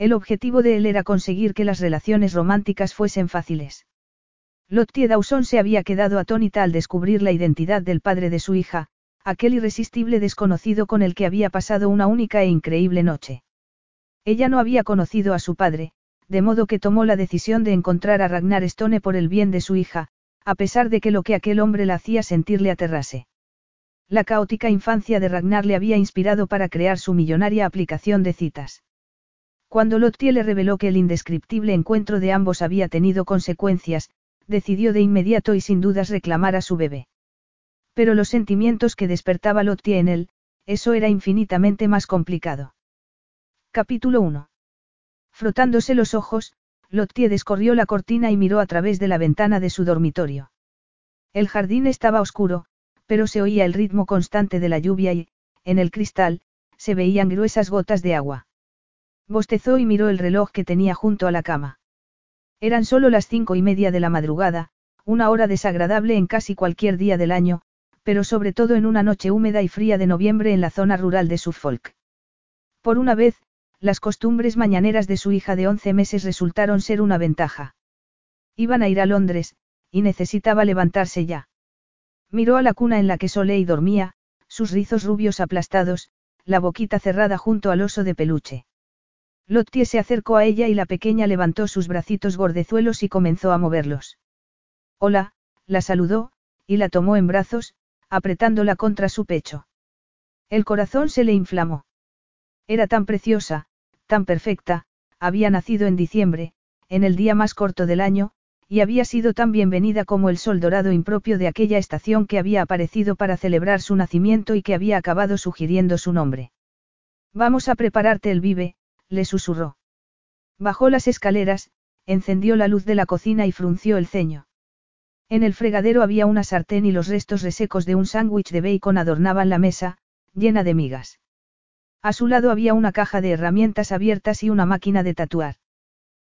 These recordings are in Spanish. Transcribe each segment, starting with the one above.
El objetivo de él era conseguir que las relaciones románticas fuesen fáciles. Lottie Dawson se había quedado atónita al descubrir la identidad del padre de su hija, aquel irresistible desconocido con el que había pasado una única e increíble noche. Ella no había conocido a su padre, de modo que tomó la decisión de encontrar a Ragnar Stone por el bien de su hija, a pesar de que lo que aquel hombre la hacía sentir le aterrase. La caótica infancia de Ragnar le había inspirado para crear su millonaria aplicación de citas. Cuando Lottie le reveló que el indescriptible encuentro de ambos había tenido consecuencias, decidió de inmediato y sin dudas reclamar a su bebé. Pero los sentimientos que despertaba Lottie en él, eso era infinitamente más complicado. Capítulo 1. Frotándose los ojos, Lottie descorrió la cortina y miró a través de la ventana de su dormitorio. El jardín estaba oscuro, pero se oía el ritmo constante de la lluvia y, en el cristal, se veían gruesas gotas de agua. Bostezó y miró el reloj que tenía junto a la cama. Eran solo las cinco y media de la madrugada, una hora desagradable en casi cualquier día del año, pero sobre todo en una noche húmeda y fría de noviembre en la zona rural de Suffolk. Por una vez, las costumbres mañaneras de su hija de once meses resultaron ser una ventaja. Iban a ir a Londres, y necesitaba levantarse ya. Miró a la cuna en la que Soleil dormía, sus rizos rubios aplastados, la boquita cerrada junto al oso de peluche. Lottie se acercó a ella y la pequeña levantó sus bracitos gordezuelos y comenzó a moverlos. Hola, la saludó, y la tomó en brazos, apretándola contra su pecho. El corazón se le inflamó. Era tan preciosa, tan perfecta, había nacido en diciembre, en el día más corto del año, y había sido tan bienvenida como el sol dorado impropio de aquella estación que había aparecido para celebrar su nacimiento y que había acabado sugiriendo su nombre. Vamos a prepararte el vive, le susurró. Bajó las escaleras, encendió la luz de la cocina y frunció el ceño. En el fregadero había una sartén y los restos resecos de un sándwich de bacon adornaban la mesa, llena de migas. A su lado había una caja de herramientas abiertas y una máquina de tatuar.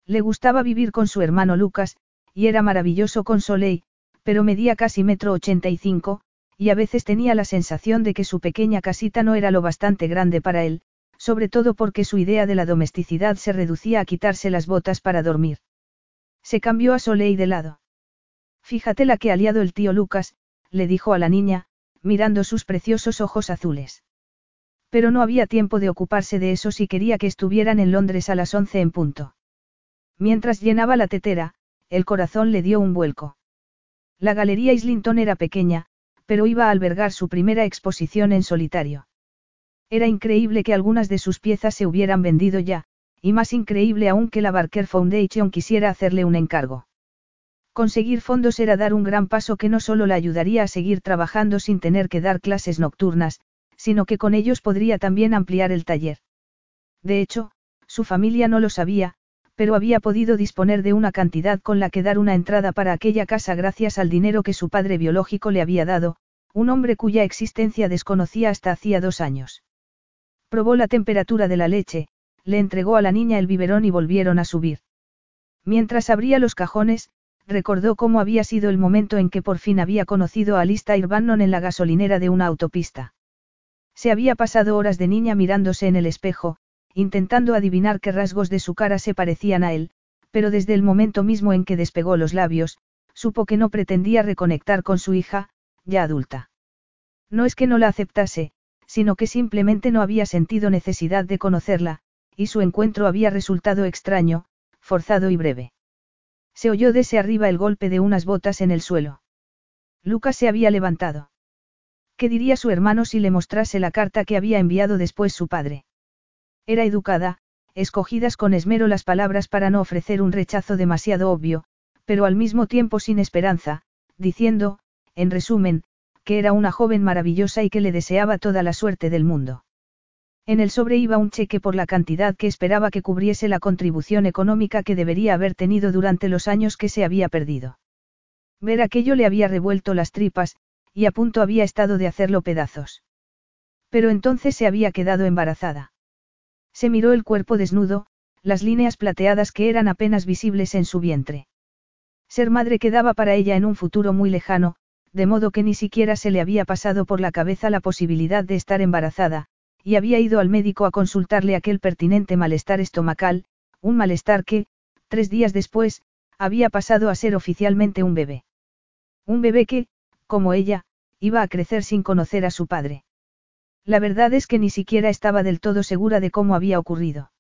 Le gustaba vivir con su hermano Lucas, y era maravilloso con Soleil, pero medía casi metro ochenta y cinco, y a veces tenía la sensación de que su pequeña casita no era lo bastante grande para él, sobre todo porque su idea de la domesticidad se reducía a quitarse las botas para dormir. Se cambió a Soleil de lado. Fíjate la que ha el tío Lucas, le dijo a la niña, mirando sus preciosos ojos azules. Pero no había tiempo de ocuparse de eso si quería que estuvieran en Londres a las once en punto. Mientras llenaba la tetera, el corazón le dio un vuelco. La galería Islington era pequeña, pero iba a albergar su primera exposición en solitario. Era increíble que algunas de sus piezas se hubieran vendido ya, y más increíble aún que la Barker Foundation quisiera hacerle un encargo. Conseguir fondos era dar un gran paso que no solo la ayudaría a seguir trabajando sin tener que dar clases nocturnas, sino que con ellos podría también ampliar el taller. De hecho, su familia no lo sabía, pero había podido disponer de una cantidad con la que dar una entrada para aquella casa gracias al dinero que su padre biológico le había dado, un hombre cuya existencia desconocía hasta hacía dos años. Probó la temperatura de la leche, le entregó a la niña el biberón y volvieron a subir. Mientras abría los cajones, recordó cómo había sido el momento en que por fin había conocido a Alistair Bannon en la gasolinera de una autopista. Se había pasado horas de niña mirándose en el espejo, intentando adivinar qué rasgos de su cara se parecían a él, pero desde el momento mismo en que despegó los labios, supo que no pretendía reconectar con su hija, ya adulta. No es que no la aceptase, sino que simplemente no había sentido necesidad de conocerla, y su encuentro había resultado extraño, forzado y breve. Se oyó desde arriba el golpe de unas botas en el suelo. Lucas se había levantado. ¿Qué diría su hermano si le mostrase la carta que había enviado después su padre? Era educada, escogidas con esmero las palabras para no ofrecer un rechazo demasiado obvio, pero al mismo tiempo sin esperanza, diciendo, en resumen, que era una joven maravillosa y que le deseaba toda la suerte del mundo. En el sobre iba un cheque por la cantidad que esperaba que cubriese la contribución económica que debería haber tenido durante los años que se había perdido. Ver aquello le había revuelto las tripas, y a punto había estado de hacerlo pedazos. Pero entonces se había quedado embarazada. Se miró el cuerpo desnudo, las líneas plateadas que eran apenas visibles en su vientre. Ser madre quedaba para ella en un futuro muy lejano, de modo que ni siquiera se le había pasado por la cabeza la posibilidad de estar embarazada, y había ido al médico a consultarle aquel pertinente malestar estomacal, un malestar que, tres días después, había pasado a ser oficialmente un bebé. Un bebé que, como ella, iba a crecer sin conocer a su padre. La verdad es que ni siquiera estaba del todo segura de cómo había ocurrido.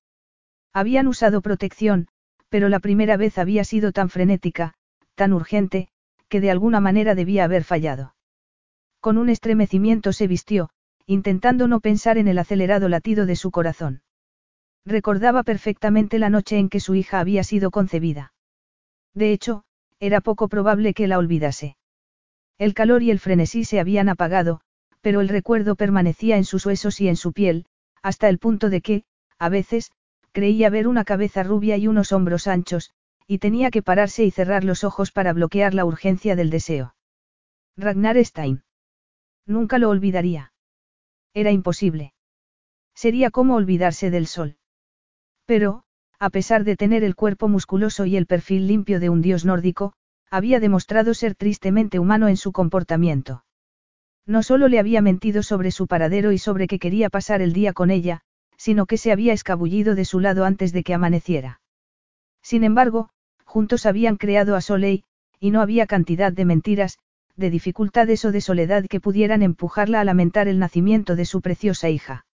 Habían usado protección, pero la primera vez había sido tan frenética, tan urgente, que de alguna manera debía haber fallado. Con un estremecimiento se vistió, intentando no pensar en el acelerado latido de su corazón. Recordaba perfectamente la noche en que su hija había sido concebida. De hecho, era poco probable que la olvidase. El calor y el frenesí se habían apagado, pero el recuerdo permanecía en sus huesos y en su piel, hasta el punto de que, a veces, creía ver una cabeza rubia y unos hombros anchos, y tenía que pararse y cerrar los ojos para bloquear la urgencia del deseo. Ragnar Stein. Nunca lo olvidaría. Era imposible. Sería como olvidarse del sol. Pero, a pesar de tener el cuerpo musculoso y el perfil limpio de un dios nórdico, había demostrado ser tristemente humano en su comportamiento. No solo le había mentido sobre su paradero y sobre que quería pasar el día con ella, sino que se había escabullido de su lado antes de que amaneciera. Sin embargo, juntos habían creado a Soleil, y no había cantidad de mentiras, de dificultades o de soledad que pudieran empujarla a lamentar el nacimiento de su preciosa hija.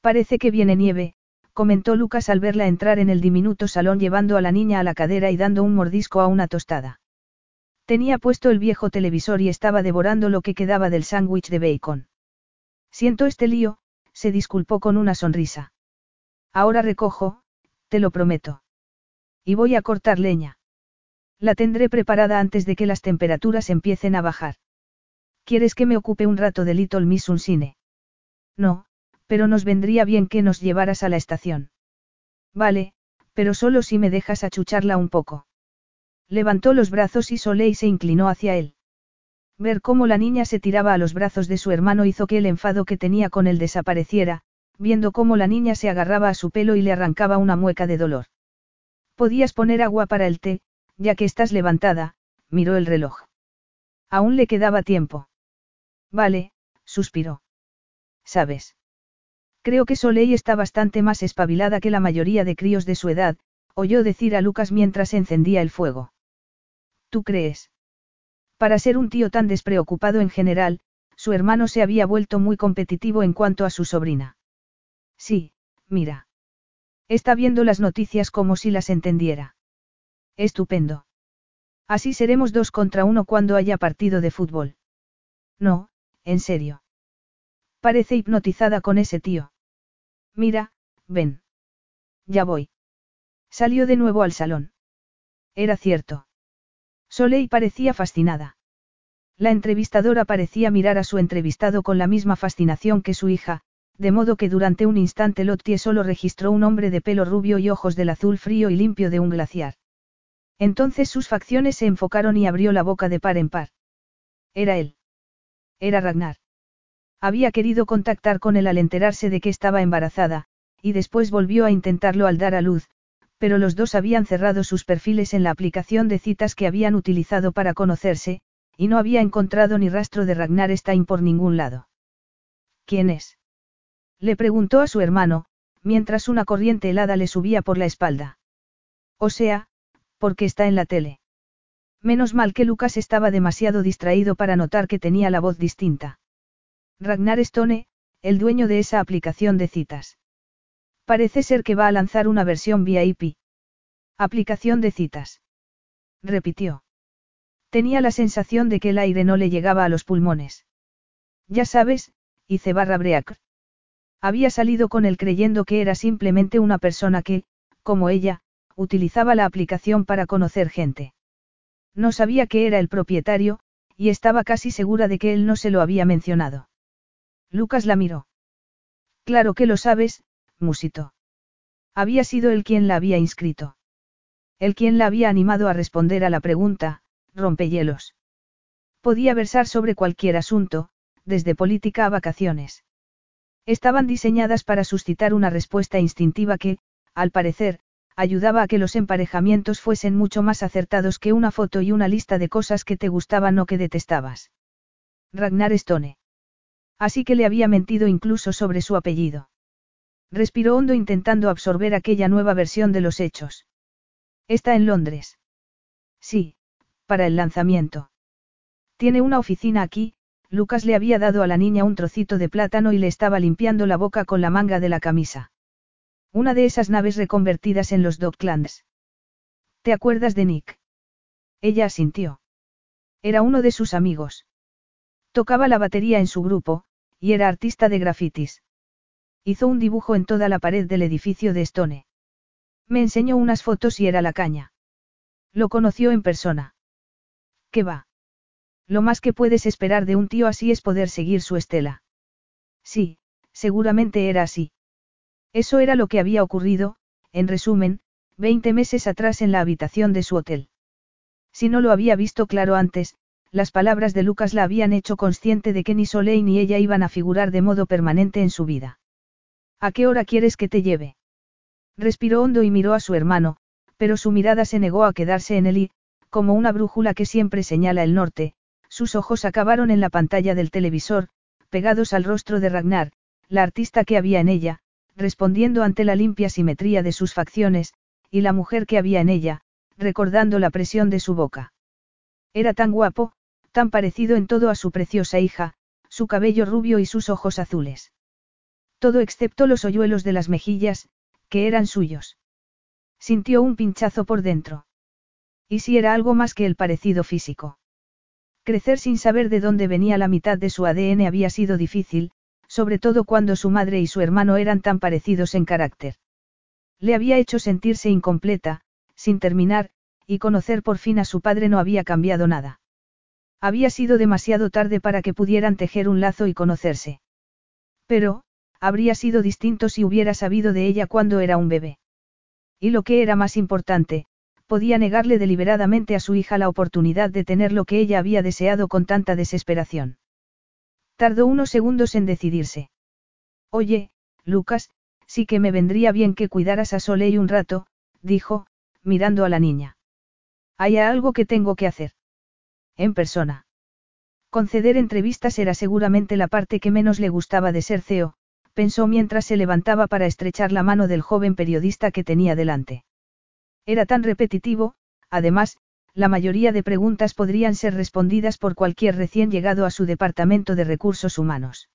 Parece que viene nieve, comentó Lucas al verla entrar en el diminuto salón llevando a la niña a la cadera y dando un mordisco a una tostada. Tenía puesto el viejo televisor y estaba devorando lo que quedaba del sándwich de bacon. Siento este lío, se disculpó con una sonrisa. Ahora recojo, te lo prometo. Y voy a cortar leña. La tendré preparada antes de que las temperaturas empiecen a bajar. ¿Quieres que me ocupe un rato de Little Miss Unsine? No, pero nos vendría bien que nos llevaras a la estación. Vale, pero solo si me dejas achucharla un poco. Levantó los brazos y Soleil se inclinó hacia él. Ver cómo la niña se tiraba a los brazos de su hermano hizo que el enfado que tenía con él desapareciera, viendo cómo la niña se agarraba a su pelo y le arrancaba una mueca de dolor. Podías poner agua para el té, ya que estás levantada, miró el reloj. Aún le quedaba tiempo. Vale, suspiró. ¿Sabes? Creo que Soleil está bastante más espabilada que la mayoría de críos de su edad, oyó decir a Lucas mientras encendía el fuego. ¿Tú crees? Para ser un tío tan despreocupado en general, su hermano se había vuelto muy competitivo en cuanto a su sobrina. Sí, mira. Está viendo las noticias como si las entendiera. Estupendo. Así seremos dos contra uno cuando haya partido de fútbol. No, en serio. Parece hipnotizada con ese tío. Mira, ven. Ya voy. Salió de nuevo al salón. Era cierto. Soleil parecía fascinada. La entrevistadora parecía mirar a su entrevistado con la misma fascinación que su hija, de modo que durante un instante Lottie solo registró un hombre de pelo rubio y ojos del azul frío y limpio de un glaciar. Entonces sus facciones se enfocaron y abrió la boca de par en par. Era él. Era Ragnar. Había querido contactar con él al enterarse de que estaba embarazada, y después volvió a intentarlo al dar a luz, pero los dos habían cerrado sus perfiles en la aplicación de citas que habían utilizado para conocerse, y no había encontrado ni rastro de Ragnar Stein por ningún lado. ¿Quién es? Le preguntó a su hermano, mientras una corriente helada le subía por la espalda. O sea, porque está en la tele. Menos mal que Lucas estaba demasiado distraído para notar que tenía la voz distinta. Ragnar Stone, el dueño de esa aplicación de citas. Parece ser que va a lanzar una versión VIP. Aplicación de citas. Repitió. Tenía la sensación de que el aire no le llegaba a los pulmones. Ya sabes, hice barra break. Había salido con él creyendo que era simplemente una persona que, como ella, utilizaba la aplicación para conocer gente. No sabía que era el propietario, y estaba casi segura de que él no se lo había mencionado. Lucas la miró. Claro que lo sabes, musito. Había sido él quien la había inscrito. El quien la había animado a responder a la pregunta, rompehielos. Podía versar sobre cualquier asunto, desde política a vacaciones. Estaban diseñadas para suscitar una respuesta instintiva que, al parecer, ayudaba a que los emparejamientos fuesen mucho más acertados que una foto y una lista de cosas que te gustaban o que detestabas. Ragnar Stone. Así que le había mentido incluso sobre su apellido. Respiró hondo intentando absorber aquella nueva versión de los hechos. Está en Londres. Sí, para el lanzamiento. Tiene una oficina aquí, Lucas le había dado a la niña un trocito de plátano y le estaba limpiando la boca con la manga de la camisa. Una de esas naves reconvertidas en los Docklands. ¿Te acuerdas de Nick? Ella asintió. Era uno de sus amigos. Tocaba la batería en su grupo, y era artista de grafitis. Hizo un dibujo en toda la pared del edificio de Stone. Me enseñó unas fotos y era la caña. Lo conoció en persona. ¿Qué va? Lo más que puedes esperar de un tío así es poder seguir su estela. Sí, seguramente era así. Eso era lo que había ocurrido, en resumen, 20 meses atrás en la habitación de su hotel. Si no lo había visto claro antes, las palabras de Lucas la habían hecho consciente de que ni Soleil ni ella iban a figurar de modo permanente en su vida. ¿A qué hora quieres que te lleve? Respiró hondo y miró a su hermano, pero su mirada se negó a quedarse en él como una brújula que siempre señala el norte, sus ojos acabaron en la pantalla del televisor, pegados al rostro de Ragnar, la artista que había en ella, respondiendo ante la limpia simetría de sus facciones, y la mujer que había en ella, recordando la presión de su boca. Era tan guapo, tan parecido en todo a su preciosa hija, su cabello rubio y sus ojos azules. Todo excepto los hoyuelos de las mejillas, que eran suyos. Sintió un pinchazo por dentro. ¿Y si era algo más que el parecido físico? Crecer sin saber de dónde venía la mitad de su ADN había sido difícil, sobre todo cuando su madre y su hermano eran tan parecidos en carácter. Le había hecho sentirse incompleta, sin terminar, y conocer por fin a su padre no había cambiado nada. Había sido demasiado tarde para que pudieran tejer un lazo y conocerse. Pero, habría sido distinto si hubiera sabido de ella cuando era un bebé. Y lo que era más importante, podía negarle deliberadamente a su hija la oportunidad de tener lo que ella había deseado con tanta desesperación. Tardó unos segundos en decidirse. Oye, Lucas, sí que me vendría bien que cuidaras a Soleil un rato, dijo, mirando a la niña. Hay algo que tengo que hacer. En persona. Conceder entrevistas era seguramente la parte que menos le gustaba de ser CEO, pensó mientras se levantaba para estrechar la mano del joven periodista que tenía delante. Era tan repetitivo, además, la mayoría de preguntas podrían ser respondidas por cualquier recién llegado a su departamento de recursos humanos.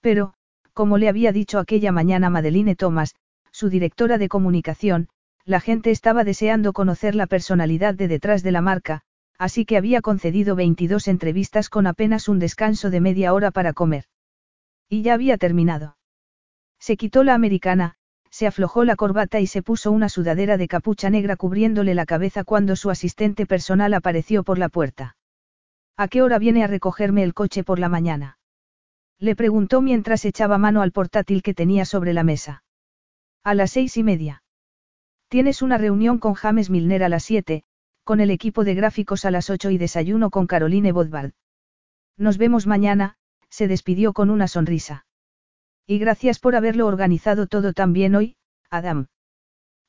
Pero, como le había dicho aquella mañana Madeline Thomas, su directora de comunicación, la gente estaba deseando conocer la personalidad de detrás de la marca, así que había concedido 22 entrevistas con apenas un descanso de media hora para comer. Y ya había terminado. Se quitó la americana, se aflojó la corbata y se puso una sudadera de capucha negra cubriéndole la cabeza cuando su asistente personal apareció por la puerta. ¿A qué hora viene a recogerme el coche por la mañana? Le preguntó mientras echaba mano al portátil que tenía sobre la mesa. A las seis y media. Tienes una reunión con James Milner a las siete, con el equipo de gráficos a las ocho y desayuno con Caroline Bodvard. Nos vemos mañana, se despidió con una sonrisa. Y gracias por haberlo organizado todo tan bien hoy, Adam.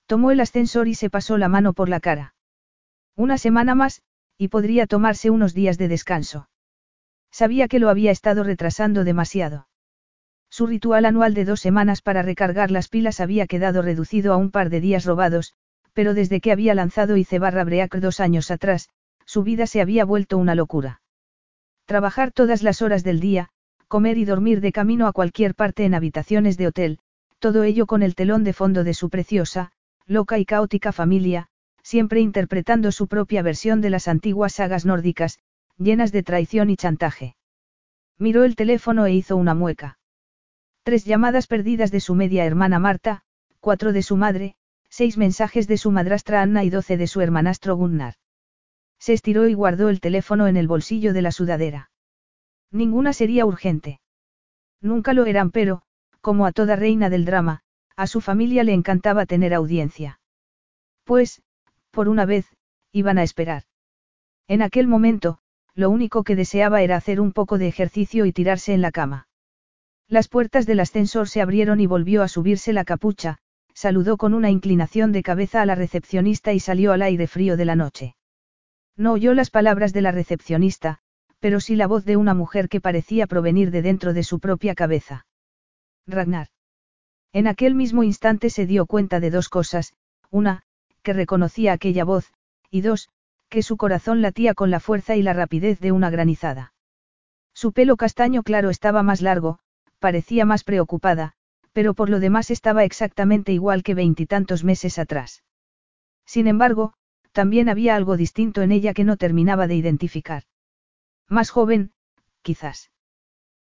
Tomó el ascensor y se pasó la mano por la cara. Una semana más, y podría tomarse unos días de descanso. Sabía que lo había estado retrasando demasiado. Su ritual anual de dos semanas para recargar las pilas había quedado reducido a un par de días robados, pero desde que había lanzado Ice barra Break dos años atrás, su vida se había vuelto una locura. Trabajar todas las horas del día, comer y dormir de camino a cualquier parte en habitaciones de hotel, todo ello con el telón de fondo de su preciosa, loca y caótica familia, siempre interpretando su propia versión de las antiguas sagas nórdicas, llenas de traición y chantaje. Miró el teléfono e hizo una mueca. Tres llamadas perdidas de su media hermana Marta, cuatro de su madre, seis mensajes de su madrastra Anna y doce de su hermanastro Gunnar. Se estiró y guardó el teléfono en el bolsillo de la sudadera. Ninguna sería urgente. Nunca lo eran, pero, como a toda reina del drama, a su familia le encantaba tener audiencia. Pues, por una vez, iban a esperar. En aquel momento, lo único que deseaba era hacer un poco de ejercicio y tirarse en la cama. Las puertas del ascensor se abrieron y volvió a subirse la capucha, saludó con una inclinación de cabeza a la recepcionista y salió al aire frío de la noche. No oyó las palabras de la recepcionista, pero sí la voz de una mujer que parecía provenir de dentro de su propia cabeza. Ragnar. En aquel mismo instante se dio cuenta de dos cosas, una, que reconocía aquella voz, y dos, que su corazón latía con la fuerza y la rapidez de una granizada. Su pelo castaño claro estaba más largo, parecía más preocupada, pero por lo demás estaba exactamente igual que veintitantos meses atrás. Sin embargo, también había algo distinto en ella que no terminaba de identificar. Más joven, quizás.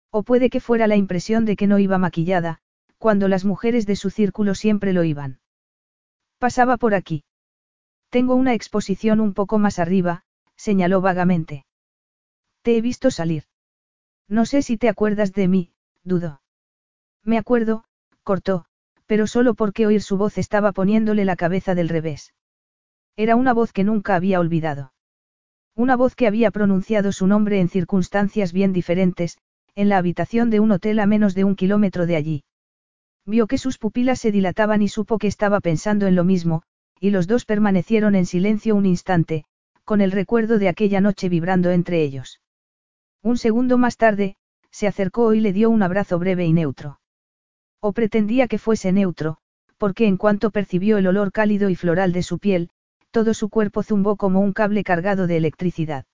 O puede que fuera la impresión de que no iba maquillada, cuando las mujeres de su círculo siempre lo iban. Pasaba por aquí. Tengo una exposición un poco más arriba, señaló vagamente. Te he visto salir. No sé si te acuerdas de mí, dudó. Me acuerdo, cortó, pero solo porque oír su voz estaba poniéndole la cabeza del revés. Era una voz que nunca había olvidado. Una voz que había pronunciado su nombre en circunstancias bien diferentes, en la habitación de un hotel a menos de un kilómetro de allí. Vio que sus pupilas se dilataban y supo que estaba pensando en lo mismo, y los dos permanecieron en silencio un instante, con el recuerdo de aquella noche vibrando entre ellos. Un segundo más tarde, se acercó y le dio un abrazo breve y neutro. O pretendía que fuese neutro, porque en cuanto percibió el olor cálido y floral de su piel, todo su cuerpo zumbó como un cable cargado de electricidad.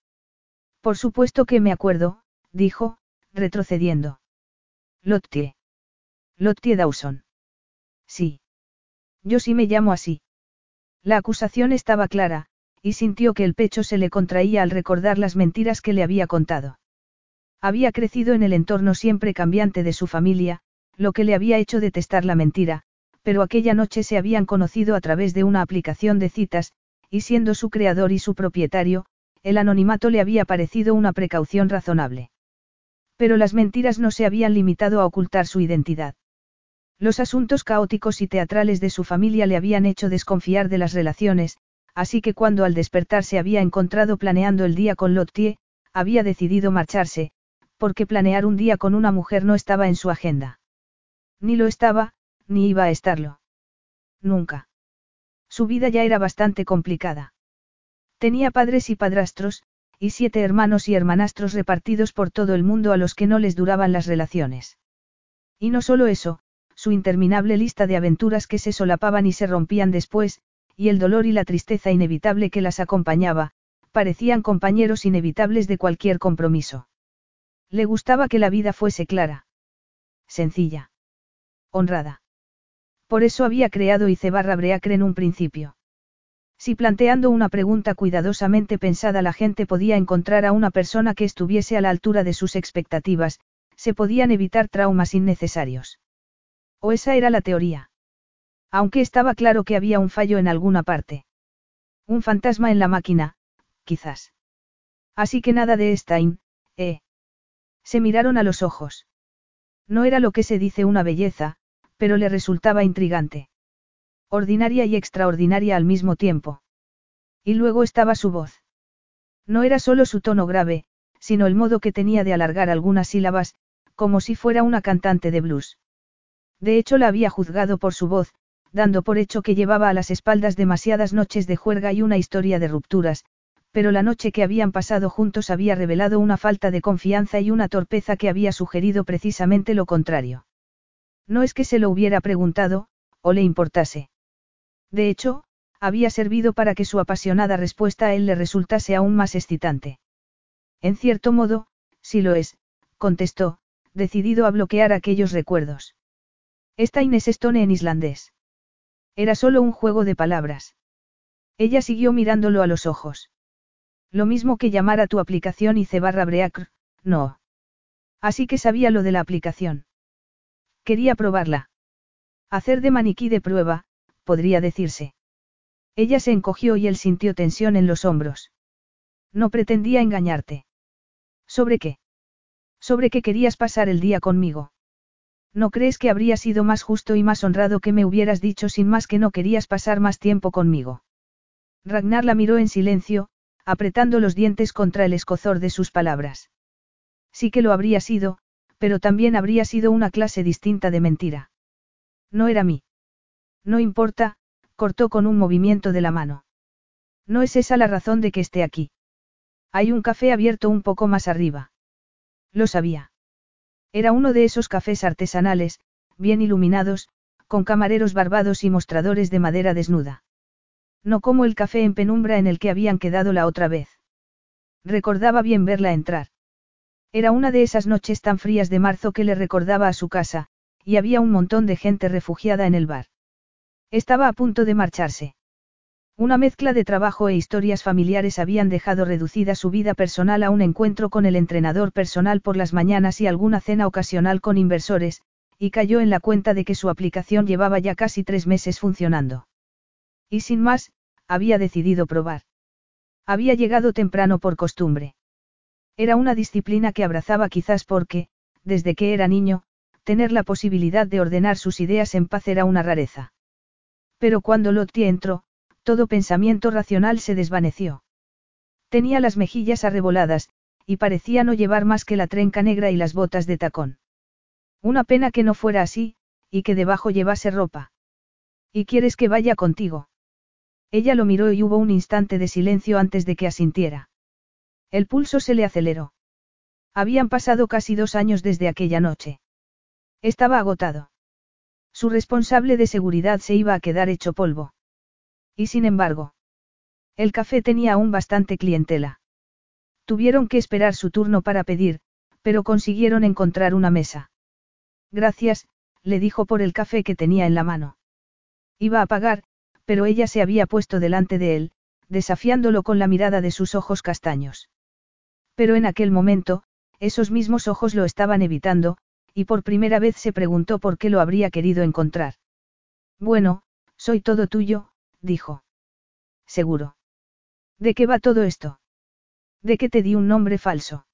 Por supuesto que me acuerdo, dijo, retrocediendo. Lottie. Lottie Dawson. Sí. Yo sí me llamo así. La acusación estaba clara, y sintió que el pecho se le contraía al recordar las mentiras que le había contado. Había crecido en el entorno siempre cambiante de su familia, lo que le había hecho detestar la mentira, pero aquella noche se habían conocido a través de una aplicación de citas, y siendo su creador y su propietario, el anonimato le había parecido una precaución razonable. Pero las mentiras no se habían limitado a ocultar su identidad. Los asuntos caóticos y teatrales de su familia le habían hecho desconfiar de las relaciones, así que cuando al despertar se había encontrado planeando el día con Lottie, había decidido marcharse, porque planear un día con una mujer no estaba en su agenda. Ni lo estaba, ni iba a estarlo. Nunca. Su vida ya era bastante complicada. Tenía padres y padrastros, y siete hermanos y hermanastros repartidos por todo el mundo a los que no les duraban las relaciones. Y no solo eso, su interminable lista de aventuras que se solapaban y se rompían después, y el dolor y la tristeza inevitable que las acompañaba, parecían compañeros inevitables de cualquier compromiso. Le gustaba que la vida fuese clara. Sencilla. Honrada. Por eso había creado Ice barra Breacre en un principio. Si planteando una pregunta cuidadosamente pensada la gente podía encontrar a una persona que estuviese a la altura de sus expectativas, se podían evitar traumas innecesarios. O esa era la teoría. Aunque estaba claro que había un fallo en alguna parte. Un fantasma en la máquina, quizás. Así que nada de Stein, ¿eh? Se miraron a los ojos. No era lo que se dice una belleza, pero le resultaba intrigante. Ordinaria y extraordinaria al mismo tiempo. Y luego estaba su voz. No era solo su tono grave, sino el modo que tenía de alargar algunas sílabas, como si fuera una cantante de blues. De hecho la había juzgado por su voz, dando por hecho que llevaba a las espaldas demasiadas noches de juerga y una historia de rupturas, pero la noche que habían pasado juntos había revelado una falta de confianza y una torpeza que había sugerido precisamente lo contrario. No es que se lo hubiera preguntado, o le importase. De hecho, había servido para que su apasionada respuesta a él le resultase aún más excitante. En cierto modo, sí lo es, contestó, decidido a bloquear aquellos recuerdos. Esta Inés Stone en islandés. Era solo un juego de palabras. Ella siguió mirándolo a los ojos. Lo mismo que llamar a tu aplicación y barra breacr, no. Así que sabía lo de la aplicación. Quería probarla. Hacer de maniquí de prueba, podría decirse. Ella se encogió y él sintió tensión en los hombros. No pretendía engañarte. ¿Sobre qué? Sobre que querías pasar el día conmigo. ¿No crees que habría sido más justo y más honrado que me hubieras dicho sin más que no querías pasar más tiempo conmigo? Ragnar la miró en silencio, apretando los dientes contra el escozor de sus palabras. Sí que lo habría sido, pero también habría sido una clase distinta de mentira. No era mí. No importa, cortó con un movimiento de la mano. No es esa la razón de que esté aquí. Hay un café abierto un poco más arriba. Lo sabía. Era uno de esos cafés artesanales, bien iluminados, con camareros barbados y mostradores de madera desnuda. No como el café en penumbra en el que habían quedado la otra vez. Recordaba bien verla entrar. Era una de esas noches tan frías de marzo que le recordaba a su casa, y había un montón de gente refugiada en el bar. Estaba a punto de marcharse. Una mezcla de trabajo e historias familiares habían dejado reducida su vida personal a un encuentro con el entrenador personal por las mañanas y alguna cena ocasional con inversores, y cayó en la cuenta de que su aplicación llevaba ya casi tres meses funcionando. Y sin más, había decidido probar. Había llegado temprano por costumbre. Era una disciplina que abrazaba quizás porque, desde que era niño, tener la posibilidad de ordenar sus ideas en paz era una rareza. Pero cuando Lottie entró, todo pensamiento racional se desvaneció. Tenía las mejillas arreboladas, y parecía no llevar más que la trenca negra y las botas de tacón. Una pena que no fuera así, y que debajo llevase ropa. ¿Y quieres que vaya contigo? Ella lo miró y hubo un instante de silencio antes de que asintiera. El pulso se le aceleró. Habían pasado casi dos años desde aquella noche. Estaba agotado. Su responsable de seguridad se iba a quedar hecho polvo. Y sin embargo, el café tenía aún bastante clientela. Tuvieron que esperar su turno para pedir, pero consiguieron encontrar una mesa. Gracias, le dijo por el café que tenía en la mano. Iba a pagar, pero ella se había puesto delante de él, desafiándolo con la mirada de sus ojos castaños. Pero en aquel momento, esos mismos ojos lo estaban evitando, y por primera vez se preguntó por qué lo habría querido encontrar. Bueno, soy todo tuyo, dijo. Seguro. ¿De qué va todo esto? ¿De qué te di un nombre falso?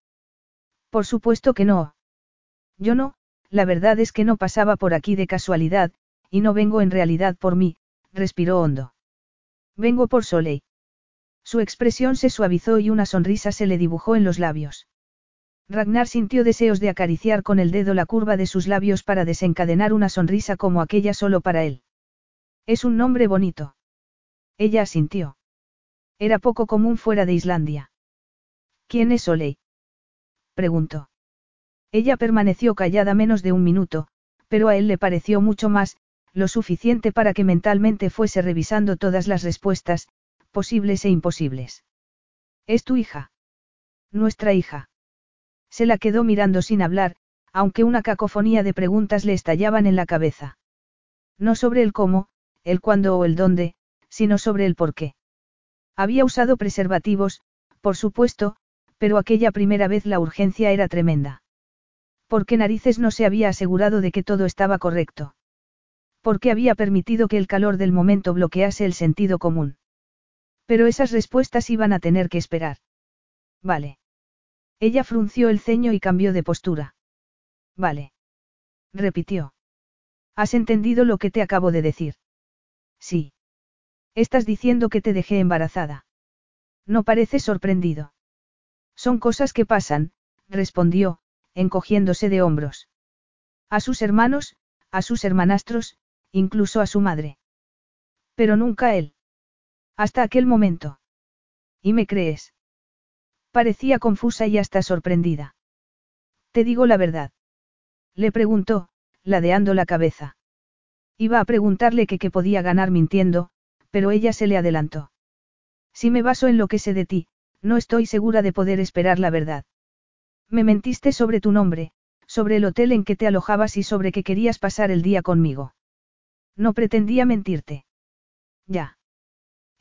Por supuesto que no. Yo no, la verdad es que no pasaba por aquí de casualidad, y no vengo en realidad por mí, respiró hondo. Vengo por Soleil. Su expresión se suavizó y una sonrisa se le dibujó en los labios. Ragnar sintió deseos de acariciar con el dedo la curva de sus labios para desencadenar una sonrisa como aquella solo para él. Es un nombre bonito. Ella asintió. Era poco común fuera de Islandia. ¿Quién es Soleil? preguntó. Ella permaneció callada menos de un minuto, pero a él le pareció mucho más, lo suficiente para que mentalmente fuese revisando todas las respuestas, posibles e imposibles. ¿Es tu hija? Nuestra hija. Se la quedó mirando sin hablar, aunque una cacofonía de preguntas le estallaban en la cabeza. No sobre el cómo, el cuándo o el dónde, sino sobre el por qué. Había usado preservativos, por supuesto, pero aquella primera vez la urgencia era tremenda. ¿Por qué narices no se había asegurado de que todo estaba correcto? ¿Por qué había permitido que el calor del momento bloquease el sentido común? Pero esas respuestas iban a tener que esperar. Vale. Ella frunció el ceño y cambió de postura. Vale. Repitió. ¿Has entendido lo que te acabo de decir? Sí. Estás diciendo que te dejé embarazada. No pareces sorprendido. Son cosas que pasan, respondió, encogiéndose de hombros. A sus hermanos, a sus hermanastros, incluso a su madre. Pero nunca él. Hasta aquel momento. ¿Y me crees? Parecía confusa y hasta sorprendida. Te digo la verdad. Le preguntó, ladeando la cabeza. Iba a preguntarle que qué podía ganar mintiendo, pero ella se le adelantó. Si me baso en lo que sé de ti, no estoy segura de poder esperar la verdad. Me mentiste sobre tu nombre, sobre el hotel en que te alojabas y sobre que querías pasar el día conmigo. No pretendía mentirte. Ya.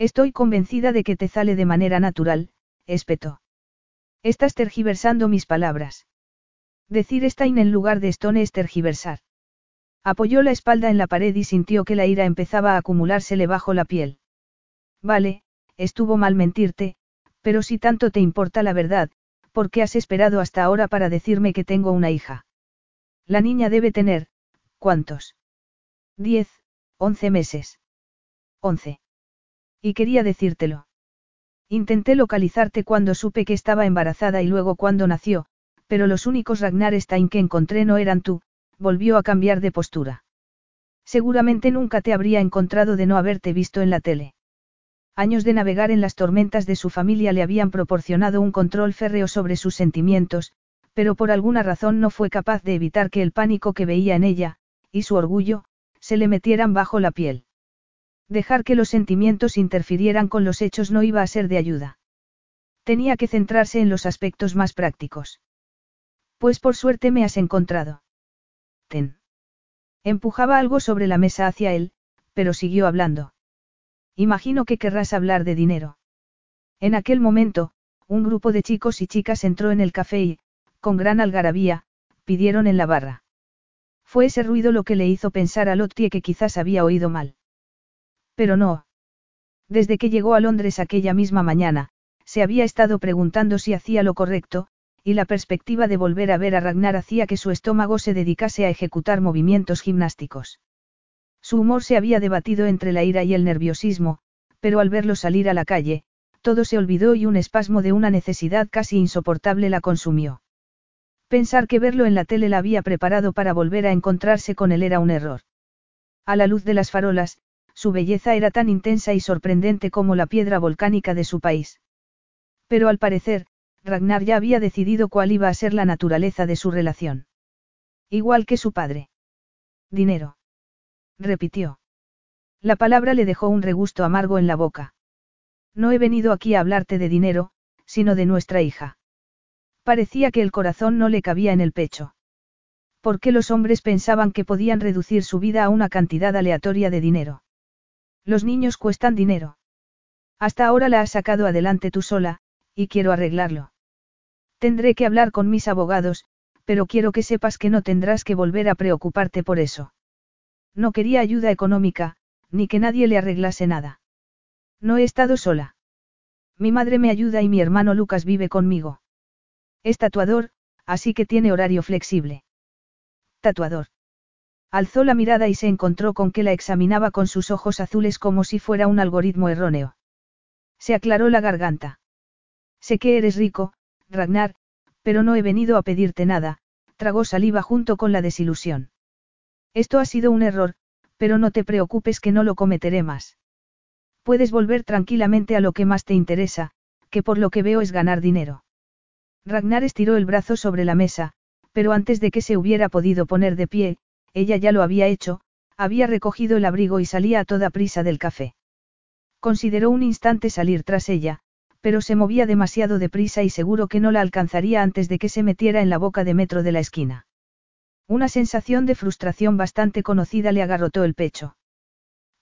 Estoy convencida de que te sale de manera natural, espetó. Estás tergiversando mis palabras. Decir Stein en lugar de Stone es tergiversar. Apoyó la espalda en la pared y sintió que la ira empezaba a acumulársele bajo la piel. Vale, estuvo mal mentirte, pero si tanto te importa la verdad, ¿por qué has esperado hasta ahora para decirme que tengo una hija? La niña debe tener, ¿Cuántos? Diez, once meses. Once. Y quería decírtelo. Intenté localizarte cuando supe que estaba embarazada y luego cuando nació, pero los únicos Ragnar Stein que encontré no eran tú, volvió a cambiar de postura. Seguramente nunca te habría encontrado de no haberte visto en la tele. Años de navegar en las tormentas de su familia le habían proporcionado un control férreo sobre sus sentimientos, pero por alguna razón no fue capaz de evitar que el pánico que veía en ella, y su orgullo, se le metieran bajo la piel. Dejar que los sentimientos interfirieran con los hechos no iba a ser de ayuda. Tenía que centrarse en los aspectos más prácticos. Pues por suerte me has encontrado. Ten. Empujaba algo sobre la mesa hacia él, pero siguió hablando. Imagino que querrás hablar de dinero. En aquel momento, un grupo de chicos y chicas entró en el café y, con gran algarabía, pidieron en la barra. Fue ese ruido lo que le hizo pensar a Lottie que quizás había oído mal. Pero no. Desde que llegó a Londres aquella misma mañana, se había estado preguntando si hacía lo correcto, y la perspectiva de volver a ver a Ragnar hacía que su estómago se dedicase a ejecutar movimientos gimnásticos. Su humor se había debatido entre la ira y el nerviosismo, pero al verlo salir a la calle, todo se olvidó y un espasmo de una necesidad casi insoportable la consumió. Pensar que verlo en la tele la había preparado para volver a encontrarse con él era un error. A la luz de las farolas, su belleza era tan intensa y sorprendente como la piedra volcánica de su país. Pero al parecer, Ragnar ya había decidido cuál iba a ser la naturaleza de su relación. Igual que su padre. Dinero. Repitió. La palabra le dejó un regusto amargo en la boca. No he venido aquí a hablarte de dinero, sino de nuestra hija. Parecía que el corazón no le cabía en el pecho. ¿Por qué los hombres pensaban que podían reducir su vida a una cantidad aleatoria de dinero? Los niños cuestan dinero. Hasta ahora la has sacado adelante tú sola, y quiero arreglarlo. Tendré que hablar con mis abogados, pero quiero que sepas que no tendrás que volver a preocuparte por eso. No quería ayuda económica, ni que nadie le arreglase nada. No he estado sola. Mi madre me ayuda y mi hermano Lucas vive conmigo. Es tatuador, así que tiene horario flexible. Tatuador. Alzó la mirada y se encontró con que la examinaba con sus ojos azules como si fuera un algoritmo erróneo. Se aclaró la garganta. Sé que eres rico, Ragnar, pero no he venido a pedirte nada, tragó saliva junto con la desilusión. Esto ha sido un error, pero no te preocupes que no lo cometeré más. Puedes volver tranquilamente a lo que más te interesa, que por lo que veo es ganar dinero. Ragnar estiró el brazo sobre la mesa, pero antes de que se hubiera podido poner de pie, ella ya lo había hecho, había recogido el abrigo y salía a toda prisa del café. Consideró un instante salir tras ella, pero se movía demasiado deprisa y seguro que no la alcanzaría antes de que se metiera en la boca de metro de la esquina. Una sensación de frustración bastante conocida le agarrotó el pecho.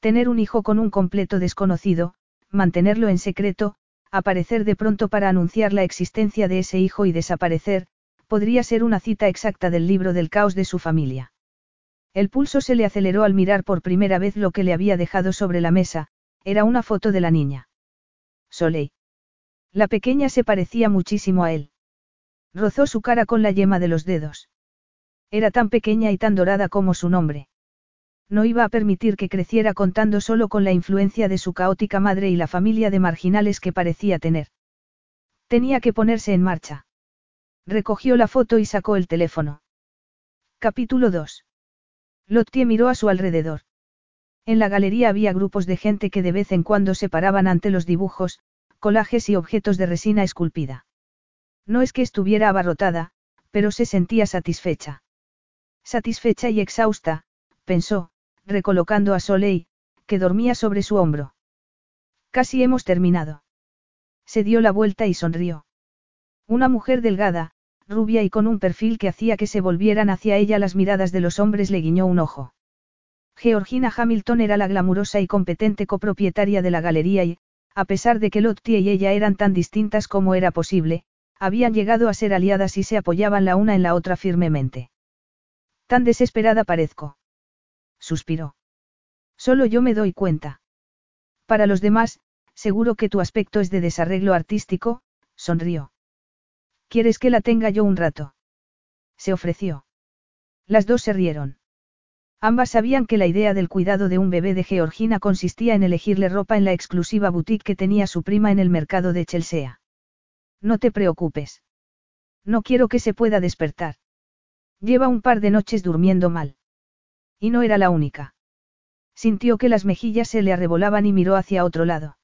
Tener un hijo con un completo desconocido, mantenerlo en secreto, aparecer de pronto para anunciar la existencia de ese hijo y desaparecer, podría ser una cita exacta del libro del caos de su familia. El pulso se le aceleró al mirar por primera vez lo que le había dejado sobre la mesa, era una foto de la niña. Soleil. La pequeña se parecía muchísimo a él. Rozó su cara con la yema de los dedos. Era tan pequeña y tan dorada como su nombre. No iba a permitir que creciera contando solo con la influencia de su caótica madre y la familia de marginales que parecía tener. Tenía que ponerse en marcha. Recogió la foto y sacó el teléfono. Capítulo 2. Lottie miró a su alrededor. En la galería había grupos de gente que de vez en cuando se paraban ante los dibujos, colajes y objetos de resina esculpida. No es que estuviera abarrotada, pero se sentía satisfecha. Satisfecha y exhausta, pensó, recolocando a Soleil, que dormía sobre su hombro. Casi hemos terminado. Se dio la vuelta y sonrió. Una mujer delgada, rubia y con un perfil que hacía que se volvieran hacia ella las miradas de los hombres le guiñó un ojo. Georgina Hamilton era la glamurosa y competente copropietaria de la galería y, a pesar de que Lottie y ella eran tan distintas como era posible, habían llegado a ser aliadas y se apoyaban la una en la otra firmemente. Tan desesperada parezco. Suspiró. Solo yo me doy cuenta. Para los demás, seguro que tu aspecto es de desarreglo artístico, sonrió. ¿Quieres que la tenga yo un rato? Se ofreció. Las dos se rieron. Ambas sabían que la idea del cuidado de un bebé de Georgina consistía en elegirle ropa en la exclusiva boutique que tenía su prima en el mercado de Chelsea. No te preocupes. No quiero que se pueda despertar. Lleva un par de noches durmiendo mal. Y no era la única. Sintió que las mejillas se le arrebolaban y miró hacia otro lado.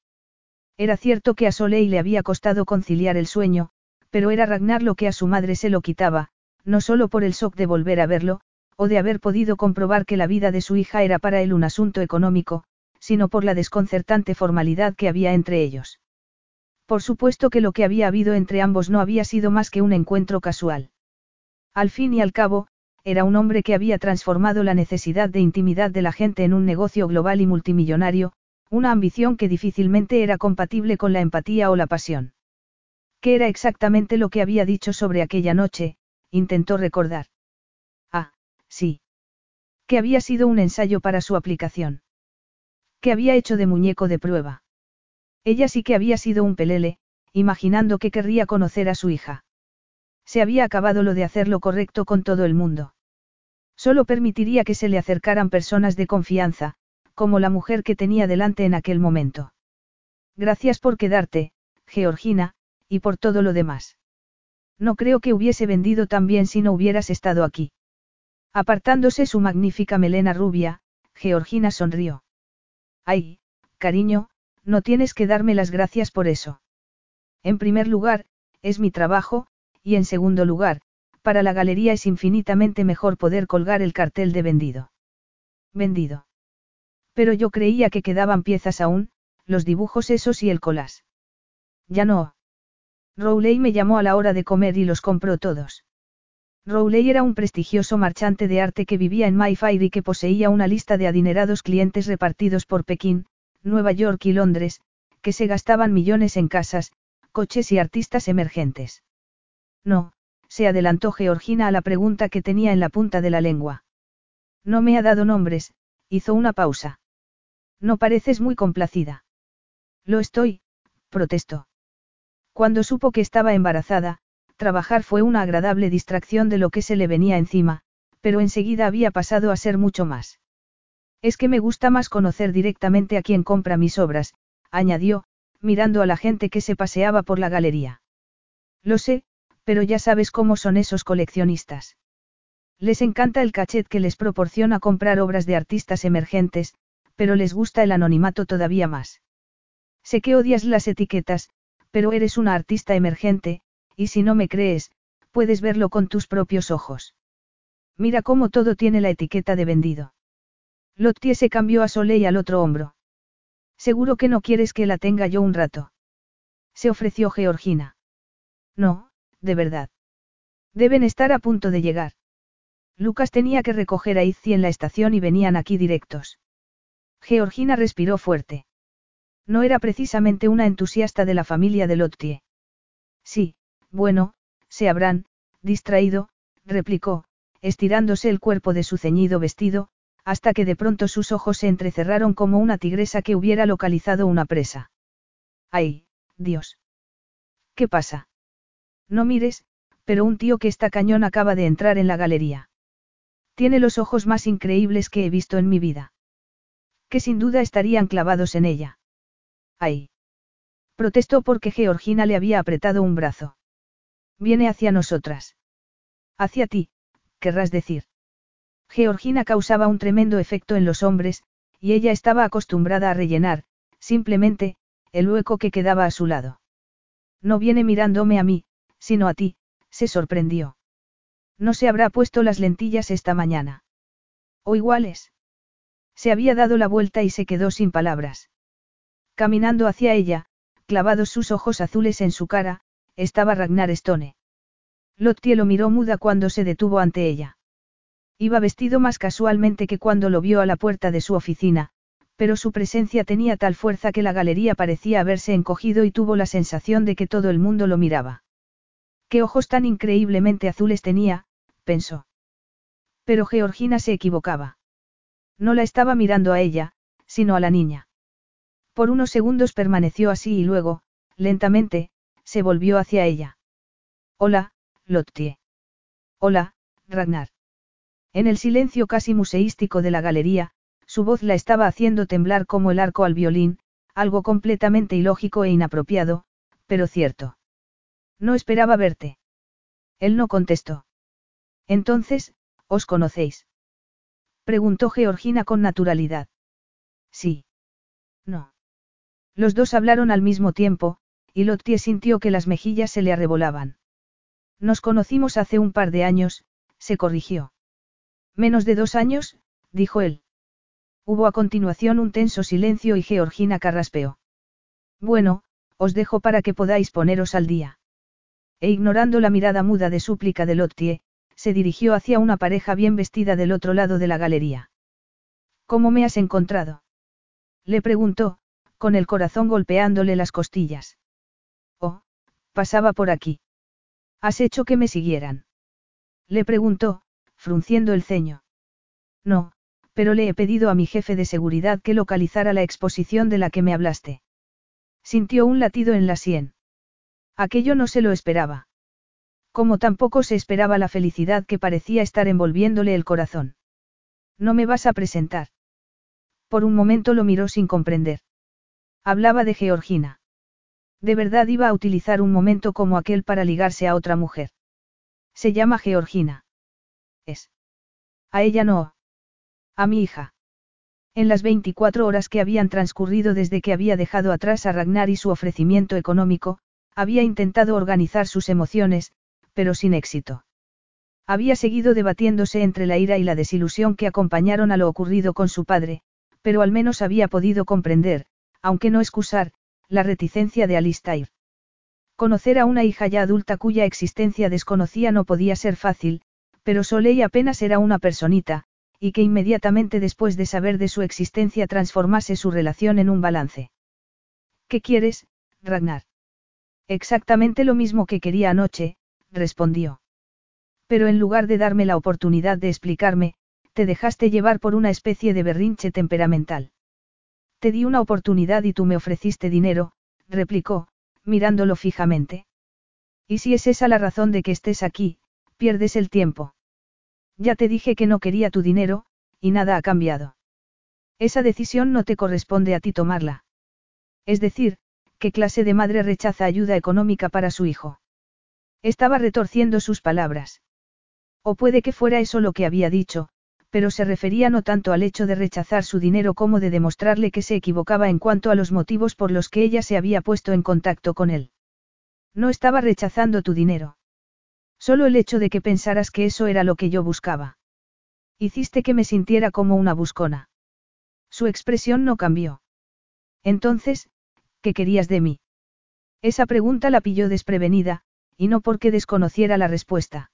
Era cierto que a Soleil le había costado conciliar el sueño, pero era Ragnar lo que a su madre se lo quitaba, no solo por el shock de volver a verlo, o de haber podido comprobar que la vida de su hija era para él un asunto económico, sino por la desconcertante formalidad que había entre ellos. Por supuesto que lo que había habido entre ambos no había sido más que un encuentro casual. Al fin y al cabo, era un hombre que había transformado la necesidad de intimidad de la gente en un negocio global y multimillonario, una ambición que difícilmente era compatible con la empatía o la pasión. ¿Qué era exactamente lo que había dicho sobre aquella noche? intentó recordar. Sí. Que había sido un ensayo para su aplicación. Que había hecho de muñeco de prueba. Ella sí que había sido un pelele, imaginando que querría conocer a su hija. Se había acabado lo de hacer lo correcto con todo el mundo. Solo permitiría que se le acercaran personas de confianza, como la mujer que tenía delante en aquel momento. Gracias por quedarte, Georgina, y por todo lo demás. No creo que hubiese vendido tan bien si no hubieras estado aquí. Apartándose su magnífica melena rubia, Georgina sonrió. Ay, cariño, no tienes que darme las gracias por eso. En primer lugar, es mi trabajo, y en segundo lugar, para la galería es infinitamente mejor poder colgar el cartel de vendido. Vendido. Pero yo creía que quedaban piezas aún, los dibujos esos y el colas. Ya no. Rowley me llamó a la hora de comer y los compró todos. Rowley era un prestigioso marchante de arte que vivía en Mayfair y que poseía una lista de adinerados clientes repartidos por Pekín, Nueva York y Londres, que se gastaban millones en casas, coches y artistas emergentes. No, se adelantó Georgina a la pregunta que tenía en la punta de la lengua. No me ha dado nombres, hizo una pausa. No pareces muy complacida. Lo estoy, protestó. Cuando supo que estaba embarazada, trabajar fue una agradable distracción de lo que se le venía encima, pero enseguida había pasado a ser mucho más. Es que me gusta más conocer directamente a quien compra mis obras, añadió, mirando a la gente que se paseaba por la galería. Lo sé, pero ya sabes cómo son esos coleccionistas. Les encanta el cachet que les proporciona comprar obras de artistas emergentes, pero les gusta el anonimato todavía más. Sé que odias las etiquetas, pero eres una artista emergente, y si no me crees, puedes verlo con tus propios ojos. Mira cómo todo tiene la etiqueta de vendido. Lottie se cambió a Soleil al otro hombro. Seguro que no quieres que la tenga yo un rato. Se ofreció Georgina. No, de verdad. Deben estar a punto de llegar. Lucas tenía que recoger a Izzy en la estación y venían aquí directos. Georgina respiró fuerte. No era precisamente una entusiasta de la familia de Lottie. Sí, bueno, se habrán, distraído, replicó, estirándose el cuerpo de su ceñido vestido, hasta que de pronto sus ojos se entrecerraron como una tigresa que hubiera localizado una presa. ¡Ay, Dios! ¿Qué pasa? No mires, pero un tío que está cañón acaba de entrar en la galería. Tiene los ojos más increíbles que he visto en mi vida. Que sin duda estarían clavados en ella. ¡Ay! Protestó porque Georgina le había apretado un brazo. Viene hacia nosotras. Hacia ti, querrás decir. Georgina causaba un tremendo efecto en los hombres, y ella estaba acostumbrada a rellenar, simplemente, el hueco que quedaba a su lado. No viene mirándome a mí, sino a ti, se sorprendió. No se habrá puesto las lentillas esta mañana. O iguales. Se había dado la vuelta y se quedó sin palabras. Caminando hacia ella, clavados sus ojos azules en su cara, estaba Ragnar Stone. Lottie lo miró muda cuando se detuvo ante ella. Iba vestido más casualmente que cuando lo vio a la puerta de su oficina, pero su presencia tenía tal fuerza que la galería parecía haberse encogido y tuvo la sensación de que todo el mundo lo miraba. Qué ojos tan increíblemente azules tenía, pensó. Pero Georgina se equivocaba. No la estaba mirando a ella, sino a la niña. Por unos segundos permaneció así y luego, lentamente, se volvió hacia ella. Hola, Lottie. Hola, Ragnar. En el silencio casi museístico de la galería, su voz la estaba haciendo temblar como el arco al violín, algo completamente ilógico e inapropiado, pero cierto. No esperaba verte. Él no contestó. Entonces, ¿os conocéis? Preguntó Georgina con naturalidad. Sí. No. Los dos hablaron al mismo tiempo, y Lottie sintió que las mejillas se le arrebolaban. Nos conocimos hace un par de años, se corrigió. Menos de dos años, dijo él. Hubo a continuación un tenso silencio y Georgina carraspeó. Bueno, os dejo para que podáis poneros al día. E ignorando la mirada muda de súplica de Lottie, se dirigió hacia una pareja bien vestida del otro lado de la galería. ¿Cómo me has encontrado? Le preguntó, con el corazón golpeándole las costillas. Oh, pasaba por aquí. ¿Has hecho que me siguieran? Le preguntó, frunciendo el ceño. No, pero le he pedido a mi jefe de seguridad que localizara la exposición de la que me hablaste. Sintió un latido en la sien. Aquello no se lo esperaba. Como tampoco se esperaba la felicidad que parecía estar envolviéndole el corazón. No me vas a presentar. Por un momento lo miró sin comprender. Hablaba de Georgina. De verdad iba a utilizar un momento como aquel para ligarse a otra mujer. Se llama Georgina. Es. A ella no. A mi hija. En las 24 horas que habían transcurrido desde que había dejado atrás a Ragnar y su ofrecimiento económico, había intentado organizar sus emociones, pero sin éxito. Había seguido debatiéndose entre la ira y la desilusión que acompañaron a lo ocurrido con su padre, pero al menos había podido comprender, aunque no excusar, la reticencia de Alistair. Conocer a una hija ya adulta cuya existencia desconocía no podía ser fácil, pero Soleil apenas era una personita, y que inmediatamente después de saber de su existencia transformase su relación en un balance. ¿Qué quieres, Ragnar? Exactamente lo mismo que quería anoche, respondió. Pero en lugar de darme la oportunidad de explicarme, te dejaste llevar por una especie de berrinche temperamental. Te di una oportunidad y tú me ofreciste dinero, replicó, mirándolo fijamente. Y si es esa la razón de que estés aquí, pierdes el tiempo. Ya te dije que no quería tu dinero, y nada ha cambiado. Esa decisión no te corresponde a ti tomarla. Es decir, ¿qué clase de madre rechaza ayuda económica para su hijo? Estaba retorciendo sus palabras. O puede que fuera eso lo que había dicho, pero se refería no tanto al hecho de rechazar su dinero como de demostrarle que se equivocaba en cuanto a los motivos por los que ella se había puesto en contacto con él. No estaba rechazando tu dinero. Solo el hecho de que pensaras que eso era lo que yo buscaba. Hiciste que me sintiera como una buscona. Su expresión no cambió. Entonces, ¿qué querías de mí? Esa pregunta la pilló desprevenida, y no porque desconociera la respuesta.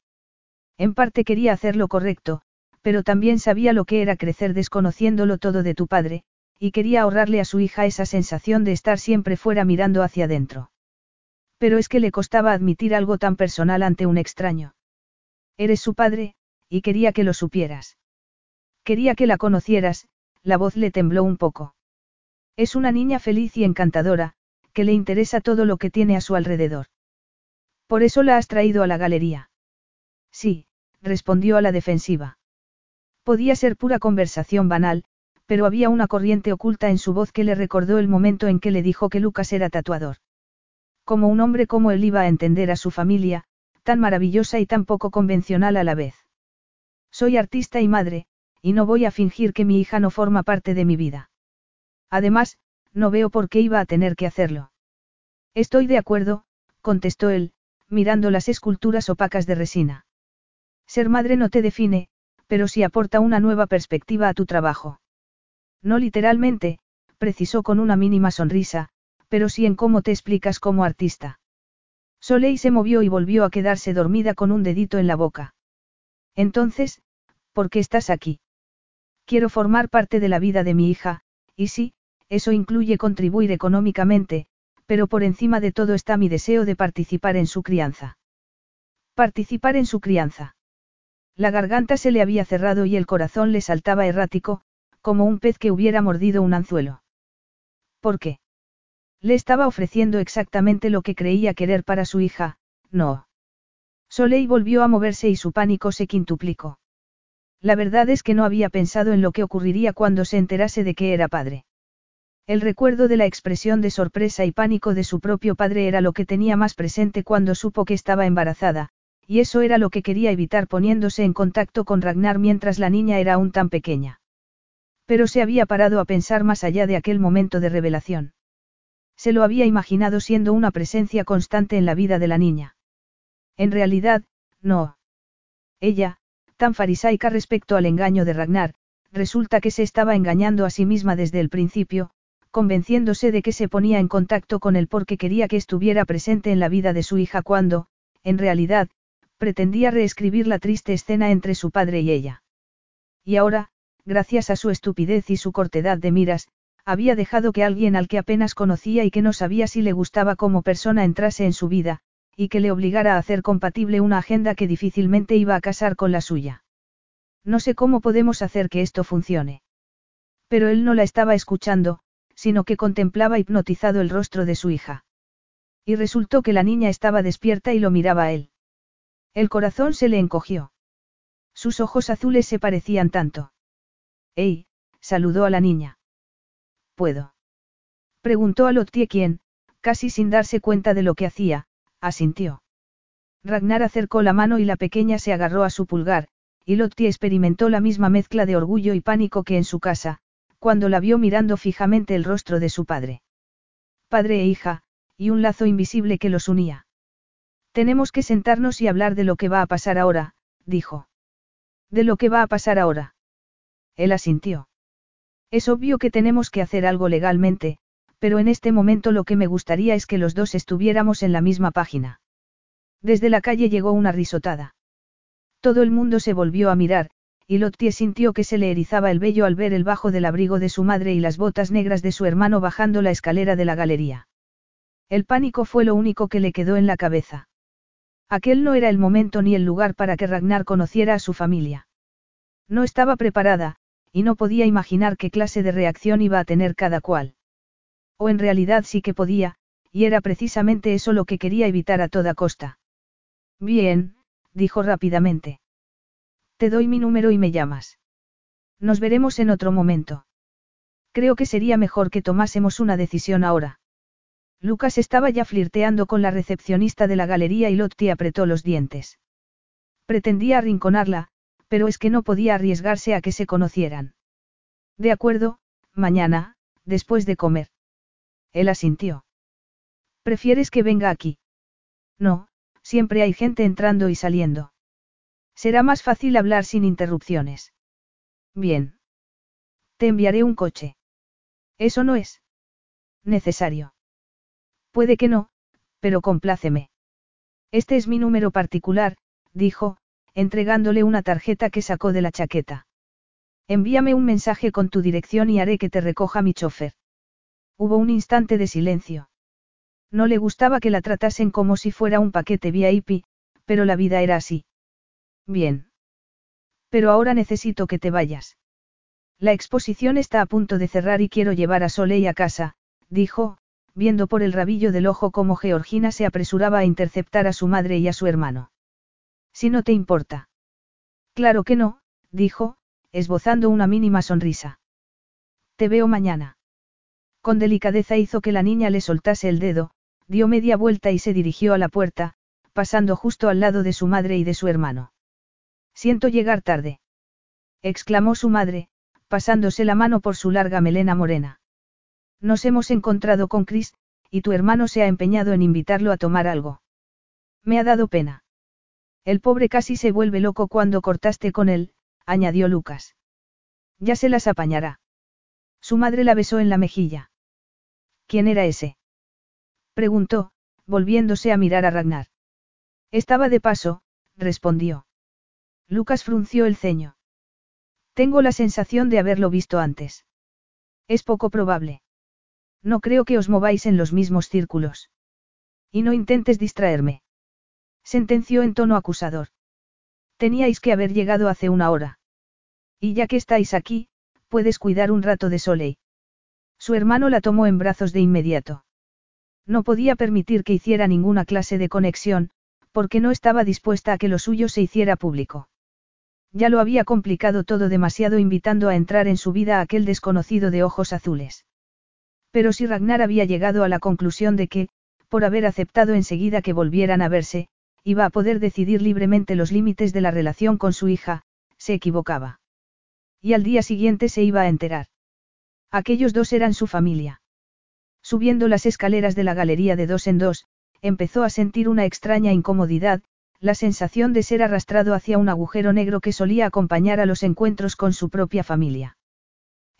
En parte quería hacer lo correcto, pero también sabía lo que era crecer desconociéndolo todo de tu padre, y quería ahorrarle a su hija esa sensación de estar siempre fuera mirando hacia adentro. Pero es que le costaba admitir algo tan personal ante un extraño. Eres su padre, y quería que lo supieras. Quería que la conocieras, la voz le tembló un poco. Es una niña feliz y encantadora, que le interesa todo lo que tiene a su alrededor. Por eso la has traído a la galería. Sí, respondió a la defensiva. Podía ser pura conversación banal, pero había una corriente oculta en su voz que le recordó el momento en que le dijo que Lucas era tatuador. Como un hombre como él iba a entender a su familia, tan maravillosa y tan poco convencional a la vez. Soy artista y madre, y no voy a fingir que mi hija no forma parte de mi vida. Además, no veo por qué iba a tener que hacerlo. Estoy de acuerdo, contestó él, mirando las esculturas opacas de resina. Ser madre no te define, pero sí aporta una nueva perspectiva a tu trabajo. No literalmente, precisó con una mínima sonrisa, pero sí en cómo te explicas como artista. Soleil se movió y volvió a quedarse dormida con un dedito en la boca. Entonces, ¿por qué estás aquí? Quiero formar parte de la vida de mi hija, y sí, eso incluye contribuir económicamente, pero por encima de todo está mi deseo de participar en su crianza. Participar en su crianza. La garganta se le había cerrado y el corazón le saltaba errático, como un pez que hubiera mordido un anzuelo. ¿Por qué? Le estaba ofreciendo exactamente lo que creía querer para su hija, no. Soleil volvió a moverse y su pánico se quintuplicó. La verdad es que no había pensado en lo que ocurriría cuando se enterase de que era padre. El recuerdo de la expresión de sorpresa y pánico de su propio padre era lo que tenía más presente cuando supo que estaba embarazada, y eso era lo que quería evitar poniéndose en contacto con Ragnar mientras la niña era aún tan pequeña. Pero se había parado a pensar más allá de aquel momento de revelación. Se lo había imaginado siendo una presencia constante en la vida de la niña. En realidad, no. Ella, tan farisaica respecto al engaño de Ragnar, resulta que se estaba engañando a sí misma desde el principio, convenciéndose de que se ponía en contacto con él porque quería que estuviera presente en la vida de su hija cuando, en realidad, pretendía reescribir la triste escena entre su padre y ella. Y ahora, gracias a su estupidez y su cortedad de miras, había dejado que alguien al que apenas conocía y que no sabía si le gustaba como persona entrase en su vida, y que le obligara a hacer compatible una agenda que difícilmente iba a casar con la suya. No sé cómo podemos hacer que esto funcione. Pero él no la estaba escuchando, sino que contemplaba hipnotizado el rostro de su hija. Y resultó que la niña estaba despierta y lo miraba a él. El corazón se le encogió. Sus ojos azules se parecían tanto. ¡Ey! saludó a la niña. ¿Puedo? Preguntó a Lottie quien, casi sin darse cuenta de lo que hacía, asintió. Ragnar acercó la mano y la pequeña se agarró a su pulgar, y Lottie experimentó la misma mezcla de orgullo y pánico que en su casa, cuando la vio mirando fijamente el rostro de su padre. Padre e hija, y un lazo invisible que los unía. Tenemos que sentarnos y hablar de lo que va a pasar ahora, dijo. ¿De lo que va a pasar ahora? Él asintió. Es obvio que tenemos que hacer algo legalmente, pero en este momento lo que me gustaría es que los dos estuviéramos en la misma página. Desde la calle llegó una risotada. Todo el mundo se volvió a mirar, y Lottie sintió que se le erizaba el vello al ver el bajo del abrigo de su madre y las botas negras de su hermano bajando la escalera de la galería. El pánico fue lo único que le quedó en la cabeza. Aquel no era el momento ni el lugar para que Ragnar conociera a su familia. No estaba preparada, y no podía imaginar qué clase de reacción iba a tener cada cual. O en realidad sí que podía, y era precisamente eso lo que quería evitar a toda costa. Bien, dijo rápidamente. Te doy mi número y me llamas. Nos veremos en otro momento. Creo que sería mejor que tomásemos una decisión ahora. Lucas estaba ya flirteando con la recepcionista de la galería y Lottie apretó los dientes. Pretendía arrinconarla, pero es que no podía arriesgarse a que se conocieran. De acuerdo, mañana, después de comer. Él asintió. ¿Prefieres que venga aquí? No, siempre hay gente entrando y saliendo. Será más fácil hablar sin interrupciones. Bien. Te enviaré un coche. Eso no es necesario. Puede que no, pero compláceme. Este es mi número particular, dijo, entregándole una tarjeta que sacó de la chaqueta. Envíame un mensaje con tu dirección y haré que te recoja mi chofer. Hubo un instante de silencio. No le gustaba que la tratasen como si fuera un paquete VIP, pero la vida era así. Bien. Pero ahora necesito que te vayas. La exposición está a punto de cerrar y quiero llevar a Soleil a casa, dijo, viendo por el rabillo del ojo cómo Georgina se apresuraba a interceptar a su madre y a su hermano. Si no te importa. Claro que no, dijo, esbozando una mínima sonrisa. Te veo mañana. Con delicadeza hizo que la niña le soltase el dedo, dio media vuelta y se dirigió a la puerta, pasando justo al lado de su madre y de su hermano. Siento llegar tarde. exclamó su madre, pasándose la mano por su larga melena morena. Nos hemos encontrado con Chris, y tu hermano se ha empeñado en invitarlo a tomar algo. Me ha dado pena. El pobre casi se vuelve loco cuando cortaste con él, añadió Lucas. Ya se las apañará. Su madre la besó en la mejilla. ¿Quién era ese? preguntó, volviéndose a mirar a Ragnar. Estaba de paso, respondió. Lucas frunció el ceño. Tengo la sensación de haberlo visto antes. Es poco probable. No creo que os mováis en los mismos círculos. Y no intentes distraerme. Sentenció en tono acusador. Teníais que haber llegado hace una hora. Y ya que estáis aquí, puedes cuidar un rato de Soleil. Su hermano la tomó en brazos de inmediato. No podía permitir que hiciera ninguna clase de conexión, porque no estaba dispuesta a que lo suyo se hiciera público. Ya lo había complicado todo demasiado invitando a entrar en su vida a aquel desconocido de ojos azules. Pero si Ragnar había llegado a la conclusión de que, por haber aceptado enseguida que volvieran a verse, iba a poder decidir libremente los límites de la relación con su hija, se equivocaba. Y al día siguiente se iba a enterar. Aquellos dos eran su familia. Subiendo las escaleras de la galería de dos en dos, empezó a sentir una extraña incomodidad, la sensación de ser arrastrado hacia un agujero negro que solía acompañar a los encuentros con su propia familia.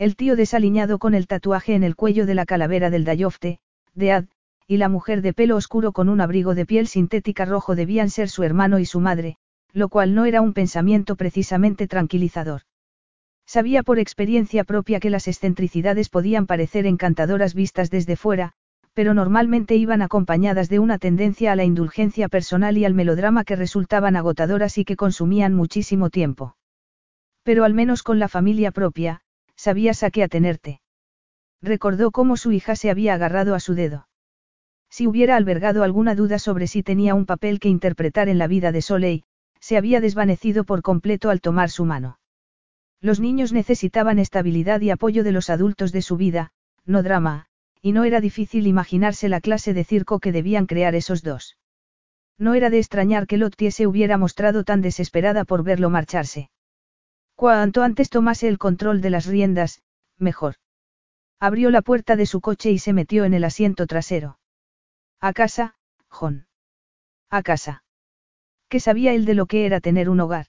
El tío desaliñado con el tatuaje en el cuello de la calavera del Dayofte, de Ad, y la mujer de pelo oscuro con un abrigo de piel sintética rojo debían ser su hermano y su madre, lo cual no era un pensamiento precisamente tranquilizador. Sabía por experiencia propia que las excentricidades podían parecer encantadoras vistas desde fuera, pero normalmente iban acompañadas de una tendencia a la indulgencia personal y al melodrama que resultaban agotadoras y que consumían muchísimo tiempo. Pero al menos con la familia propia, sabías a qué atenerte. Recordó cómo su hija se había agarrado a su dedo. Si hubiera albergado alguna duda sobre si tenía un papel que interpretar en la vida de Soleil, se había desvanecido por completo al tomar su mano. Los niños necesitaban estabilidad y apoyo de los adultos de su vida, no drama, y no era difícil imaginarse la clase de circo que debían crear esos dos. No era de extrañar que Lottie se hubiera mostrado tan desesperada por verlo marcharse. Cuanto antes tomase el control de las riendas, mejor. Abrió la puerta de su coche y se metió en el asiento trasero. A casa, John. A casa. ¿Qué sabía él de lo que era tener un hogar?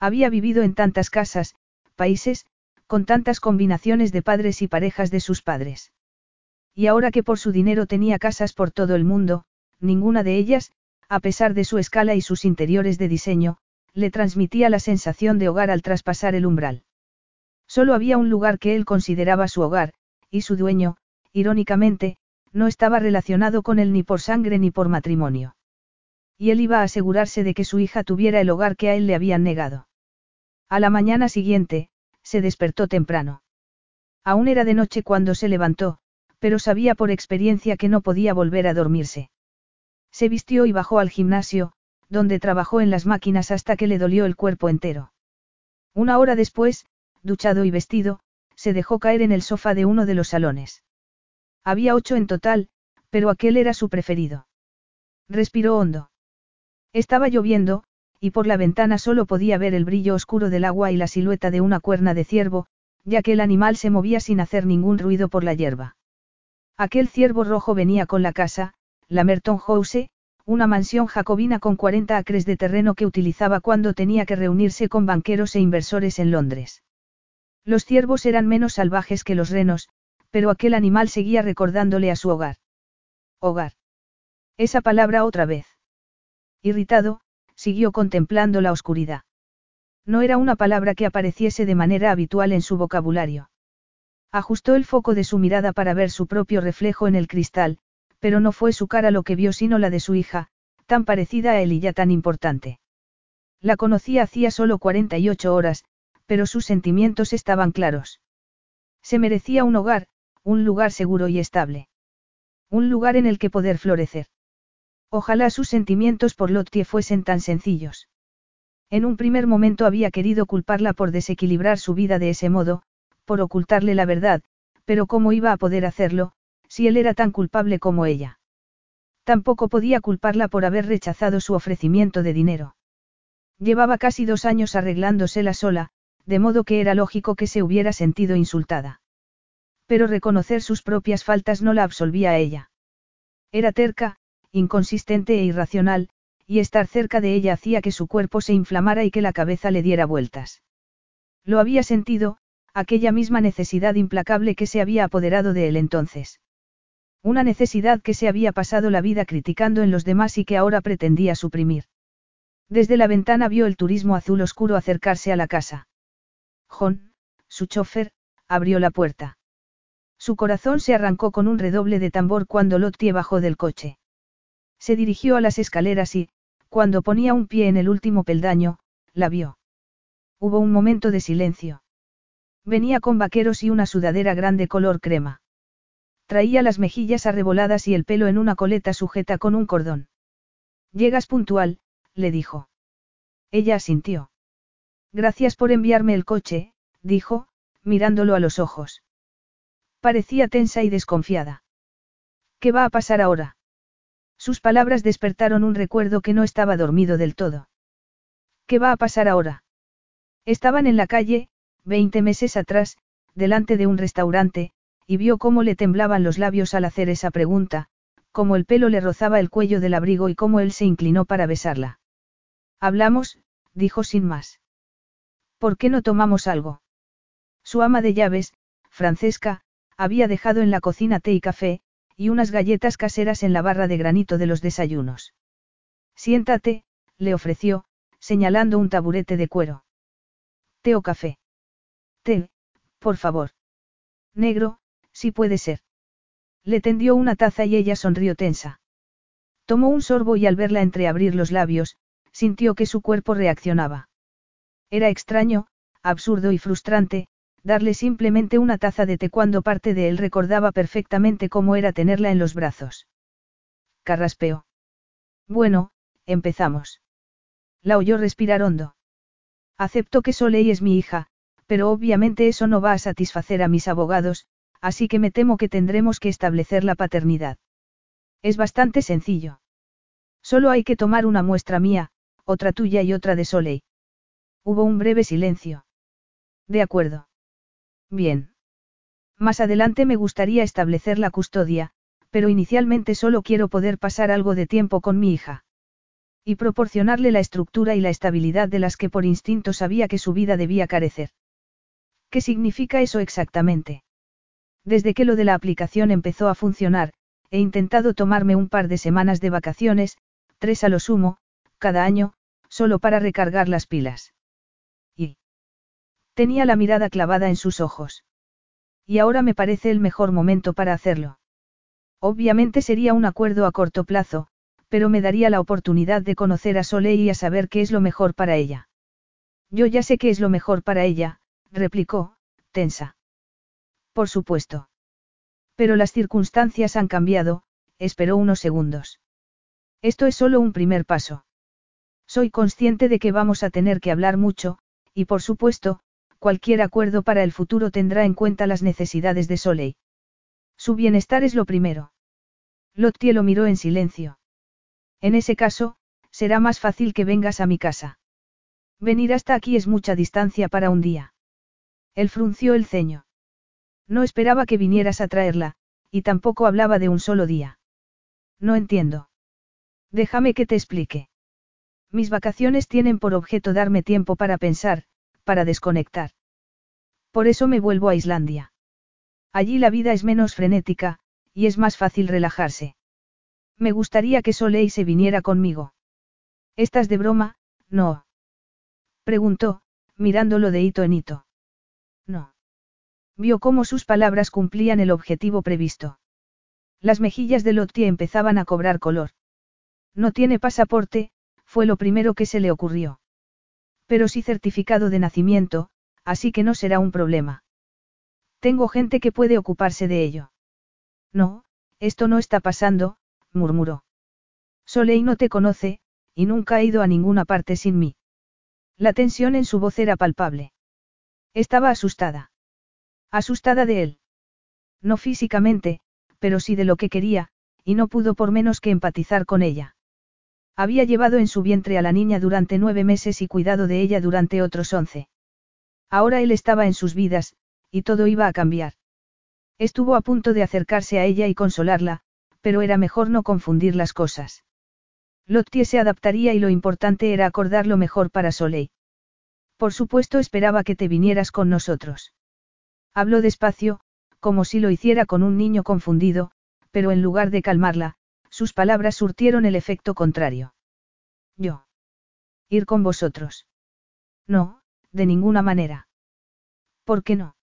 Había vivido en tantas casas, países, con tantas combinaciones de padres y parejas de sus padres. Y ahora que por su dinero tenía casas por todo el mundo, ninguna de ellas, a pesar de su escala y sus interiores de diseño, le transmitía la sensación de hogar al traspasar el umbral. Solo había un lugar que él consideraba su hogar, y su dueño, irónicamente, no estaba relacionado con él ni por sangre ni por matrimonio. Y él iba a asegurarse de que su hija tuviera el hogar que a él le habían negado. A la mañana siguiente, se despertó temprano. Aún era de noche cuando se levantó, pero sabía por experiencia que no podía volver a dormirse. Se vistió y bajó al gimnasio, donde trabajó en las máquinas hasta que le dolió el cuerpo entero. Una hora después, duchado y vestido, se dejó caer en el sofá de uno de los salones. Había ocho en total, pero aquel era su preferido. Respiró hondo. Estaba lloviendo, y por la ventana solo podía ver el brillo oscuro del agua y la silueta de una cuerna de ciervo, ya que el animal se movía sin hacer ningún ruido por la hierba. Aquel ciervo rojo venía con la casa, la Merton House, una mansión jacobina con 40 acres de terreno que utilizaba cuando tenía que reunirse con banqueros e inversores en Londres. Los ciervos eran menos salvajes que los renos, pero aquel animal seguía recordándole a su hogar. Hogar. Esa palabra otra vez. Irritado, siguió contemplando la oscuridad. No era una palabra que apareciese de manera habitual en su vocabulario. Ajustó el foco de su mirada para ver su propio reflejo en el cristal, pero no fue su cara lo que vio sino la de su hija, tan parecida a él y ya tan importante. La conocía hacía solo 48 horas, pero sus sentimientos estaban claros. Se merecía un hogar, un lugar seguro y estable. Un lugar en el que poder florecer. Ojalá sus sentimientos por Lottie fuesen tan sencillos. En un primer momento había querido culparla por desequilibrar su vida de ese modo, por ocultarle la verdad, pero ¿cómo iba a poder hacerlo, si él era tan culpable como ella? Tampoco podía culparla por haber rechazado su ofrecimiento de dinero. Llevaba casi dos años arreglándosela sola, de modo que era lógico que se hubiera sentido insultada. Pero reconocer sus propias faltas no la absolvía a ella. Era terca, inconsistente e irracional, y estar cerca de ella hacía que su cuerpo se inflamara y que la cabeza le diera vueltas. Lo había sentido, aquella misma necesidad implacable que se había apoderado de él entonces. Una necesidad que se había pasado la vida criticando en los demás y que ahora pretendía suprimir. Desde la ventana vio el turismo azul oscuro acercarse a la casa. John, su chofer, abrió la puerta. Su corazón se arrancó con un redoble de tambor cuando Lottie bajó del coche. Se dirigió a las escaleras y, cuando ponía un pie en el último peldaño, la vio. Hubo un momento de silencio. Venía con vaqueros y una sudadera grande color crema. Traía las mejillas arreboladas y el pelo en una coleta sujeta con un cordón. Llegas puntual, le dijo. Ella asintió. Gracias por enviarme el coche, dijo, mirándolo a los ojos. Parecía tensa y desconfiada. ¿Qué va a pasar ahora? Sus palabras despertaron un recuerdo que no estaba dormido del todo. ¿Qué va a pasar ahora? Estaban en la calle, veinte meses atrás, delante de un restaurante, y vio cómo le temblaban los labios al hacer esa pregunta, cómo el pelo le rozaba el cuello del abrigo y cómo él se inclinó para besarla. Hablamos, dijo sin más. ¿Por qué no tomamos algo? Su ama de llaves, Francesca, había dejado en la cocina té y café, y unas galletas caseras en la barra de granito de los desayunos. Siéntate, le ofreció, señalando un taburete de cuero. ¿Té o café? Té, por favor. Negro, si puede ser. Le tendió una taza y ella sonrió tensa. Tomó un sorbo y al verla entreabrir los labios, sintió que su cuerpo reaccionaba. Era extraño, absurdo y frustrante, darle simplemente una taza de té cuando parte de él recordaba perfectamente cómo era tenerla en los brazos. Carraspeó. Bueno, empezamos. La oyó respirar hondo. Acepto que Soleil es mi hija, pero obviamente eso no va a satisfacer a mis abogados, así que me temo que tendremos que establecer la paternidad. Es bastante sencillo. Solo hay que tomar una muestra mía, otra tuya y otra de Soleil. Hubo un breve silencio. De acuerdo. Bien. Más adelante me gustaría establecer la custodia, pero inicialmente solo quiero poder pasar algo de tiempo con mi hija. Y proporcionarle la estructura y la estabilidad de las que por instinto sabía que su vida debía carecer. ¿Qué significa eso exactamente? Desde que lo de la aplicación empezó a funcionar, he intentado tomarme un par de semanas de vacaciones, tres a lo sumo, cada año, solo para recargar las pilas. Y... Tenía la mirada clavada en sus ojos. Y ahora me parece el mejor momento para hacerlo. Obviamente sería un acuerdo a corto plazo, pero me daría la oportunidad de conocer a Soleil y a saber qué es lo mejor para ella. Yo ya sé qué es lo mejor para ella, replicó, tensa. Por supuesto. Pero las circunstancias han cambiado, esperó unos segundos. Esto es solo un primer paso. Soy consciente de que vamos a tener que hablar mucho, y por supuesto, cualquier acuerdo para el futuro tendrá en cuenta las necesidades de Soleil. Su bienestar es lo primero. Lottie lo miró en silencio. En ese caso, será más fácil que vengas a mi casa. Venir hasta aquí es mucha distancia para un día. Él frunció el ceño. No esperaba que vinieras a traerla, y tampoco hablaba de un solo día. No entiendo. Déjame que te explique. Mis vacaciones tienen por objeto darme tiempo para pensar, para desconectar. Por eso me vuelvo a Islandia. Allí la vida es menos frenética, y es más fácil relajarse. Me gustaría que Soleil se viniera conmigo. ¿Estás de broma? No. Preguntó, mirándolo de hito en hito. No. Vio cómo sus palabras cumplían el objetivo previsto. Las mejillas de Lottie empezaban a cobrar color. No tiene pasaporte, fue lo primero que se le ocurrió. Pero sí certificado de nacimiento, así que no será un problema. Tengo gente que puede ocuparse de ello. No, esto no está pasando, murmuró. Soleil no te conoce, y nunca ha ido a ninguna parte sin mí. La tensión en su voz era palpable. Estaba asustada. Asustada de él. No físicamente, pero sí de lo que quería, y no pudo por menos que empatizar con ella. Había llevado en su vientre a la niña durante nueve meses y cuidado de ella durante otros once. Ahora él estaba en sus vidas, y todo iba a cambiar. Estuvo a punto de acercarse a ella y consolarla, pero era mejor no confundir las cosas. Lottie se adaptaría y lo importante era acordar lo mejor para Soleil. Por supuesto esperaba que te vinieras con nosotros. Habló despacio, como si lo hiciera con un niño confundido, pero en lugar de calmarla, sus palabras surtieron el efecto contrario. Yo. Ir con vosotros. No, de ninguna manera. ¿Por qué no?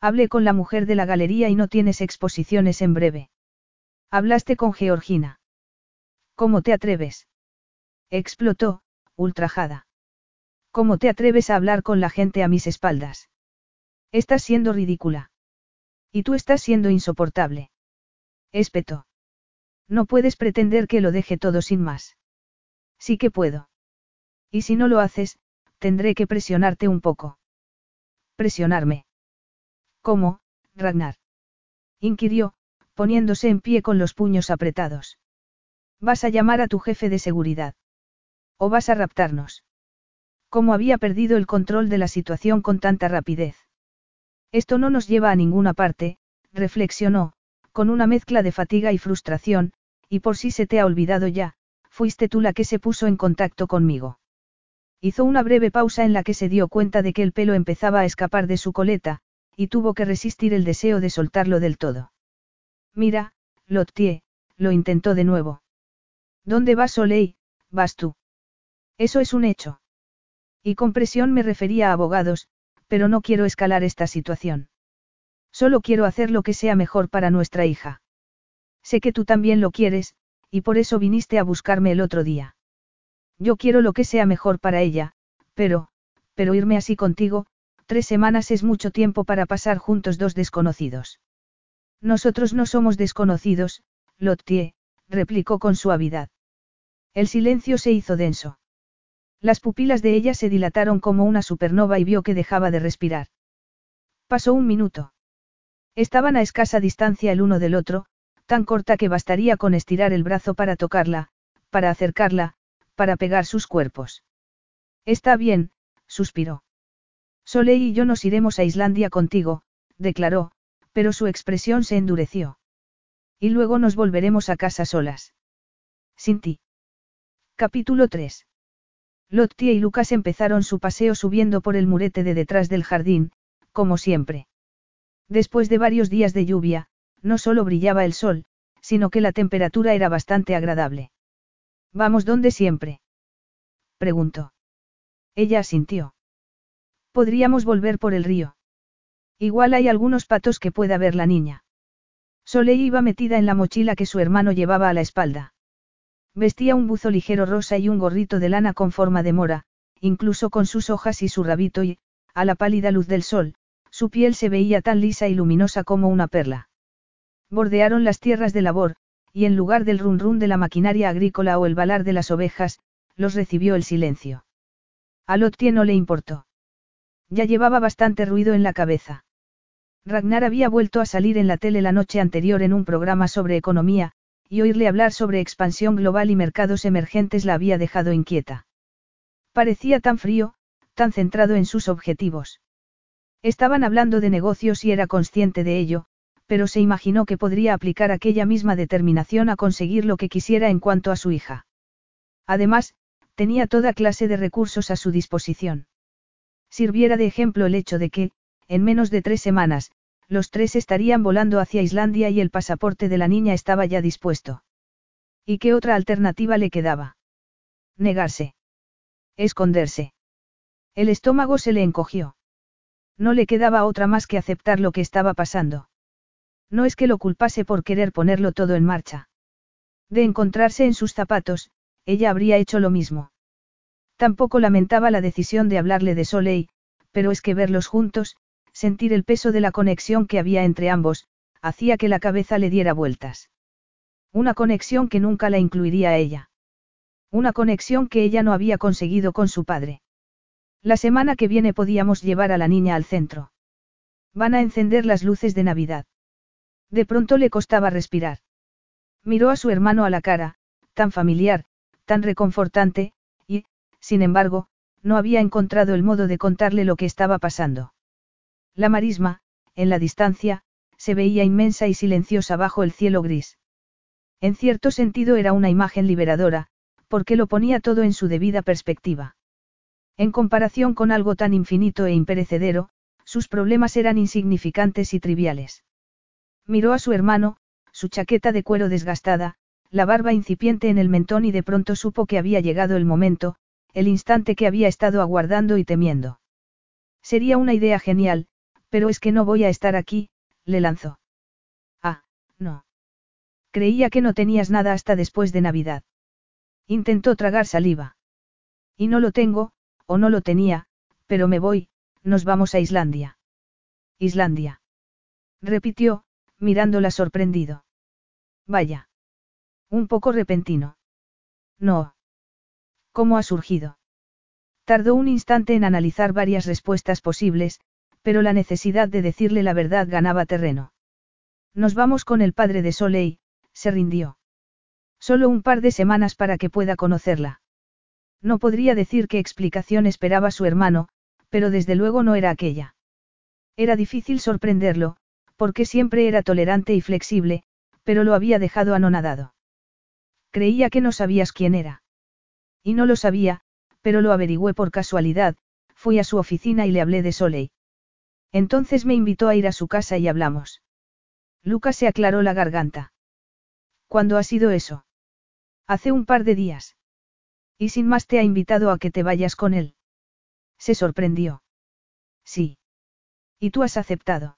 Hablé con la mujer de la galería y no tienes exposiciones en breve. Hablaste con Georgina. ¿Cómo te atreves? Explotó, ultrajada. ¿Cómo te atreves a hablar con la gente a mis espaldas? Estás siendo ridícula. Y tú estás siendo insoportable. Espeto. No puedes pretender que lo deje todo sin más. Sí que puedo. Y si no lo haces, tendré que presionarte un poco. ¿Presionarme? ¿Cómo, Ragnar? inquirió, poniéndose en pie con los puños apretados. ¿Vas a llamar a tu jefe de seguridad? ¿O vas a raptarnos? ¿Cómo había perdido el control de la situación con tanta rapidez? Esto no nos lleva a ninguna parte, reflexionó, con una mezcla de fatiga y frustración, y por si se te ha olvidado ya, fuiste tú la que se puso en contacto conmigo. Hizo una breve pausa en la que se dio cuenta de que el pelo empezaba a escapar de su coleta, y tuvo que resistir el deseo de soltarlo del todo. Mira, Lottie, lo intentó de nuevo. ¿Dónde vas Soleil? Vas tú. Eso es un hecho. Y con presión me refería a abogados, pero no quiero escalar esta situación. Solo quiero hacer lo que sea mejor para nuestra hija. Sé que tú también lo quieres, y por eso viniste a buscarme el otro día. Yo quiero lo que sea mejor para ella, pero, pero irme así contigo, tres semanas es mucho tiempo para pasar juntos dos desconocidos. Nosotros no somos desconocidos, Lottie, replicó con suavidad. El silencio se hizo denso. Las pupilas de ella se dilataron como una supernova y vio que dejaba de respirar. Pasó un minuto. Estaban a escasa distancia el uno del otro, tan corta que bastaría con estirar el brazo para tocarla, para acercarla, para pegar sus cuerpos. Está bien, suspiró. Soleil y yo nos iremos a Islandia contigo, declaró, pero su expresión se endureció. Y luego nos volveremos a casa solas. Sin ti. Capítulo 3. Lottie y Lucas empezaron su paseo subiendo por el murete de detrás del jardín, como siempre. Después de varios días de lluvia, no solo brillaba el sol, sino que la temperatura era bastante agradable. ¿Vamos donde siempre? preguntó. Ella asintió. Podríamos volver por el río. Igual hay algunos patos que pueda ver la niña. Soleil iba metida en la mochila que su hermano llevaba a la espalda. Vestía un buzo ligero rosa y un gorrito de lana con forma de mora, incluso con sus hojas y su rabito y, a la pálida luz del sol, su piel se veía tan lisa y luminosa como una perla. Bordearon las tierras de labor, y en lugar del run run de la maquinaria agrícola o el balar de las ovejas, los recibió el silencio. A Lottie no le importó. Ya llevaba bastante ruido en la cabeza. Ragnar había vuelto a salir en la tele la noche anterior en un programa sobre economía, y oírle hablar sobre expansión global y mercados emergentes la había dejado inquieta. Parecía tan frío, tan centrado en sus objetivos. Estaban hablando de negocios y era consciente de ello, pero se imaginó que podría aplicar aquella misma determinación a conseguir lo que quisiera en cuanto a su hija. Además, tenía toda clase de recursos a su disposición. Sirviera de ejemplo el hecho de que, en menos de tres semanas, los tres estarían volando hacia Islandia y el pasaporte de la niña estaba ya dispuesto. ¿Y qué otra alternativa le quedaba? Negarse. Esconderse. El estómago se le encogió. No le quedaba otra más que aceptar lo que estaba pasando. No es que lo culpase por querer ponerlo todo en marcha. De encontrarse en sus zapatos, ella habría hecho lo mismo. Tampoco lamentaba la decisión de hablarle de Soleil, pero es que verlos juntos, sentir el peso de la conexión que había entre ambos, hacía que la cabeza le diera vueltas. Una conexión que nunca la incluiría a ella. Una conexión que ella no había conseguido con su padre. La semana que viene podíamos llevar a la niña al centro. Van a encender las luces de Navidad. De pronto le costaba respirar. Miró a su hermano a la cara, tan familiar, tan reconfortante, sin embargo, no había encontrado el modo de contarle lo que estaba pasando. La marisma, en la distancia, se veía inmensa y silenciosa bajo el cielo gris. En cierto sentido era una imagen liberadora, porque lo ponía todo en su debida perspectiva. En comparación con algo tan infinito e imperecedero, sus problemas eran insignificantes y triviales. Miró a su hermano, su chaqueta de cuero desgastada, la barba incipiente en el mentón y de pronto supo que había llegado el momento, el instante que había estado aguardando y temiendo. Sería una idea genial, pero es que no voy a estar aquí, le lanzó. Ah, no. Creía que no tenías nada hasta después de Navidad. Intentó tragar saliva. Y no lo tengo, o no lo tenía, pero me voy, nos vamos a Islandia. Islandia. Repitió, mirándola sorprendido. Vaya. Un poco repentino. No. ¿Cómo ha surgido? Tardó un instante en analizar varias respuestas posibles, pero la necesidad de decirle la verdad ganaba terreno. Nos vamos con el padre de Soleil, se rindió. Solo un par de semanas para que pueda conocerla. No podría decir qué explicación esperaba su hermano, pero desde luego no era aquella. Era difícil sorprenderlo, porque siempre era tolerante y flexible, pero lo había dejado anonadado. Creía que no sabías quién era. Y no lo sabía, pero lo averigüé por casualidad, fui a su oficina y le hablé de Soleil. Entonces me invitó a ir a su casa y hablamos. Lucas se aclaró la garganta. ¿Cuándo ha sido eso? Hace un par de días. Y sin más te ha invitado a que te vayas con él. Se sorprendió. Sí. ¿Y tú has aceptado?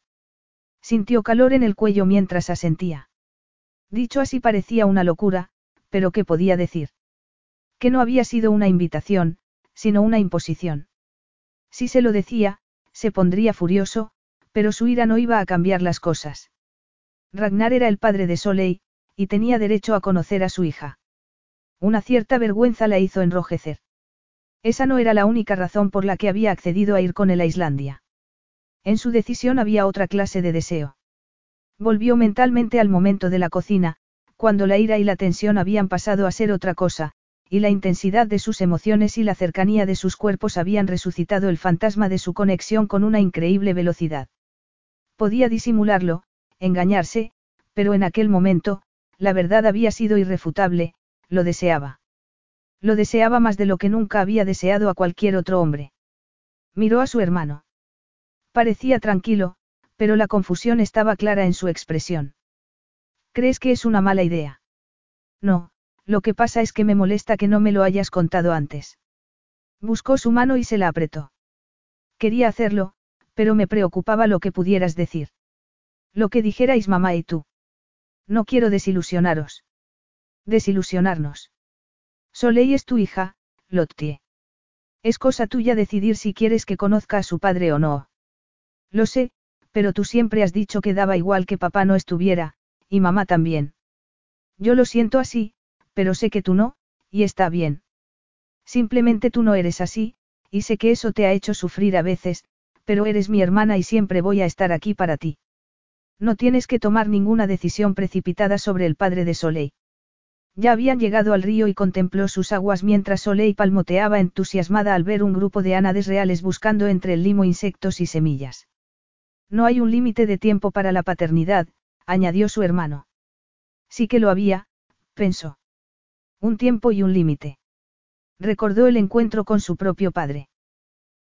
Sintió calor en el cuello mientras asentía. Dicho así parecía una locura, pero ¿qué podía decir? Que no había sido una invitación, sino una imposición. Si se lo decía, se pondría furioso, pero su ira no iba a cambiar las cosas. Ragnar era el padre de Soleil, y tenía derecho a conocer a su hija. Una cierta vergüenza la hizo enrojecer. Esa no era la única razón por la que había accedido a ir con él a Islandia. En su decisión había otra clase de deseo. Volvió mentalmente al momento de la cocina, cuando la ira y la tensión habían pasado a ser otra cosa, y la intensidad de sus emociones y la cercanía de sus cuerpos habían resucitado el fantasma de su conexión con una increíble velocidad. Podía disimularlo, engañarse, pero en aquel momento, la verdad había sido irrefutable, lo deseaba. Lo deseaba más de lo que nunca había deseado a cualquier otro hombre. Miró a su hermano. Parecía tranquilo, pero la confusión estaba clara en su expresión. ¿Crees que es una mala idea? No, lo que pasa es que me molesta que no me lo hayas contado antes. Buscó su mano y se la apretó. Quería hacerlo, pero me preocupaba lo que pudieras decir. Lo que dijerais mamá y tú. No quiero desilusionaros. Desilusionarnos. Soleil es tu hija, Lottie. Es cosa tuya decidir si quieres que conozca a su padre o no. Lo sé, pero tú siempre has dicho que daba igual que papá no estuviera, y mamá también. Yo lo siento así, pero sé que tú no, y está bien. Simplemente tú no eres así, y sé que eso te ha hecho sufrir a veces, pero eres mi hermana y siempre voy a estar aquí para ti. No tienes que tomar ninguna decisión precipitada sobre el padre de Soleil. Ya habían llegado al río y contempló sus aguas mientras Soleil palmoteaba entusiasmada al ver un grupo de ánades reales buscando entre el limo insectos y semillas. No hay un límite de tiempo para la paternidad, añadió su hermano. Sí que lo había, pensó. Un tiempo y un límite. Recordó el encuentro con su propio padre.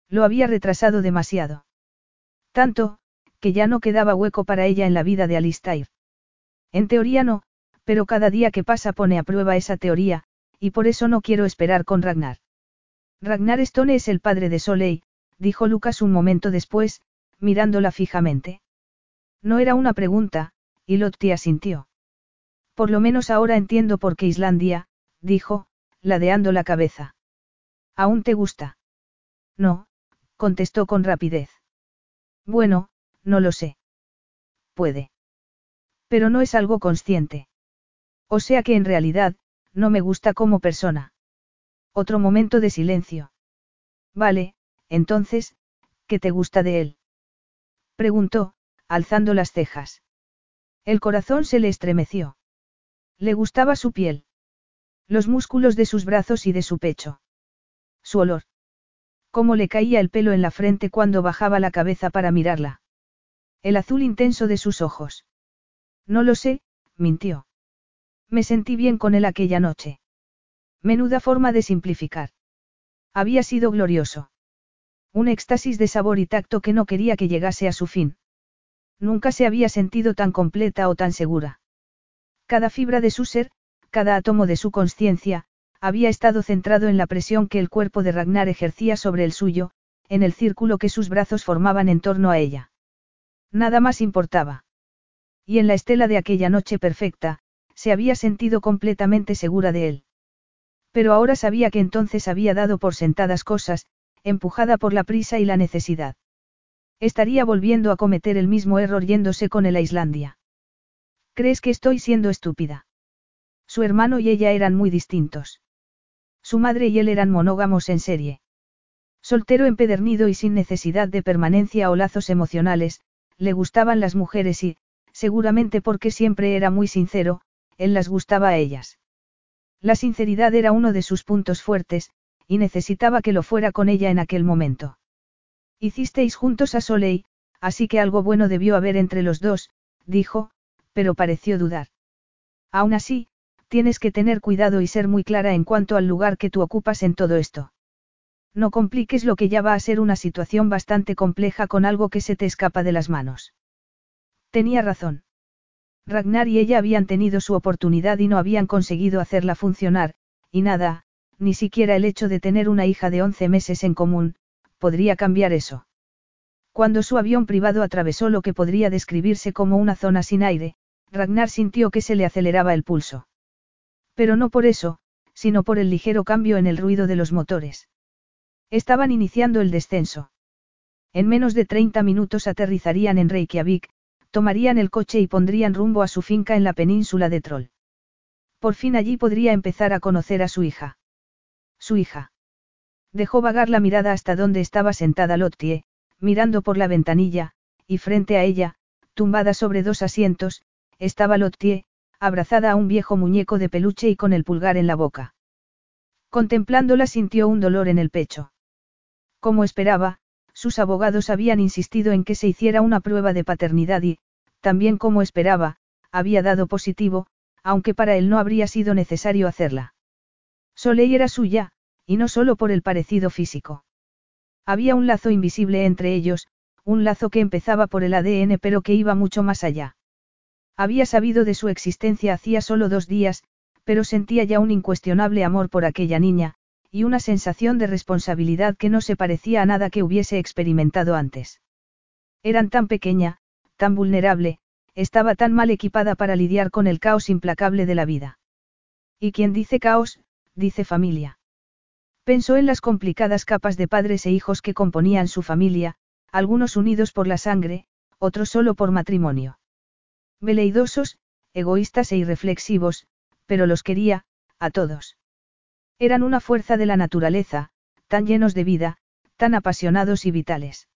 Lo había retrasado demasiado. Tanto, que ya no quedaba hueco para ella en la vida de Alistair. En teoría no, pero cada día que pasa pone a prueba esa teoría, y por eso no quiero esperar con Ragnar. Ragnar Stone es el padre de Soleil, dijo Lucas un momento después, mirándola fijamente. No era una pregunta, y Lottie asintió. Por lo menos ahora entiendo por qué Islandia, dijo, ladeando la cabeza. ¿Aún te gusta? No, contestó con rapidez. Bueno, no lo sé. Puede. Pero no es algo consciente. O sea que en realidad, no me gusta como persona. Otro momento de silencio. Vale, entonces, ¿qué te gusta de él? Preguntó, alzando las cejas. El corazón se le estremeció. Le gustaba su piel. Los músculos de sus brazos y de su pecho. Su olor. Cómo le caía el pelo en la frente cuando bajaba la cabeza para mirarla. El azul intenso de sus ojos. No lo sé, mintió. Me sentí bien con él aquella noche. Menuda forma de simplificar. Había sido glorioso. Un éxtasis de sabor y tacto que no quería que llegase a su fin. Nunca se había sentido tan completa o tan segura. Cada fibra de su ser, cada átomo de su conciencia, había estado centrado en la presión que el cuerpo de Ragnar ejercía sobre el suyo, en el círculo que sus brazos formaban en torno a ella. Nada más importaba. Y en la estela de aquella noche perfecta, se había sentido completamente segura de él. Pero ahora sabía que entonces había dado por sentadas cosas, empujada por la prisa y la necesidad. Estaría volviendo a cometer el mismo error yéndose con a Islandia. ¿Crees que estoy siendo estúpida? Su hermano y ella eran muy distintos. Su madre y él eran monógamos en serie. Soltero empedernido y sin necesidad de permanencia o lazos emocionales, le gustaban las mujeres y, seguramente porque siempre era muy sincero, él las gustaba a ellas. La sinceridad era uno de sus puntos fuertes, y necesitaba que lo fuera con ella en aquel momento. Hicisteis juntos a Soleil, así que algo bueno debió haber entre los dos, dijo, pero pareció dudar. Aún así, tienes que tener cuidado y ser muy clara en cuanto al lugar que tú ocupas en todo esto. No compliques lo que ya va a ser una situación bastante compleja con algo que se te escapa de las manos. Tenía razón. Ragnar y ella habían tenido su oportunidad y no habían conseguido hacerla funcionar, y nada, ni siquiera el hecho de tener una hija de 11 meses en común, podría cambiar eso. Cuando su avión privado atravesó lo que podría describirse como una zona sin aire, Ragnar sintió que se le aceleraba el pulso. Pero no por eso, sino por el ligero cambio en el ruido de los motores. Estaban iniciando el descenso. En menos de 30 minutos aterrizarían en Reykjavik, tomarían el coche y pondrían rumbo a su finca en la península de Troll. Por fin allí podría empezar a conocer a su hija. Su hija. Dejó vagar la mirada hasta donde estaba sentada Lottie, mirando por la ventanilla, y frente a ella, tumbada sobre dos asientos, estaba Lottie, abrazada a un viejo muñeco de peluche y con el pulgar en la boca. Contemplándola sintió un dolor en el pecho. Como esperaba, sus abogados habían insistido en que se hiciera una prueba de paternidad y, también como esperaba, había dado positivo, aunque para él no habría sido necesario hacerla. Soleil era suya, y no solo por el parecido físico. Había un lazo invisible entre ellos, un lazo que empezaba por el ADN pero que iba mucho más allá. Había sabido de su existencia hacía solo dos días, pero sentía ya un incuestionable amor por aquella niña, y una sensación de responsabilidad que no se parecía a nada que hubiese experimentado antes. Eran tan pequeña, tan vulnerable, estaba tan mal equipada para lidiar con el caos implacable de la vida. Y quien dice caos, dice familia. Pensó en las complicadas capas de padres e hijos que componían su familia, algunos unidos por la sangre, otros solo por matrimonio. Veleidosos, egoístas e irreflexivos, pero los quería, a todos. Eran una fuerza de la naturaleza, tan llenos de vida, tan apasionados y vitales.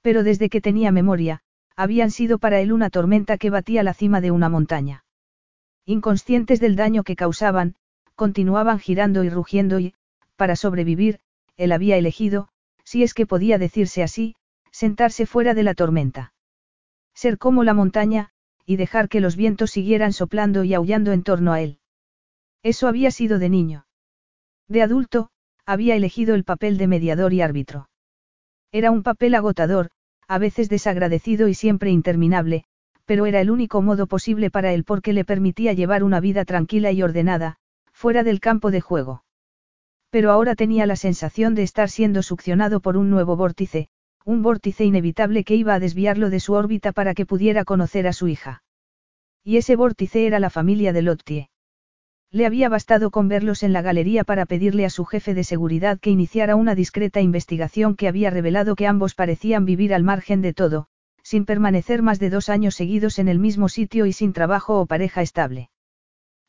Pero desde que tenía memoria, habían sido para él una tormenta que batía la cima de una montaña. Inconscientes del daño que causaban, continuaban girando y rugiendo y, para sobrevivir, él había elegido, si es que podía decirse así, sentarse fuera de la tormenta. Ser como la montaña, y dejar que los vientos siguieran soplando y aullando en torno a él. Eso había sido de niño. De adulto, había elegido el papel de mediador y árbitro. Era un papel agotador, a veces desagradecido y siempre interminable, pero era el único modo posible para él porque le permitía llevar una vida tranquila y ordenada, fuera del campo de juego. Pero ahora tenía la sensación de estar siendo succionado por un nuevo vórtice, un vórtice inevitable que iba a desviarlo de su órbita para que pudiera conocer a su hija. Y ese vórtice era la familia de Lottie. Le había bastado con verlos en la galería para pedirle a su jefe de seguridad que iniciara una discreta investigación que había revelado que ambos parecían vivir al margen de todo, sin permanecer más de dos años seguidos en el mismo sitio y sin trabajo o pareja estable.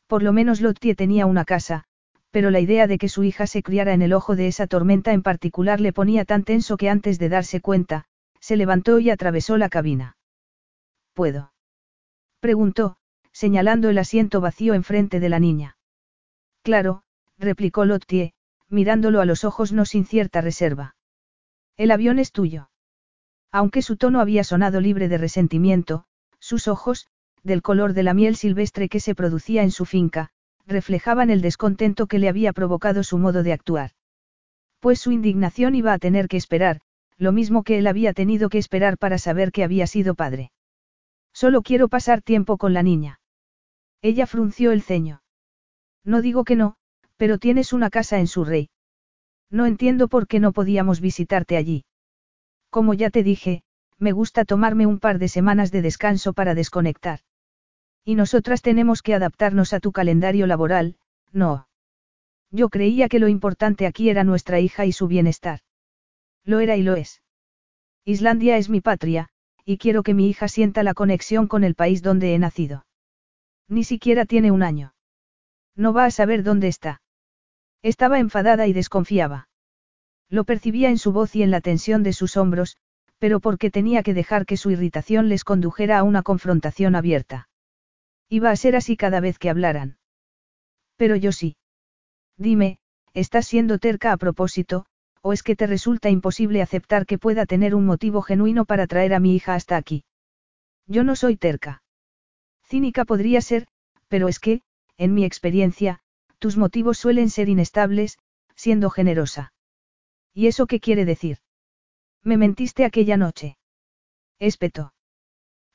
Por lo menos Lottie tenía una casa, pero la idea de que su hija se criara en el ojo de esa tormenta en particular le ponía tan tenso que antes de darse cuenta, se levantó y atravesó la cabina. ¿Puedo? preguntó, señalando el asiento vacío enfrente de la niña. Claro, replicó Lottie, mirándolo a los ojos no sin cierta reserva. El avión es tuyo. Aunque su tono había sonado libre de resentimiento, sus ojos, del color de la miel silvestre que se producía en su finca, reflejaban el descontento que le había provocado su modo de actuar. Pues su indignación iba a tener que esperar, lo mismo que él había tenido que esperar para saber que había sido padre. Solo quiero pasar tiempo con la niña. Ella frunció el ceño. No digo que no, pero tienes una casa en Surrey. No entiendo por qué no podíamos visitarte allí. Como ya te dije, me gusta tomarme un par de semanas de descanso para desconectar. Y nosotras tenemos que adaptarnos a tu calendario laboral, no. Yo creía que lo importante aquí era nuestra hija y su bienestar. Lo era y lo es. Islandia es mi patria, y quiero que mi hija sienta la conexión con el país donde he nacido. Ni siquiera tiene un año. No va a saber dónde está. Estaba enfadada y desconfiaba. Lo percibía en su voz y en la tensión de sus hombros, pero porque tenía que dejar que su irritación les condujera a una confrontación abierta. Iba a ser así cada vez que hablaran. Pero yo sí. Dime, ¿estás siendo terca a propósito, o es que te resulta imposible aceptar que pueda tener un motivo genuino para traer a mi hija hasta aquí? Yo no soy terca. Cínica podría ser, pero es que, en mi experiencia, tus motivos suelen ser inestables, siendo generosa. ¿Y eso qué quiere decir? Me mentiste aquella noche. Espeto.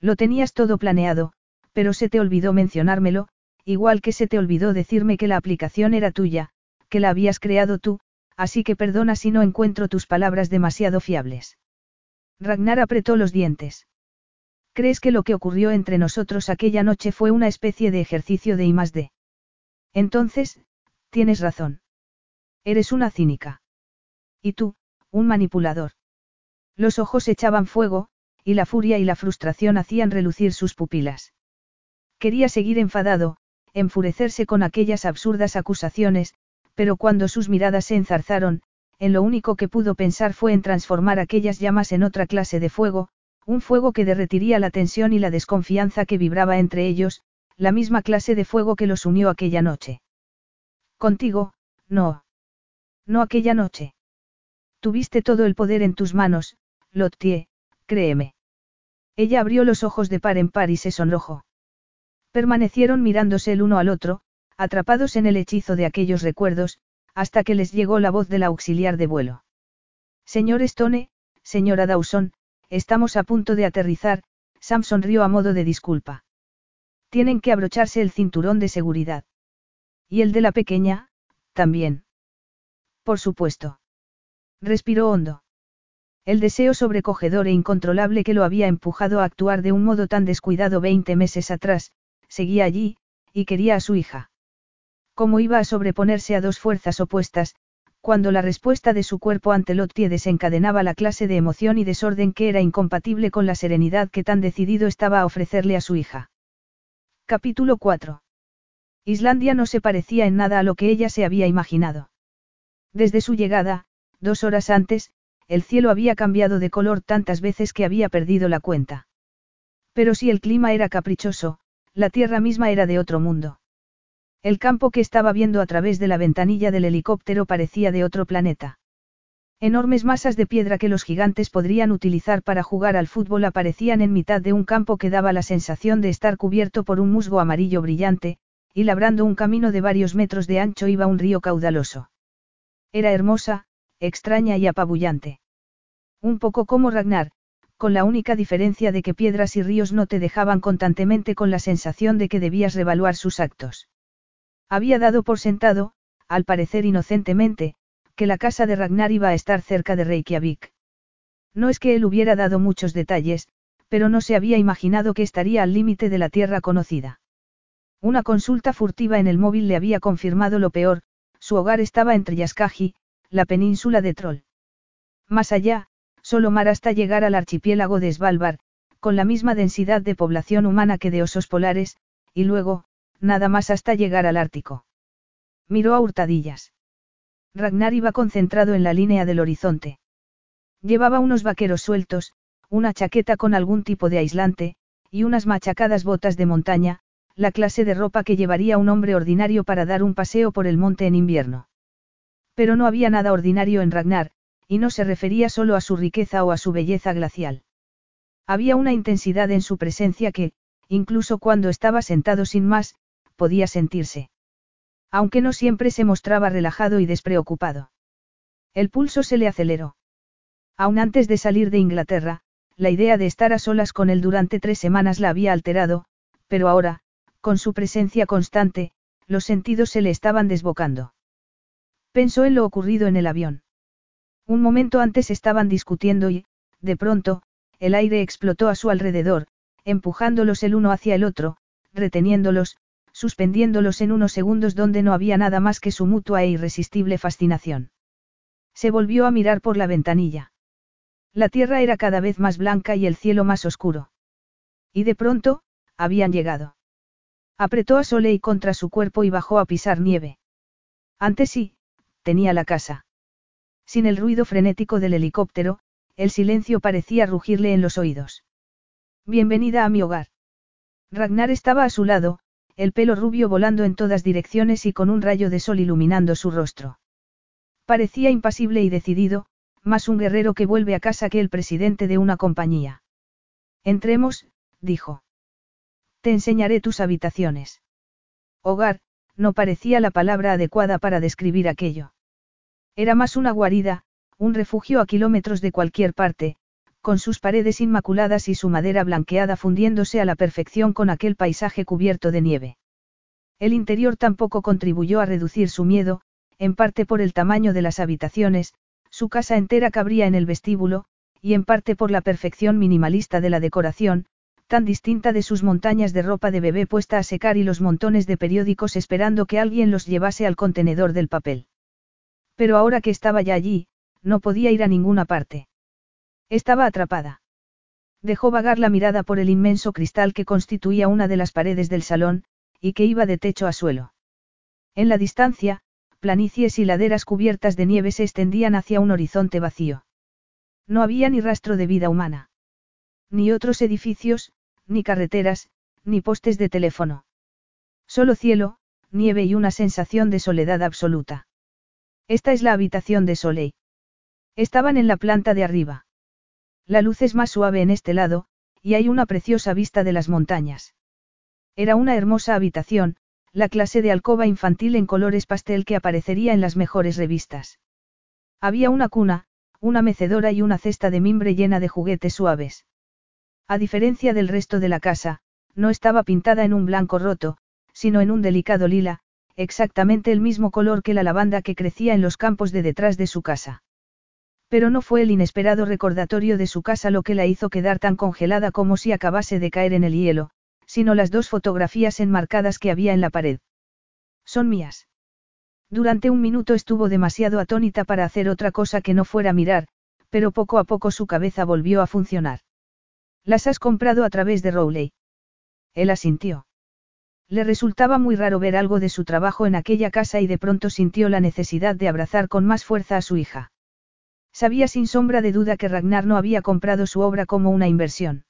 Lo tenías todo planeado, pero se te olvidó mencionármelo, igual que se te olvidó decirme que la aplicación era tuya, que la habías creado tú, así que perdona si no encuentro tus palabras demasiado fiables. Ragnar apretó los dientes. ¿Crees que lo que ocurrió entre nosotros aquella noche fue una especie de ejercicio de I más D? Entonces, tienes razón. Eres una cínica. Y tú, un manipulador. Los ojos echaban fuego, y la furia y la frustración hacían relucir sus pupilas. Quería seguir enfadado, enfurecerse con aquellas absurdas acusaciones, pero cuando sus miradas se enzarzaron, en lo único que pudo pensar fue en transformar aquellas llamas en otra clase de fuego, un fuego que derretiría la tensión y la desconfianza que vibraba entre ellos, la misma clase de fuego que los unió aquella noche. Contigo, no. No aquella noche. Tuviste todo el poder en tus manos, Lottie, créeme. Ella abrió los ojos de par en par y se sonrojó. Permanecieron mirándose el uno al otro, atrapados en el hechizo de aquellos recuerdos, hasta que les llegó la voz del auxiliar de vuelo. Señor Stone, señora Dawson, estamos a punto de aterrizar, Sam sonrió a modo de disculpa. Tienen que abrocharse el cinturón de seguridad. ¿Y el de la pequeña? También. Por supuesto. Respiró hondo. El deseo sobrecogedor e incontrolable que lo había empujado a actuar de un modo tan descuidado veinte meses atrás, seguía allí, y quería a su hija. ¿Cómo iba a sobreponerse a dos fuerzas opuestas, cuando la respuesta de su cuerpo ante Lottie desencadenaba la clase de emoción y desorden que era incompatible con la serenidad que tan decidido estaba a ofrecerle a su hija? Capítulo 4. Islandia no se parecía en nada a lo que ella se había imaginado. Desde su llegada, Dos horas antes, el cielo había cambiado de color tantas veces que había perdido la cuenta. Pero si el clima era caprichoso, la tierra misma era de otro mundo. El campo que estaba viendo a través de la ventanilla del helicóptero parecía de otro planeta. Enormes masas de piedra que los gigantes podrían utilizar para jugar al fútbol aparecían en mitad de un campo que daba la sensación de estar cubierto por un musgo amarillo brillante, y labrando un camino de varios metros de ancho iba un río caudaloso. Era hermosa, extraña y apabullante. Un poco como Ragnar, con la única diferencia de que piedras y ríos no te dejaban constantemente con la sensación de que debías revaluar sus actos. Había dado por sentado, al parecer inocentemente, que la casa de Ragnar iba a estar cerca de Reykjavik. No es que él hubiera dado muchos detalles, pero no se había imaginado que estaría al límite de la tierra conocida. Una consulta furtiva en el móvil le había confirmado lo peor, su hogar estaba entre Yaskaji, la península de Troll. Más allá, solo mar hasta llegar al archipiélago de Svalbard, con la misma densidad de población humana que de osos polares, y luego, nada más hasta llegar al Ártico. Miró a hurtadillas. Ragnar iba concentrado en la línea del horizonte. Llevaba unos vaqueros sueltos, una chaqueta con algún tipo de aislante, y unas machacadas botas de montaña, la clase de ropa que llevaría un hombre ordinario para dar un paseo por el monte en invierno. Pero no había nada ordinario en Ragnar, y no se refería solo a su riqueza o a su belleza glacial. Había una intensidad en su presencia que, incluso cuando estaba sentado sin más, podía sentirse. Aunque no siempre se mostraba relajado y despreocupado. El pulso se le aceleró. Aún antes de salir de Inglaterra, la idea de estar a solas con él durante tres semanas la había alterado, pero ahora, con su presencia constante, los sentidos se le estaban desbocando. Pensó en lo ocurrido en el avión. Un momento antes estaban discutiendo y, de pronto, el aire explotó a su alrededor, empujándolos el uno hacia el otro, reteniéndolos, suspendiéndolos en unos segundos donde no había nada más que su mutua e irresistible fascinación. Se volvió a mirar por la ventanilla. La tierra era cada vez más blanca y el cielo más oscuro. Y de pronto, habían llegado. Apretó a Soleil contra su cuerpo y bajó a pisar nieve. Antes sí, tenía la casa. Sin el ruido frenético del helicóptero, el silencio parecía rugirle en los oídos. Bienvenida a mi hogar. Ragnar estaba a su lado, el pelo rubio volando en todas direcciones y con un rayo de sol iluminando su rostro. Parecía impasible y decidido, más un guerrero que vuelve a casa que el presidente de una compañía. Entremos, dijo. Te enseñaré tus habitaciones. Hogar, no parecía la palabra adecuada para describir aquello. Era más una guarida, un refugio a kilómetros de cualquier parte, con sus paredes inmaculadas y su madera blanqueada fundiéndose a la perfección con aquel paisaje cubierto de nieve. El interior tampoco contribuyó a reducir su miedo, en parte por el tamaño de las habitaciones, su casa entera cabría en el vestíbulo, y en parte por la perfección minimalista de la decoración, tan distinta de sus montañas de ropa de bebé puesta a secar y los montones de periódicos esperando que alguien los llevase al contenedor del papel. Pero ahora que estaba ya allí, no podía ir a ninguna parte. Estaba atrapada. Dejó vagar la mirada por el inmenso cristal que constituía una de las paredes del salón, y que iba de techo a suelo. En la distancia, planicies y laderas cubiertas de nieve se extendían hacia un horizonte vacío. No había ni rastro de vida humana. Ni otros edificios, ni carreteras, ni postes de teléfono. Solo cielo, nieve y una sensación de soledad absoluta. Esta es la habitación de Soleil. Estaban en la planta de arriba. La luz es más suave en este lado, y hay una preciosa vista de las montañas. Era una hermosa habitación, la clase de alcoba infantil en colores pastel que aparecería en las mejores revistas. Había una cuna, una mecedora y una cesta de mimbre llena de juguetes suaves. A diferencia del resto de la casa, no estaba pintada en un blanco roto, sino en un delicado lila, exactamente el mismo color que la lavanda que crecía en los campos de detrás de su casa. Pero no fue el inesperado recordatorio de su casa lo que la hizo quedar tan congelada como si acabase de caer en el hielo, sino las dos fotografías enmarcadas que había en la pared. Son mías. Durante un minuto estuvo demasiado atónita para hacer otra cosa que no fuera mirar, pero poco a poco su cabeza volvió a funcionar. Las has comprado a través de Rowley. Él asintió. Le resultaba muy raro ver algo de su trabajo en aquella casa y de pronto sintió la necesidad de abrazar con más fuerza a su hija. Sabía sin sombra de duda que Ragnar no había comprado su obra como una inversión.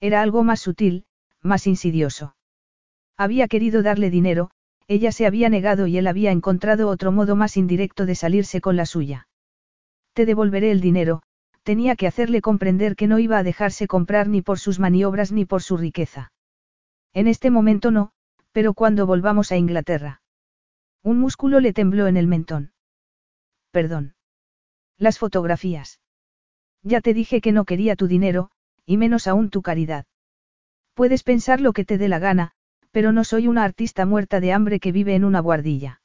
Era algo más sutil, más insidioso. Había querido darle dinero, ella se había negado y él había encontrado otro modo más indirecto de salirse con la suya. Te devolveré el dinero, tenía que hacerle comprender que no iba a dejarse comprar ni por sus maniobras ni por su riqueza. En este momento no, pero cuando volvamos a Inglaterra. Un músculo le tembló en el mentón. Perdón. Las fotografías. Ya te dije que no quería tu dinero, y menos aún tu caridad. Puedes pensar lo que te dé la gana, pero no soy una artista muerta de hambre que vive en una guardilla.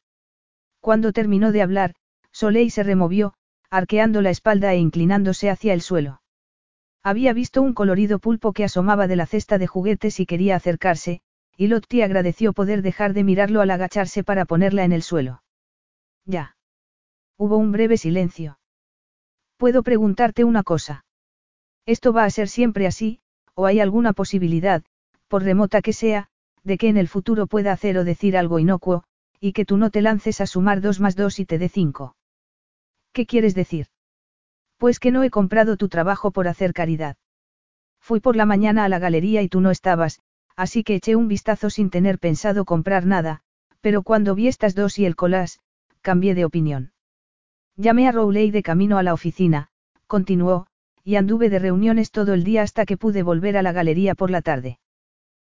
Cuando terminó de hablar, Soleil se removió, arqueando la espalda e inclinándose hacia el suelo. Había visto un colorido pulpo que asomaba de la cesta de juguetes y quería acercarse, y Lottie agradeció poder dejar de mirarlo al agacharse para ponerla en el suelo. Ya. Hubo un breve silencio. Puedo preguntarte una cosa. Esto va a ser siempre así, o hay alguna posibilidad, por remota que sea, de que en el futuro pueda hacer o decir algo inocuo, y que tú no te lances a sumar dos más dos y te dé cinco. ¿Qué quieres decir? Pues que no he comprado tu trabajo por hacer caridad. Fui por la mañana a la galería y tú no estabas, así que eché un vistazo sin tener pensado comprar nada, pero cuando vi estas dos y el colás, cambié de opinión. Llamé a Rowley de camino a la oficina, continuó, y anduve de reuniones todo el día hasta que pude volver a la galería por la tarde.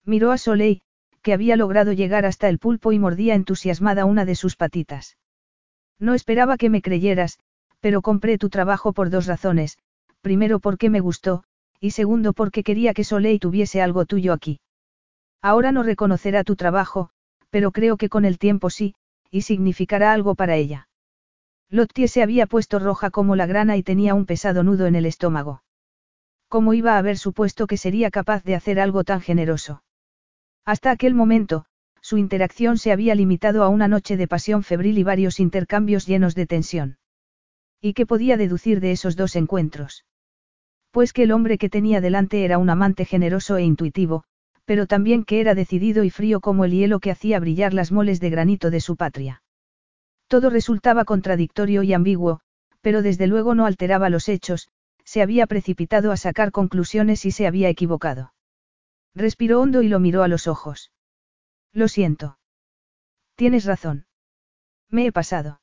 Miró a Soleil, que había logrado llegar hasta el pulpo y mordía entusiasmada una de sus patitas. No esperaba que me creyeras, pero compré tu trabajo por dos razones, primero porque me gustó, y segundo porque quería que Soleil tuviese algo tuyo aquí. Ahora no reconocerá tu trabajo, pero creo que con el tiempo sí, y significará algo para ella. Lottie se había puesto roja como la grana y tenía un pesado nudo en el estómago. ¿Cómo iba a haber supuesto que sería capaz de hacer algo tan generoso? Hasta aquel momento, su interacción se había limitado a una noche de pasión febril y varios intercambios llenos de tensión. ¿Y qué podía deducir de esos dos encuentros? Pues que el hombre que tenía delante era un amante generoso e intuitivo, pero también que era decidido y frío como el hielo que hacía brillar las moles de granito de su patria. Todo resultaba contradictorio y ambiguo, pero desde luego no alteraba los hechos, se había precipitado a sacar conclusiones y se había equivocado. Respiró hondo y lo miró a los ojos. Lo siento. Tienes razón. Me he pasado.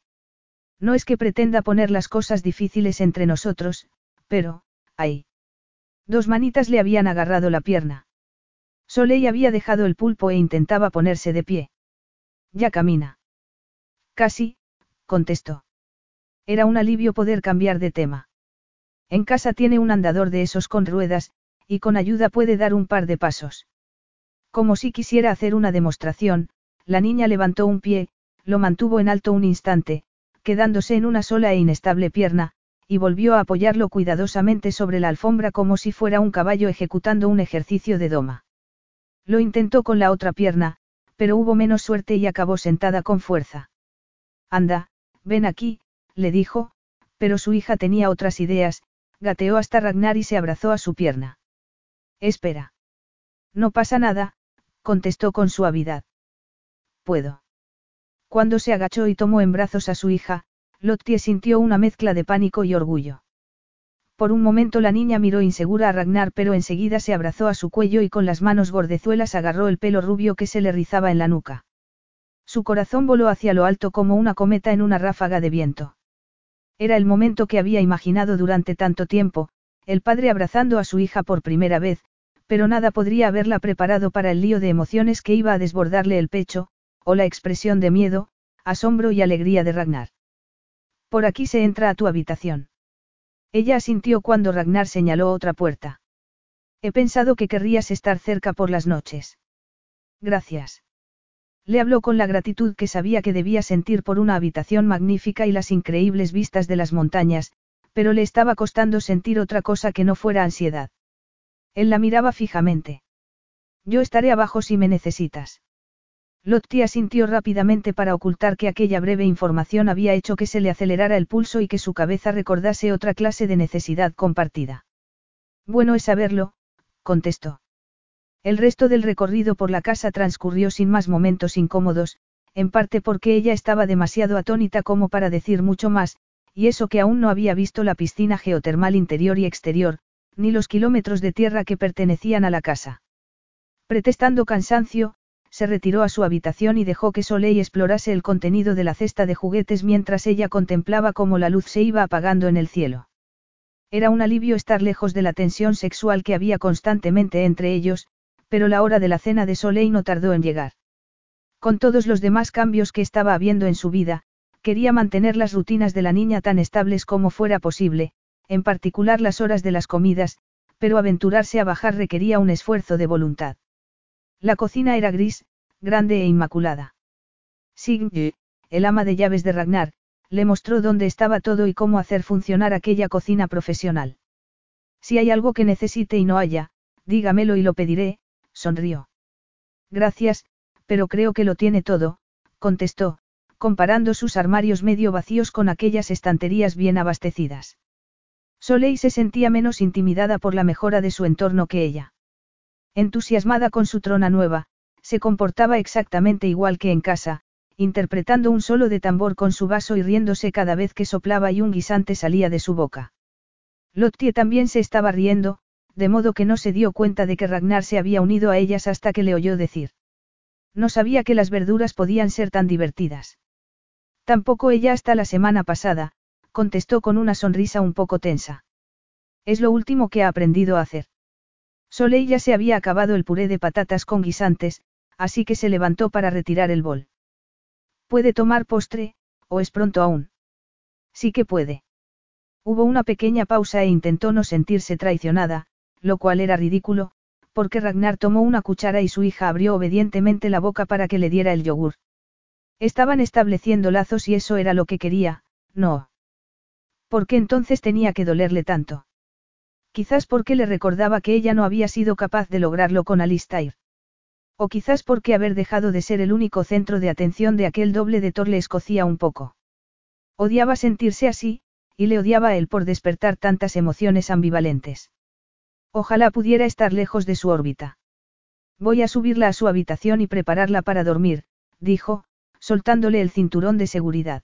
No es que pretenda poner las cosas difíciles entre nosotros, pero, ahí. Dos manitas le habían agarrado la pierna. Soleil había dejado el pulpo e intentaba ponerse de pie. Ya camina. Casi, contestó. Era un alivio poder cambiar de tema. En casa tiene un andador de esos con ruedas, y con ayuda puede dar un par de pasos. Como si quisiera hacer una demostración, la niña levantó un pie, lo mantuvo en alto un instante, quedándose en una sola e inestable pierna, y volvió a apoyarlo cuidadosamente sobre la alfombra como si fuera un caballo ejecutando un ejercicio de doma. Lo intentó con la otra pierna, pero hubo menos suerte y acabó sentada con fuerza. Anda, ven aquí, le dijo, pero su hija tenía otras ideas, gateó hasta Ragnar y se abrazó a su pierna. Espera. No pasa nada, contestó con suavidad. Puedo. Cuando se agachó y tomó en brazos a su hija, Lottie sintió una mezcla de pánico y orgullo. Por un momento la niña miró insegura a Ragnar pero enseguida se abrazó a su cuello y con las manos gordezuelas agarró el pelo rubio que se le rizaba en la nuca. Su corazón voló hacia lo alto como una cometa en una ráfaga de viento. Era el momento que había imaginado durante tanto tiempo, el padre abrazando a su hija por primera vez, pero nada podría haberla preparado para el lío de emociones que iba a desbordarle el pecho, o la expresión de miedo, asombro y alegría de Ragnar. Por aquí se entra a tu habitación. Ella asintió cuando Ragnar señaló otra puerta. He pensado que querrías estar cerca por las noches. Gracias. Le habló con la gratitud que sabía que debía sentir por una habitación magnífica y las increíbles vistas de las montañas, pero le estaba costando sentir otra cosa que no fuera ansiedad. Él la miraba fijamente. Yo estaré abajo si me necesitas. Lottie sintió rápidamente para ocultar que aquella breve información había hecho que se le acelerara el pulso y que su cabeza recordase otra clase de necesidad compartida. Bueno es saberlo, contestó. El resto del recorrido por la casa transcurrió sin más momentos incómodos, en parte porque ella estaba demasiado atónita como para decir mucho más, y eso que aún no había visto la piscina geotermal interior y exterior, ni los kilómetros de tierra que pertenecían a la casa. Pretestando cansancio, se retiró a su habitación y dejó que Soleil explorase el contenido de la cesta de juguetes mientras ella contemplaba cómo la luz se iba apagando en el cielo. Era un alivio estar lejos de la tensión sexual que había constantemente entre ellos, pero la hora de la cena de Soleil no tardó en llegar. Con todos los demás cambios que estaba habiendo en su vida, quería mantener las rutinas de la niña tan estables como fuera posible, en particular las horas de las comidas, pero aventurarse a bajar requería un esfuerzo de voluntad. La cocina era gris, grande e inmaculada. Signe, el ama de llaves de Ragnar, le mostró dónde estaba todo y cómo hacer funcionar aquella cocina profesional. Si hay algo que necesite y no haya, dígamelo y lo pediré, sonrió. Gracias, pero creo que lo tiene todo, contestó, comparando sus armarios medio vacíos con aquellas estanterías bien abastecidas. Soleil se sentía menos intimidada por la mejora de su entorno que ella. Entusiasmada con su trona nueva, se comportaba exactamente igual que en casa, interpretando un solo de tambor con su vaso y riéndose cada vez que soplaba y un guisante salía de su boca. Lottie también se estaba riendo, de modo que no se dio cuenta de que Ragnar se había unido a ellas hasta que le oyó decir. No sabía que las verduras podían ser tan divertidas. Tampoco ella hasta la semana pasada, contestó con una sonrisa un poco tensa. Es lo último que ha aprendido a hacer. Soleil ya se había acabado el puré de patatas con guisantes, así que se levantó para retirar el bol. ¿Puede tomar postre, o es pronto aún? Sí que puede. Hubo una pequeña pausa e intentó no sentirse traicionada, lo cual era ridículo, porque Ragnar tomó una cuchara y su hija abrió obedientemente la boca para que le diera el yogur. Estaban estableciendo lazos y eso era lo que quería, no. ¿Por qué entonces tenía que dolerle tanto? Quizás porque le recordaba que ella no había sido capaz de lograrlo con Alistair. O quizás porque haber dejado de ser el único centro de atención de aquel doble de Thor le escocía un poco. Odiaba sentirse así, y le odiaba a él por despertar tantas emociones ambivalentes. Ojalá pudiera estar lejos de su órbita. Voy a subirla a su habitación y prepararla para dormir, dijo, soltándole el cinturón de seguridad.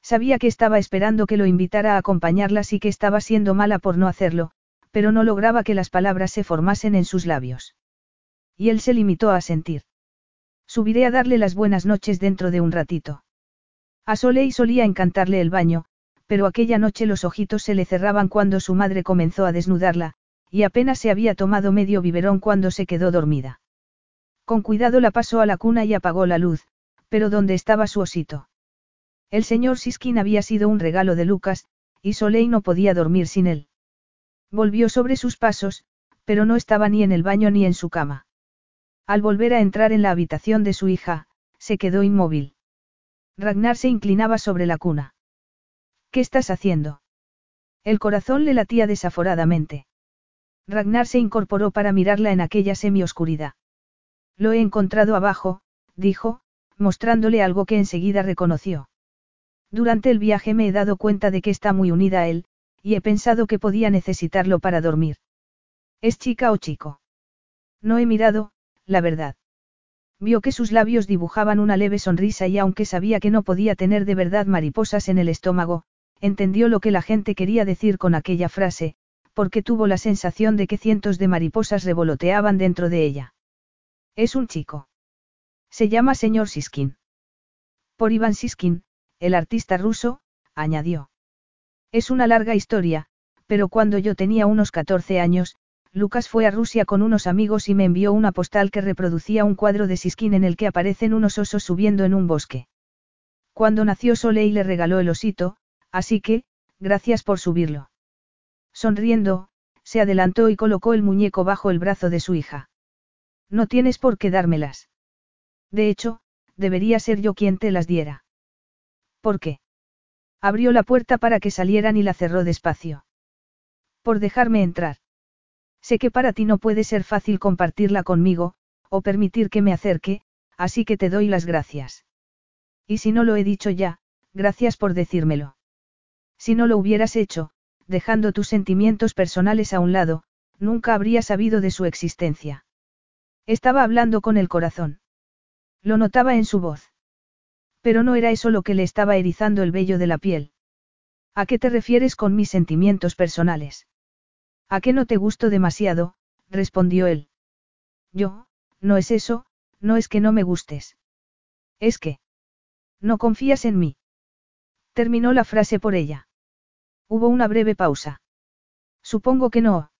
Sabía que estaba esperando que lo invitara a acompañarlas y que estaba siendo mala por no hacerlo, pero no lograba que las palabras se formasen en sus labios. Y él se limitó a sentir. Subiré a darle las buenas noches dentro de un ratito. A Soleil solía encantarle el baño, pero aquella noche los ojitos se le cerraban cuando su madre comenzó a desnudarla, y apenas se había tomado medio biberón cuando se quedó dormida. Con cuidado la pasó a la cuna y apagó la luz, pero ¿dónde estaba su osito? El señor Siskin había sido un regalo de Lucas, y Soleil no podía dormir sin él. Volvió sobre sus pasos, pero no estaba ni en el baño ni en su cama. Al volver a entrar en la habitación de su hija, se quedó inmóvil. Ragnar se inclinaba sobre la cuna. ¿Qué estás haciendo? El corazón le latía desaforadamente. Ragnar se incorporó para mirarla en aquella semioscuridad. Lo he encontrado abajo, dijo, mostrándole algo que enseguida reconoció. Durante el viaje me he dado cuenta de que está muy unida a él, y he pensado que podía necesitarlo para dormir. ¿Es chica o chico? No he mirado, la verdad. Vio que sus labios dibujaban una leve sonrisa y aunque sabía que no podía tener de verdad mariposas en el estómago, entendió lo que la gente quería decir con aquella frase, porque tuvo la sensación de que cientos de mariposas revoloteaban dentro de ella. Es un chico. Se llama señor Siskin. Por Iván Siskin, el artista ruso, añadió. Es una larga historia, pero cuando yo tenía unos 14 años, Lucas fue a Rusia con unos amigos y me envió una postal que reproducía un cuadro de Siskin en el que aparecen unos osos subiendo en un bosque. Cuando nació Soleil le regaló el osito, así que, gracias por subirlo. Sonriendo, se adelantó y colocó el muñeco bajo el brazo de su hija. No tienes por qué dármelas. De hecho, debería ser yo quien te las diera. ¿Por qué? Abrió la puerta para que salieran y la cerró despacio. Por dejarme entrar. Sé que para ti no puede ser fácil compartirla conmigo, o permitir que me acerque, así que te doy las gracias. Y si no lo he dicho ya, gracias por decírmelo. Si no lo hubieras hecho, dejando tus sentimientos personales a un lado, nunca habría sabido de su existencia. Estaba hablando con el corazón. Lo notaba en su voz. Pero no era eso lo que le estaba erizando el vello de la piel. ¿A qué te refieres con mis sentimientos personales? ¿A qué no te gusto demasiado? respondió él. Yo, no es eso, no es que no me gustes. Es que... No confías en mí. Terminó la frase por ella. Hubo una breve pausa. Supongo que no.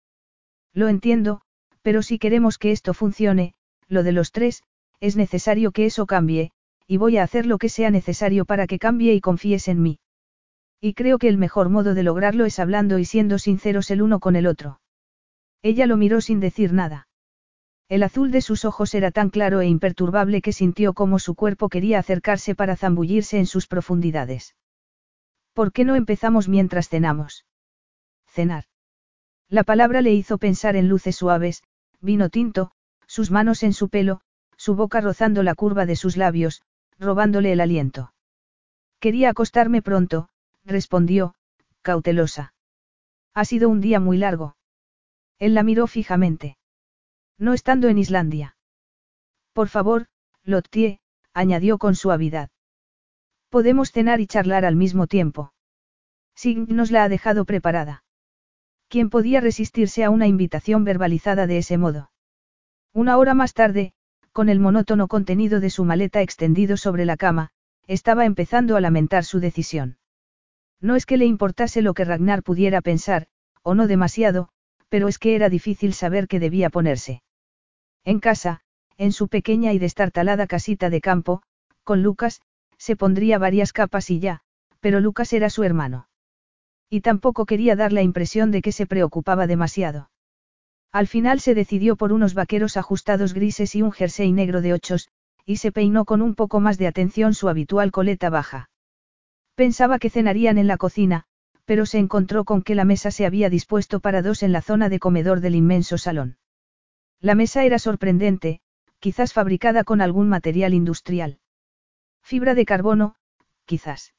Lo entiendo, pero si queremos que esto funcione, lo de los tres, es necesario que eso cambie, y voy a hacer lo que sea necesario para que cambie y confíes en mí. Y creo que el mejor modo de lograrlo es hablando y siendo sinceros el uno con el otro. Ella lo miró sin decir nada. El azul de sus ojos era tan claro e imperturbable que sintió como su cuerpo quería acercarse para zambullirse en sus profundidades. ¿Por qué no empezamos mientras cenamos? Cenar. La palabra le hizo pensar en luces suaves, vino tinto, sus manos en su pelo, su boca rozando la curva de sus labios, robándole el aliento. Quería acostarme pronto, respondió, cautelosa. Ha sido un día muy largo. Él la miró fijamente. No estando en Islandia. Por favor, Lottie, añadió con suavidad. Podemos cenar y charlar al mismo tiempo. Sign nos la ha dejado preparada. ¿Quién podía resistirse a una invitación verbalizada de ese modo? Una hora más tarde, con el monótono contenido de su maleta extendido sobre la cama, estaba empezando a lamentar su decisión. No es que le importase lo que Ragnar pudiera pensar, o no demasiado, pero es que era difícil saber qué debía ponerse. En casa, en su pequeña y destartalada casita de campo, con Lucas, se pondría varias capas y ya, pero Lucas era su hermano. Y tampoco quería dar la impresión de que se preocupaba demasiado. Al final se decidió por unos vaqueros ajustados grises y un jersey negro de ochos, y se peinó con un poco más de atención su habitual coleta baja. Pensaba que cenarían en la cocina, pero se encontró con que la mesa se había dispuesto para dos en la zona de comedor del inmenso salón. La mesa era sorprendente, quizás fabricada con algún material industrial. Fibra de carbono, quizás.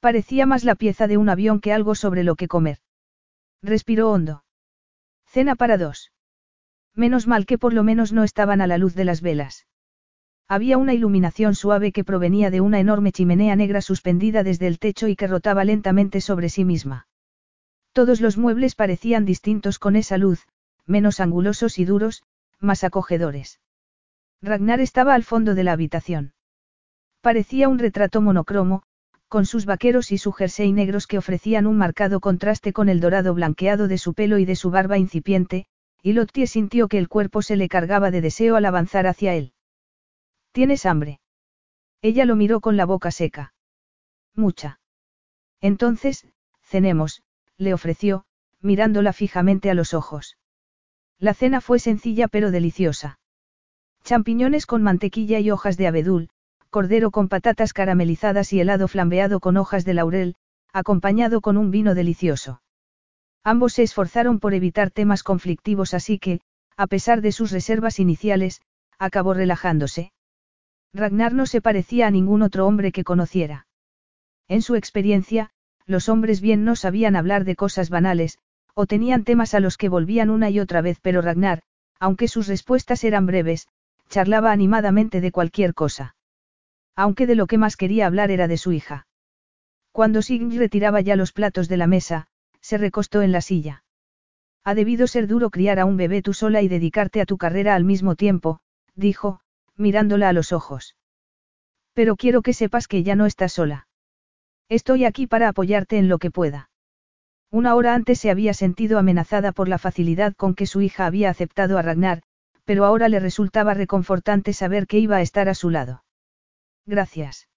Parecía más la pieza de un avión que algo sobre lo que comer. Respiró hondo. Cena para dos. Menos mal que por lo menos no estaban a la luz de las velas. Había una iluminación suave que provenía de una enorme chimenea negra suspendida desde el techo y que rotaba lentamente sobre sí misma. Todos los muebles parecían distintos con esa luz, menos angulosos y duros, más acogedores. Ragnar estaba al fondo de la habitación. Parecía un retrato monocromo, con sus vaqueros y su jersey negros que ofrecían un marcado contraste con el dorado blanqueado de su pelo y de su barba incipiente, y Lottie sintió que el cuerpo se le cargaba de deseo al avanzar hacia él. ¿Tienes hambre? Ella lo miró con la boca seca. Mucha. Entonces, cenemos, le ofreció, mirándola fijamente a los ojos. La cena fue sencilla pero deliciosa. Champiñones con mantequilla y hojas de abedul, cordero con patatas caramelizadas y helado flambeado con hojas de laurel, acompañado con un vino delicioso. Ambos se esforzaron por evitar temas conflictivos así que, a pesar de sus reservas iniciales, acabó relajándose. Ragnar no se parecía a ningún otro hombre que conociera. En su experiencia, los hombres bien no sabían hablar de cosas banales, o tenían temas a los que volvían una y otra vez, pero Ragnar, aunque sus respuestas eran breves, charlaba animadamente de cualquier cosa. Aunque de lo que más quería hablar era de su hija. Cuando Signy retiraba ya los platos de la mesa, se recostó en la silla. Ha debido ser duro criar a un bebé tú sola y dedicarte a tu carrera al mismo tiempo, dijo, mirándola a los ojos. Pero quiero que sepas que ya no estás sola. Estoy aquí para apoyarte en lo que pueda. Una hora antes se había sentido amenazada por la facilidad con que su hija había aceptado a Ragnar, pero ahora le resultaba reconfortante saber que iba a estar a su lado. Gracias.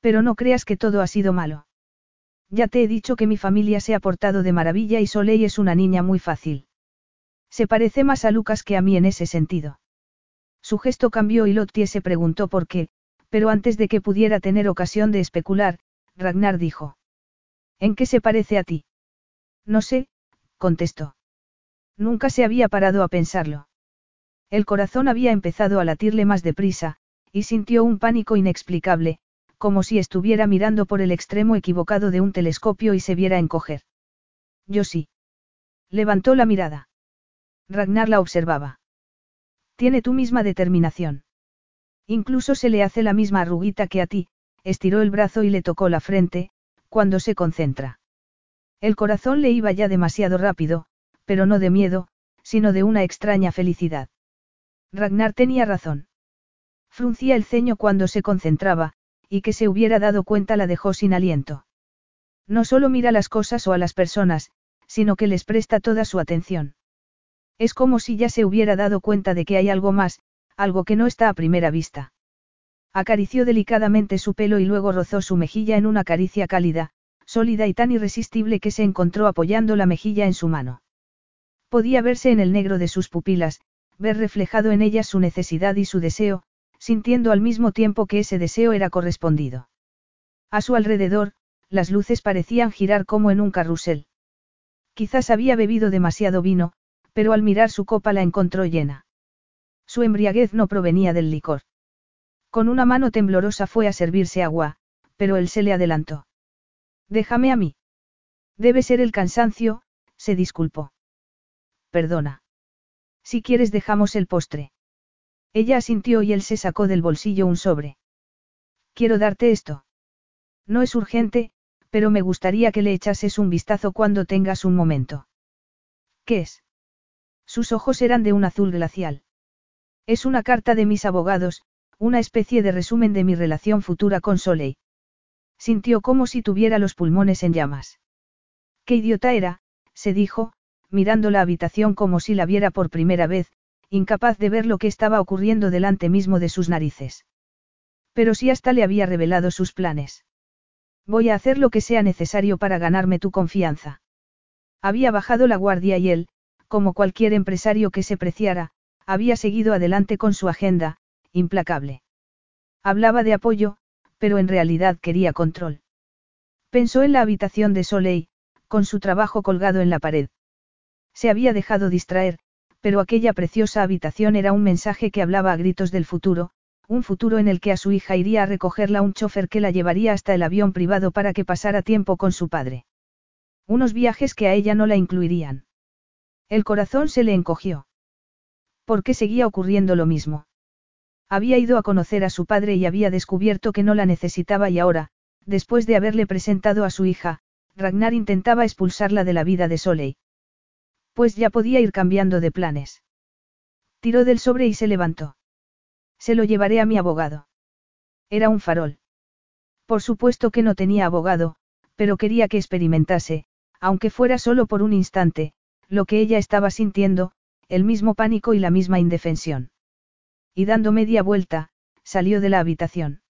Pero no creas que todo ha sido malo. Ya te he dicho que mi familia se ha portado de maravilla y Soleil es una niña muy fácil. Se parece más a Lucas que a mí en ese sentido. Su gesto cambió y Lottie se preguntó por qué, pero antes de que pudiera tener ocasión de especular, Ragnar dijo. ¿En qué se parece a ti? No sé, contestó. Nunca se había parado a pensarlo. El corazón había empezado a latirle más deprisa, y sintió un pánico inexplicable, como si estuviera mirando por el extremo equivocado de un telescopio y se viera encoger. Yo sí. Levantó la mirada. Ragnar la observaba. Tiene tu misma determinación. Incluso se le hace la misma arruguita que a ti, estiró el brazo y le tocó la frente, cuando se concentra. El corazón le iba ya demasiado rápido, pero no de miedo, sino de una extraña felicidad. Ragnar tenía razón. Fruncía el ceño cuando se concentraba, y que se hubiera dado cuenta la dejó sin aliento. No solo mira las cosas o a las personas, sino que les presta toda su atención. Es como si ya se hubiera dado cuenta de que hay algo más, algo que no está a primera vista. Acarició delicadamente su pelo y luego rozó su mejilla en una caricia cálida, sólida y tan irresistible que se encontró apoyando la mejilla en su mano. Podía verse en el negro de sus pupilas, ver reflejado en ellas su necesidad y su deseo, sintiendo al mismo tiempo que ese deseo era correspondido. A su alrededor, las luces parecían girar como en un carrusel. Quizás había bebido demasiado vino, pero al mirar su copa la encontró llena. Su embriaguez no provenía del licor. Con una mano temblorosa fue a servirse agua, pero él se le adelantó. Déjame a mí. Debe ser el cansancio, se disculpó. Perdona. Si quieres dejamos el postre. Ella asintió y él se sacó del bolsillo un sobre. Quiero darte esto. No es urgente, pero me gustaría que le echases un vistazo cuando tengas un momento. ¿Qué es? Sus ojos eran de un azul glacial. Es una carta de mis abogados, una especie de resumen de mi relación futura con Soleil. Sintió como si tuviera los pulmones en llamas. Qué idiota era, se dijo, mirando la habitación como si la viera por primera vez, incapaz de ver lo que estaba ocurriendo delante mismo de sus narices. Pero si hasta le había revelado sus planes. Voy a hacer lo que sea necesario para ganarme tu confianza. Había bajado la guardia y él, como cualquier empresario que se preciara, había seguido adelante con su agenda, implacable. Hablaba de apoyo, pero en realidad quería control. Pensó en la habitación de Soleil, con su trabajo colgado en la pared. Se había dejado distraer, pero aquella preciosa habitación era un mensaje que hablaba a gritos del futuro, un futuro en el que a su hija iría a recogerla un chofer que la llevaría hasta el avión privado para que pasara tiempo con su padre. Unos viajes que a ella no la incluirían. El corazón se le encogió. ¿Por qué seguía ocurriendo lo mismo? Había ido a conocer a su padre y había descubierto que no la necesitaba y ahora, después de haberle presentado a su hija, Ragnar intentaba expulsarla de la vida de Soleil. Pues ya podía ir cambiando de planes. Tiró del sobre y se levantó. Se lo llevaré a mi abogado. Era un farol. Por supuesto que no tenía abogado, pero quería que experimentase, aunque fuera solo por un instante, lo que ella estaba sintiendo, el mismo pánico y la misma indefensión. Y dando media vuelta, salió de la habitación.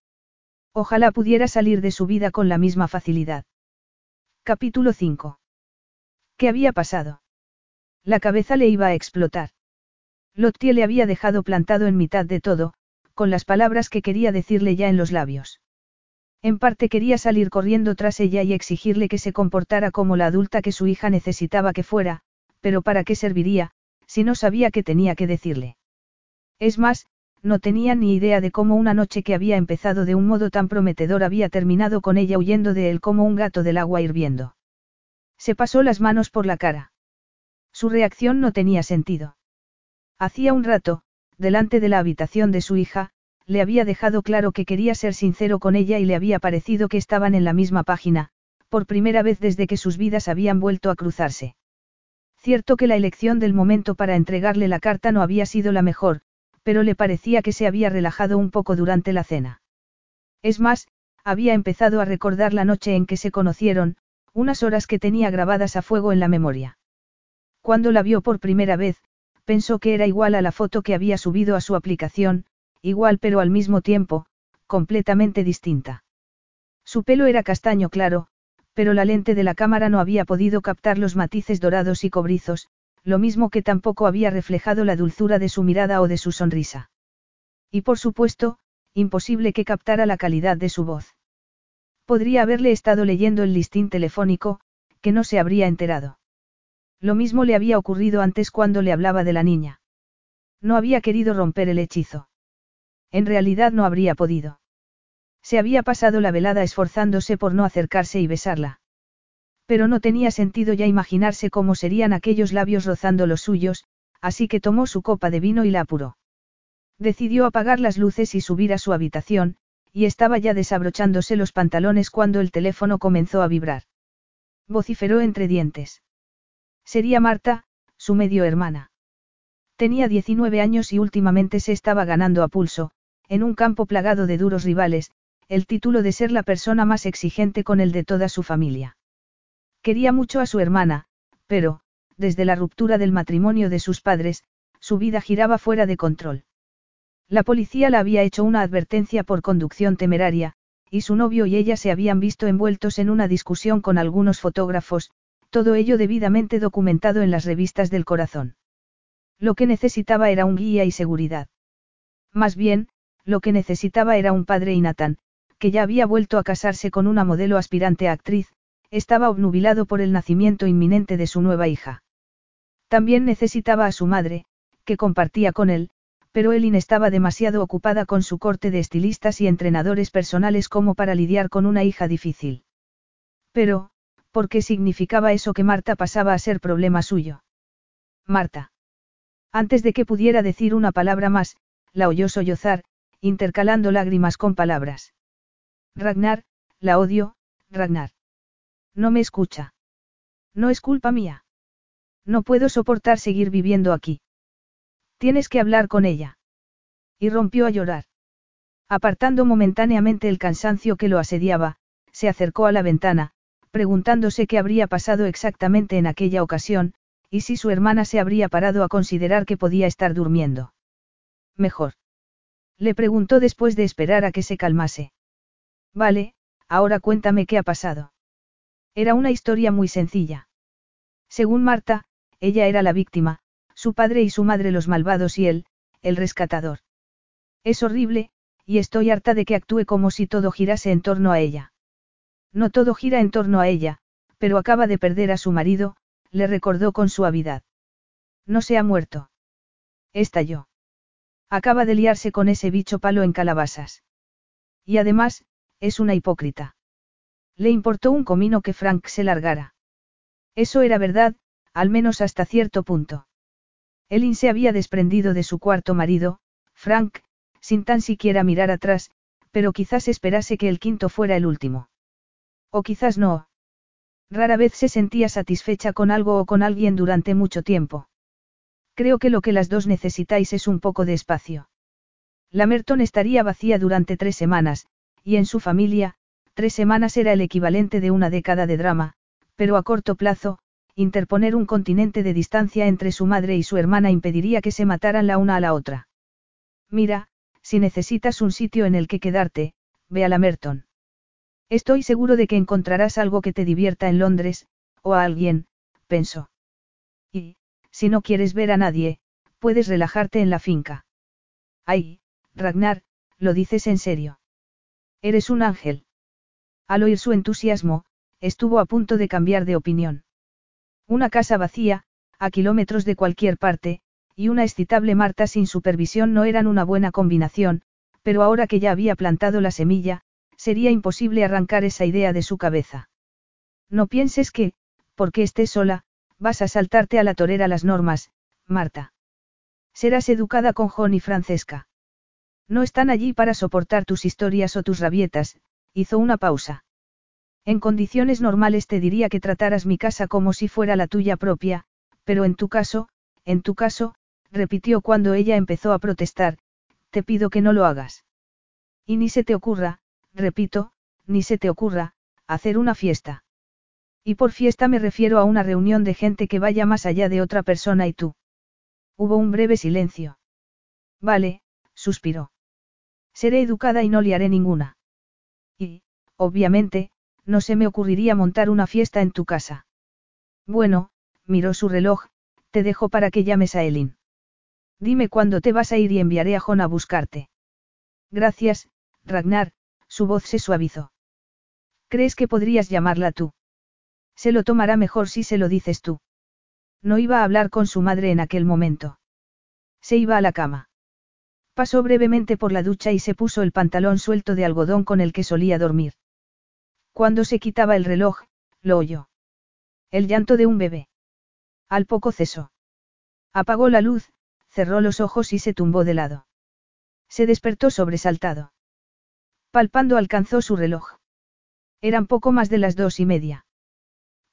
Ojalá pudiera salir de su vida con la misma facilidad. Capítulo 5. ¿Qué había pasado? La cabeza le iba a explotar. Lottie le había dejado plantado en mitad de todo, con las palabras que quería decirle ya en los labios. En parte quería salir corriendo tras ella y exigirle que se comportara como la adulta que su hija necesitaba que fuera, pero ¿para qué serviría, si no sabía qué tenía que decirle? Es más, no tenía ni idea de cómo una noche que había empezado de un modo tan prometedor había terminado con ella huyendo de él como un gato del agua hirviendo. Se pasó las manos por la cara. Su reacción no tenía sentido. Hacía un rato, delante de la habitación de su hija, le había dejado claro que quería ser sincero con ella y le había parecido que estaban en la misma página, por primera vez desde que sus vidas habían vuelto a cruzarse. Cierto que la elección del momento para entregarle la carta no había sido la mejor, pero le parecía que se había relajado un poco durante la cena. Es más, había empezado a recordar la noche en que se conocieron, unas horas que tenía grabadas a fuego en la memoria. Cuando la vio por primera vez, pensó que era igual a la foto que había subido a su aplicación, igual pero al mismo tiempo, completamente distinta. Su pelo era castaño claro, pero la lente de la cámara no había podido captar los matices dorados y cobrizos, lo mismo que tampoco había reflejado la dulzura de su mirada o de su sonrisa. Y por supuesto, imposible que captara la calidad de su voz. Podría haberle estado leyendo el listín telefónico, que no se habría enterado. Lo mismo le había ocurrido antes cuando le hablaba de la niña. No había querido romper el hechizo. En realidad no habría podido. Se había pasado la velada esforzándose por no acercarse y besarla. Pero no tenía sentido ya imaginarse cómo serían aquellos labios rozando los suyos, así que tomó su copa de vino y la apuró. Decidió apagar las luces y subir a su habitación, y estaba ya desabrochándose los pantalones cuando el teléfono comenzó a vibrar. Vociferó entre dientes. Sería Marta, su medio hermana. Tenía 19 años y últimamente se estaba ganando a pulso, en un campo plagado de duros rivales, el título de ser la persona más exigente con el de toda su familia. Quería mucho a su hermana, pero, desde la ruptura del matrimonio de sus padres, su vida giraba fuera de control. La policía le había hecho una advertencia por conducción temeraria, y su novio y ella se habían visto envueltos en una discusión con algunos fotógrafos, todo ello debidamente documentado en las revistas del corazón. Lo que necesitaba era un guía y seguridad. Más bien, lo que necesitaba era un padre y Nathan, que ya había vuelto a casarse con una modelo aspirante a actriz, estaba obnubilado por el nacimiento inminente de su nueva hija. También necesitaba a su madre, que compartía con él, pero Elin estaba demasiado ocupada con su corte de estilistas y entrenadores personales como para lidiar con una hija difícil. Pero, ¿por qué significaba eso que Marta pasaba a ser problema suyo? Marta. Antes de que pudiera decir una palabra más, la oyó sollozar, intercalando lágrimas con palabras. Ragnar, la odio, Ragnar. No me escucha. No es culpa mía. No puedo soportar seguir viviendo aquí. Tienes que hablar con ella. Y rompió a llorar. Apartando momentáneamente el cansancio que lo asediaba, se acercó a la ventana, preguntándose qué habría pasado exactamente en aquella ocasión, y si su hermana se habría parado a considerar que podía estar durmiendo. Mejor. Le preguntó después de esperar a que se calmase. Vale, ahora cuéntame qué ha pasado. Era una historia muy sencilla. Según Marta, ella era la víctima, su padre y su madre los malvados y él, el rescatador. Es horrible, y estoy harta de que actúe como si todo girase en torno a ella. No todo gira en torno a ella, pero acaba de perder a su marido, le recordó con suavidad. No se ha muerto. Estalló. Acaba de liarse con ese bicho palo en calabazas. Y además, es una hipócrita. Le importó un comino que Frank se largara. Eso era verdad, al menos hasta cierto punto. Elin se había desprendido de su cuarto marido, Frank, sin tan siquiera mirar atrás, pero quizás esperase que el quinto fuera el último. O quizás no. Rara vez se sentía satisfecha con algo o con alguien durante mucho tiempo. Creo que lo que las dos necesitáis es un poco de espacio. La Merton estaría vacía durante tres semanas, y en su familia, tres semanas era el equivalente de una década de drama, pero a corto plazo, interponer un continente de distancia entre su madre y su hermana impediría que se mataran la una a la otra. Mira, si necesitas un sitio en el que quedarte, ve a la Merton. Estoy seguro de que encontrarás algo que te divierta en Londres, o a alguien, pensó. Y, si no quieres ver a nadie, puedes relajarte en la finca. Ay, Ragnar, lo dices en serio. Eres un ángel. Al oír su entusiasmo, estuvo a punto de cambiar de opinión. Una casa vacía, a kilómetros de cualquier parte, y una excitable Marta sin supervisión no eran una buena combinación, pero ahora que ya había plantado la semilla, sería imposible arrancar esa idea de su cabeza. No pienses que, porque estés sola, vas a saltarte a la torera las normas, Marta. Serás educada con John y Francesca. No están allí para soportar tus historias o tus rabietas, hizo una pausa. En condiciones normales te diría que trataras mi casa como si fuera la tuya propia, pero en tu caso, en tu caso, repitió cuando ella empezó a protestar, te pido que no lo hagas. Y ni se te ocurra, repito, ni se te ocurra, hacer una fiesta. Y por fiesta me refiero a una reunión de gente que vaya más allá de otra persona y tú. Hubo un breve silencio. Vale, suspiró. Seré educada y no liaré ninguna. Y, obviamente, no se me ocurriría montar una fiesta en tu casa. Bueno, miró su reloj, te dejo para que llames a Elin. Dime cuándo te vas a ir y enviaré a Jon a buscarte. Gracias, Ragnar, su voz se suavizó. ¿Crees que podrías llamarla tú? Se lo tomará mejor si se lo dices tú. No iba a hablar con su madre en aquel momento. Se iba a la cama. Pasó brevemente por la ducha y se puso el pantalón suelto de algodón con el que solía dormir. Cuando se quitaba el reloj, lo oyó. El llanto de un bebé. Al poco cesó. Apagó la luz, cerró los ojos y se tumbó de lado. Se despertó sobresaltado. Palpando alcanzó su reloj. Eran poco más de las dos y media.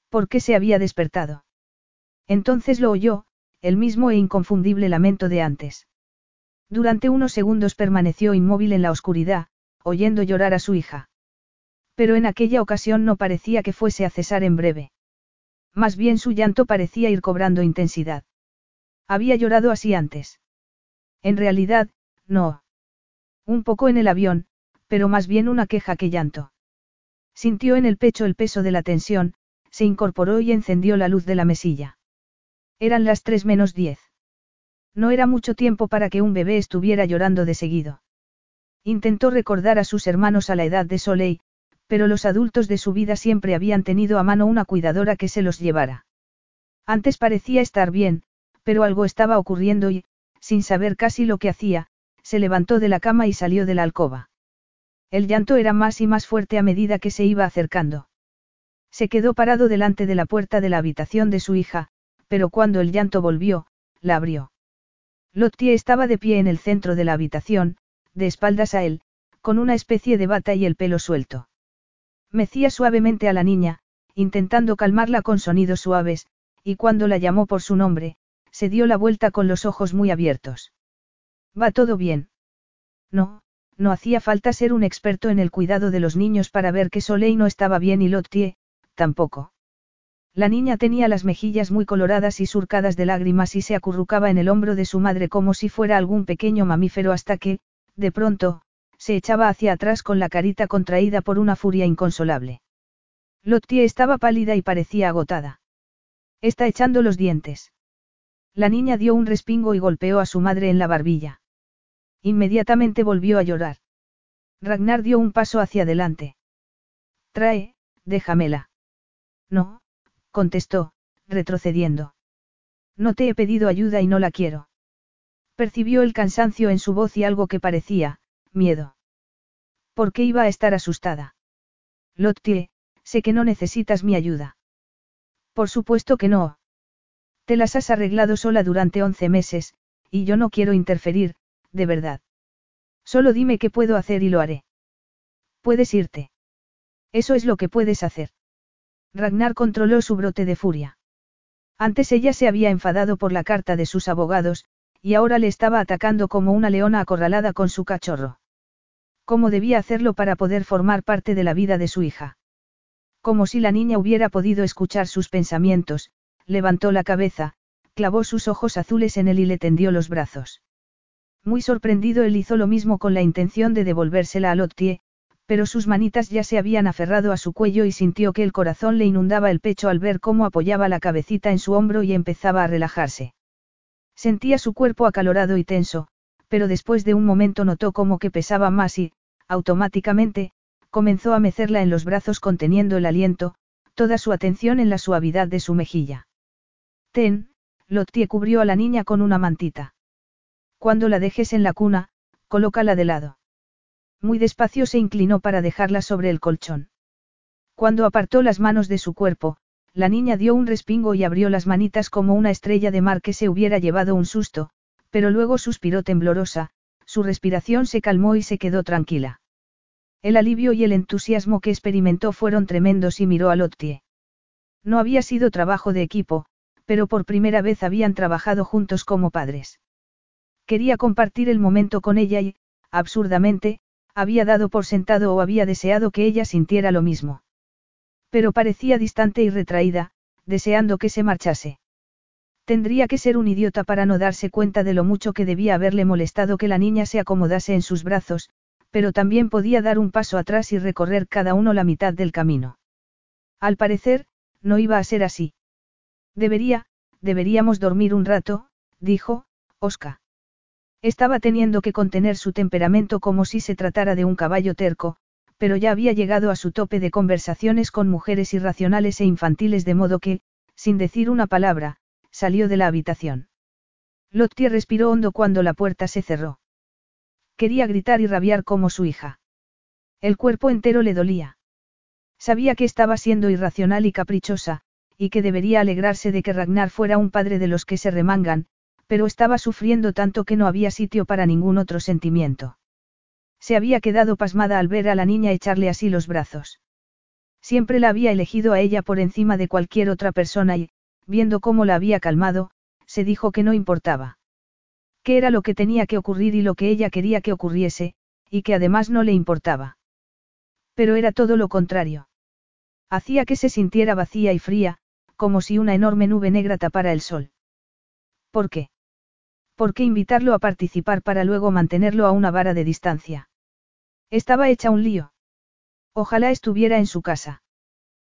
¿Por qué se había despertado? Entonces lo oyó, el mismo e inconfundible lamento de antes. Durante unos segundos permaneció inmóvil en la oscuridad, oyendo llorar a su hija. Pero en aquella ocasión no parecía que fuese a cesar en breve. Más bien su llanto parecía ir cobrando intensidad. Había llorado así antes. En realidad, no. Un poco en el avión, pero más bien una queja que llanto. Sintió en el pecho el peso de la tensión, se incorporó y encendió la luz de la mesilla. Eran las tres menos diez. No era mucho tiempo para que un bebé estuviera llorando de seguido. Intentó recordar a sus hermanos a la edad de Soleil, pero los adultos de su vida siempre habían tenido a mano una cuidadora que se los llevara. Antes parecía estar bien, pero algo estaba ocurriendo y, sin saber casi lo que hacía, se levantó de la cama y salió de la alcoba. El llanto era más y más fuerte a medida que se iba acercando. Se quedó parado delante de la puerta de la habitación de su hija, pero cuando el llanto volvió, la abrió. Lottie estaba de pie en el centro de la habitación, de espaldas a él, con una especie de bata y el pelo suelto. Mecía suavemente a la niña, intentando calmarla con sonidos suaves, y cuando la llamó por su nombre, se dio la vuelta con los ojos muy abiertos. ¿Va todo bien? No, no hacía falta ser un experto en el cuidado de los niños para ver que Soleil no estaba bien y Lottie, tampoco. La niña tenía las mejillas muy coloradas y surcadas de lágrimas y se acurrucaba en el hombro de su madre como si fuera algún pequeño mamífero hasta que, de pronto, se echaba hacia atrás con la carita contraída por una furia inconsolable. Lottie estaba pálida y parecía agotada. Está echando los dientes. La niña dio un respingo y golpeó a su madre en la barbilla. Inmediatamente volvió a llorar. Ragnar dio un paso hacia adelante. Trae, déjamela. No, contestó, retrocediendo. No te he pedido ayuda y no la quiero. Percibió el cansancio en su voz y algo que parecía, miedo. ¿Por qué iba a estar asustada? Lottie, sé que no necesitas mi ayuda. Por supuesto que no. Te las has arreglado sola durante once meses, y yo no quiero interferir, de verdad. Solo dime qué puedo hacer y lo haré. Puedes irte. Eso es lo que puedes hacer. Ragnar controló su brote de furia. Antes ella se había enfadado por la carta de sus abogados, y ahora le estaba atacando como una leona acorralada con su cachorro. ¿Cómo debía hacerlo para poder formar parte de la vida de su hija? Como si la niña hubiera podido escuchar sus pensamientos, levantó la cabeza, clavó sus ojos azules en él y le tendió los brazos. Muy sorprendido él hizo lo mismo con la intención de devolvérsela a Lottie, pero sus manitas ya se habían aferrado a su cuello y sintió que el corazón le inundaba el pecho al ver cómo apoyaba la cabecita en su hombro y empezaba a relajarse. Sentía su cuerpo acalorado y tenso, pero después de un momento notó como que pesaba más y, automáticamente, comenzó a mecerla en los brazos conteniendo el aliento, toda su atención en la suavidad de su mejilla. Ten, Lottie cubrió a la niña con una mantita. Cuando la dejes en la cuna, colócala de lado. Muy despacio se inclinó para dejarla sobre el colchón. Cuando apartó las manos de su cuerpo, la niña dio un respingo y abrió las manitas como una estrella de mar que se hubiera llevado un susto, pero luego suspiró temblorosa, su respiración se calmó y se quedó tranquila. El alivio y el entusiasmo que experimentó fueron tremendos y miró a Lottie. No había sido trabajo de equipo, pero por primera vez habían trabajado juntos como padres. Quería compartir el momento con ella y, absurdamente, había dado por sentado o había deseado que ella sintiera lo mismo. Pero parecía distante y retraída, deseando que se marchase. Tendría que ser un idiota para no darse cuenta de lo mucho que debía haberle molestado que la niña se acomodase en sus brazos, pero también podía dar un paso atrás y recorrer cada uno la mitad del camino. Al parecer, no iba a ser así. Debería, deberíamos dormir un rato, dijo, Oscar. Estaba teniendo que contener su temperamento como si se tratara de un caballo terco, pero ya había llegado a su tope de conversaciones con mujeres irracionales e infantiles de modo que, sin decir una palabra, salió de la habitación. Lottie respiró hondo cuando la puerta se cerró. Quería gritar y rabiar como su hija. El cuerpo entero le dolía. Sabía que estaba siendo irracional y caprichosa, y que debería alegrarse de que Ragnar fuera un padre de los que se remangan, pero estaba sufriendo tanto que no había sitio para ningún otro sentimiento. Se había quedado pasmada al ver a la niña echarle así los brazos. Siempre la había elegido a ella por encima de cualquier otra persona y, viendo cómo la había calmado, se dijo que no importaba. Que era lo que tenía que ocurrir y lo que ella quería que ocurriese, y que además no le importaba. Pero era todo lo contrario. Hacía que se sintiera vacía y fría, como si una enorme nube negra tapara el sol. ¿Por qué? ¿Por qué invitarlo a participar para luego mantenerlo a una vara de distancia? Estaba hecha un lío. Ojalá estuviera en su casa.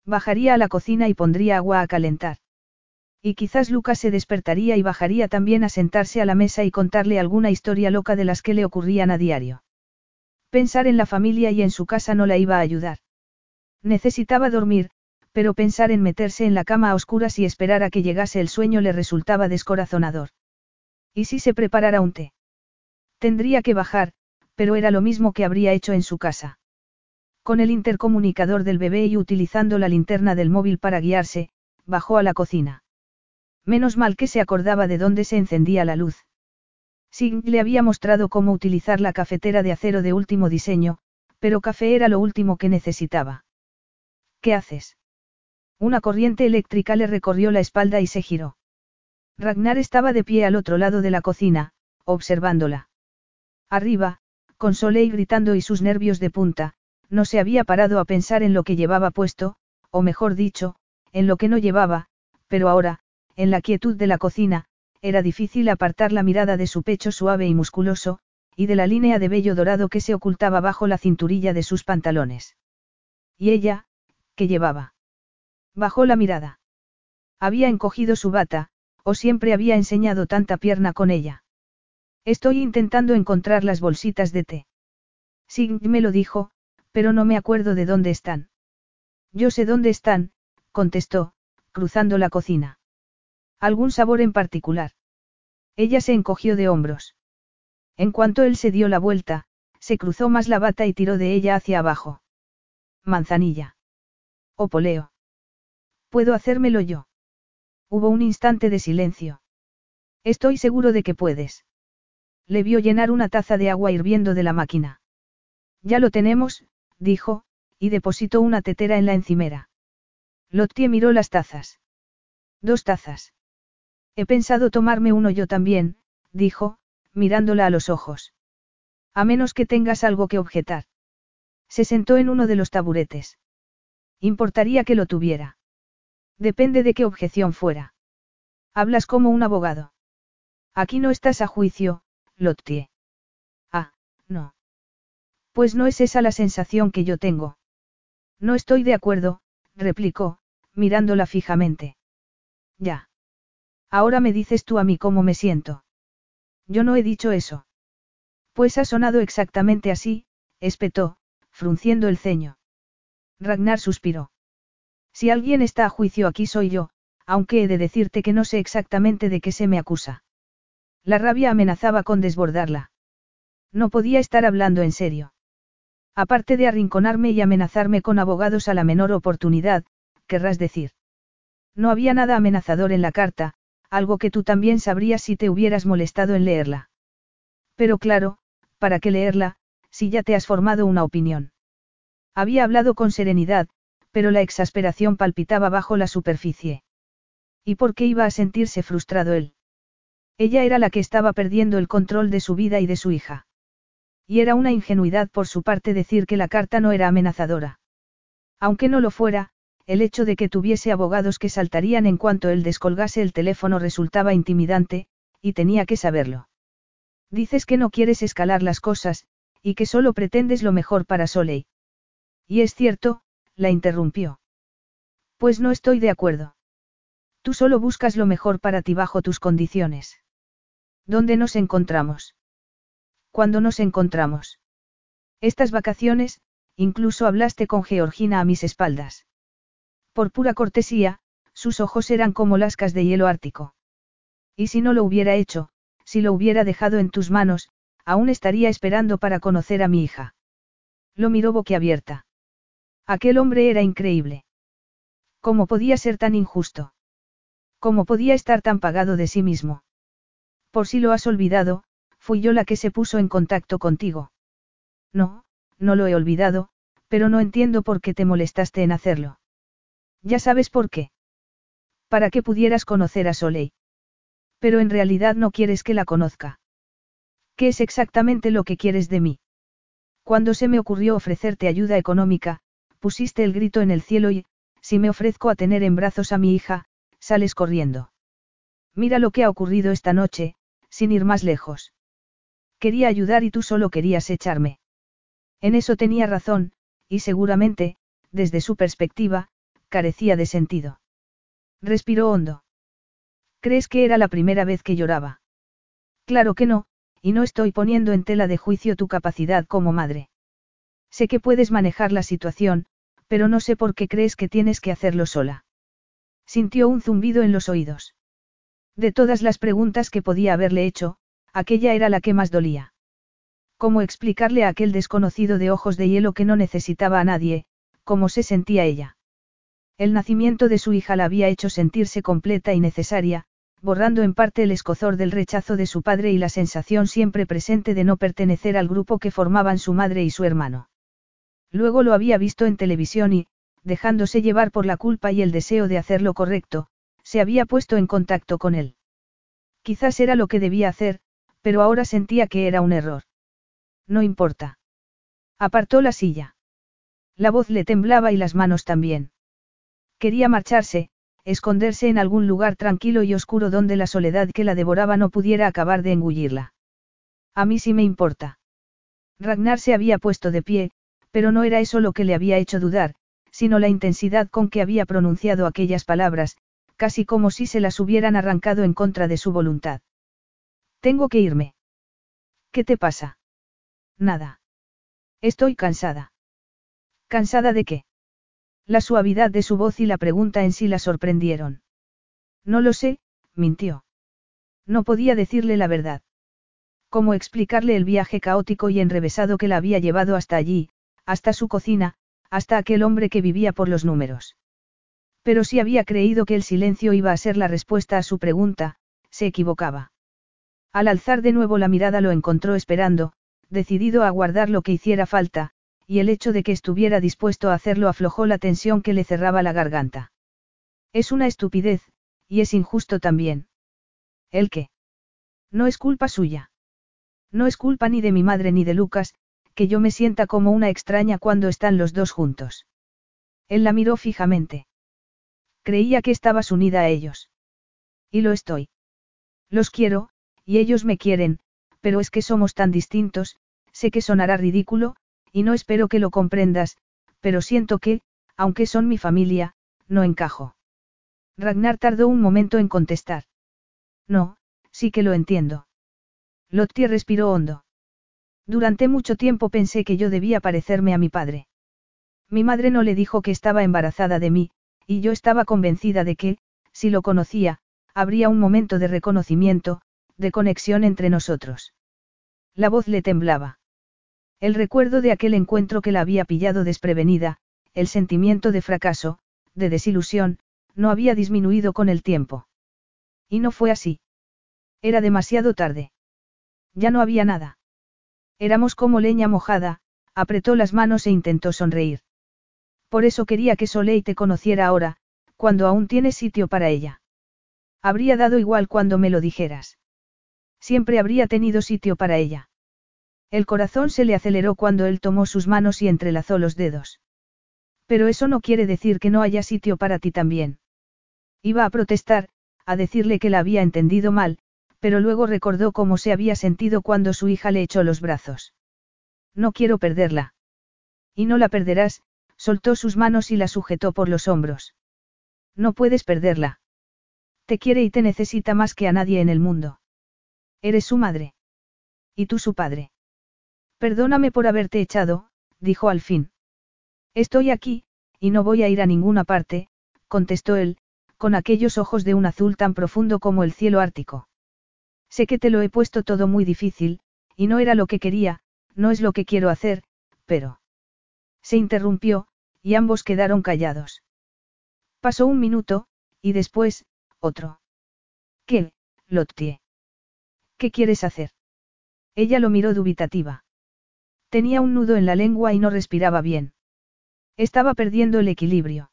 Bajaría a la cocina y pondría agua a calentar. Y quizás Lucas se despertaría y bajaría también a sentarse a la mesa y contarle alguna historia loca de las que le ocurrían a diario. Pensar en la familia y en su casa no la iba a ayudar. Necesitaba dormir, pero pensar en meterse en la cama a oscuras y esperar a que llegase el sueño le resultaba descorazonador. ¿Y si se preparara un té? Tendría que bajar, pero era lo mismo que habría hecho en su casa. Con el intercomunicador del bebé y utilizando la linterna del móvil para guiarse, bajó a la cocina. Menos mal que se acordaba de dónde se encendía la luz. Sig le había mostrado cómo utilizar la cafetera de acero de último diseño, pero café era lo último que necesitaba. ¿Qué haces? Una corriente eléctrica le recorrió la espalda y se giró. Ragnar estaba de pie al otro lado de la cocina, observándola. Arriba, con Soleil gritando y sus nervios de punta, no se había parado a pensar en lo que llevaba puesto, o mejor dicho, en lo que no llevaba, pero ahora, en la quietud de la cocina, era difícil apartar la mirada de su pecho suave y musculoso, y de la línea de vello dorado que se ocultaba bajo la cinturilla de sus pantalones. ¿Y ella, qué llevaba? Bajó la mirada. Había encogido su bata, o siempre había enseñado tanta pierna con ella. Estoy intentando encontrar las bolsitas de té. Sí, me lo dijo, pero no me acuerdo de dónde están. Yo sé dónde están, contestó, cruzando la cocina. ¿Algún sabor en particular? Ella se encogió de hombros. En cuanto él se dio la vuelta, se cruzó más la bata y tiró de ella hacia abajo. Manzanilla. O poleo. Puedo hacérmelo yo. Hubo un instante de silencio. Estoy seguro de que puedes. Le vio llenar una taza de agua hirviendo de la máquina. Ya lo tenemos, dijo, y depositó una tetera en la encimera. Lottie miró las tazas. Dos tazas. He pensado tomarme uno yo también, dijo, mirándola a los ojos. A menos que tengas algo que objetar. Se sentó en uno de los taburetes. Importaría que lo tuviera. Depende de qué objeción fuera. Hablas como un abogado. Aquí no estás a juicio, Lottie. Ah, no. Pues no es esa la sensación que yo tengo. No estoy de acuerdo, replicó, mirándola fijamente. Ya. Ahora me dices tú a mí cómo me siento. Yo no he dicho eso. Pues ha sonado exactamente así, espetó, frunciendo el ceño. Ragnar suspiró. Si alguien está a juicio aquí soy yo, aunque he de decirte que no sé exactamente de qué se me acusa. La rabia amenazaba con desbordarla. No podía estar hablando en serio. Aparte de arrinconarme y amenazarme con abogados a la menor oportunidad, querrás decir. No había nada amenazador en la carta, algo que tú también sabrías si te hubieras molestado en leerla. Pero claro, ¿para qué leerla, si ya te has formado una opinión? Había hablado con serenidad, pero la exasperación palpitaba bajo la superficie. ¿Y por qué iba a sentirse frustrado él? Ella era la que estaba perdiendo el control de su vida y de su hija. Y era una ingenuidad por su parte decir que la carta no era amenazadora. Aunque no lo fuera, el hecho de que tuviese abogados que saltarían en cuanto él descolgase el teléfono resultaba intimidante, y tenía que saberlo. Dices que no quieres escalar las cosas, y que solo pretendes lo mejor para Soleil. Y es cierto, la interrumpió. Pues no estoy de acuerdo. Tú solo buscas lo mejor para ti bajo tus condiciones. ¿Dónde nos encontramos? ¿Cuándo nos encontramos? Estas vacaciones, incluso hablaste con Georgina a mis espaldas. Por pura cortesía, sus ojos eran como lascas de hielo ártico. Y si no lo hubiera hecho, si lo hubiera dejado en tus manos, aún estaría esperando para conocer a mi hija. Lo miró boquiabierta. Aquel hombre era increíble. ¿Cómo podía ser tan injusto? ¿Cómo podía estar tan pagado de sí mismo? Por si lo has olvidado, fui yo la que se puso en contacto contigo. No, no lo he olvidado, pero no entiendo por qué te molestaste en hacerlo. Ya sabes por qué. Para que pudieras conocer a Soleil. Pero en realidad no quieres que la conozca. ¿Qué es exactamente lo que quieres de mí? Cuando se me ocurrió ofrecerte ayuda económica, pusiste el grito en el cielo y, si me ofrezco a tener en brazos a mi hija, sales corriendo. Mira lo que ha ocurrido esta noche, sin ir más lejos. Quería ayudar y tú solo querías echarme. En eso tenía razón, y seguramente, desde su perspectiva, carecía de sentido. Respiró hondo. ¿Crees que era la primera vez que lloraba? Claro que no, y no estoy poniendo en tela de juicio tu capacidad como madre. Sé que puedes manejar la situación, pero no sé por qué crees que tienes que hacerlo sola. Sintió un zumbido en los oídos. De todas las preguntas que podía haberle hecho, aquella era la que más dolía. ¿Cómo explicarle a aquel desconocido de ojos de hielo que no necesitaba a nadie, cómo se sentía ella? El nacimiento de su hija la había hecho sentirse completa y necesaria, borrando en parte el escozor del rechazo de su padre y la sensación siempre presente de no pertenecer al grupo que formaban su madre y su hermano. Luego lo había visto en televisión y, dejándose llevar por la culpa y el deseo de hacer lo correcto, se había puesto en contacto con él. Quizás era lo que debía hacer, pero ahora sentía que era un error. No importa. Apartó la silla. La voz le temblaba y las manos también. Quería marcharse, esconderse en algún lugar tranquilo y oscuro donde la soledad que la devoraba no pudiera acabar de engullirla. A mí sí me importa. Ragnar se había puesto de pie, pero no era eso lo que le había hecho dudar, sino la intensidad con que había pronunciado aquellas palabras, casi como si se las hubieran arrancado en contra de su voluntad. Tengo que irme. ¿Qué te pasa? Nada. Estoy cansada. ¿Cansada de qué? La suavidad de su voz y la pregunta en sí la sorprendieron. No lo sé, mintió. No podía decirle la verdad. ¿Cómo explicarle el viaje caótico y enrevesado que la había llevado hasta allí, hasta su cocina, hasta aquel hombre que vivía por los números? Pero si había creído que el silencio iba a ser la respuesta a su pregunta, se equivocaba. Al alzar de nuevo la mirada lo encontró esperando, decidido a guardar lo que hiciera falta, y el hecho de que estuviera dispuesto a hacerlo aflojó la tensión que le cerraba la garganta. Es una estupidez, y es injusto también. ¿El qué? No es culpa suya. No es culpa ni de mi madre ni de Lucas, que yo me sienta como una extraña cuando están los dos juntos. Él la miró fijamente. Creía que estabas unida a ellos. Y lo estoy. Los quiero, y ellos me quieren, pero es que somos tan distintos, sé que sonará ridículo, y no espero que lo comprendas, pero siento que, aunque son mi familia, no encajo. Ragnar tardó un momento en contestar. No, sí que lo entiendo. Lottie respiró hondo. Durante mucho tiempo pensé que yo debía parecerme a mi padre. Mi madre no le dijo que estaba embarazada de mí, y yo estaba convencida de que, si lo conocía, habría un momento de reconocimiento, de conexión entre nosotros. La voz le temblaba. El recuerdo de aquel encuentro que la había pillado desprevenida, el sentimiento de fracaso, de desilusión, no había disminuido con el tiempo. Y no fue así. Era demasiado tarde. Ya no había nada. Éramos como leña mojada, apretó las manos e intentó sonreír. Por eso quería que Soleil te conociera ahora, cuando aún tienes sitio para ella. Habría dado igual cuando me lo dijeras. Siempre habría tenido sitio para ella. El corazón se le aceleró cuando él tomó sus manos y entrelazó los dedos. Pero eso no quiere decir que no haya sitio para ti también. Iba a protestar, a decirle que la había entendido mal, pero luego recordó cómo se había sentido cuando su hija le echó los brazos. No quiero perderla. Y no la perderás, soltó sus manos y la sujetó por los hombros. No puedes perderla. Te quiere y te necesita más que a nadie en el mundo. Eres su madre. Y tú su padre. Perdóname por haberte echado, dijo al fin. Estoy aquí, y no voy a ir a ninguna parte, contestó él, con aquellos ojos de un azul tan profundo como el cielo ártico. Sé que te lo he puesto todo muy difícil, y no era lo que quería, no es lo que quiero hacer, pero... Se interrumpió, y ambos quedaron callados. Pasó un minuto, y después, otro. ¿Qué, Lottie? ¿Qué quieres hacer? Ella lo miró dubitativa. Tenía un nudo en la lengua y no respiraba bien. Estaba perdiendo el equilibrio.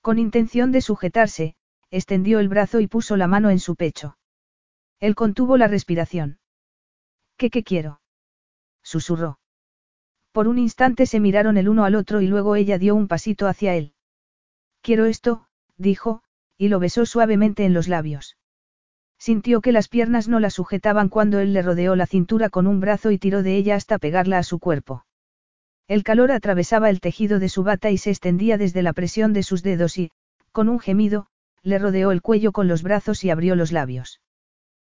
Con intención de sujetarse, extendió el brazo y puso la mano en su pecho. Él contuvo la respiración. ¿Qué qué quiero? Susurró. Por un instante se miraron el uno al otro y luego ella dio un pasito hacia él. Quiero esto, dijo, y lo besó suavemente en los labios. Sintió que las piernas no la sujetaban cuando él le rodeó la cintura con un brazo y tiró de ella hasta pegarla a su cuerpo. El calor atravesaba el tejido de su bata y se extendía desde la presión de sus dedos y, con un gemido, le rodeó el cuello con los brazos y abrió los labios.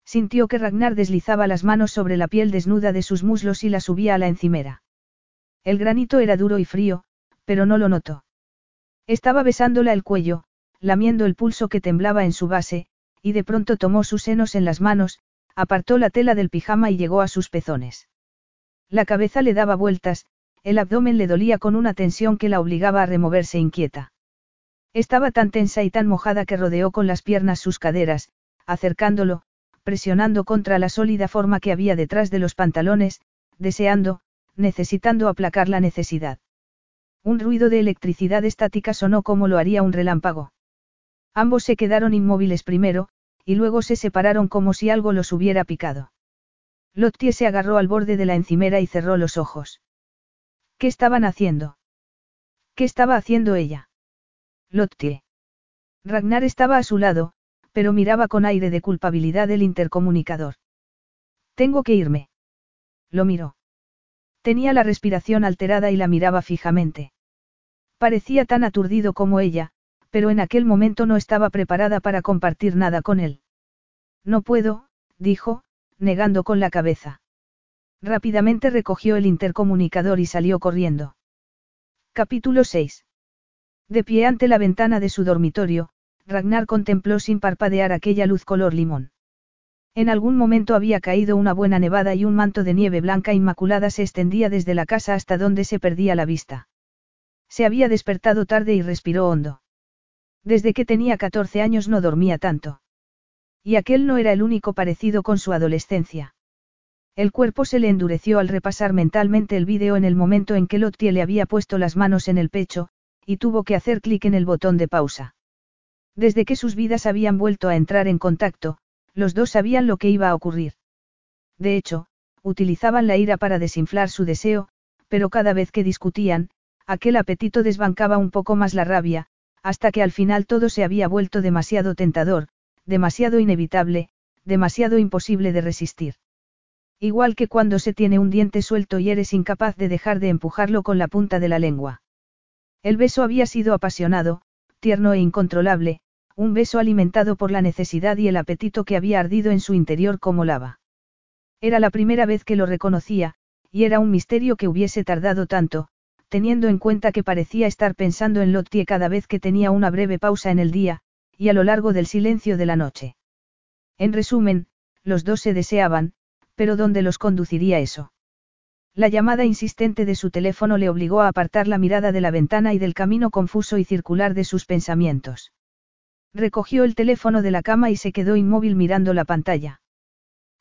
Sintió que Ragnar deslizaba las manos sobre la piel desnuda de sus muslos y la subía a la encimera. El granito era duro y frío, pero no lo notó. Estaba besándola el cuello, lamiendo el pulso que temblaba en su base, y de pronto tomó sus senos en las manos, apartó la tela del pijama y llegó a sus pezones. La cabeza le daba vueltas, el abdomen le dolía con una tensión que la obligaba a removerse inquieta. Estaba tan tensa y tan mojada que rodeó con las piernas sus caderas, acercándolo, presionando contra la sólida forma que había detrás de los pantalones, deseando, necesitando aplacar la necesidad. Un ruido de electricidad estática sonó como lo haría un relámpago. Ambos se quedaron inmóviles primero, y luego se separaron como si algo los hubiera picado. Lottie se agarró al borde de la encimera y cerró los ojos. ¿Qué estaban haciendo? ¿Qué estaba haciendo ella? Lottie. Ragnar estaba a su lado, pero miraba con aire de culpabilidad el intercomunicador. Tengo que irme. Lo miró. Tenía la respiración alterada y la miraba fijamente. Parecía tan aturdido como ella, pero en aquel momento no estaba preparada para compartir nada con él. No puedo, dijo, negando con la cabeza. Rápidamente recogió el intercomunicador y salió corriendo. Capítulo 6. De pie ante la ventana de su dormitorio, Ragnar contempló sin parpadear aquella luz color limón. En algún momento había caído una buena nevada y un manto de nieve blanca inmaculada se extendía desde la casa hasta donde se perdía la vista. Se había despertado tarde y respiró hondo. Desde que tenía 14 años no dormía tanto. Y aquel no era el único parecido con su adolescencia. El cuerpo se le endureció al repasar mentalmente el vídeo en el momento en que Lottie le había puesto las manos en el pecho, y tuvo que hacer clic en el botón de pausa. Desde que sus vidas habían vuelto a entrar en contacto, los dos sabían lo que iba a ocurrir. De hecho, utilizaban la ira para desinflar su deseo, pero cada vez que discutían, aquel apetito desbancaba un poco más la rabia, hasta que al final todo se había vuelto demasiado tentador, demasiado inevitable, demasiado imposible de resistir. Igual que cuando se tiene un diente suelto y eres incapaz de dejar de empujarlo con la punta de la lengua. El beso había sido apasionado, tierno e incontrolable, un beso alimentado por la necesidad y el apetito que había ardido en su interior como lava. Era la primera vez que lo reconocía, y era un misterio que hubiese tardado tanto, teniendo en cuenta que parecía estar pensando en Lottie cada vez que tenía una breve pausa en el día, y a lo largo del silencio de la noche. En resumen, los dos se deseaban, pero ¿dónde los conduciría eso? La llamada insistente de su teléfono le obligó a apartar la mirada de la ventana y del camino confuso y circular de sus pensamientos. Recogió el teléfono de la cama y se quedó inmóvil mirando la pantalla.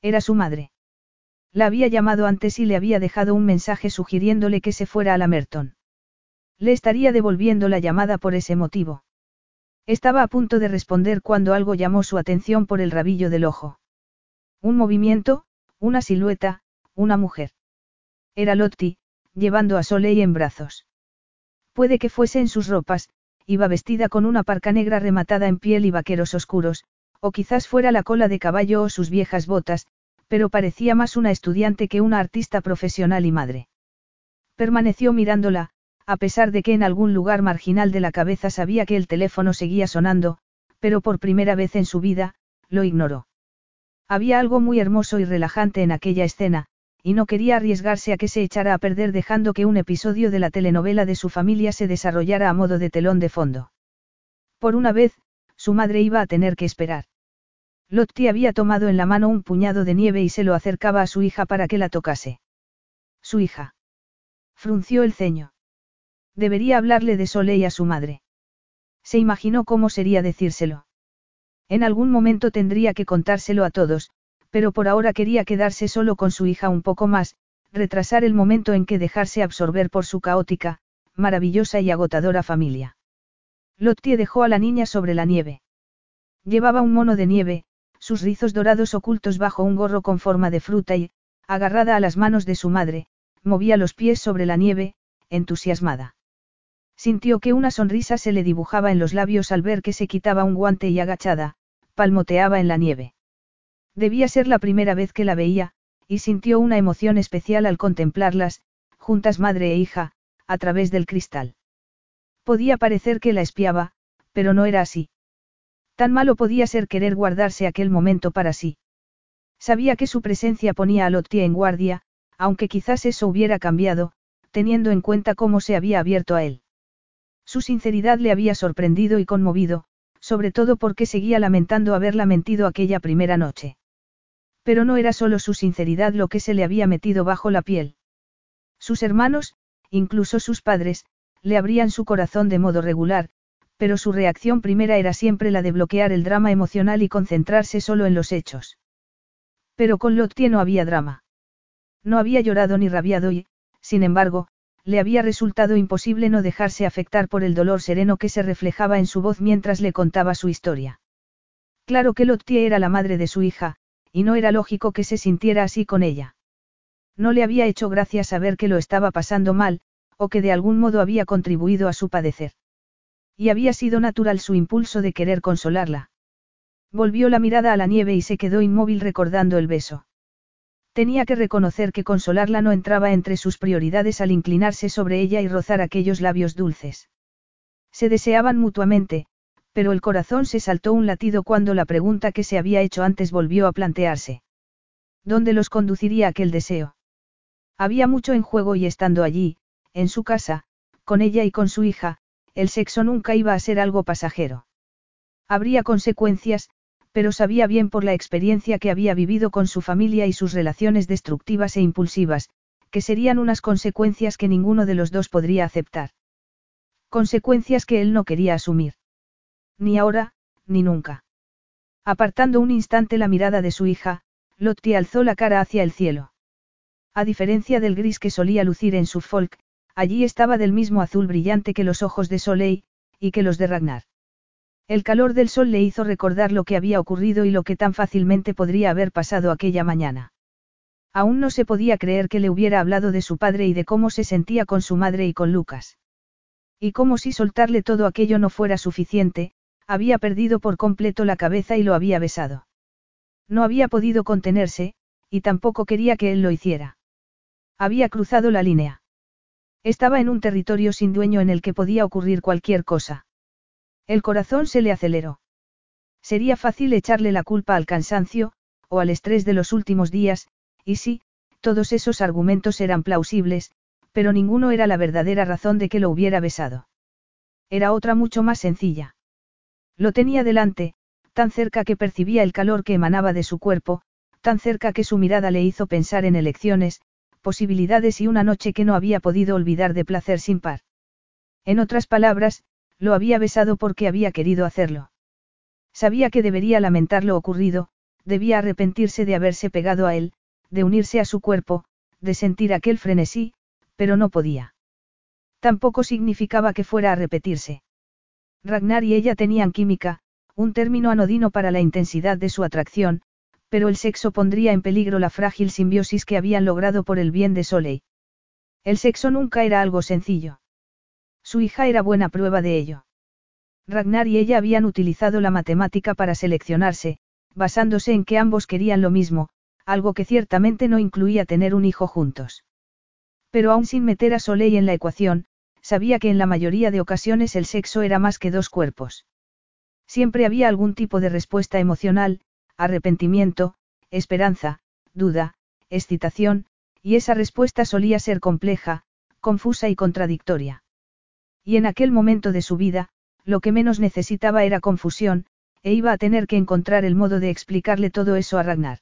Era su madre. La había llamado antes y le había dejado un mensaje sugiriéndole que se fuera a la Merton. Le estaría devolviendo la llamada por ese motivo. Estaba a punto de responder cuando algo llamó su atención por el rabillo del ojo. Un movimiento, una silueta, una mujer. Era Lotti, llevando a Soleil en brazos. Puede que fuese en sus ropas, iba vestida con una parca negra rematada en piel y vaqueros oscuros, o quizás fuera la cola de caballo o sus viejas botas, pero parecía más una estudiante que una artista profesional y madre. Permaneció mirándola, a pesar de que en algún lugar marginal de la cabeza sabía que el teléfono seguía sonando, pero por primera vez en su vida, lo ignoró. Había algo muy hermoso y relajante en aquella escena, y no quería arriesgarse a que se echara a perder dejando que un episodio de la telenovela de su familia se desarrollara a modo de telón de fondo. Por una vez, su madre iba a tener que esperar. Lotti había tomado en la mano un puñado de nieve y se lo acercaba a su hija para que la tocase. Su hija. Frunció el ceño. Debería hablarle de Soleil a su madre. Se imaginó cómo sería decírselo. En algún momento tendría que contárselo a todos, pero por ahora quería quedarse solo con su hija un poco más, retrasar el momento en que dejarse absorber por su caótica, maravillosa y agotadora familia. Lottie dejó a la niña sobre la nieve. Llevaba un mono de nieve, sus rizos dorados ocultos bajo un gorro con forma de fruta y, agarrada a las manos de su madre, movía los pies sobre la nieve, entusiasmada. Sintió que una sonrisa se le dibujaba en los labios al ver que se quitaba un guante y agachada, palmoteaba en la nieve. Debía ser la primera vez que la veía, y sintió una emoción especial al contemplarlas, juntas madre e hija, a través del cristal. Podía parecer que la espiaba, pero no era así. Tan malo podía ser querer guardarse aquel momento para sí. Sabía que su presencia ponía a Lottie en guardia, aunque quizás eso hubiera cambiado, teniendo en cuenta cómo se había abierto a él. Su sinceridad le había sorprendido y conmovido, sobre todo porque seguía lamentando haberla mentido aquella primera noche. Pero no era solo su sinceridad lo que se le había metido bajo la piel. Sus hermanos, incluso sus padres, le abrían su corazón de modo regular, pero su reacción primera era siempre la de bloquear el drama emocional y concentrarse solo en los hechos. Pero con Lottie no había drama. No había llorado ni rabiado y, sin embargo, le había resultado imposible no dejarse afectar por el dolor sereno que se reflejaba en su voz mientras le contaba su historia. Claro que Lottie era la madre de su hija, y no era lógico que se sintiera así con ella. No le había hecho gracia saber que lo estaba pasando mal, o que de algún modo había contribuido a su padecer. Y había sido natural su impulso de querer consolarla. Volvió la mirada a la nieve y se quedó inmóvil recordando el beso. Tenía que reconocer que consolarla no entraba entre sus prioridades al inclinarse sobre ella y rozar aquellos labios dulces. Se deseaban mutuamente, pero el corazón se saltó un latido cuando la pregunta que se había hecho antes volvió a plantearse. ¿Dónde los conduciría aquel deseo? Había mucho en juego y estando allí, en su casa, con ella y con su hija, el sexo nunca iba a ser algo pasajero. Habría consecuencias, pero sabía bien por la experiencia que había vivido con su familia y sus relaciones destructivas e impulsivas, que serían unas consecuencias que ninguno de los dos podría aceptar. Consecuencias que él no quería asumir. Ni ahora, ni nunca. Apartando un instante la mirada de su hija, Lotti alzó la cara hacia el cielo. A diferencia del gris que solía lucir en su folk, allí estaba del mismo azul brillante que los ojos de Soleil, y que los de Ragnar. El calor del sol le hizo recordar lo que había ocurrido y lo que tan fácilmente podría haber pasado aquella mañana. Aún no se podía creer que le hubiera hablado de su padre y de cómo se sentía con su madre y con Lucas. Y como si soltarle todo aquello no fuera suficiente, había perdido por completo la cabeza y lo había besado. No había podido contenerse, y tampoco quería que él lo hiciera. Había cruzado la línea. Estaba en un territorio sin dueño en el que podía ocurrir cualquier cosa. El corazón se le aceleró. Sería fácil echarle la culpa al cansancio, o al estrés de los últimos días, y sí, todos esos argumentos eran plausibles, pero ninguno era la verdadera razón de que lo hubiera besado. Era otra mucho más sencilla. Lo tenía delante, tan cerca que percibía el calor que emanaba de su cuerpo, tan cerca que su mirada le hizo pensar en elecciones, posibilidades y una noche que no había podido olvidar de placer sin par. En otras palabras, lo había besado porque había querido hacerlo. Sabía que debería lamentar lo ocurrido, debía arrepentirse de haberse pegado a él, de unirse a su cuerpo, de sentir aquel frenesí, pero no podía. Tampoco significaba que fuera a repetirse. Ragnar y ella tenían química, un término anodino para la intensidad de su atracción, pero el sexo pondría en peligro la frágil simbiosis que habían logrado por el bien de Soleil. El sexo nunca era algo sencillo. Su hija era buena prueba de ello. Ragnar y ella habían utilizado la matemática para seleccionarse, basándose en que ambos querían lo mismo, algo que ciertamente no incluía tener un hijo juntos. Pero aún sin meter a Soleil en la ecuación, sabía que en la mayoría de ocasiones el sexo era más que dos cuerpos. Siempre había algún tipo de respuesta emocional, arrepentimiento, esperanza, duda, excitación, y esa respuesta solía ser compleja, confusa y contradictoria. Y en aquel momento de su vida, lo que menos necesitaba era confusión, e iba a tener que encontrar el modo de explicarle todo eso a Ragnar.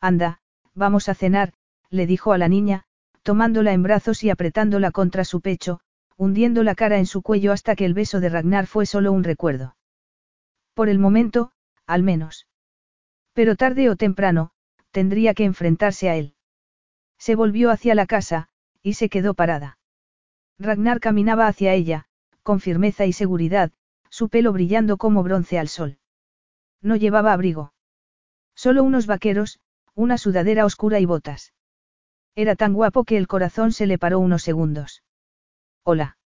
Anda, vamos a cenar, le dijo a la niña, tomándola en brazos y apretándola contra su pecho, hundiendo la cara en su cuello hasta que el beso de Ragnar fue solo un recuerdo. Por el momento, al menos. Pero tarde o temprano, tendría que enfrentarse a él. Se volvió hacia la casa, y se quedó parada. Ragnar caminaba hacia ella, con firmeza y seguridad, su pelo brillando como bronce al sol. No llevaba abrigo. Solo unos vaqueros, una sudadera oscura y botas. Era tan guapo que el corazón se le paró unos segundos. Hola.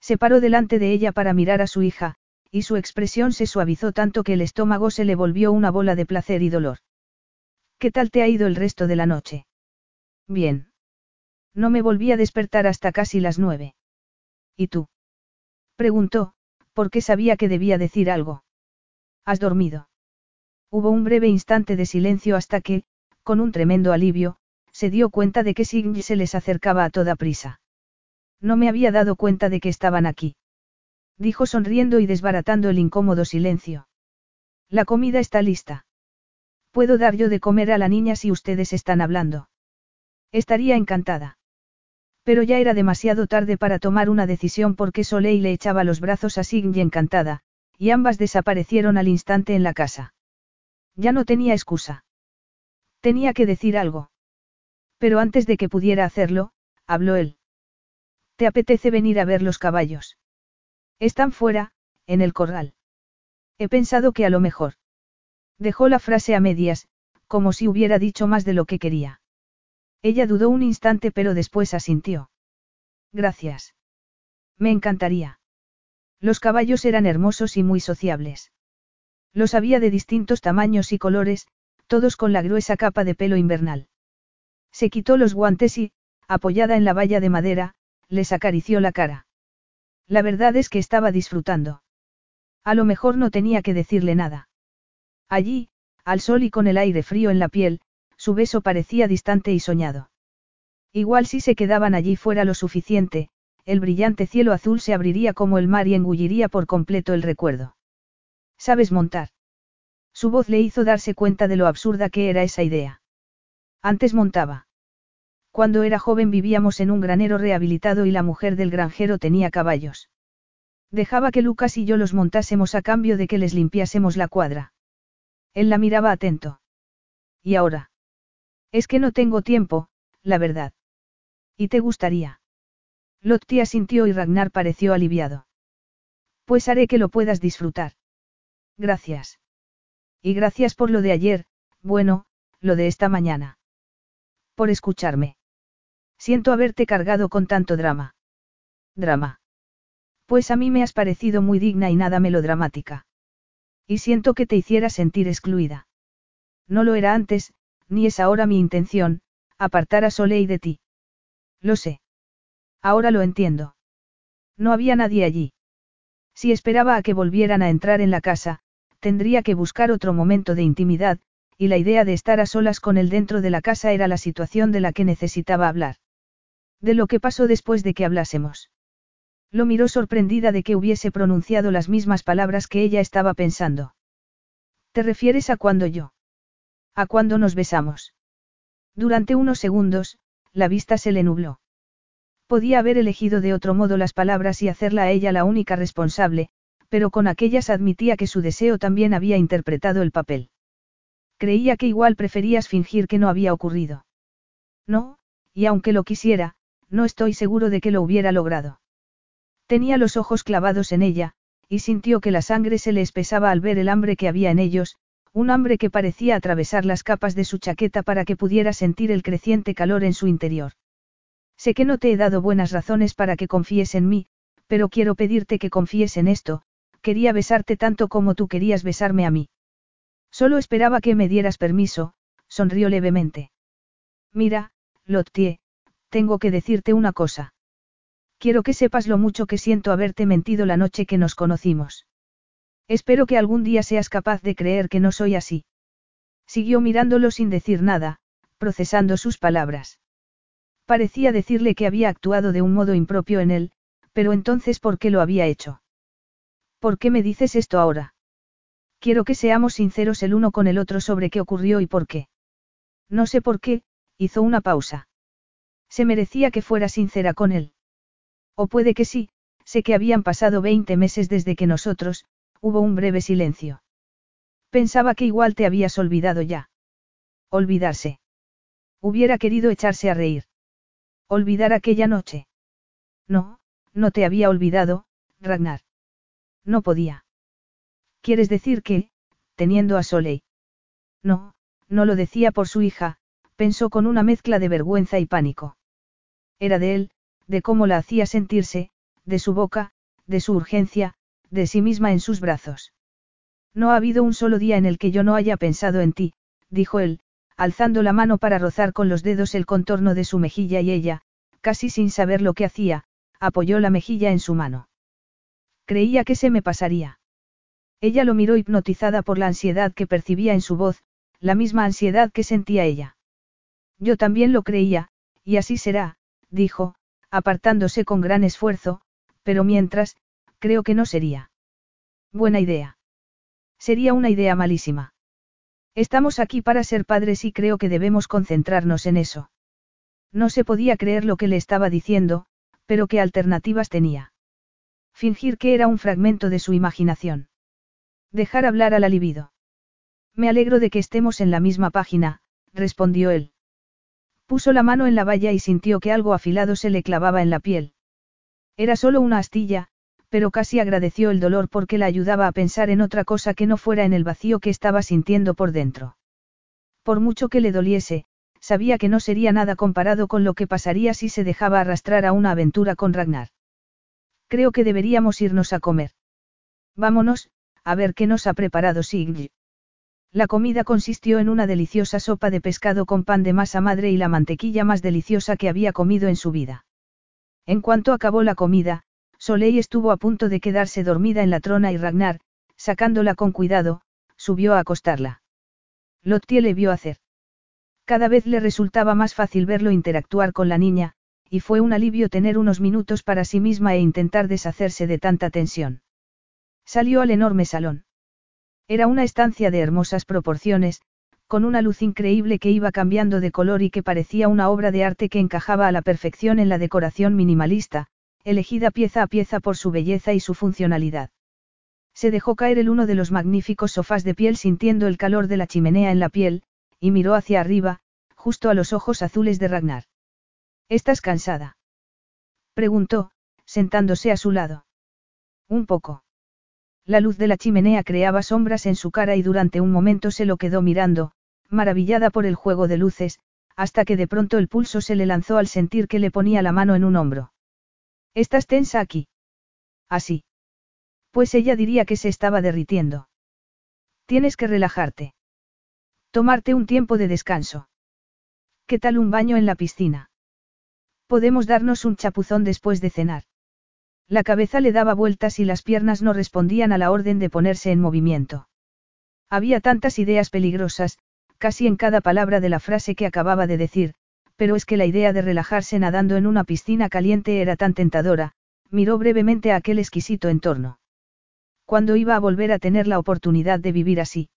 Se paró delante de ella para mirar a su hija, y su expresión se suavizó tanto que el estómago se le volvió una bola de placer y dolor. ¿Qué tal te ha ido el resto de la noche? Bien. No me volví a despertar hasta casi las nueve. ¿Y tú? Preguntó, porque sabía que debía decir algo. ¿Has dormido? Hubo un breve instante de silencio hasta que, con un tremendo alivio, se dio cuenta de que Signy se les acercaba a toda prisa. No me había dado cuenta de que estaban aquí. Dijo sonriendo y desbaratando el incómodo silencio. La comida está lista. Puedo dar yo de comer a la niña si ustedes están hablando. Estaría encantada. Pero ya era demasiado tarde para tomar una decisión porque Soleil le echaba los brazos a Signy encantada, y ambas desaparecieron al instante en la casa. Ya no tenía excusa. Tenía que decir algo. Pero antes de que pudiera hacerlo, habló él. ¿Te apetece venir a ver los caballos? Están fuera, en el corral. He pensado que a lo mejor. Dejó la frase a medias, como si hubiera dicho más de lo que quería. Ella dudó un instante pero después asintió. Gracias. Me encantaría. Los caballos eran hermosos y muy sociables. Los había de distintos tamaños y colores, todos con la gruesa capa de pelo invernal. Se quitó los guantes y, apoyada en la valla de madera, les acarició la cara. La verdad es que estaba disfrutando. A lo mejor no tenía que decirle nada. Allí, al sol y con el aire frío en la piel, su beso parecía distante y soñado. Igual si se quedaban allí fuera lo suficiente, el brillante cielo azul se abriría como el mar y engulliría por completo el recuerdo. ¿Sabes montar? Su voz le hizo darse cuenta de lo absurda que era esa idea. Antes montaba. Cuando era joven vivíamos en un granero rehabilitado y la mujer del granjero tenía caballos. Dejaba que Lucas y yo los montásemos a cambio de que les limpiásemos la cuadra. Él la miraba atento. ¿Y ahora? Es que no tengo tiempo, la verdad. ¿Y te gustaría? Lottie asintió y Ragnar pareció aliviado. Pues haré que lo puedas disfrutar. Gracias. Y gracias por lo de ayer, bueno, lo de esta mañana. Por escucharme. Siento haberte cargado con tanto drama. Drama. Pues a mí me has parecido muy digna y nada melodramática. Y siento que te hiciera sentir excluida. No lo era antes, ni es ahora mi intención, apartar a Soleil de ti. Lo sé. Ahora lo entiendo. No había nadie allí. Si esperaba a que volvieran a entrar en la casa, tendría que buscar otro momento de intimidad, y la idea de estar a solas con él dentro de la casa era la situación de la que necesitaba hablar. De lo que pasó después de que hablásemos. Lo miró sorprendida de que hubiese pronunciado las mismas palabras que ella estaba pensando. ¿Te refieres a cuando yo? ¿A cuando nos besamos? Durante unos segundos, la vista se le nubló. Podía haber elegido de otro modo las palabras y hacerla a ella la única responsable, pero con aquellas admitía que su deseo también había interpretado el papel. Creía que igual preferías fingir que no había ocurrido. No, y aunque lo quisiera, no estoy seguro de que lo hubiera logrado. Tenía los ojos clavados en ella, y sintió que la sangre se le espesaba al ver el hambre que había en ellos, un hambre que parecía atravesar las capas de su chaqueta para que pudiera sentir el creciente calor en su interior. Sé que no te he dado buenas razones para que confíes en mí, pero quiero pedirte que confíes en esto, quería besarte tanto como tú querías besarme a mí. Solo esperaba que me dieras permiso, sonrió levemente. Mira, Lottie, tengo que decirte una cosa. Quiero que sepas lo mucho que siento haberte mentido la noche que nos conocimos. Espero que algún día seas capaz de creer que no soy así. Siguió mirándolo sin decir nada, procesando sus palabras. Parecía decirle que había actuado de un modo impropio en él, pero entonces ¿por qué lo había hecho? ¿Por qué me dices esto ahora? Quiero que seamos sinceros el uno con el otro sobre qué ocurrió y por qué. No sé por qué, hizo una pausa. Se merecía que fuera sincera con él. O puede que sí, sé que habían pasado 20 meses desde que nosotros, hubo un breve silencio. Pensaba que igual te habías olvidado ya. Olvidarse. Hubiera querido echarse a reír. Olvidar aquella noche. No, no te había olvidado, Ragnar. No podía. ¿Quieres decir que, teniendo a Soleil? No, no lo decía por su hija, pensó con una mezcla de vergüenza y pánico. Era de él, de cómo la hacía sentirse, de su boca, de su urgencia, de sí misma en sus brazos. No ha habido un solo día en el que yo no haya pensado en ti, dijo él, alzando la mano para rozar con los dedos el contorno de su mejilla y ella, casi sin saber lo que hacía, apoyó la mejilla en su mano. Creía que se me pasaría. Ella lo miró hipnotizada por la ansiedad que percibía en su voz, la misma ansiedad que sentía ella. Yo también lo creía, y así será, dijo, apartándose con gran esfuerzo, pero mientras, creo que no sería. Buena idea. Sería una idea malísima. Estamos aquí para ser padres y creo que debemos concentrarnos en eso. No se podía creer lo que le estaba diciendo, pero qué alternativas tenía. Fingir que era un fragmento de su imaginación. Dejar hablar a la libido. Me alegro de que estemos en la misma página, respondió él. Puso la mano en la valla y sintió que algo afilado se le clavaba en la piel. Era solo una astilla, pero casi agradeció el dolor porque la ayudaba a pensar en otra cosa que no fuera en el vacío que estaba sintiendo por dentro. Por mucho que le doliese, sabía que no sería nada comparado con lo que pasaría si se dejaba arrastrar a una aventura con Ragnar. Creo que deberíamos irnos a comer. Vámonos, a ver qué nos ha preparado Signy. La comida consistió en una deliciosa sopa de pescado con pan de masa madre y la mantequilla más deliciosa que había comido en su vida. En cuanto acabó la comida, Soleil estuvo a punto de quedarse dormida en la trona y Ragnar, sacándola con cuidado, subió a acostarla. Lottie le vio hacer. Cada vez le resultaba más fácil verlo interactuar con la niña, y fue un alivio tener unos minutos para sí misma e intentar deshacerse de tanta tensión. Salió al enorme salón. Era una estancia de hermosas proporciones, con una luz increíble que iba cambiando de color y que parecía una obra de arte que encajaba a la perfección en la decoración minimalista, elegida pieza a pieza por su belleza y su funcionalidad. Se dejó caer el uno de los magníficos sofás de piel sintiendo el calor de la chimenea en la piel, y miró hacia arriba, justo a los ojos azules de Ragnar. ¿Estás cansada? Preguntó, sentándose a su lado. Un poco. La luz de la chimenea creaba sombras en su cara y durante un momento se lo quedó mirando, maravillada por el juego de luces, hasta que de pronto el pulso se le lanzó al sentir que le ponía la mano en un hombro. ¿Estás tensa aquí? Así. Pues ella diría que se estaba derritiendo. Tienes que relajarte. Tomarte un tiempo de descanso. ¿Qué tal un baño en la piscina? Podemos darnos un chapuzón después de cenar. La cabeza le daba vueltas y las piernas no respondían a la orden de ponerse en movimiento. Había tantas ideas peligrosas, casi en cada palabra de la frase que acababa de decir, pero es que la idea de relajarse nadando en una piscina caliente era tan tentadora, miró brevemente a aquel exquisito entorno. ¿Cuándo iba a volver a tener la oportunidad de vivir así?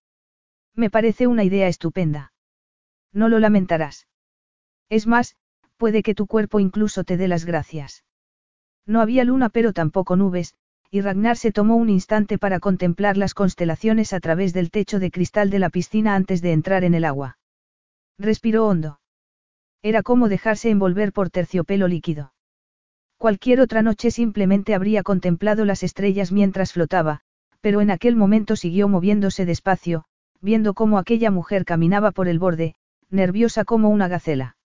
Me parece una idea estupenda. No lo lamentarás. Es más, puede que tu cuerpo incluso te dé las gracias. No había luna pero tampoco nubes, y Ragnar se tomó un instante para contemplar las constelaciones a través del techo de cristal de la piscina antes de entrar en el agua. Respiró hondo. Era como dejarse envolver por terciopelo líquido. Cualquier otra noche simplemente habría contemplado las estrellas mientras flotaba, pero en aquel momento siguió moviéndose despacio, viendo cómo aquella mujer caminaba por el borde, nerviosa como una gacela.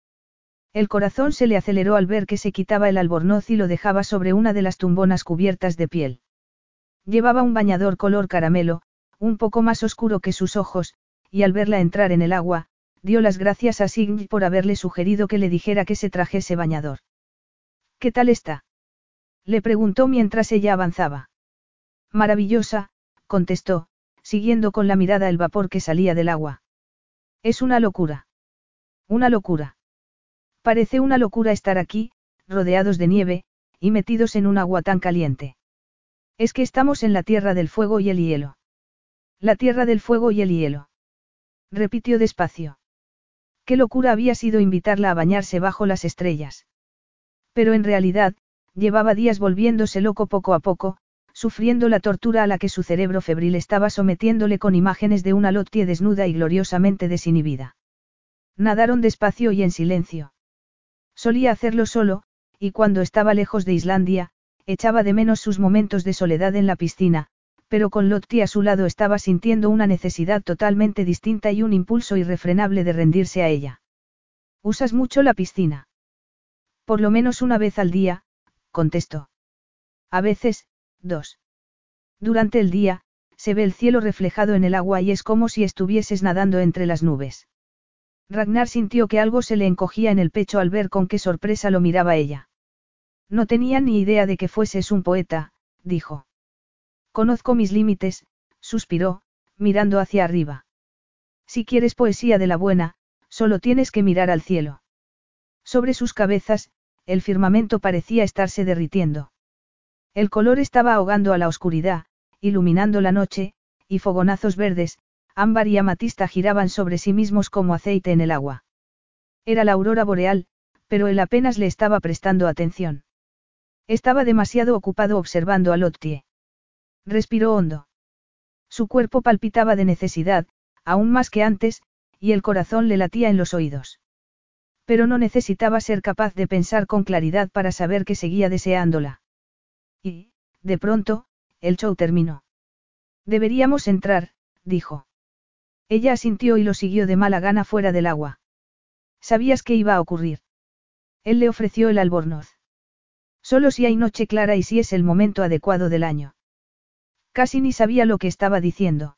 El corazón se le aceleró al ver que se quitaba el albornoz y lo dejaba sobre una de las tumbonas cubiertas de piel. Llevaba un bañador color caramelo, un poco más oscuro que sus ojos, y al verla entrar en el agua, dio las gracias a Signy por haberle sugerido que le dijera que se trajese bañador. ¿Qué tal está? Le preguntó mientras ella avanzaba. Maravillosa, contestó, siguiendo con la mirada el vapor que salía del agua. Es una locura. Una locura. Parece una locura estar aquí, rodeados de nieve, y metidos en un agua tan caliente. Es que estamos en la tierra del fuego y el hielo. La tierra del fuego y el hielo. Repitió despacio. Qué locura había sido invitarla a bañarse bajo las estrellas. Pero en realidad, llevaba días volviéndose loco poco a poco, sufriendo la tortura a la que su cerebro febril estaba sometiéndole con imágenes de una Lotie desnuda y gloriosamente desinhibida. Nadaron despacio y en silencio. Solía hacerlo solo, y cuando estaba lejos de Islandia, echaba de menos sus momentos de soledad en la piscina, pero con Lottie a su lado estaba sintiendo una necesidad totalmente distinta y un impulso irrefrenable de rendirse a ella. ¿Usas mucho la piscina? Por lo menos una vez al día, contestó. A veces, dos. Durante el día, se ve el cielo reflejado en el agua y es como si estuvieses nadando entre las nubes. Ragnar sintió que algo se le encogía en el pecho al ver con qué sorpresa lo miraba ella. No tenía ni idea de que fueses un poeta, dijo. Conozco mis límites, suspiró, mirando hacia arriba. Si quieres poesía de la buena, solo tienes que mirar al cielo. Sobre sus cabezas, el firmamento parecía estarse derritiendo. El color estaba ahogando a la oscuridad, iluminando la noche, y fogonazos verdes, ámbar y amatista giraban sobre sí mismos como aceite en el agua. Era la aurora boreal, pero él apenas le estaba prestando atención. Estaba demasiado ocupado observando a Lottie. Respiró hondo. Su cuerpo palpitaba de necesidad, aún más que antes, y el corazón le latía en los oídos. Pero no necesitaba ser capaz de pensar con claridad para saber que seguía deseándola. Y, de pronto, el show terminó. Deberíamos entrar, dijo. Ella asintió y lo siguió de mala gana fuera del agua. ¿Sabías qué iba a ocurrir? Él le ofreció el albornoz. Solo si hay noche clara y si es el momento adecuado del año. Casi ni sabía lo que estaba diciendo.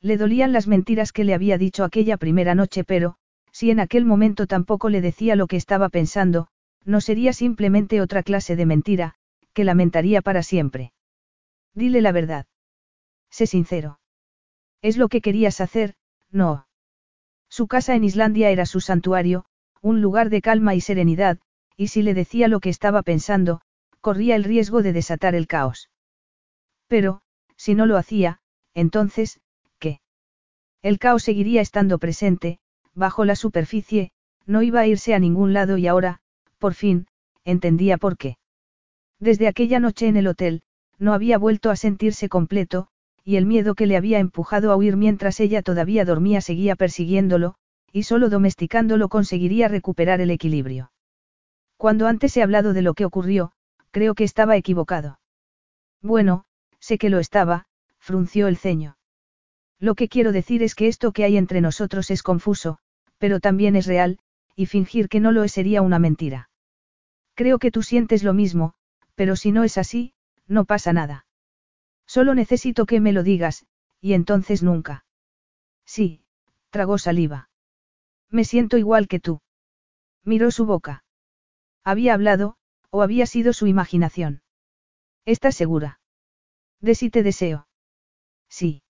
Le dolían las mentiras que le había dicho aquella primera noche, pero, si en aquel momento tampoco le decía lo que estaba pensando, no sería simplemente otra clase de mentira, que lamentaría para siempre. Dile la verdad. Sé sincero. Es lo que querías hacer, no. Su casa en Islandia era su santuario, un lugar de calma y serenidad, y si le decía lo que estaba pensando, corría el riesgo de desatar el caos. Pero, si no lo hacía, entonces, ¿qué? El caos seguiría estando presente, bajo la superficie, no iba a irse a ningún lado y ahora, por fin, entendía por qué. Desde aquella noche en el hotel, no había vuelto a sentirse completo, y el miedo que le había empujado a huir mientras ella todavía dormía seguía persiguiéndolo, y solo domesticándolo conseguiría recuperar el equilibrio. Cuando antes he hablado de lo que ocurrió, creo que estaba equivocado. Bueno, sé que lo estaba, frunció el ceño. Lo que quiero decir es que esto que hay entre nosotros es confuso, pero también es real, y fingir que no lo es sería una mentira. Creo que tú sientes lo mismo, pero si no es así, no pasa nada. Solo necesito que me lo digas, y entonces nunca. Sí, tragó saliva. Me siento igual que tú. Miró su boca. Había hablado, o había sido su imaginación. ¿Estás segura? De si te deseo. Sí.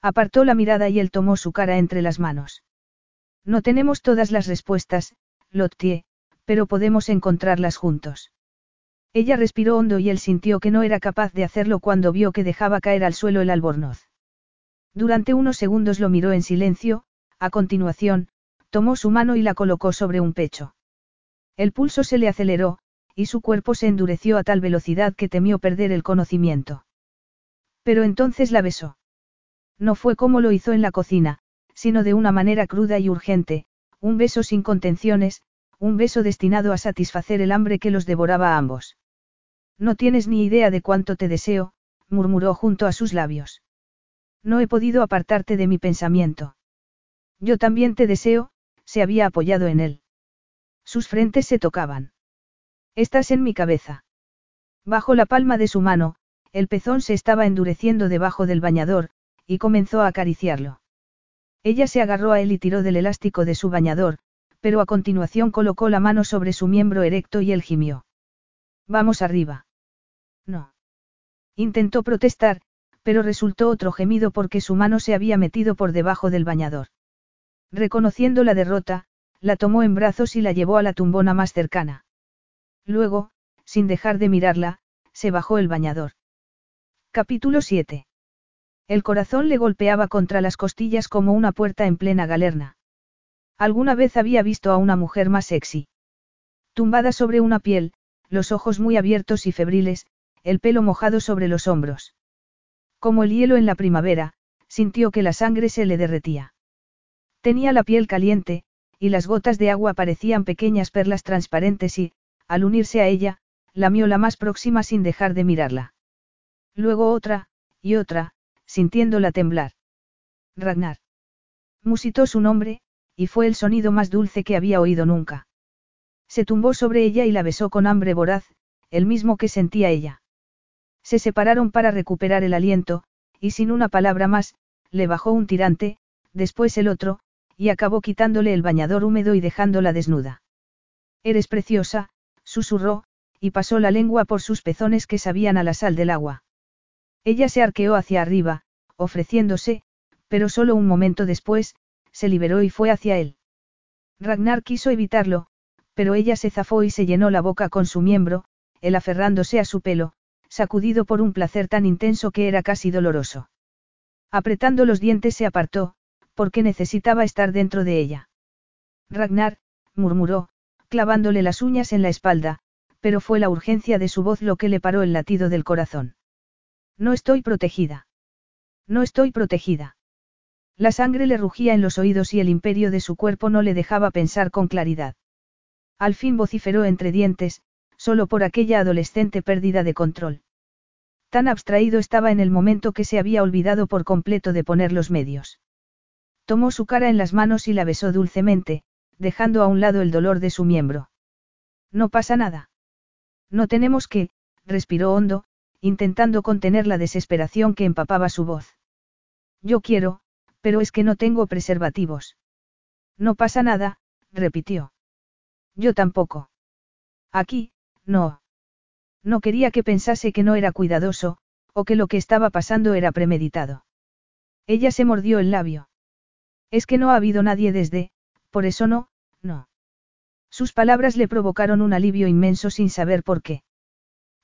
Apartó la mirada y él tomó su cara entre las manos. No tenemos todas las respuestas, Lottie, pero podemos encontrarlas juntos. Ella respiró hondo y él sintió que no era capaz de hacerlo cuando vio que dejaba caer al suelo el albornoz. Durante unos segundos lo miró en silencio, a continuación, tomó su mano y la colocó sobre un pecho. El pulso se le aceleró, y su cuerpo se endureció a tal velocidad que temió perder el conocimiento. Pero entonces la besó. No fue como lo hizo en la cocina, sino de una manera cruda y urgente, un beso sin contenciones, un beso destinado a satisfacer el hambre que los devoraba a ambos. No tienes ni idea de cuánto te deseo, murmuró junto a sus labios. No he podido apartarte de mi pensamiento. Yo también te deseo, se había apoyado en él. Sus frentes se tocaban. Estás en mi cabeza. Bajo la palma de su mano, el pezón se estaba endureciendo debajo del bañador, y comenzó a acariciarlo. Ella se agarró a él y tiró del elástico de su bañador, pero a continuación colocó la mano sobre su miembro erecto y él gimió. Vamos arriba. Intentó protestar, pero resultó otro gemido porque su mano se había metido por debajo del bañador. Reconociendo la derrota, la tomó en brazos y la llevó a la tumbona más cercana. Luego, sin dejar de mirarla, se bajó el bañador. Capítulo 7. El corazón le golpeaba contra las costillas como una puerta en plena galerna. Alguna vez había visto a una mujer más sexy. Tumbada sobre una piel, los ojos muy abiertos y febriles, el pelo mojado sobre los hombros. Como el hielo en la primavera, sintió que la sangre se le derretía. Tenía la piel caliente, y las gotas de agua parecían pequeñas perlas transparentes y, al unirse a ella, lamió la más próxima sin dejar de mirarla. Luego otra, y otra, sintiéndola temblar. Ragnar. Musitó su nombre, y fue el sonido más dulce que había oído nunca. Se tumbó sobre ella y la besó con hambre voraz, el mismo que sentía ella. Se separaron para recuperar el aliento, y sin una palabra más, le bajó un tirante, después el otro, y acabó quitándole el bañador húmedo y dejándola desnuda. Eres preciosa, susurró, y pasó la lengua por sus pezones que sabían a la sal del agua. Ella se arqueó hacia arriba, ofreciéndose, pero solo un momento después, se liberó y fue hacia él. Ragnar quiso evitarlo, pero ella se zafó y se llenó la boca con su miembro, él aferrándose a su pelo, sacudido por un placer tan intenso que era casi doloroso. Apretando los dientes se apartó, porque necesitaba estar dentro de ella. Ragnar, murmuró, clavándole las uñas en la espalda, pero fue la urgencia de su voz lo que le paró el latido del corazón. No estoy protegida. No estoy protegida. La sangre le rugía en los oídos y el imperio de su cuerpo no le dejaba pensar con claridad. Al fin vociferó entre dientes, solo por aquella adolescente pérdida de control. Tan abstraído estaba en el momento que se había olvidado por completo de poner los medios. Tomó su cara en las manos y la besó dulcemente, dejando a un lado el dolor de su miembro. No pasa nada. No tenemos que, respiró hondo, intentando contener la desesperación que empapaba su voz. Yo quiero, pero es que no tengo preservativos. No pasa nada, repitió. Yo tampoco. Aquí, no. No quería que pensase que no era cuidadoso, o que lo que estaba pasando era premeditado. Ella se mordió el labio. Es que no ha habido nadie desde, por eso no, no. Sus palabras le provocaron un alivio inmenso sin saber por qué.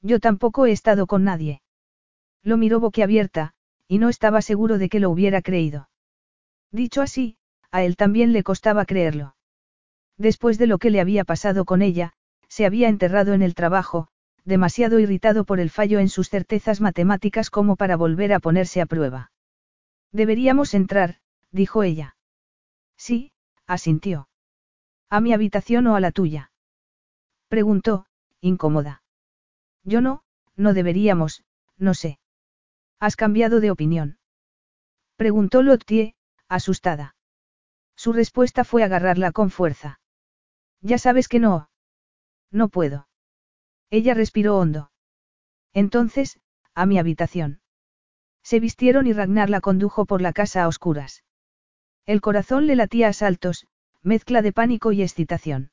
Yo tampoco he estado con nadie. Lo miró boquiabierta, y no estaba seguro de que lo hubiera creído. Dicho así, a él también le costaba creerlo. Después de lo que le había pasado con ella, se había enterrado en el trabajo, demasiado irritado por el fallo en sus certezas matemáticas como para volver a ponerse a prueba. Deberíamos entrar, dijo ella. Sí, asintió. ¿A mi habitación o a la tuya? Preguntó, incómoda. Yo no, no deberíamos, no sé. ¿Has cambiado de opinión? Preguntó Lottie, asustada. Su respuesta fue agarrarla con fuerza. Ya sabes que no. No puedo. Ella respiró hondo. Entonces, a mi habitación. Se vistieron y Ragnar la condujo por la casa a oscuras. El corazón le latía a saltos, mezcla de pánico y excitación.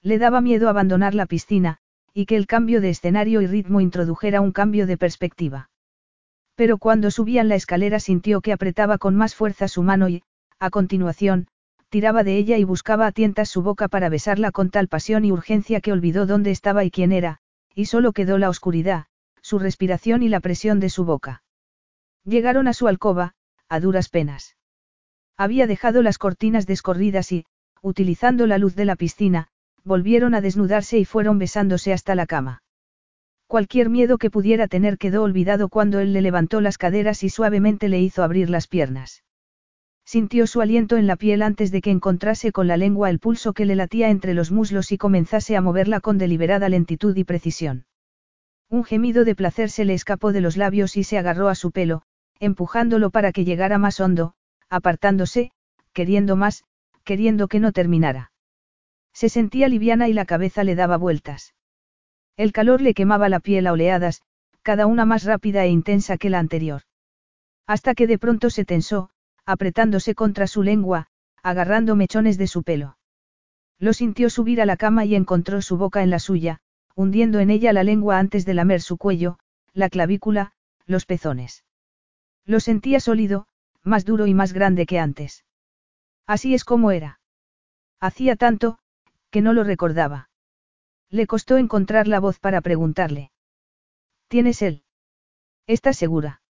Le daba miedo abandonar la piscina, y que el cambio de escenario y ritmo introdujera un cambio de perspectiva. Pero cuando subían la escalera sintió que apretaba con más fuerza su mano y, a continuación, tiraba de ella y buscaba a tientas su boca para besarla con tal pasión y urgencia que olvidó dónde estaba y quién era, y solo quedó la oscuridad, su respiración y la presión de su boca. Llegaron a su alcoba, a duras penas. Había dejado las cortinas descorridas y, utilizando la luz de la piscina, volvieron a desnudarse y fueron besándose hasta la cama. Cualquier miedo que pudiera tener quedó olvidado cuando él le levantó las caderas y suavemente le hizo abrir las piernas. Sintió su aliento en la piel antes de que encontrase con la lengua el pulso que le latía entre los muslos y comenzase a moverla con deliberada lentitud y precisión. Un gemido de placer se le escapó de los labios y se agarró a su pelo, empujándolo para que llegara más hondo, apartándose, queriendo más, queriendo que no terminara. Se sentía liviana y la cabeza le daba vueltas. El calor le quemaba la piel a oleadas, cada una más rápida e intensa que la anterior. Hasta que de pronto se tensó, apretándose contra su lengua, agarrando mechones de su pelo. Lo sintió subir a la cama y encontró su boca en la suya, hundiendo en ella la lengua antes de lamer su cuello, la clavícula, los pezones. Lo sentía sólido, más duro y más grande que antes. Así es como era. Hacía tanto, que no lo recordaba. Le costó encontrar la voz para preguntarle. ¿Tienes él? ¿Estás segura?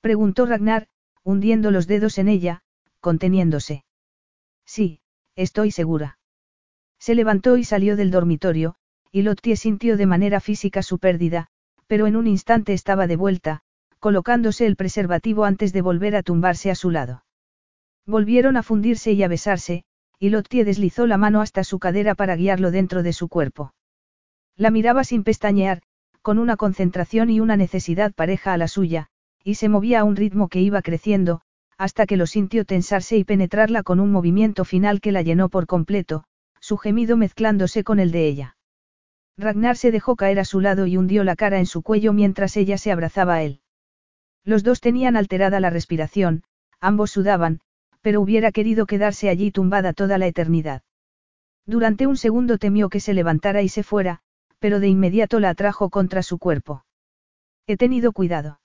Preguntó Ragnar, hundiendo los dedos en ella, conteniéndose. Sí, estoy segura. Se levantó y salió del dormitorio, y Lottie sintió de manera física su pérdida, pero en un instante estaba de vuelta, colocándose el preservativo antes de volver a tumbarse a su lado. Volvieron a fundirse y a besarse, y Lottie deslizó la mano hasta su cadera para guiarlo dentro de su cuerpo. La miraba sin pestañear, con una concentración y una necesidad pareja a la suya, y se movía a un ritmo que iba creciendo, hasta que lo sintió tensarse y penetrarla con un movimiento final que la llenó por completo, su gemido mezclándose con el de ella. Ragnar se dejó caer a su lado y hundió la cara en su cuello mientras ella se abrazaba a él. Los dos tenían alterada la respiración, ambos sudaban, pero hubiera querido quedarse allí tumbada toda la eternidad. Durante un segundo temió que se levantara y se fuera, pero de inmediato la atrajo contra su cuerpo. He tenido cuidado.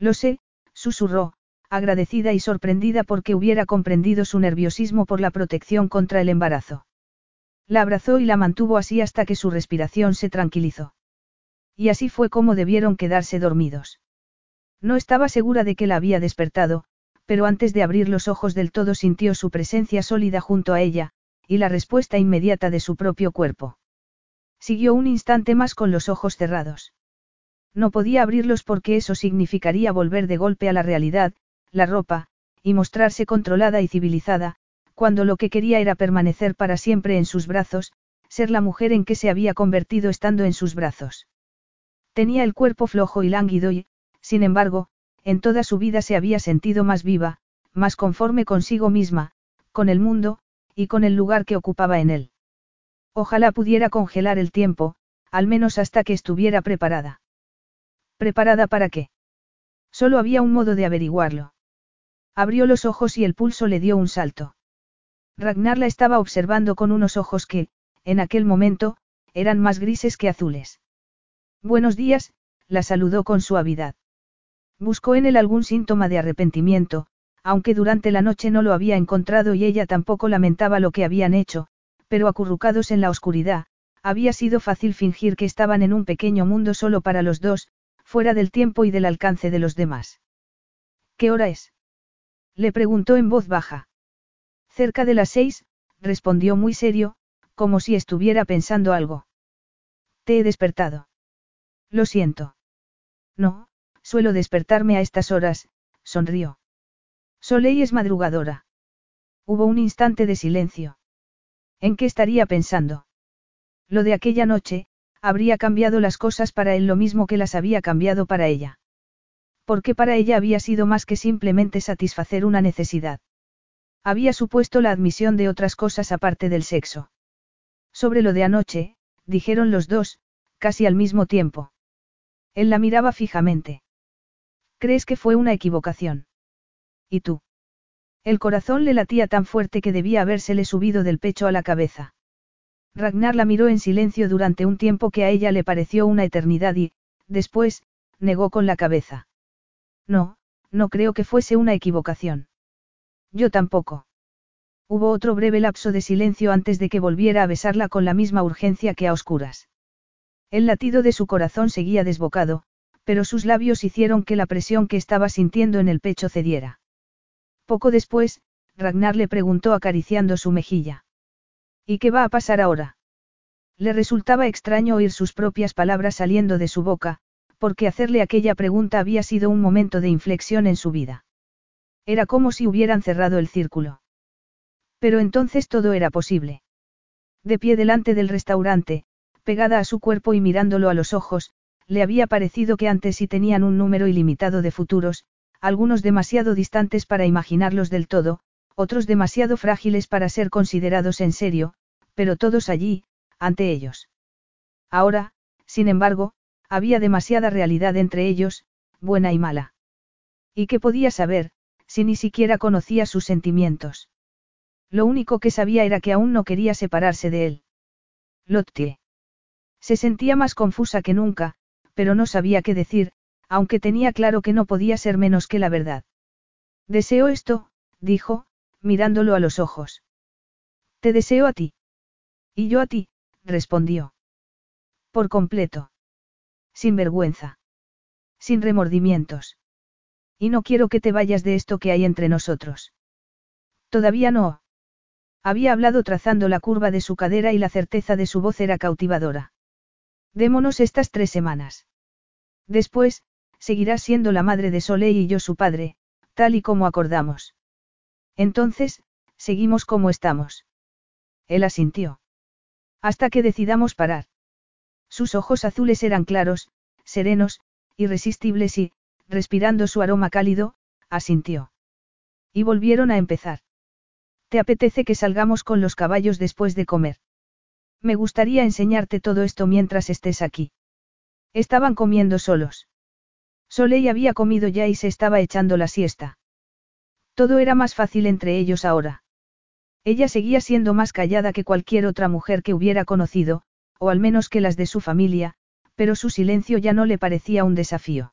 Lo sé, susurró, agradecida y sorprendida porque hubiera comprendido su nerviosismo por la protección contra el embarazo. La abrazó y la mantuvo así hasta que su respiración se tranquilizó. Y así fue como debieron quedarse dormidos. No estaba segura de que la había despertado, pero antes de abrir los ojos del todo sintió su presencia sólida junto a ella, y la respuesta inmediata de su propio cuerpo. Siguió un instante más con los ojos cerrados. No podía abrirlos porque eso significaría volver de golpe a la realidad, la ropa, y mostrarse controlada y civilizada, cuando lo que quería era permanecer para siempre en sus brazos, ser la mujer en que se había convertido estando en sus brazos. Tenía el cuerpo flojo y lánguido y, sin embargo, en toda su vida se había sentido más viva, más conforme consigo misma, con el mundo, y con el lugar que ocupaba en él. Ojalá pudiera congelar el tiempo, al menos hasta que estuviera preparada. ¿Preparada para qué? Solo había un modo de averiguarlo. Abrió los ojos y el pulso le dio un salto. Ragnar la estaba observando con unos ojos que, en aquel momento, eran más grises que azules. Buenos días, la saludó con suavidad. Buscó en él algún síntoma de arrepentimiento, aunque durante la noche no lo había encontrado y ella tampoco lamentaba lo que habían hecho, pero acurrucados en la oscuridad, había sido fácil fingir que estaban en un pequeño mundo solo para los dos, fuera del tiempo y del alcance de los demás. ¿Qué hora es? Le preguntó en voz baja. Cerca de las seis, respondió muy serio, como si estuviera pensando algo. Te he despertado. Lo siento. No, suelo despertarme a estas horas, sonrió. Soleil es madrugadora. Hubo un instante de silencio. ¿En qué estaría pensando? Lo de aquella noche, habría cambiado las cosas para él lo mismo que las había cambiado para ella. Porque para ella había sido más que simplemente satisfacer una necesidad. Había supuesto la admisión de otras cosas aparte del sexo. Sobre lo de anoche, dijeron los dos, casi al mismo tiempo. Él la miraba fijamente. ¿Crees que fue una equivocación? ¿Y tú? El corazón le latía tan fuerte que debía habérsele subido del pecho a la cabeza. Ragnar la miró en silencio durante un tiempo que a ella le pareció una eternidad y, después, negó con la cabeza. No, no creo que fuese una equivocación. Yo tampoco. Hubo otro breve lapso de silencio antes de que volviera a besarla con la misma urgencia que a oscuras. El latido de su corazón seguía desbocado, pero sus labios hicieron que la presión que estaba sintiendo en el pecho cediera. Poco después, Ragnar le preguntó acariciando su mejilla. ¿Y qué va a pasar ahora? Le resultaba extraño oír sus propias palabras saliendo de su boca, porque hacerle aquella pregunta había sido un momento de inflexión en su vida. Era como si hubieran cerrado el círculo. Pero entonces todo era posible. De pie delante del restaurante, pegada a su cuerpo y mirándolo a los ojos, le había parecido que antes sí tenían un número ilimitado de futuros, algunos demasiado distantes para imaginarlos del todo, otros demasiado frágiles para ser considerados en serio, pero todos allí, ante ellos. Ahora, sin embargo, había demasiada realidad entre ellos, buena y mala. ¿Y qué podía saber, si ni siquiera conocía sus sentimientos? Lo único que sabía era que aún no quería separarse de él. Lottie. Se sentía más confusa que nunca, pero no sabía qué decir, aunque tenía claro que no podía ser menos que la verdad. Deseo esto, dijo, mirándolo a los ojos. Te deseo a ti. Y yo a ti, respondió. Por completo. Sin vergüenza. Sin remordimientos. Y no quiero que te vayas de esto que hay entre nosotros. Todavía no. Había hablado trazando la curva de su cadera y la certeza de su voz era cautivadora. Démonos estas tres semanas. Después, seguirás siendo la madre de Soleil y yo su padre, tal y como acordamos. Entonces, seguimos como estamos. Él asintió. Hasta que decidamos parar. Sus ojos azules eran claros, serenos, irresistibles y, respirando su aroma cálido, asintió. Y volvieron a empezar. ¿Te apetece que salgamos con los caballos después de comer? Me gustaría enseñarte todo esto mientras estés aquí. Estaban comiendo solos. Soleil había comido ya y se estaba echando la siesta. Todo era más fácil entre ellos ahora. Ella seguía siendo más callada que cualquier otra mujer que hubiera conocido, o al menos que las de su familia, pero su silencio ya no le parecía un desafío.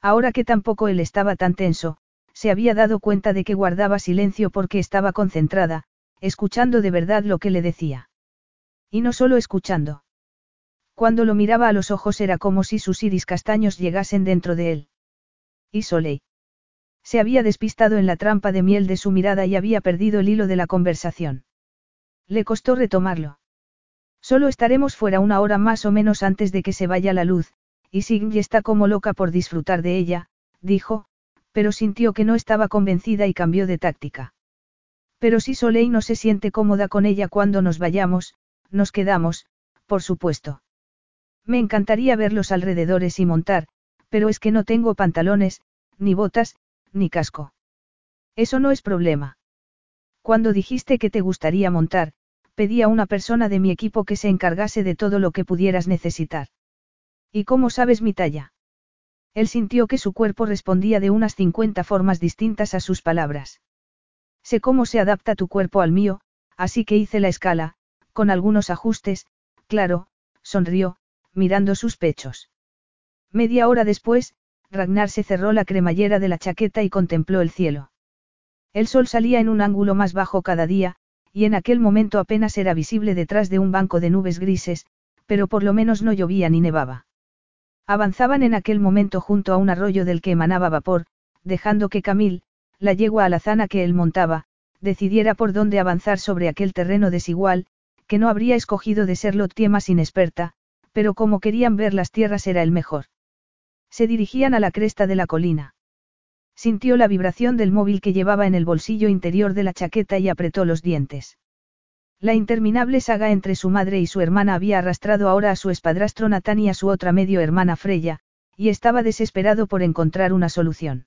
Ahora que tampoco él estaba tan tenso, se había dado cuenta de que guardaba silencio porque estaba concentrada, escuchando de verdad lo que le decía. Y no solo escuchando. Cuando lo miraba a los ojos era como si sus iris castaños llegasen dentro de él. Y Soleil. Se había despistado en la trampa de miel de su mirada y había perdido el hilo de la conversación. Le costó retomarlo. Solo estaremos fuera una hora más o menos antes de que se vaya la luz, y Signy está como loca por disfrutar de ella, dijo, pero sintió que no estaba convencida y cambió de táctica. Pero si Soleil no se siente cómoda con ella cuando nos vayamos, nos quedamos, por supuesto. Me encantaría ver los alrededores y montar, pero es que no tengo pantalones, ni botas, ni casco. Eso no es problema. Cuando dijiste que te gustaría montar, pedí a una persona de mi equipo que se encargase de todo lo que pudieras necesitar. ¿Y cómo sabes mi talla? Él sintió que su cuerpo respondía de unas 50 formas distintas a sus palabras. Sé cómo se adapta tu cuerpo al mío, así que hice la escala, con algunos ajustes, claro, sonrió, mirando sus pechos. Media hora después, Ragnar se cerró la cremallera de la chaqueta y contempló el cielo. El sol salía en un ángulo más bajo cada día, y en aquel momento apenas era visible detrás de un banco de nubes grises, pero por lo menos no llovía ni nevaba. Avanzaban en aquel momento junto a un arroyo del que emanaba vapor, dejando que Camil, la yegua alazana que él montaba, decidiera por dónde avanzar sobre aquel terreno desigual, que no habría escogido de ser Lottie más inexperta, Pero como querían ver las tierras era el mejor. Se dirigían a la cresta de la colina. Sintió la vibración del móvil que llevaba en el bolsillo interior de la chaqueta y apretó los dientes. La interminable saga entre su madre y su hermana había arrastrado ahora a su espadrastro Natán y a su otra medio hermana Freya, y estaba desesperado por encontrar una solución.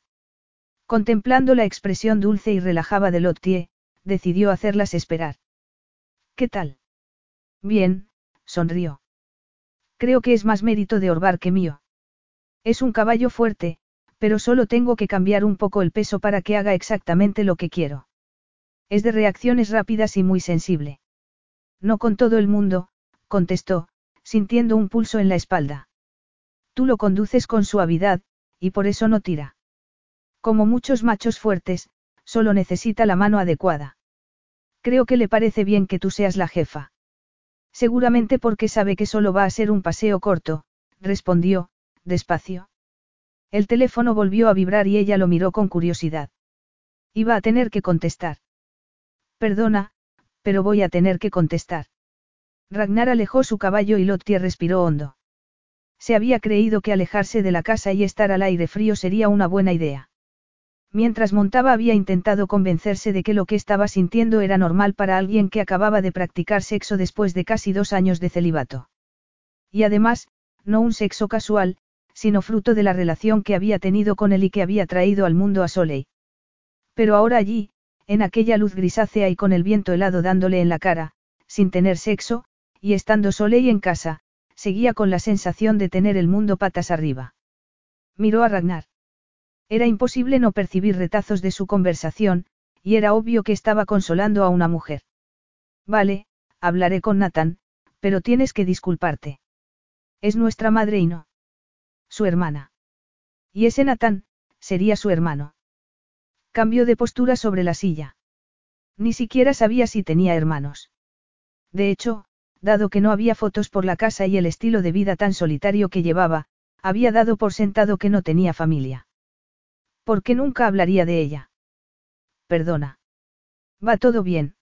Contemplando la expresión dulce y relajada de Lottie, decidió hacerlas esperar. ¿Qué tal? Bien, sonrió. Creo que es más mérito de Orbar que mío. Es un caballo fuerte, pero solo tengo que cambiar un poco el peso para que haga exactamente lo que quiero. Es de reacciones rápidas y muy sensible. No con todo el mundo, contestó, sintiendo un pulso en la espalda. Tú lo conduces con suavidad, y por eso no tira. Como muchos machos fuertes, solo necesita la mano adecuada. Creo que le parece bien que tú seas la jefa. Seguramente porque sabe que solo va a ser un paseo corto, respondió, despacio. El teléfono volvió a vibrar y ella lo miró con curiosidad. Iba a tener que contestar. Perdona, pero voy a tener que contestar. Ragnar alejó su caballo y Lottie respiró hondo. Se había creído que alejarse de la casa y estar al aire frío sería una buena idea. Mientras montaba había intentado convencerse de que lo que estaba sintiendo era normal para alguien que acababa de practicar sexo después de casi dos años de celibato. Y además, no un sexo casual, sino fruto de la relación que había tenido con él y que había traído al mundo a Soleil. Pero ahora allí, en aquella luz grisácea y con el viento helado dándole en la cara, sin tener sexo, y estando Soleil en casa, seguía con la sensación de tener el mundo patas arriba. Miró a Ragnar. Era imposible no percibir retazos de su conversación, y era obvio que estaba consolando a una mujer. Vale, hablaré con Nathan, pero tienes que disculparte. Es nuestra madre y no. Su hermana. Y ese Natán, sería su hermano. Cambió de postura sobre la silla. Ni siquiera sabía si tenía hermanos. De hecho, dado que no había fotos por la casa y el estilo de vida tan solitario que llevaba, había dado por sentado que no tenía familia. ¿Por qué nunca hablaría de ella? Perdona. Va todo bien.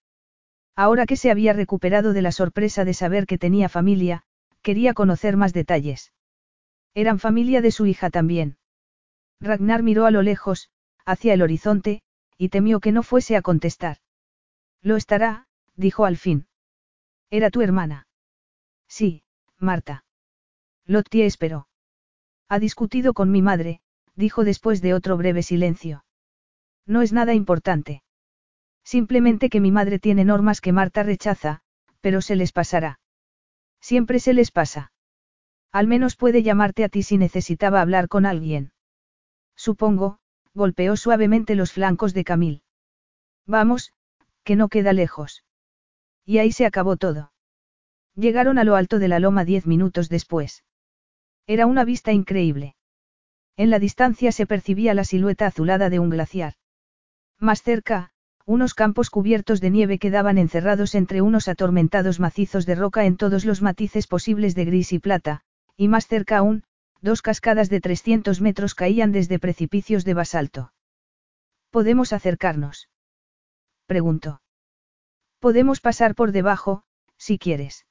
Ahora que se había recuperado de la sorpresa de saber que tenía familia, quería conocer más detalles. Eran familia de su hija también. Ragnar miró a lo lejos, hacia el horizonte, y temió que no fuese a contestar. Lo estará, dijo al fin. ¿Era tu hermana? Sí, Marta. Lottie esperó. Ha discutido con mi madre, dijo después de otro breve silencio. No es nada importante. Simplemente que mi madre tiene normas que Marta rechaza, pero se les pasará. Siempre se les pasa. Al menos puede llamarte a ti si necesitaba hablar con alguien. Supongo, golpeó suavemente los flancos de Camil. Vamos, que no queda lejos. Y ahí se acabó todo. Llegaron a lo alto de la loma diez minutos después. Era una vista increíble. En la distancia se percibía la silueta azulada de un glaciar. Más cerca, unos campos cubiertos de nieve quedaban encerrados entre unos atormentados macizos de roca en todos los matices posibles de gris y plata, y más cerca aún, dos cascadas de 300 metros caían desde precipicios de basalto. ¿Podemos acercarnos? Preguntó. Podemos pasar por debajo, si quieres.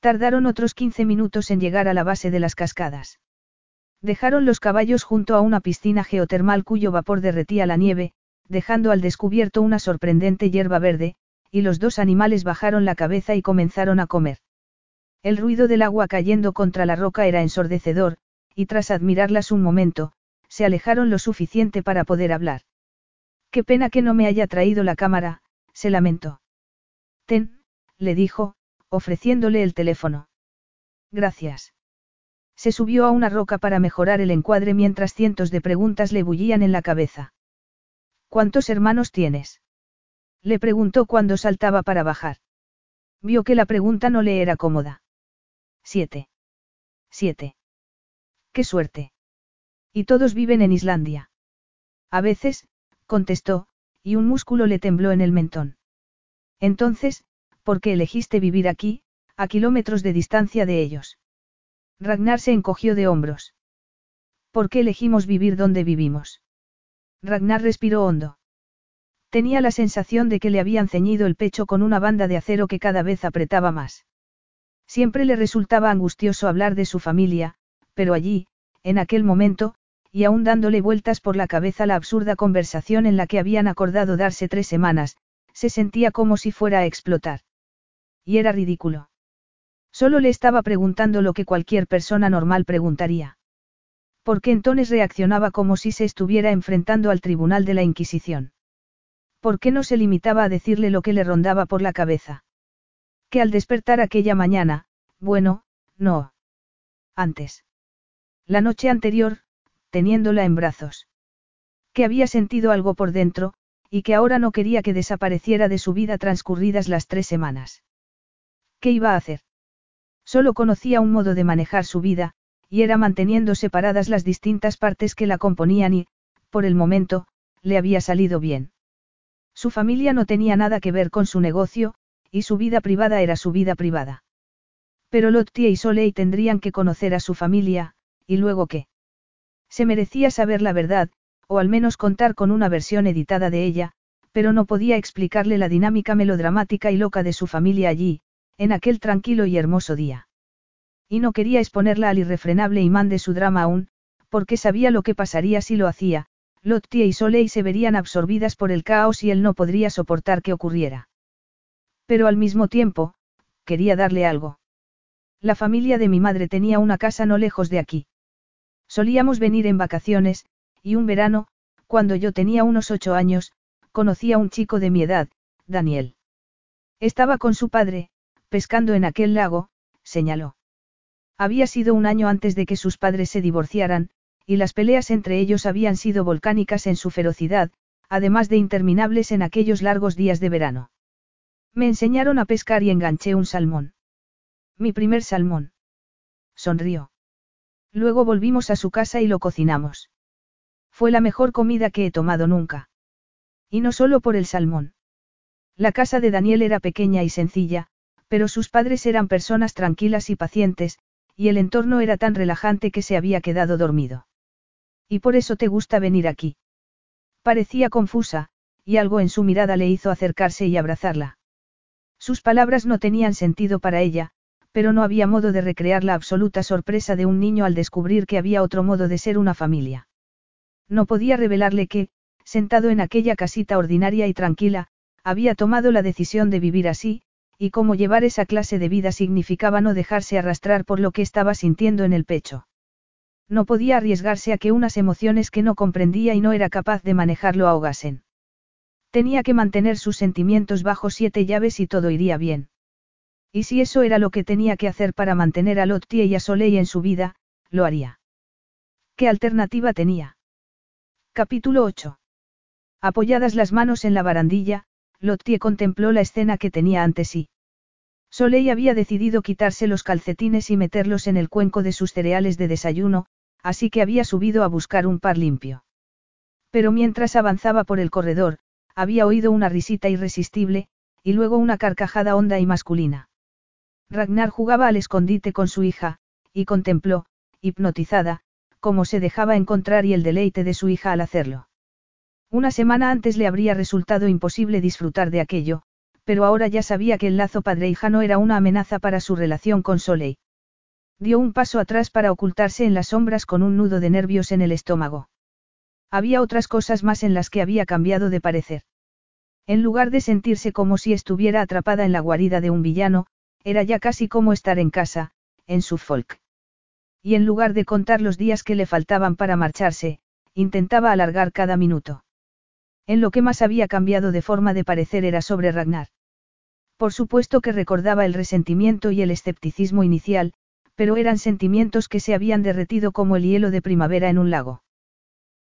Tardaron otros 15 minutos en llegar a la base de las cascadas. Dejaron los caballos junto a una piscina geotermal cuyo vapor derretía la nieve, dejando al descubierto una sorprendente hierba verde, y los dos animales bajaron la cabeza y comenzaron a comer. El ruido del agua cayendo contra la roca era ensordecedor, y tras admirarlas un momento, se alejaron lo suficiente para poder hablar. Qué pena que no me haya traído la cámara, se lamentó. Ten, le dijo, ofreciéndole el teléfono. Gracias. Se subió a una roca para mejorar el encuadre mientras cientos de preguntas le bullían en la cabeza. ¿Cuántos hermanos tienes? Le preguntó cuando saltaba para bajar. Vio que la pregunta no le era cómoda. Siete. Siete. ¡Qué suerte! Y todos viven en Islandia. A veces, contestó, y un músculo le tembló en el mentón. Entonces, ¿por qué elegiste vivir aquí, a kilómetros de distancia de ellos? Ragnar se encogió de hombros. ¿Por qué elegimos vivir donde vivimos? Ragnar respiró hondo. Tenía la sensación de que le habían ceñido el pecho con una banda de acero que cada vez apretaba más. Siempre le resultaba angustioso hablar de su familia, pero allí, en aquel momento, y aún dándole vueltas por la cabeza la absurda conversación en la que habían acordado darse tres semanas, se sentía como si fuera a explotar. Y era ridículo. Solo le estaba preguntando lo que cualquier persona normal preguntaría. ¿Por qué entonces reaccionaba como si se estuviera enfrentando al tribunal de la Inquisición? ¿Por qué no se limitaba a decirle lo que le rondaba por la cabeza? Que al despertar aquella mañana, bueno, no. Antes. La noche anterior, teniéndola en brazos. Que había sentido algo por dentro, y que ahora no quería que desapareciera de su vida transcurridas las tres semanas. ¿Qué iba a hacer? Solo conocía un modo de manejar su vida, y era manteniendo separadas las distintas partes que la componían y, por el momento, le había salido bien. Su familia no tenía nada que ver con su negocio, y su vida privada era su vida privada. Pero Lottie y Soleil tendrían que conocer a su familia, y luego qué. Se merecía saber la verdad, o al menos contar con una versión editada de ella, pero no podía explicarle la dinámica melodramática y loca de su familia allí, en aquel tranquilo y hermoso día. Y no quería exponerla al irrefrenable imán de su drama aún, porque sabía lo que pasaría si lo hacía, Lottie y Soleil se verían absorbidas por el caos y él no podría soportar que ocurriera. Pero al mismo tiempo, quería darle algo. La familia de mi madre tenía una casa no lejos de aquí. Solíamos venir en vacaciones, y un verano, cuando yo tenía unos ocho años, conocí a un chico de mi edad, Daniel. Estaba con su padre, pescando en aquel lago, señaló. Había sido un año antes de que sus padres se divorciaran, y las peleas entre ellos habían sido volcánicas en su ferocidad, además de interminables en aquellos largos días de verano. Me enseñaron a pescar y enganché un salmón. Mi primer salmón. Sonrió. Luego volvimos a su casa y lo cocinamos. Fue la mejor comida que he tomado nunca. Y no solo por el salmón. La casa de Daniel era pequeña y sencilla, pero sus padres eran personas tranquilas y pacientes, y el entorno era tan relajante que se había quedado dormido. ¿Y por eso te gusta venir aquí? Parecía confusa, y algo en su mirada le hizo acercarse y abrazarla. Sus palabras no tenían sentido para ella, pero no había modo de recrear la absoluta sorpresa de un niño al descubrir que había otro modo de ser una familia. No podía revelarle que, sentado en aquella casita ordinaria y tranquila, había tomado la decisión de vivir así, y cómo llevar esa clase de vida significaba no dejarse arrastrar por lo que estaba sintiendo en el pecho. No podía arriesgarse a que unas emociones que no comprendía y no era capaz de manejar lo ahogasen. Tenía que mantener sus sentimientos bajo siete llaves y todo iría bien. Y si eso era lo que tenía que hacer para mantener a Lottie y a Soleil en su vida, lo haría. ¿Qué alternativa tenía? Capítulo 8. Apoyadas las manos en la barandilla, Lottie contempló la escena que tenía ante sí. Soleil había decidido quitarse los calcetines y meterlos en el cuenco de sus cereales de desayuno, así que había subido a buscar un par limpio. Pero mientras avanzaba por el corredor, había oído una risita irresistible, y luego una carcajada honda y masculina. Ragnar jugaba al escondite con su hija, y contempló, hipnotizada, cómo se dejaba encontrar y el deleite de su hija al hacerlo. Una semana antes le habría resultado imposible disfrutar de aquello, pero ahora ya sabía que el lazo padre-hija no era una amenaza para su relación con Soleil. Dio un paso atrás para ocultarse en las sombras con un nudo de nervios en el estómago. Había otras cosas más en las que había cambiado de parecer. En lugar de sentirse como si estuviera atrapada en la guarida de un villano, era ya casi como estar en casa, en Suffolk. Y en lugar de contar los días que le faltaban para marcharse, intentaba alargar cada minuto. En lo que más había cambiado de forma de parecer era sobre Ragnar. Por supuesto que recordaba el resentimiento y el escepticismo inicial, pero eran sentimientos que se habían derretido como el hielo de primavera en un lago.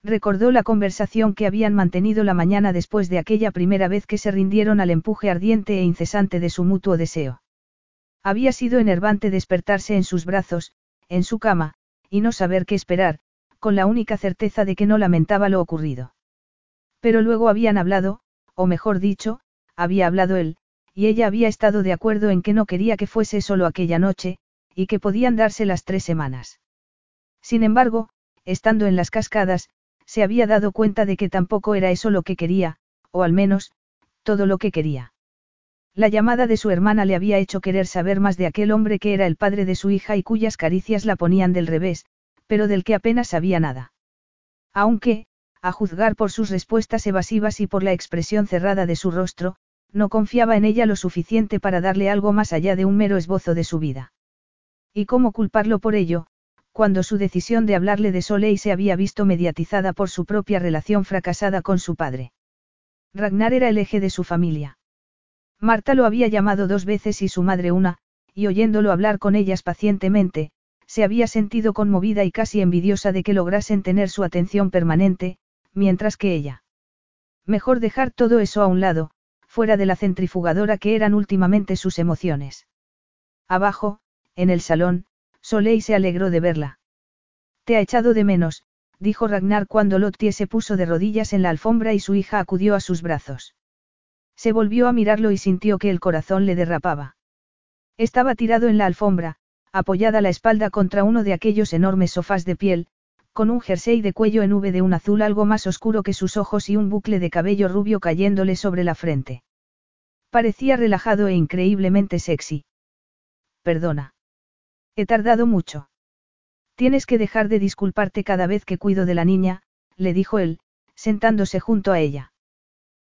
Recordó la conversación que habían mantenido la mañana después de aquella primera vez que se rindieron al empuje ardiente e incesante de su mutuo deseo. Había sido enervante despertarse en sus brazos, en su cama, y no saber qué esperar, con la única certeza de que no lamentaba lo ocurrido. Pero luego habían hablado, o mejor dicho, había hablado él, y ella había estado de acuerdo en que no quería que fuese solo aquella noche, y que podían darse las tres semanas. Sin embargo, estando en las cascadas, se había dado cuenta de que tampoco era eso lo que quería, o al menos, todo lo que quería. La llamada de su hermana le había hecho querer saber más de aquel hombre que era el padre de su hija y cuyas caricias la ponían del revés, pero del que apenas sabía nada. Aunque, a juzgar por sus respuestas evasivas y por la expresión cerrada de su rostro, no confiaba en ella lo suficiente para darle algo más allá de un mero esbozo de su vida. ¿Y cómo culparlo por ello, cuando su decisión de hablarle de Soleil se había visto mediatizada por su propia relación fracasada con su padre? Ragnar era el eje de su familia. Marta lo había llamado dos veces y su madre una, y oyéndolo hablar con ellas pacientemente, se había sentido conmovida y casi envidiosa de que lograsen tener su atención permanente, mientras que ella. Mejor dejar todo eso a un lado, fuera de la centrifugadora que eran últimamente sus emociones. Abajo, en el salón, Soleil se alegró de verla. Te ha echado de menos, dijo Ragnar cuando Lottie se puso de rodillas en la alfombra y su hija acudió a sus brazos. Se volvió a mirarlo y sintió que el corazón le derrapaba. Estaba tirado en la alfombra, apoyada la espalda contra uno de aquellos enormes sofás de piel, con un jersey de cuello en V de un azul algo más oscuro que sus ojos y un bucle de cabello rubio cayéndole sobre la frente. Parecía relajado e increíblemente sexy. Perdona. He tardado mucho. Tienes que dejar de disculparte cada vez que cuido de la niña, le dijo él, sentándose junto a ella.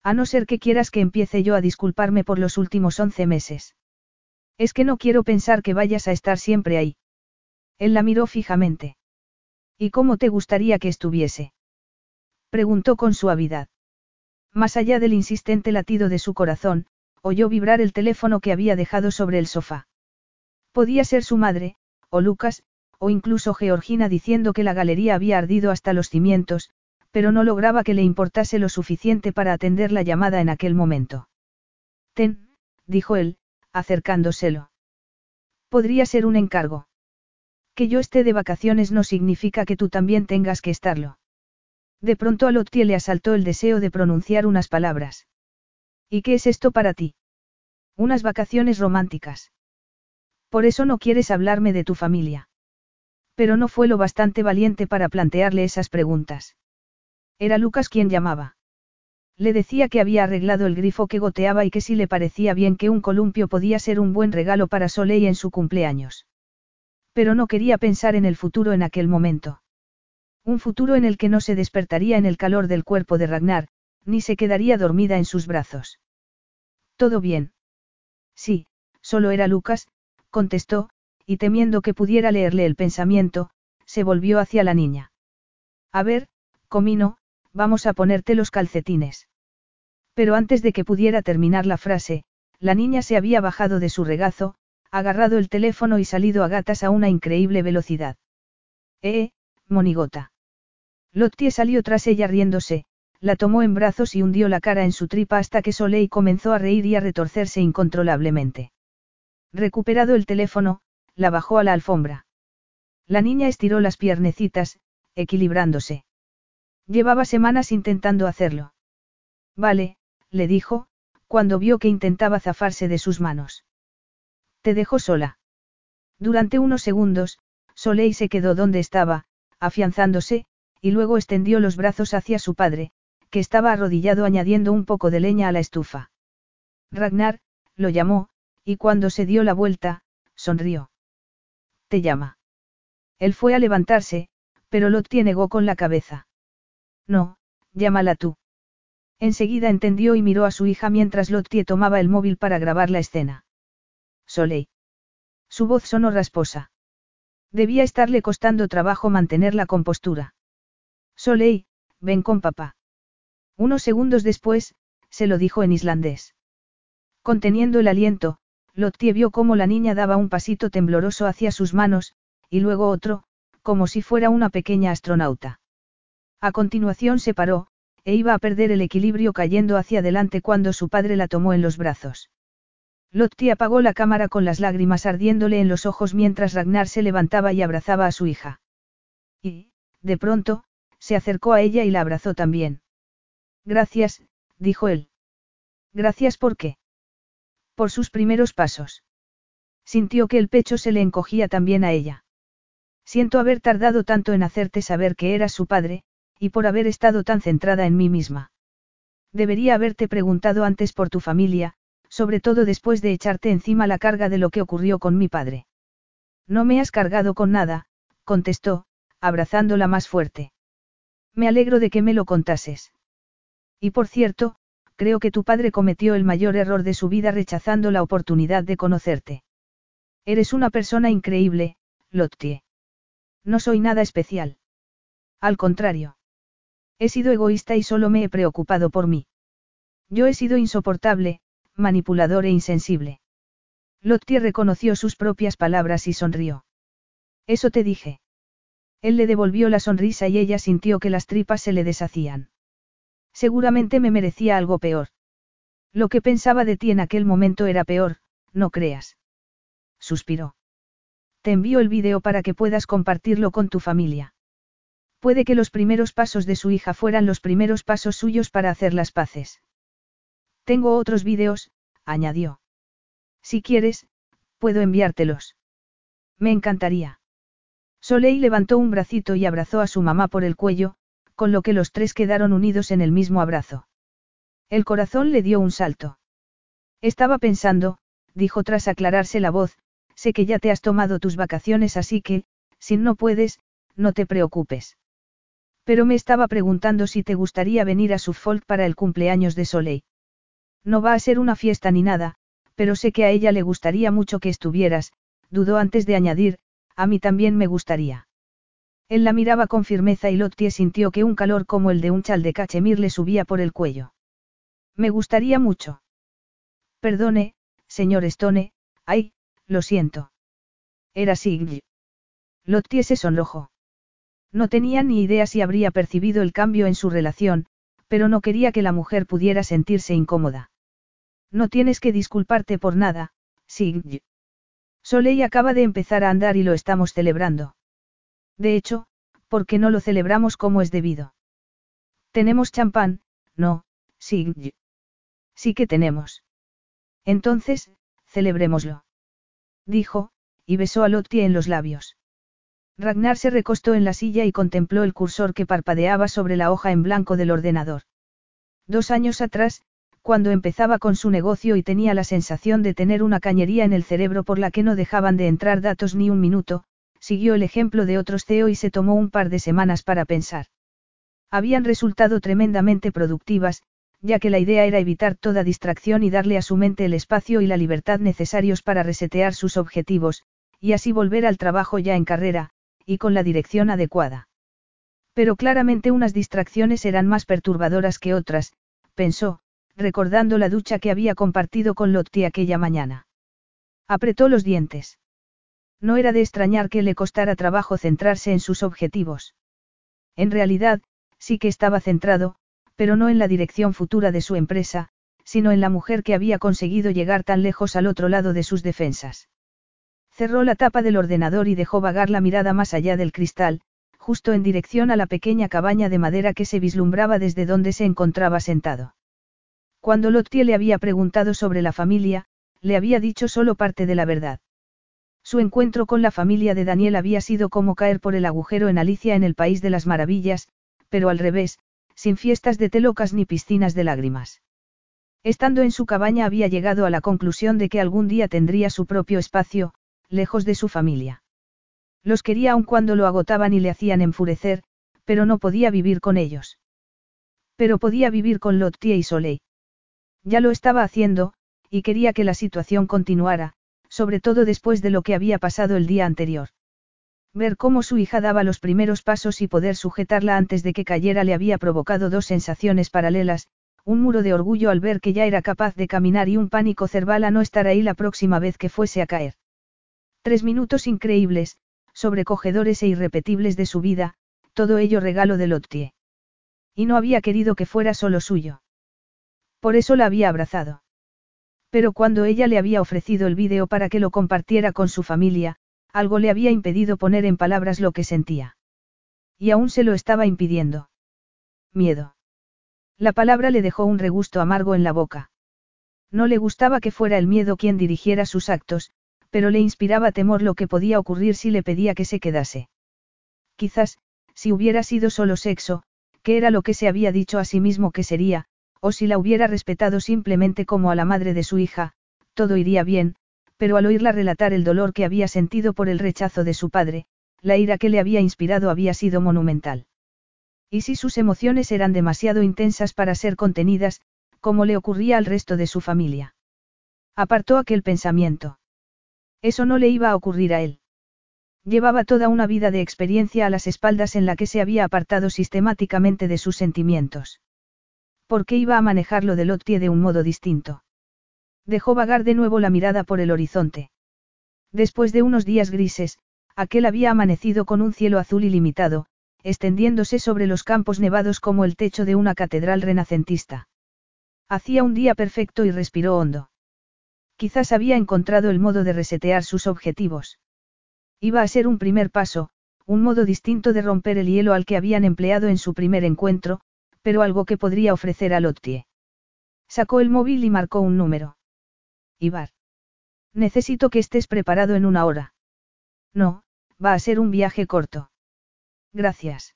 A no ser que quieras que empiece yo a disculparme por los últimos once meses. Es que no quiero pensar que vayas a estar siempre ahí. Él la miró fijamente. ¿Y cómo te gustaría que estuviese? Preguntó con suavidad. Más allá del insistente latido de su corazón, oyó vibrar el teléfono que había dejado sobre el sofá. Podía ser su madre, o Lucas, o incluso Georgina diciendo que la galería había ardido hasta los cimientos, pero no lograba que le importase lo suficiente para atender la llamada en aquel momento. Ten, dijo él, acercándoselo. Podría ser un encargo. Que yo esté de vacaciones no significa que tú también tengas que estarlo. De pronto a Lottie le asaltó el deseo de pronunciar unas palabras. ¿Y qué es esto para ti? Unas vacaciones románticas. Por eso no quieres hablarme de tu familia. Pero no fue lo bastante valiente para plantearle esas preguntas. Era Lucas quien llamaba. Le decía que había arreglado el grifo que goteaba y que si le parecía bien que un columpio podía ser un buen regalo para Soleil en su cumpleaños. Pero no quería pensar en el futuro en aquel momento. Un futuro en el que no se despertaría en el calor del cuerpo de Ragnar, ni se quedaría dormida en sus brazos. ¿Todo bien? Sí, solo era Lucas, contestó, y temiendo que pudiera leerle el pensamiento, se volvió hacia la niña. A ver, Comino, vamos a ponerte los calcetines. Pero antes de que pudiera terminar la frase, la niña se había bajado de su regazo, agarrado el teléfono y salido a gatas a una increíble velocidad. Eh, monigota. Lottie salió tras ella riéndose, la tomó en brazos y hundió la cara en su tripa hasta que Soleil comenzó a reír y a retorcerse incontrolablemente. Recuperado el teléfono, la bajó a la alfombra. La niña estiró las piernecitas, equilibrándose. Llevaba semanas intentando hacerlo. Vale, le dijo, cuando vio que intentaba zafarse de sus manos. Te dejo sola. Durante unos segundos, Soleil se quedó donde estaba, afianzándose, y luego extendió los brazos hacia su padre, que estaba arrodillado añadiendo un poco de leña a la estufa. Ragnar, lo llamó, y cuando se dio la vuelta, sonrió. Te llama. Él fue a levantarse, pero Lottie negó con la cabeza. No, llámala tú. Enseguida entendió y miró a su hija mientras Lottie tomaba el móvil para grabar la escena. Soleil. Su voz sonó rasposa. Debía estarle costando trabajo mantener la compostura. Soleil, ven con papá. Unos segundos después, se lo dijo en islandés. Conteniendo el aliento, Lottie vio cómo la niña daba un pasito tembloroso hacia sus manos, y luego otro, como si fuera una pequeña astronauta. A continuación se paró, e iba a perder el equilibrio cayendo hacia adelante cuando su padre la tomó en los brazos. Lotti apagó la cámara con las lágrimas ardiéndole en los ojos mientras Ragnar se levantaba y abrazaba a su hija. Y, de pronto, se acercó a ella y la abrazó también. Gracias, dijo él. Gracias por qué. Por sus primeros pasos. Sintió que el pecho se le encogía también a ella. Siento haber tardado tanto en hacerte saber que eras su padre, y por haber estado tan centrada en mí misma. Debería haberte preguntado antes por tu familia, Sobre todo después de echarte encima la carga de lo que ocurrió con mi padre. No me has cargado con nada, contestó, abrazándola más fuerte. Me alegro de que me lo contases. Y por cierto, creo que tu padre cometió el mayor error de su vida rechazando la oportunidad de conocerte. Eres una persona increíble, Lottie. No soy nada especial. Al contrario. He sido egoísta y solo me he preocupado por mí. Yo he sido insoportable, manipulador e insensible. Lottie reconoció sus propias palabras y sonrió. Eso te dije. Él le devolvió la sonrisa y ella sintió que las tripas se le deshacían. Seguramente me merecía algo peor. Lo que pensaba de ti en aquel momento era peor, no creas. Suspiró. Te envío el vídeo para que puedas compartirlo con tu familia. Puede que los primeros pasos de su hija fueran los primeros pasos suyos para hacer las paces. Tengo otros vídeos, añadió. Si quieres, puedo enviártelos. Me encantaría. Soleil levantó un bracito y abrazó a su mamá por el cuello, con lo que los tres quedaron unidos en el mismo abrazo. El corazón le dio un salto. Estaba pensando, dijo tras aclararse la voz, sé que ya te has tomado tus vacaciones así que, si no puedes, no te preocupes. Pero me estaba preguntando si te gustaría venir a Suffolk para el cumpleaños de Soleil. No va a ser una fiesta ni nada, pero sé que a ella le gustaría mucho que estuvieras, dudó antes de añadir, a mí también me gustaría. Él la miraba con firmeza y Lottie sintió que un calor como el de un chal de cachemir le subía por el cuello. Me gustaría mucho. Perdone, señor Stone, ay, lo siento. Era Sigl. Lottie se sonrojó. No tenía ni idea si habría percibido el cambio en su relación, pero no quería que la mujer pudiera sentirse incómoda. No tienes que disculparte por nada, Sigl. Soleil acaba de empezar a andar y lo estamos celebrando. De hecho, ¿por qué no lo celebramos como es debido? Tenemos champán, no, sí. Sí que tenemos. Entonces, celebrémoslo. Dijo, y besó a Lottie en los labios. Ragnar se recostó en la silla y contempló el cursor que parpadeaba sobre la hoja en blanco del ordenador. Dos años atrás, cuando empezaba con su negocio y tenía la sensación de tener una cañería en el cerebro por la que no dejaban de entrar datos ni un minuto, siguió el ejemplo de otros CEO y se tomó un par de semanas para pensar. Habían resultado tremendamente productivas, ya que la idea era evitar toda distracción y darle a su mente el espacio y la libertad necesarios para resetear sus objetivos, y así volver al trabajo ya en carrera, y con la dirección adecuada. Pero claramente unas distracciones eran más perturbadoras que otras, pensó, recordando la ducha que había compartido con Lotti aquella mañana. Apretó los dientes. No era de extrañar que le costara trabajo centrarse en sus objetivos. En realidad, sí que estaba centrado, pero no en la dirección futura de su empresa, sino en la mujer que había conseguido llegar tan lejos al otro lado de sus defensas. Cerró la tapa del ordenador y dejó vagar la mirada más allá del cristal, justo en dirección a la pequeña cabaña de madera que se vislumbraba desde donde se encontraba sentado. Cuando Lottie le había preguntado sobre la familia, le había dicho solo parte de la verdad. Su encuentro con la familia de Daniel había sido como caer por el agujero en Alicia en el País de las Maravillas, pero al revés, sin fiestas de telocas ni piscinas de lágrimas. Estando en su cabaña había llegado a la conclusión de que algún día tendría su propio espacio, lejos de su familia. Los quería aun cuando lo agotaban y le hacían enfurecer, pero no podía vivir con ellos. Pero podía vivir con Lottie y Soleil. Ya lo estaba haciendo, y quería que la situación continuara, sobre todo después de lo que había pasado el día anterior. Ver cómo su hija daba los primeros pasos y poder sujetarla antes de que cayera le había provocado dos sensaciones paralelas, un muro de orgullo al ver que ya era capaz de caminar y un pánico cerval a no estar ahí la próxima vez que fuese a caer. Tres minutos increíbles, sobrecogedores e irrepetibles de su vida, todo ello regalo de Lottie. Y no había querido que fuera solo suyo. Por eso la había abrazado. Pero cuando ella le había ofrecido el vídeo para que lo compartiera con su familia, algo le había impedido poner en palabras lo que sentía. Y aún se lo estaba impidiendo. Miedo. La palabra le dejó un regusto amargo en la boca. No le gustaba que fuera el miedo quien dirigiera sus actos, pero le inspiraba temor lo que podía ocurrir si le pedía que se quedase. Quizás, si hubiera sido solo sexo, que era lo que se había dicho a sí mismo que sería, o si la hubiera respetado simplemente como a la madre de su hija, todo iría bien, pero al oírla relatar el dolor que había sentido por el rechazo de su padre, la ira que le había inspirado había sido monumental. Y si sus emociones eran demasiado intensas para ser contenidas, como le ocurría al resto de su familia. Apartó aquel pensamiento. Eso no le iba a ocurrir a él. Llevaba toda una vida de experiencia a las espaldas en la que se había apartado sistemáticamente de sus sentimientos. ¿Por qué iba a manejarlo de Lottie de un modo distinto? Dejó vagar de nuevo la mirada por el horizonte. Después de unos días grises, aquel había amanecido con un cielo azul ilimitado, extendiéndose sobre los campos nevados como el techo de una catedral renacentista. Hacía un día perfecto y respiró hondo. Quizás había encontrado el modo de resetear sus objetivos. Iba a ser un primer paso, un modo distinto de romper el hielo al que habían empleado en su primer encuentro, pero algo que podría ofrecer a Lottie. Sacó el móvil y marcó un número. Ibar. Necesito que estés preparado en una hora. No, va a ser un viaje corto. Gracias.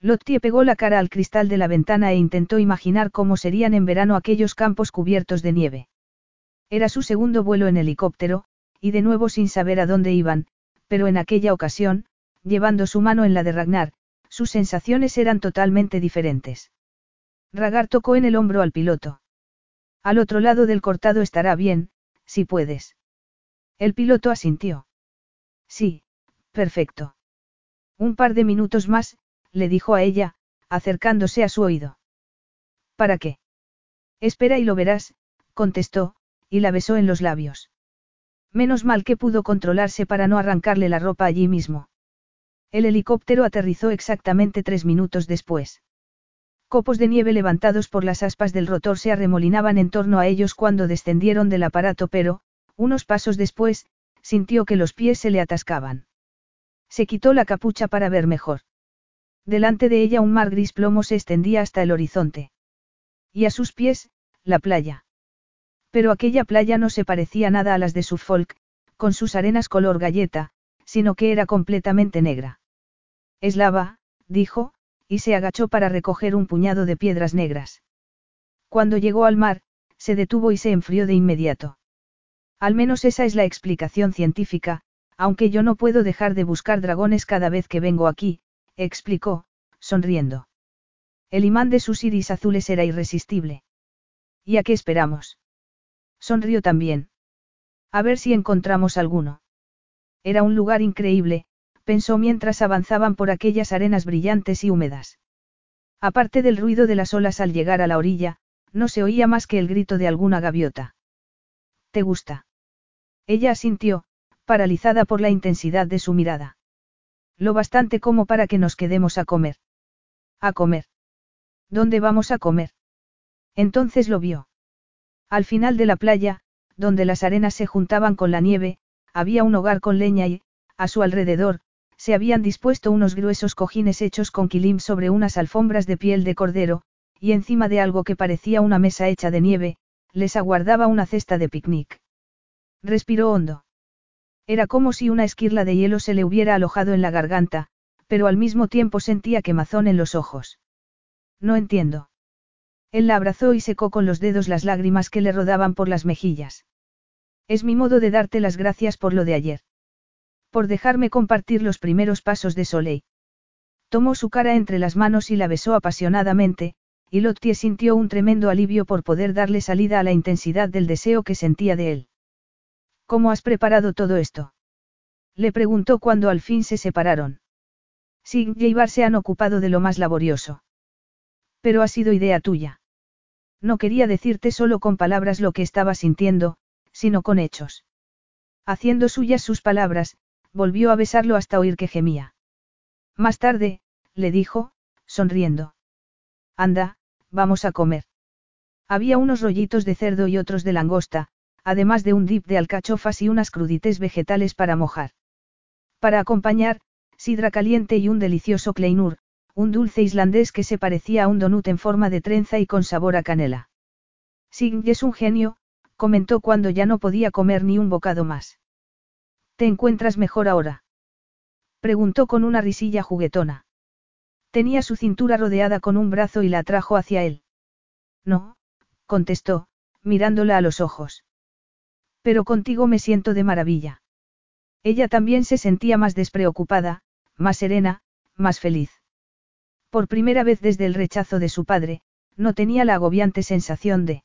Lottie pegó la cara al cristal de la ventana e intentó imaginar cómo serían en verano aquellos campos cubiertos de nieve. Era su segundo vuelo en helicóptero, y de nuevo sin saber a dónde iban, pero en aquella ocasión, llevando su mano en la de Ragnar, sus sensaciones eran totalmente diferentes. Ragar tocó en el hombro al piloto. Al otro lado del cortado estará bien, si puedes. El piloto asintió. Sí, perfecto. Un par de minutos más, le dijo a ella, acercándose a su oído. ¿Para qué? Espera y lo verás, contestó, y la besó en los labios. Menos mal que pudo controlarse para no arrancarle la ropa allí mismo. El helicóptero aterrizó exactamente tres minutos después. Copos de nieve levantados por las aspas del rotor se arremolinaban en torno a ellos cuando descendieron del aparato, pero, unos pasos después, sintió que los pies se le atascaban. Se quitó la capucha para ver mejor. Delante de ella un mar gris plomo se extendía hasta el horizonte. Y a sus pies, la playa. Pero aquella playa no se parecía nada a las de Suffolk, con sus arenas color galleta, sino que era completamente negra. Es lava, dijo, y se agachó para recoger un puñado de piedras negras. Cuando llegó al mar, se detuvo y se enfrió de inmediato. Al menos esa es la explicación científica, aunque yo no puedo dejar de buscar dragones cada vez que vengo aquí, explicó, sonriendo. El imán de sus iris azules era irresistible. ¿Y a qué esperamos? Sonrió también. A ver si encontramos alguno. Era un lugar increíble, pensó mientras avanzaban por aquellas arenas brillantes y húmedas. Aparte del ruido de las olas al llegar a la orilla, no se oía más que el grito de alguna gaviota. ¿Te gusta? Ella asintió, paralizada por la intensidad de su mirada. Lo bastante como para que nos quedemos a comer. A comer. ¿Dónde vamos a comer? Entonces lo vio. Al final de la playa, donde las arenas se juntaban con la nieve, había un hogar con leña y, a su alrededor, se habían dispuesto unos gruesos cojines hechos con quilim sobre unas alfombras de piel de cordero, y encima de algo que parecía una mesa hecha de nieve, les aguardaba una cesta de picnic. Respiró hondo. Era como si una esquirla de hielo se le hubiera alojado en la garganta, pero al mismo tiempo sentía quemazón en los ojos. No entiendo. Él la abrazó y secó con los dedos las lágrimas que le rodaban por las mejillas. Es mi modo de darte las gracias por lo de ayer. Por dejarme compartir los primeros pasos de Soleil. Tomó su cara entre las manos y la besó apasionadamente, y Lottie sintió un tremendo alivio por poder darle salida a la intensidad del deseo que sentía de él. ¿Cómo has preparado todo esto? Le preguntó cuando al fin se separaron. Sig y Ibar se han ocupado de lo más laborioso. Pero ha sido idea tuya. No quería decirte solo con palabras lo que estaba sintiendo, sino con hechos. Haciendo suyas sus palabras, volvió a besarlo hasta oír que gemía. Más tarde, le dijo, sonriendo. Anda, vamos a comer. Había unos rollitos de cerdo y otros de langosta, además de un dip de alcachofas y unas crudités vegetales para mojar. Para acompañar, sidra caliente y un delicioso kleinur, un dulce islandés que se parecía a un donut en forma de trenza y con sabor a canela. Sign es un genio, comentó cuando ya no podía comer ni un bocado más. ¿Te encuentras mejor ahora? Preguntó con una risilla juguetona. Tenía su cintura rodeada con un brazo y la atrajo hacia él. No, contestó, mirándola a los ojos. Pero contigo me siento de maravilla. Ella también se sentía más despreocupada, más serena, más feliz. Por primera vez desde el rechazo de su padre, no tenía la agobiante sensación de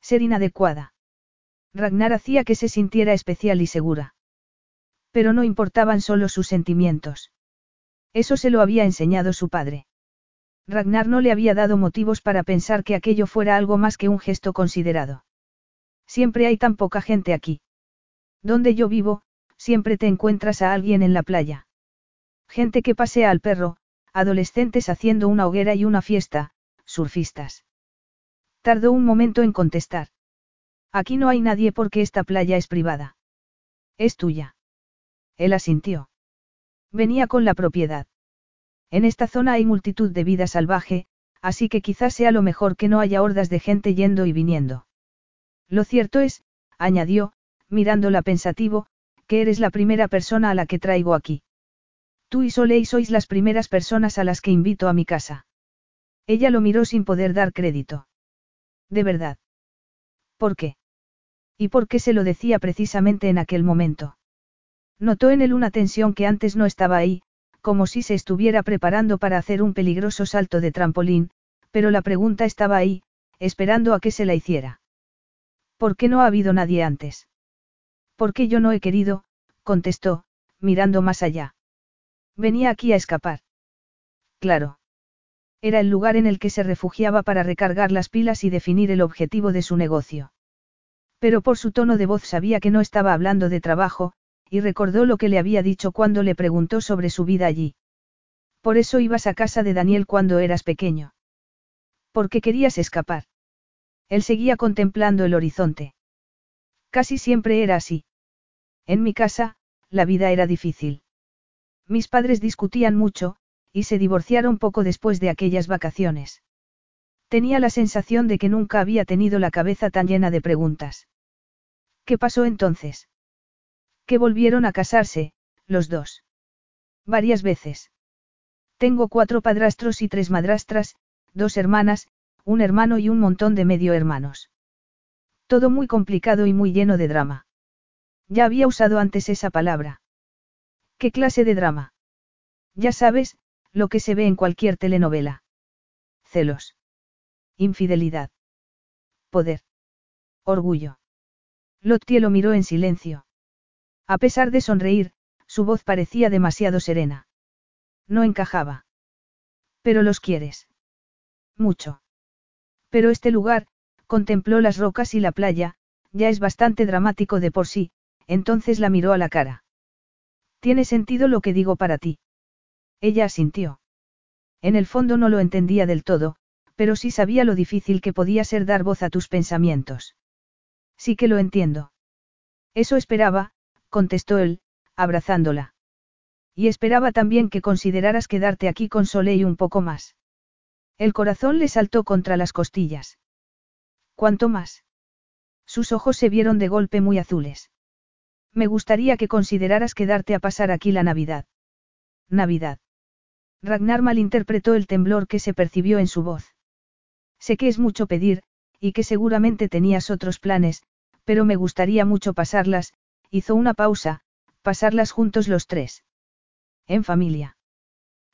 ser inadecuada. Ragnar hacía que se sintiera especial y segura. Pero no importaban solo sus sentimientos. Eso se lo había enseñado su padre. Ragnar no le había dado motivos para pensar que aquello fuera algo más que un gesto considerado. Siempre hay tan poca gente aquí. Donde yo vivo, siempre te encuentras a alguien en la playa. Gente que pasea al perro, adolescentes haciendo una hoguera y una fiesta, surfistas. Tardó un momento en contestar. Aquí no hay nadie porque esta playa es privada. Es tuya. Él asintió. Venía con la propiedad. En esta zona hay multitud de vida salvaje, así que quizás sea lo mejor que no haya hordas de gente yendo y viniendo. Lo cierto es, añadió, mirándola pensativo, que eres la primera persona a la que traigo aquí. Tú y Soleil sois las primeras personas a las que invito a mi casa. Ella lo miró sin poder dar crédito. De verdad. ¿Por qué? ¿Y por qué se lo decía precisamente en aquel momento? Notó en él una tensión que antes no estaba ahí, como si se estuviera preparando para hacer un peligroso salto de trampolín, pero la pregunta estaba ahí, esperando a que se la hiciera. ¿Por qué no ha habido nadie antes? Porque yo no he querido, contestó, mirando más allá. Venía aquí a escapar. Claro. Era el lugar en el que se refugiaba para recargar las pilas y definir el objetivo de su negocio. Pero por su tono de voz sabía que no estaba hablando de trabajo, y recordó lo que le había dicho cuando le preguntó sobre su vida allí. Por eso ibas a casa de Daniel cuando eras pequeño. ¿Por qué querías escapar? Él seguía contemplando el horizonte. Casi siempre era así. En mi casa, la vida era difícil. Mis padres discutían mucho, y se divorciaron poco después de aquellas vacaciones. Tenía la sensación de que nunca había tenido la cabeza tan llena de preguntas. ¿Qué pasó entonces? Que volvieron a casarse, los dos. Varias veces. Tengo cuatro padrastros y tres madrastras, dos hermanas, un hermano y un montón de medio hermanos. Todo muy complicado y muy lleno de drama. Ya había usado antes esa palabra. ¿Qué clase de drama? Ya sabes, lo que se ve en cualquier telenovela. Celos. Infidelidad. Poder. Orgullo. Lottie lo miró en silencio. A pesar de sonreír, su voz parecía demasiado serena. No encajaba. Pero los quieres. Mucho. Pero este lugar, contempló las rocas y la playa, ya es bastante dramático de por sí, entonces la miró a la cara. Tiene sentido lo que digo para ti. Ella asintió. En el fondo no lo entendía del todo, pero sí sabía lo difícil que podía ser dar voz a tus pensamientos. Sí que lo entiendo. Eso esperaba, contestó él, abrazándola. Y esperaba también que consideraras quedarte aquí con Soleil un poco más. El corazón le saltó contra las costillas. ¿Cuánto más? Sus ojos se vieron de golpe muy azules. Me gustaría que consideraras quedarte a pasar aquí la Navidad. Navidad. Ragnar malinterpretó el temblor que se percibió en su voz. Sé que es mucho pedir, y que seguramente tenías otros planes, pero me gustaría mucho pasarlas, hizo una pausa, pasarlas juntos los tres. En familia.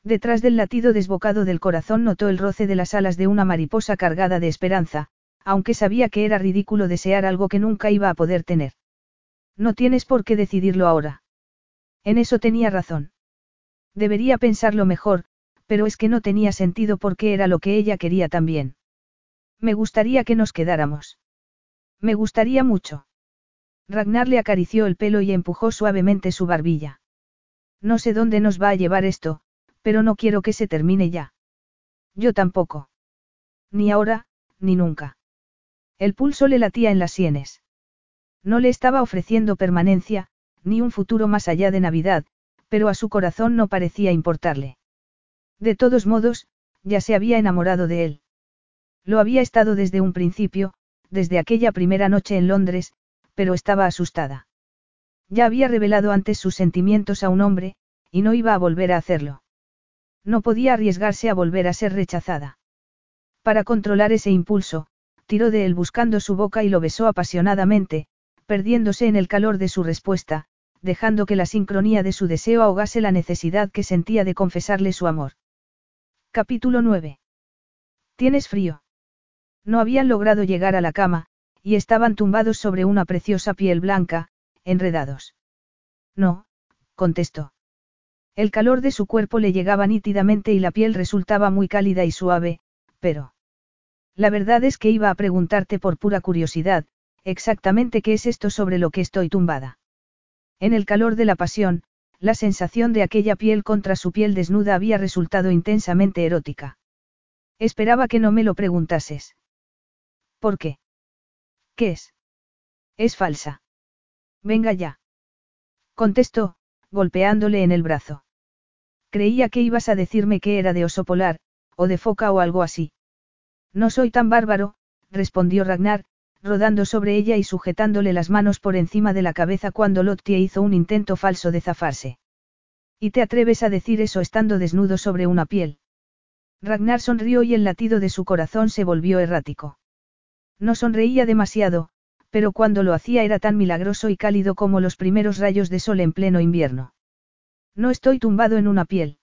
Detrás del latido desbocado del corazón notó el roce de las alas de una mariposa cargada de esperanza, aunque sabía que era ridículo desear algo que nunca iba a poder tener. No tienes por qué decidirlo ahora. En eso tenía razón. Debería pensarlo mejor, pero es que no tenía sentido porque era lo que ella quería también. Me gustaría que nos quedáramos. Me gustaría mucho. Ragnar le acarició el pelo y empujó suavemente su barbilla. No sé dónde nos va a llevar esto, pero no quiero que se termine ya. Yo tampoco. Ni ahora, ni nunca. El pulso le latía en las sienes. No le estaba ofreciendo permanencia, ni un futuro más allá de Navidad, pero a su corazón no parecía importarle. De todos modos, ya se había enamorado de él. Lo había estado desde un principio, desde aquella primera noche en Londres, pero estaba asustada. Ya había revelado antes sus sentimientos a un hombre, y no iba a volver a hacerlo. No podía arriesgarse a volver a ser rechazada. Para controlar ese impulso, tiró de él buscando su boca y lo besó apasionadamente, perdiéndose en el calor de su respuesta, dejando que la sincronía de su deseo ahogase la necesidad que sentía de confesarle su amor. Capítulo 9. ¿Tienes frío? No habían logrado llegar a la cama, y estaban tumbados sobre una preciosa piel blanca, enredados. No, contestó. El calor de su cuerpo le llegaba nítidamente y la piel resultaba muy cálida y suave, pero... La verdad es que iba a preguntarte por pura curiosidad, exactamente qué es esto sobre lo que estoy tumbada. En el calor de la pasión, la sensación de aquella piel contra su piel desnuda había resultado intensamente erótica. Esperaba que no me lo preguntases. ¿Por qué? ¿Qué es? Es falsa. Venga ya. Contestó, golpeándole en el brazo. Creía que ibas a decirme que era de oso polar, o de foca o algo así. No soy tan bárbaro, respondió Ragnar, rodando sobre ella y sujetándole las manos por encima de la cabeza cuando Lottie hizo un intento falso de zafarse. ¿Y te atreves a decir eso estando desnudo sobre una piel? Ragnar sonrió y el latido de su corazón se volvió errático. No sonreía demasiado, pero cuando lo hacía era tan milagroso y cálido como los primeros rayos de sol en pleno invierno. No estoy tumbado en una piel.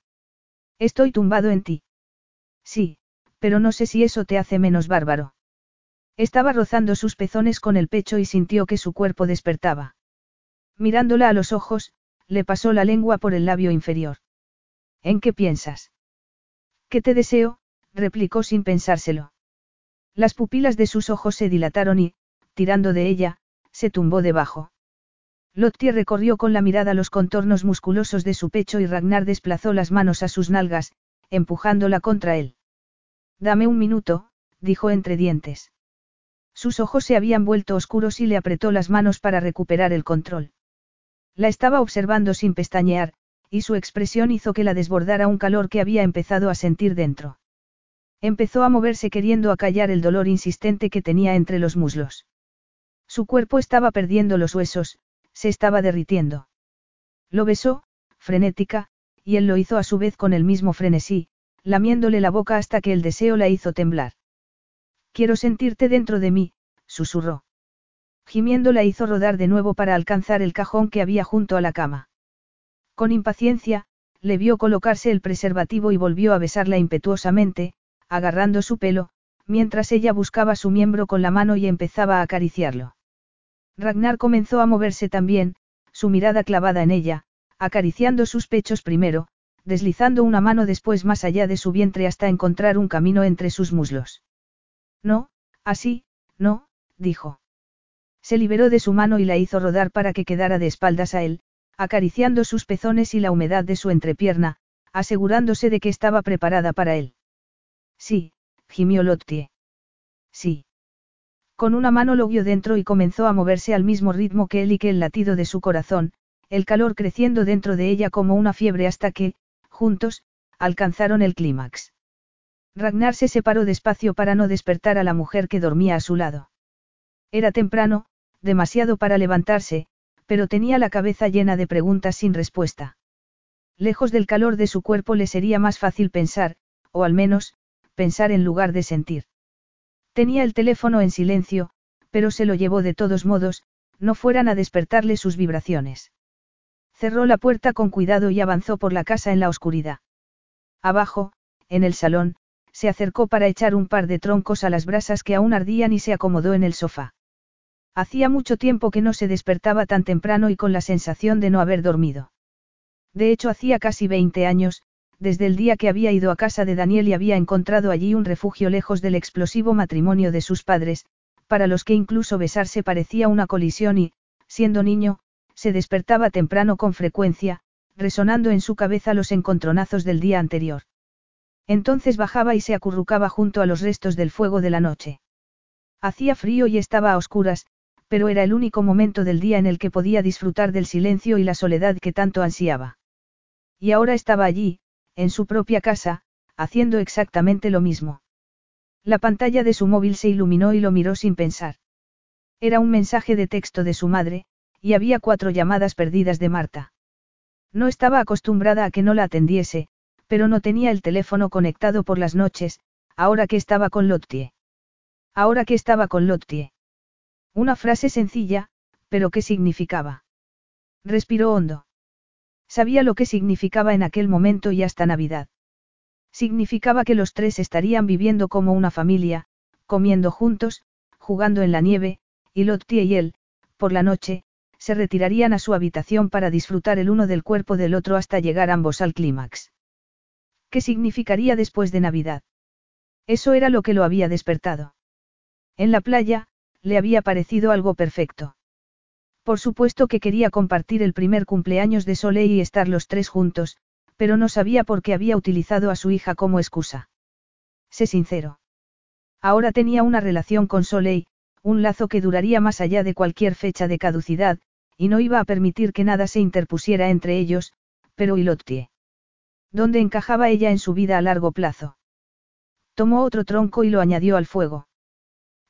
Estoy tumbado en ti. Sí, pero no sé si eso te hace menos bárbaro. Estaba rozando sus pezones con el pecho y sintió que su cuerpo despertaba. Mirándola a los ojos, le pasó la lengua por el labio inferior. ¿En qué piensas? ¿Qué te deseo? replicó sin pensárselo. Las pupilas de sus ojos se dilataron y, tirando de ella, se tumbó debajo. Lottie recorrió con la mirada los contornos musculosos de su pecho y Ragnar desplazó las manos a sus nalgas, empujándola contra él. Dame un minuto, dijo entre dientes. Sus ojos se habían vuelto oscuros y le apretó las manos para recuperar el control. La estaba observando sin pestañear, y su expresión hizo que la desbordara un calor que había empezado a sentir dentro. Empezó a moverse queriendo acallar el dolor insistente que tenía entre los muslos. Su cuerpo estaba perdiendo los huesos, se estaba derritiendo. Lo besó, frenética, y él lo hizo a su vez con el mismo frenesí, lamiéndole la boca hasta que el deseo la hizo temblar. Quiero sentirte dentro de mí, susurró. Gimiendo la hizo rodar de nuevo para alcanzar el cajón que había junto a la cama. Con impaciencia, le vio colocarse el preservativo y volvió a besarla impetuosamente, agarrando su pelo, mientras ella buscaba su miembro con la mano y empezaba a acariciarlo. Ragnar comenzó a moverse también, su mirada clavada en ella, acariciando sus pechos primero, deslizando una mano después más allá de su vientre hasta encontrar un camino entre sus muslos. No, así, no, dijo. Se liberó de su mano y la hizo rodar para que quedara de espaldas a él, acariciando sus pezones y la humedad de su entrepierna, asegurándose de que estaba preparada para él. Sí, gimió Lottie. Sí. Con una mano lo vio dentro y comenzó a moverse al mismo ritmo que él y que el latido de su corazón, el calor creciendo dentro de ella como una fiebre hasta que, juntos, alcanzaron el clímax. Ragnar se separó despacio para no despertar a la mujer que dormía a su lado. Era temprano, demasiado para levantarse, pero tenía la cabeza llena de preguntas sin respuesta. Lejos del calor de su cuerpo le sería más fácil pensar, o al menos, pensar en lugar de sentir. Tenía el teléfono en silencio, pero se lo llevó de todos modos, no fueran a despertarle sus vibraciones. Cerró la puerta con cuidado y avanzó por la casa en la oscuridad. Abajo, en el salón, se acercó para echar un par de troncos a las brasas que aún ardían y se acomodó en el sofá. Hacía mucho tiempo que no se despertaba tan temprano y con la sensación de no haber dormido. De hecho, hacía casi 20 años, desde el día que había ido a casa de Daniel y había encontrado allí un refugio lejos del explosivo matrimonio de sus padres, para los que incluso besarse parecía una colisión y, siendo niño, se despertaba temprano con frecuencia, resonando en su cabeza los encontronazos del día anterior. Entonces bajaba y se acurrucaba junto a los restos del fuego de la noche. Hacía frío y estaba a oscuras, pero era el único momento del día en el que podía disfrutar del silencio y la soledad que tanto ansiaba. Y ahora estaba allí, en su propia casa, haciendo exactamente lo mismo. La pantalla de su móvil se iluminó y lo miró sin pensar. Era un mensaje de texto de su madre, y había cuatro llamadas perdidas de Marta. No estaba acostumbrada a que no la atendiese, pero no tenía el teléfono conectado por las noches, ahora que estaba con Lottie. Ahora que estaba con Lottie. Una frase sencilla, pero ¿qué significaba? Respiró hondo. Sabía lo que significaba en aquel momento y hasta Navidad. Significaba que los tres estarían viviendo como una familia, comiendo juntos, jugando en la nieve, y Lottie y él, por la noche, se retirarían a su habitación para disfrutar el uno del cuerpo del otro hasta llegar ambos al clímax. ¿Qué significaría después de Navidad? Eso era lo que lo había despertado. En la playa, le había parecido algo perfecto. Por supuesto que quería compartir el primer cumpleaños de Soleil y estar los tres juntos, pero no sabía por qué había utilizado a su hija como excusa. Sé sincero. Ahora tenía una relación con Soleil, un lazo que duraría más allá de cualquier fecha de caducidad, y no iba a permitir que nada se interpusiera entre ellos, pero ¿y Lottie? ¿Dónde encajaba ella en su vida a largo plazo? Tomó otro tronco y lo añadió al fuego.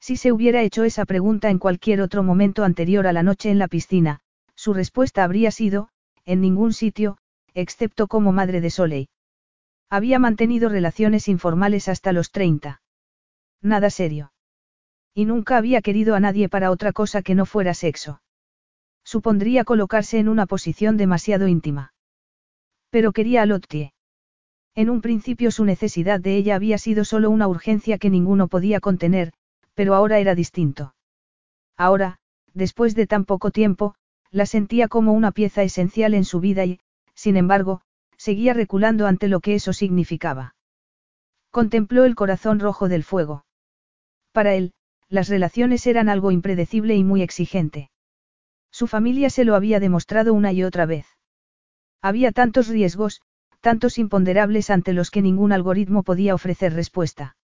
Si se hubiera hecho esa pregunta en cualquier otro momento anterior a la noche en la piscina, su respuesta habría sido, en ningún sitio, excepto como madre de Soleil. Había mantenido relaciones informales hasta los 30. Nada serio. Y nunca había querido a nadie para otra cosa que no fuera sexo. Supondría colocarse en una posición demasiado íntima. Pero quería a Lottie. En un principio su necesidad de ella había sido solo una urgencia que ninguno podía contener, pero ahora era distinto. Ahora, después de tan poco tiempo, la sentía como una pieza esencial en su vida y, sin embargo, seguía reculando ante lo que eso significaba. Contempló el corazón rojo del fuego. Para él, las relaciones eran algo impredecible y muy exigente. Su familia se lo había demostrado una y otra vez. Había tantos riesgos, tantos imponderables ante los que ningún algoritmo podía ofrecer respuesta.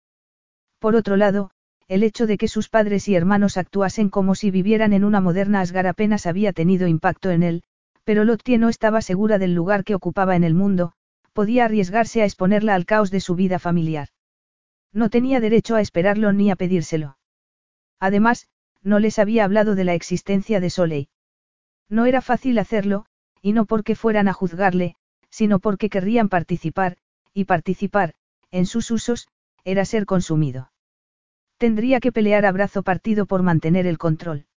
Por otro lado, el hecho de que sus padres y hermanos actuasen como si vivieran en una moderna Asgar apenas había tenido impacto en él, pero Lottie no estaba segura del lugar que ocupaba en el mundo, podía arriesgarse a exponerla al caos de su vida familiar. No tenía derecho a esperarlo ni a pedírselo. Además, no les había hablado de la existencia de Soleil. No era fácil hacerlo, y no porque fueran a juzgarle, sino porque querrían participar, y participar, en sus usos, era ser consumido. Tendría que pelear a brazo partido por mantener el control.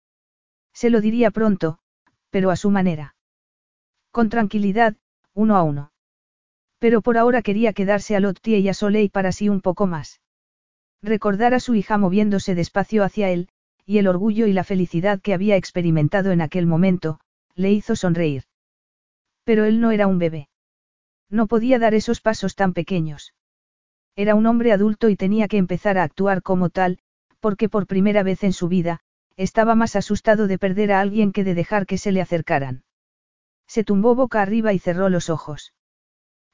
Se lo diría pronto, pero a su manera. Con tranquilidad, uno a uno. Pero por ahora quería quedarse a Lottie y a Soleil para sí un poco más. Recordar a su hija moviéndose despacio hacia él, y el orgullo y la felicidad que había experimentado en aquel momento, le hizo sonreír. Pero él no era un bebé. No podía dar esos pasos tan pequeños. Era un hombre adulto y tenía que empezar a actuar como tal, porque por primera vez en su vida, estaba más asustado de perder a alguien que de dejar que se le acercaran. Se tumbó boca arriba y cerró los ojos.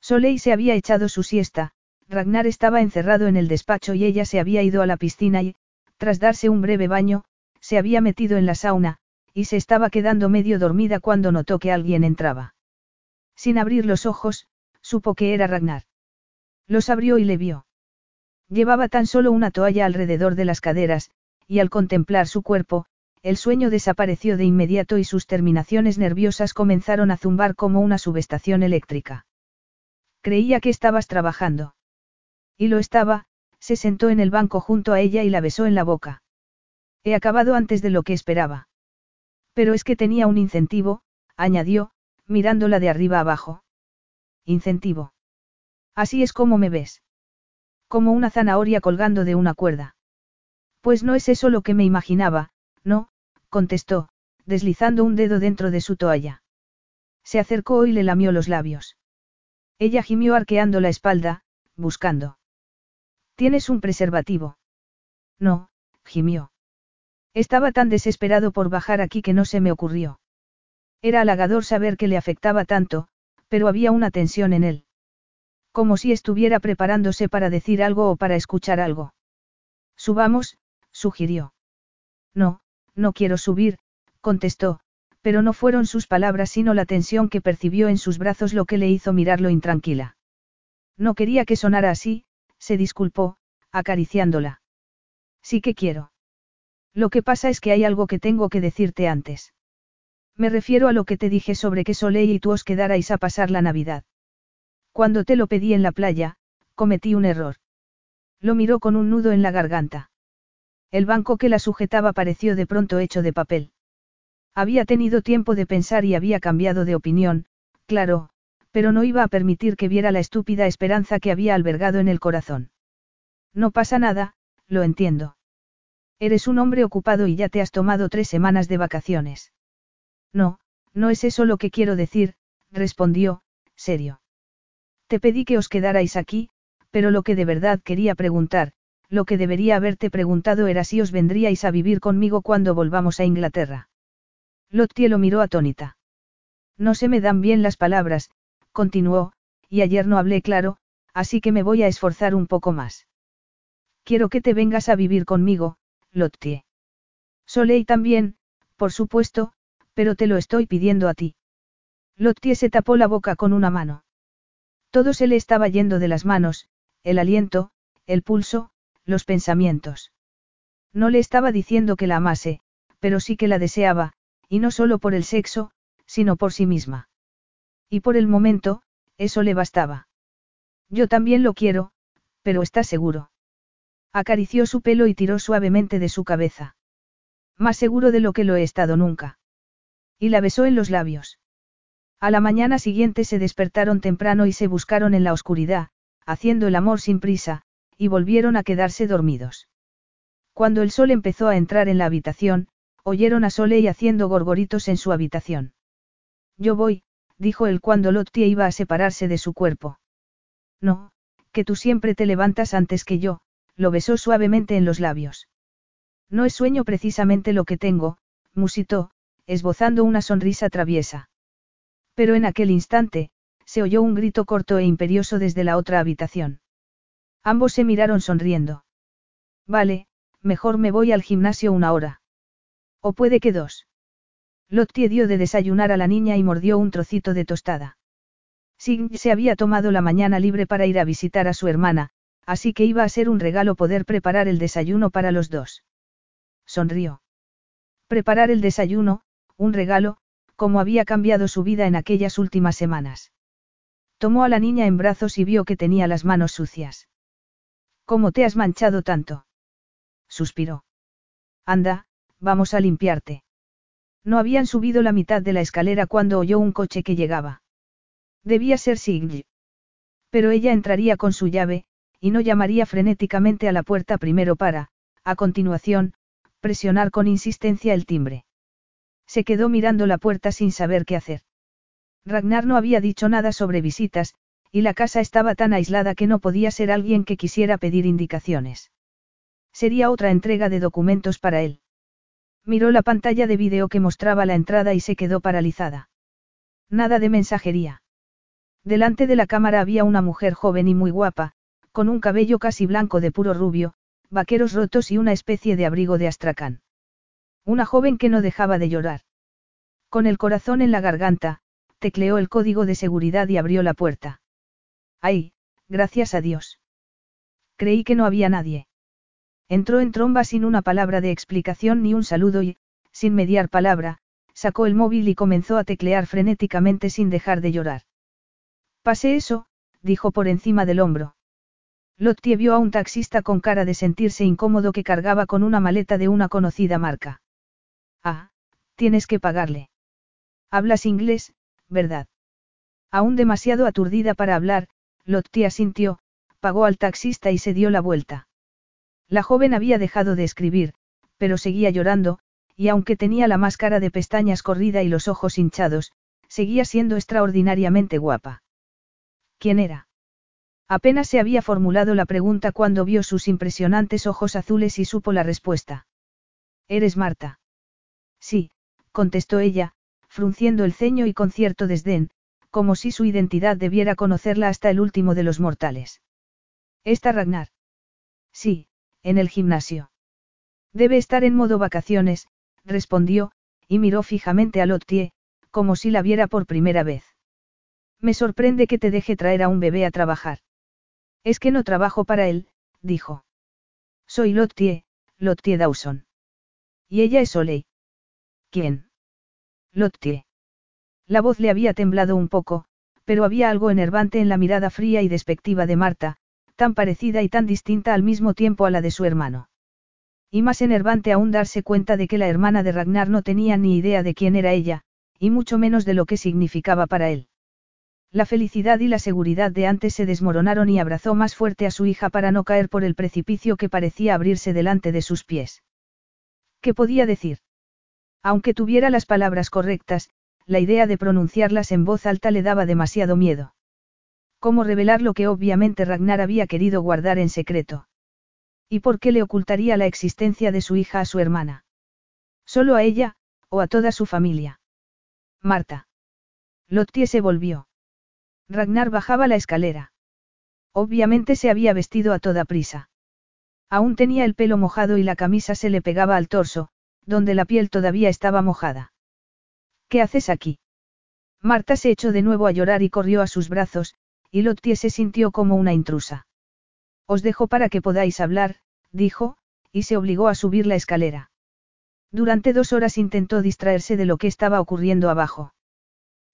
Soleil se había echado su siesta, Ragnar estaba encerrado en el despacho y ella se había ido a la piscina y, tras darse un breve baño, se había metido en la sauna, y se estaba quedando medio dormida cuando notó que alguien entraba. Sin abrir los ojos, supo que era Ragnar. Los abrió y le vio. Llevaba tan solo una toalla alrededor de las caderas, y al contemplar su cuerpo, el sueño desapareció de inmediato y sus terminaciones nerviosas comenzaron a zumbar como una subestación eléctrica. Creía que estabas trabajando. Y lo estaba, se sentó en el banco junto a ella y la besó en la boca. He acabado antes de lo que esperaba. Pero es que tenía un incentivo, añadió, mirándola de arriba abajo. Incentivo. Así es como me ves. Como una zanahoria colgando de una cuerda. Pues no es eso lo que me imaginaba, no, contestó, deslizando un dedo dentro de su toalla. Se acercó y le lamió los labios. Ella gimió arqueando la espalda, buscando. ¿Tienes un preservativo? No, gimió. Estaba tan desesperado por bajar aquí que no se me ocurrió. Era halagador saber que le afectaba tanto, pero había una tensión en él. Como si estuviera preparándose para decir algo o para escuchar algo. Subamos, sugirió. No, no quiero subir, contestó, pero no fueron sus palabras sino la tensión que percibió en sus brazos lo que le hizo mirarlo intranquila. No quería que sonara así, se disculpó, acariciándola. Sí que quiero. Lo que pasa es que hay algo que tengo que decirte antes. Me refiero a lo que te dije sobre que Soleil y tú os quedarais a pasar la Navidad. Cuando te lo pedí en la playa, cometí un error. Lo miró con un nudo en la garganta. El banco que la sujetaba pareció de pronto hecho de papel. Había tenido tiempo de pensar y había cambiado de opinión, claro, pero no iba a permitir que viera la estúpida esperanza que había albergado en el corazón. No pasa nada, lo entiendo. Eres un hombre ocupado y ya te has tomado tres semanas de vacaciones. No, no es eso lo que quiero decir, respondió, serio. Te pedí que os quedarais aquí, pero lo que de verdad quería preguntar, lo que debería haberte preguntado era si os vendríais a vivir conmigo cuando volvamos a Inglaterra. Lottie lo miró atónita. No se me dan bien las palabras, continuó, y ayer no hablé claro, así que me voy a esforzar un poco más. Quiero que te vengas a vivir conmigo, Lottie. Soleil también, por supuesto, pero te lo estoy pidiendo a ti. Lottie se tapó la boca con una mano. Todo se le estaba yendo de las manos, el aliento, el pulso, los pensamientos. No le estaba diciendo que la amase, pero sí que la deseaba, y no solo por el sexo, sino por sí misma. Y por el momento, eso le bastaba. Yo también lo quiero, pero ¿estás seguro? Acarició su pelo y tiró suavemente de su cabeza. Más seguro de lo que lo he estado nunca. Y la besó en los labios. A la mañana siguiente se despertaron temprano y se buscaron en la oscuridad, haciendo el amor sin prisa, y volvieron a quedarse dormidos. Cuando el sol empezó a entrar en la habitación, oyeron a Soleil haciendo gorgoritos en su habitación. Yo voy, dijo él cuando Lottie iba a separarse de su cuerpo. No, que tú siempre te levantas antes que yo, lo besó suavemente en los labios. No es sueño precisamente lo que tengo, musitó, esbozando una sonrisa traviesa. Pero en aquel instante, se oyó un grito corto e imperioso desde la otra habitación. Ambos se miraron sonriendo. Vale, mejor me voy al gimnasio una hora. O puede que dos. Lottie dio de desayunar a la niña y mordió un trocito de tostada. Sign se había tomado la mañana libre para ir a visitar a su hermana, así que iba a ser un regalo poder preparar el desayuno para los dos. Sonrió. Preparar el desayuno, un regalo, como había cambiado su vida en aquellas últimas semanas. Tomó a la niña en brazos y vio que tenía las manos sucias. ¿Cómo te has manchado tanto? Suspiró. Anda, vamos a limpiarte. No habían subido la mitad de la escalera cuando oyó un coche que llegaba. Debía ser Sigl. Pero ella entraría con su llave, y no llamaría frenéticamente a la puerta primero para, a continuación, presionar con insistencia el timbre. Se quedó mirando la puerta sin saber qué hacer. Ragnar no había dicho nada sobre visitas, y la casa estaba tan aislada que no podía ser alguien que quisiera pedir indicaciones. Sería otra entrega de documentos para él. Miró la pantalla de vídeo que mostraba la entrada y se quedó paralizada. Nada de mensajería. Delante de la cámara había una mujer joven y muy guapa, con un cabello casi blanco de puro rubio, vaqueros rotos y una especie de abrigo de astracán. Una joven que no dejaba de llorar. Con el corazón en la garganta, tecleó el código de seguridad y abrió la puerta. ¡Ay, gracias a Dios! Creí que no había nadie. Entró en tromba sin una palabra de explicación ni un saludo y, sin mediar palabra, sacó el móvil y comenzó a teclear frenéticamente sin dejar de llorar. Pase eso, dijo por encima del hombro. Lottie vio a un taxista con cara de sentirse incómodo que cargaba con una maleta de una conocida marca. Ah, tienes que pagarle. Hablas inglés, ¿verdad? Aún demasiado aturdida para hablar, Lottie asintió, pagó al taxista y se dio la vuelta. La joven había dejado de escribir, pero seguía llorando, y aunque tenía la máscara de pestañas corrida y los ojos hinchados, seguía siendo extraordinariamente guapa. ¿Quién era? Apenas se había formulado la pregunta cuando vio sus impresionantes ojos azules y supo la respuesta. ¿Eres Marta? Sí, contestó ella, frunciendo el ceño y con cierto desdén, como si su identidad debiera conocerla hasta el último de los mortales. ¿Está Ragnar? Sí, en el gimnasio. Debe estar en modo vacaciones, respondió, y miró fijamente a Lottie, como si la viera por primera vez. Me sorprende que te deje traer a un bebé a trabajar. Es que no trabajo para él, dijo. Soy Lottie, Lottie Dawson. Y ella es Oley. ¿Quién? Lottie. La voz le había temblado un poco, pero había algo enervante en la mirada fría y despectiva de Marta, tan parecida y tan distinta al mismo tiempo a la de su hermano. Y más enervante aún darse cuenta de que la hermana de Ragnar no tenía ni idea de quién era ella, y mucho menos de lo que significaba para él. La felicidad y la seguridad de antes se desmoronaron y abrazó más fuerte a su hija para no caer por el precipicio que parecía abrirse delante de sus pies. ¿Qué podía decir? Aunque tuviera las palabras correctas, la idea de pronunciarlas en voz alta le daba demasiado miedo. ¿Cómo revelar lo que obviamente Ragnar había querido guardar en secreto? ¿Y por qué le ocultaría la existencia de su hija a su hermana? ¿Solo a ella, o a toda su familia? Marta. Lottie se volvió. Ragnar bajaba la escalera. Obviamente se había vestido a toda prisa. Aún tenía el pelo mojado y la camisa se le pegaba al torso, donde la piel todavía estaba mojada. ¿Qué haces aquí? Marta se echó de nuevo a llorar y corrió a sus brazos, y Lottie se sintió como una intrusa. Os dejo para que podáis hablar, dijo, y se obligó a subir la escalera. Durante dos horas intentó distraerse de lo que estaba ocurriendo abajo.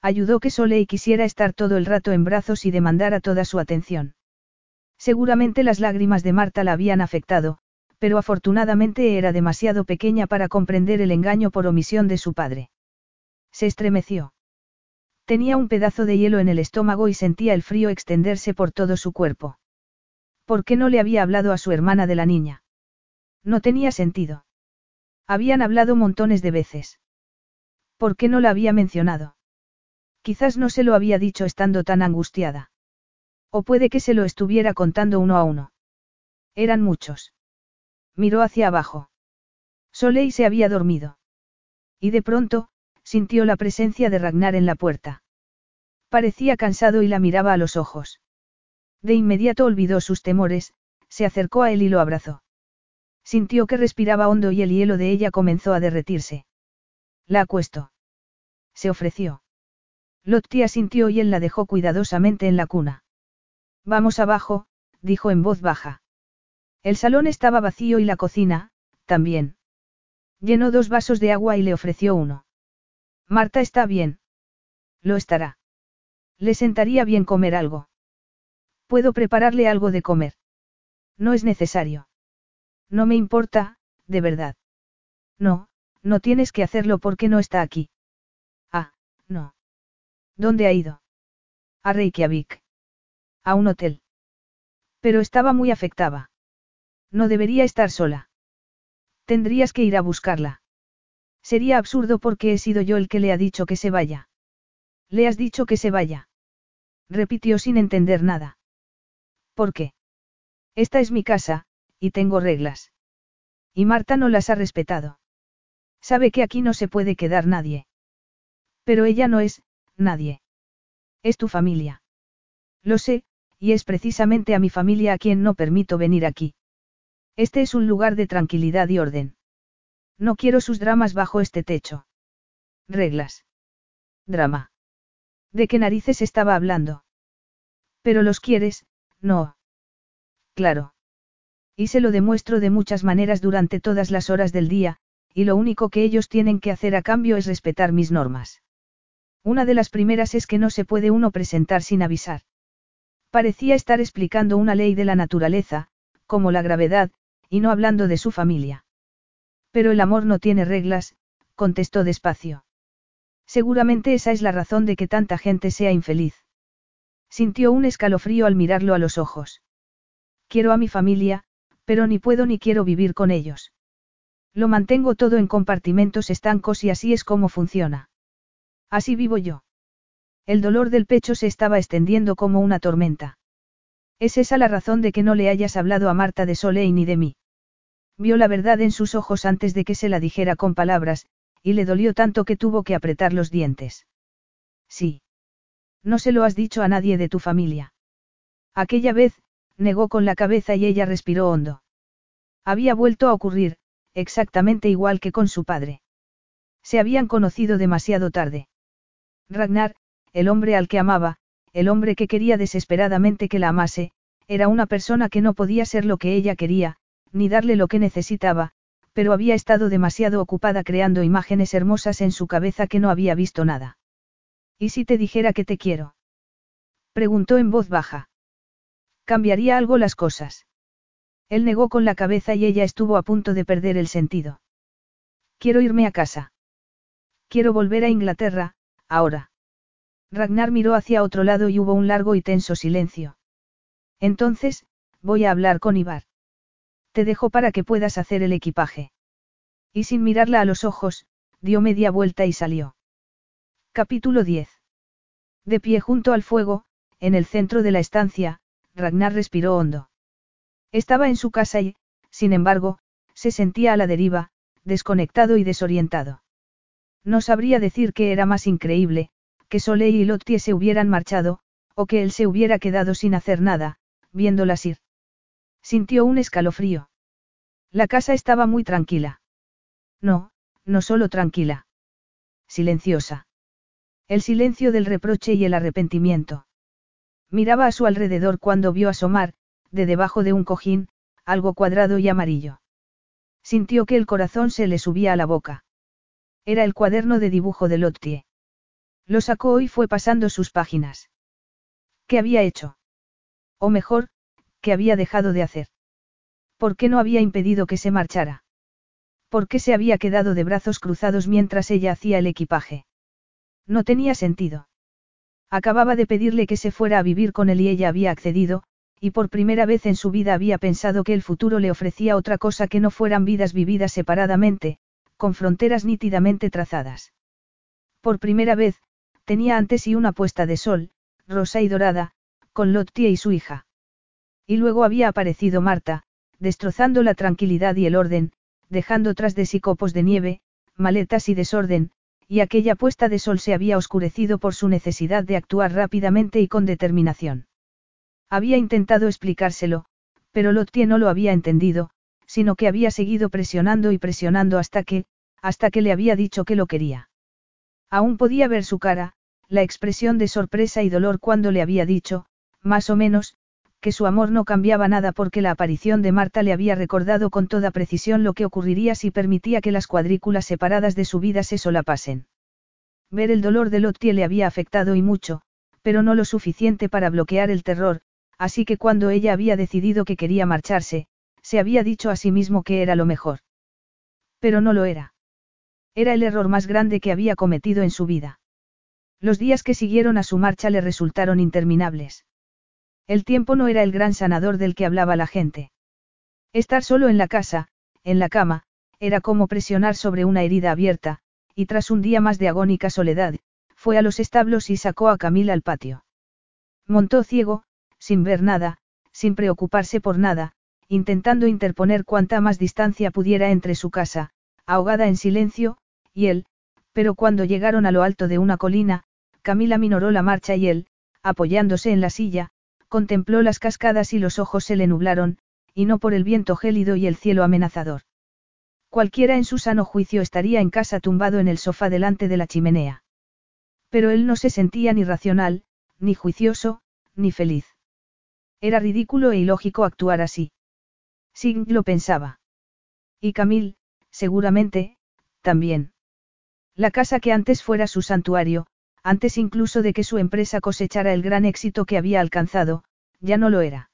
Ayudó que Soleil quisiera estar todo el rato en brazos y demandara toda su atención. Seguramente las lágrimas de Marta la habían afectado, pero afortunadamente era demasiado pequeña para comprender el engaño por omisión de su padre. Se estremeció. Tenía un pedazo de hielo en el estómago y sentía el frío extenderse por todo su cuerpo. ¿Por qué no le había hablado a su hermana de la niña? No tenía sentido. Habían hablado montones de veces. ¿Por qué no la había mencionado? Quizás no se lo había dicho estando tan angustiada. O puede que se lo estuviera contando uno a uno. Eran muchos. Miró hacia abajo. Soleil se había dormido. Y de pronto, sintió la presencia de Ragnar en la puerta. Parecía cansado y la miraba a los ojos. De inmediato olvidó sus temores, se acercó a él y lo abrazó. Sintió que respiraba hondo y el hielo de ella comenzó a derretirse. La acuesto. Se ofreció. Lottie asintió y él la dejó cuidadosamente en la cuna. Vamos abajo, dijo en voz baja. El salón estaba vacío y la cocina, también. Llenó dos vasos de agua y le ofreció uno. Marta está bien. Lo estará. Le sentaría bien comer algo. Puedo prepararle algo de comer. No es necesario. No me importa, de verdad. No, no tienes que hacerlo porque no está aquí. Ah, no. ¿Dónde ha ido? A Reykjavik. A un hotel. Pero estaba muy afectada. No debería estar sola. Tendrías que ir a buscarla. Sería absurdo porque he sido yo el que le ha dicho que se vaya. Le has dicho que se vaya. Repitió sin entender nada. ¿Por qué? Esta es mi casa, y tengo reglas. Y Marta no las ha respetado. Sabe que aquí no se puede quedar nadie. Pero ella no es, nadie. Es tu familia. Lo sé, y es precisamente a mi familia a quien no permito venir aquí. Este es un lugar de tranquilidad y orden. No quiero sus dramas bajo este techo. Reglas. Drama. ¿De qué narices estaba hablando? Pero los quieres, no. Claro. Y se lo demuestro de muchas maneras durante todas las horas del día, y lo único que ellos tienen que hacer a cambio es respetar mis normas. Una de las primeras es que no se puede uno presentar sin avisar. Parecía estar explicando una ley de la naturaleza, como la gravedad, y no hablando de su familia. Pero el amor no tiene reglas, contestó despacio. Seguramente esa es la razón de que tanta gente sea infeliz. Sintió un escalofrío al mirarlo a los ojos. Quiero a mi familia, pero ni puedo ni quiero vivir con ellos. Lo mantengo todo en compartimentos estancos y así es como funciona. Así vivo yo. El dolor del pecho se estaba extendiendo como una tormenta. ¿Es esa la razón de que no le hayas hablado a Marta de Soleil ni de mí? Vio la verdad en sus ojos antes de que se la dijera con palabras, y le dolió tanto que tuvo que apretar los dientes. Sí. No se lo has dicho a nadie de tu familia. Aquella vez, negó con la cabeza y ella respiró hondo. Había vuelto a ocurrir, exactamente igual que con su padre. Se habían conocido demasiado tarde. Ragnar, el hombre al que amaba, el hombre que quería desesperadamente que la amase, era una persona que no podía ser lo que ella quería, ni darle lo que necesitaba, pero había estado demasiado ocupada creando imágenes hermosas en su cabeza que no había visto nada. ¿Y si te dijera que te quiero? Preguntó en voz baja. Cambiaría algo las cosas. Él negó con la cabeza y ella estuvo a punto de perder el sentido. Quiero irme a casa. Quiero volver a Inglaterra, ahora. Ragnar miró hacia otro lado y hubo un largo y tenso silencio. Entonces, voy a hablar con Ibar. Te dejo para que puedas hacer el equipaje. Y sin mirarla a los ojos, dio media vuelta y salió. Capítulo 10. De pie junto al fuego, en el centro de la estancia, Ragnar respiró hondo. Estaba en su casa y, sin embargo, se sentía a la deriva, desconectado y desorientado. No sabría decir qué era más increíble, que Soleil y Lottie se hubieran marchado, o que él se hubiera quedado sin hacer nada, viéndolas ir. Sintió un escalofrío. La casa estaba muy tranquila. No, no solo tranquila. Silenciosa. El silencio del reproche y el arrepentimiento. Miraba a su alrededor cuando vio asomar, de debajo de un cojín, algo cuadrado y amarillo. Sintió que el corazón se le subía a la boca. Era el cuaderno de dibujo de Lottie. Lo sacó y fue pasando sus páginas. ¿Qué había hecho? O mejor, ¿qué había dejado de hacer? ¿Por qué no había impedido que se marchara? ¿Por qué se había quedado de brazos cruzados mientras ella hacía el equipaje? No tenía sentido. Acababa de pedirle que se fuera a vivir con él y ella había accedido, y por primera vez en su vida había pensado que el futuro le ofrecía otra cosa que no fueran vidas vividas separadamente, con fronteras nítidamente trazadas. Por primera vez, tenía ante sí una puesta de sol, rosa y dorada, con Lottie y su hija. Y luego había aparecido Marta, destrozando la tranquilidad y el orden, dejando tras de sí copos de nieve, maletas y desorden, y aquella puesta de sol se había oscurecido por su necesidad de actuar rápidamente y con determinación. Había intentado explicárselo, pero Lottie no lo había entendido, sino que había seguido presionando y presionando hasta que, hasta que le había dicho que lo quería. Aún podía ver su cara, la expresión de sorpresa y dolor cuando le había dicho, más o menos, que su amor no cambiaba nada porque la aparición de Marta le había recordado con toda precisión lo que ocurriría si permitía que las cuadrículas separadas de su vida se solapasen. Ver el dolor de Lottie le había afectado y mucho, pero no lo suficiente para bloquear el terror, así que cuando ella había decidido que quería marcharse, se había dicho a sí mismo que era lo mejor. Pero no lo era. Era el error más grande que había cometido en su vida. Los días que siguieron a su marcha le resultaron interminables. El tiempo no era el gran sanador del que hablaba la gente. Estar solo en la casa, en la cama, era como presionar sobre una herida abierta, y tras un día más de agónica soledad, fue a los establos y sacó a Camila al patio. Montó ciego, sin ver nada, sin preocuparse por nada, intentando interponer cuanta más distancia pudiera entre su casa, ahogada en silencio, y él, pero cuando llegaron a lo alto de una colina, Camila minoró la marcha y él, apoyándose en la silla, contempló las cascadas y los ojos se le nublaron, y no por el viento gélido y el cielo amenazador. Cualquiera en su sano juicio estaría en casa tumbado en el sofá delante de la chimenea. Pero él no se sentía ni racional, ni juicioso, ni feliz. Era ridículo e ilógico actuar así. Sign lo pensaba. Y Camille, seguramente, también. La casa que antes fuera su santuario, antes incluso de que su empresa cosechara el gran éxito que había alcanzado, ya no lo era.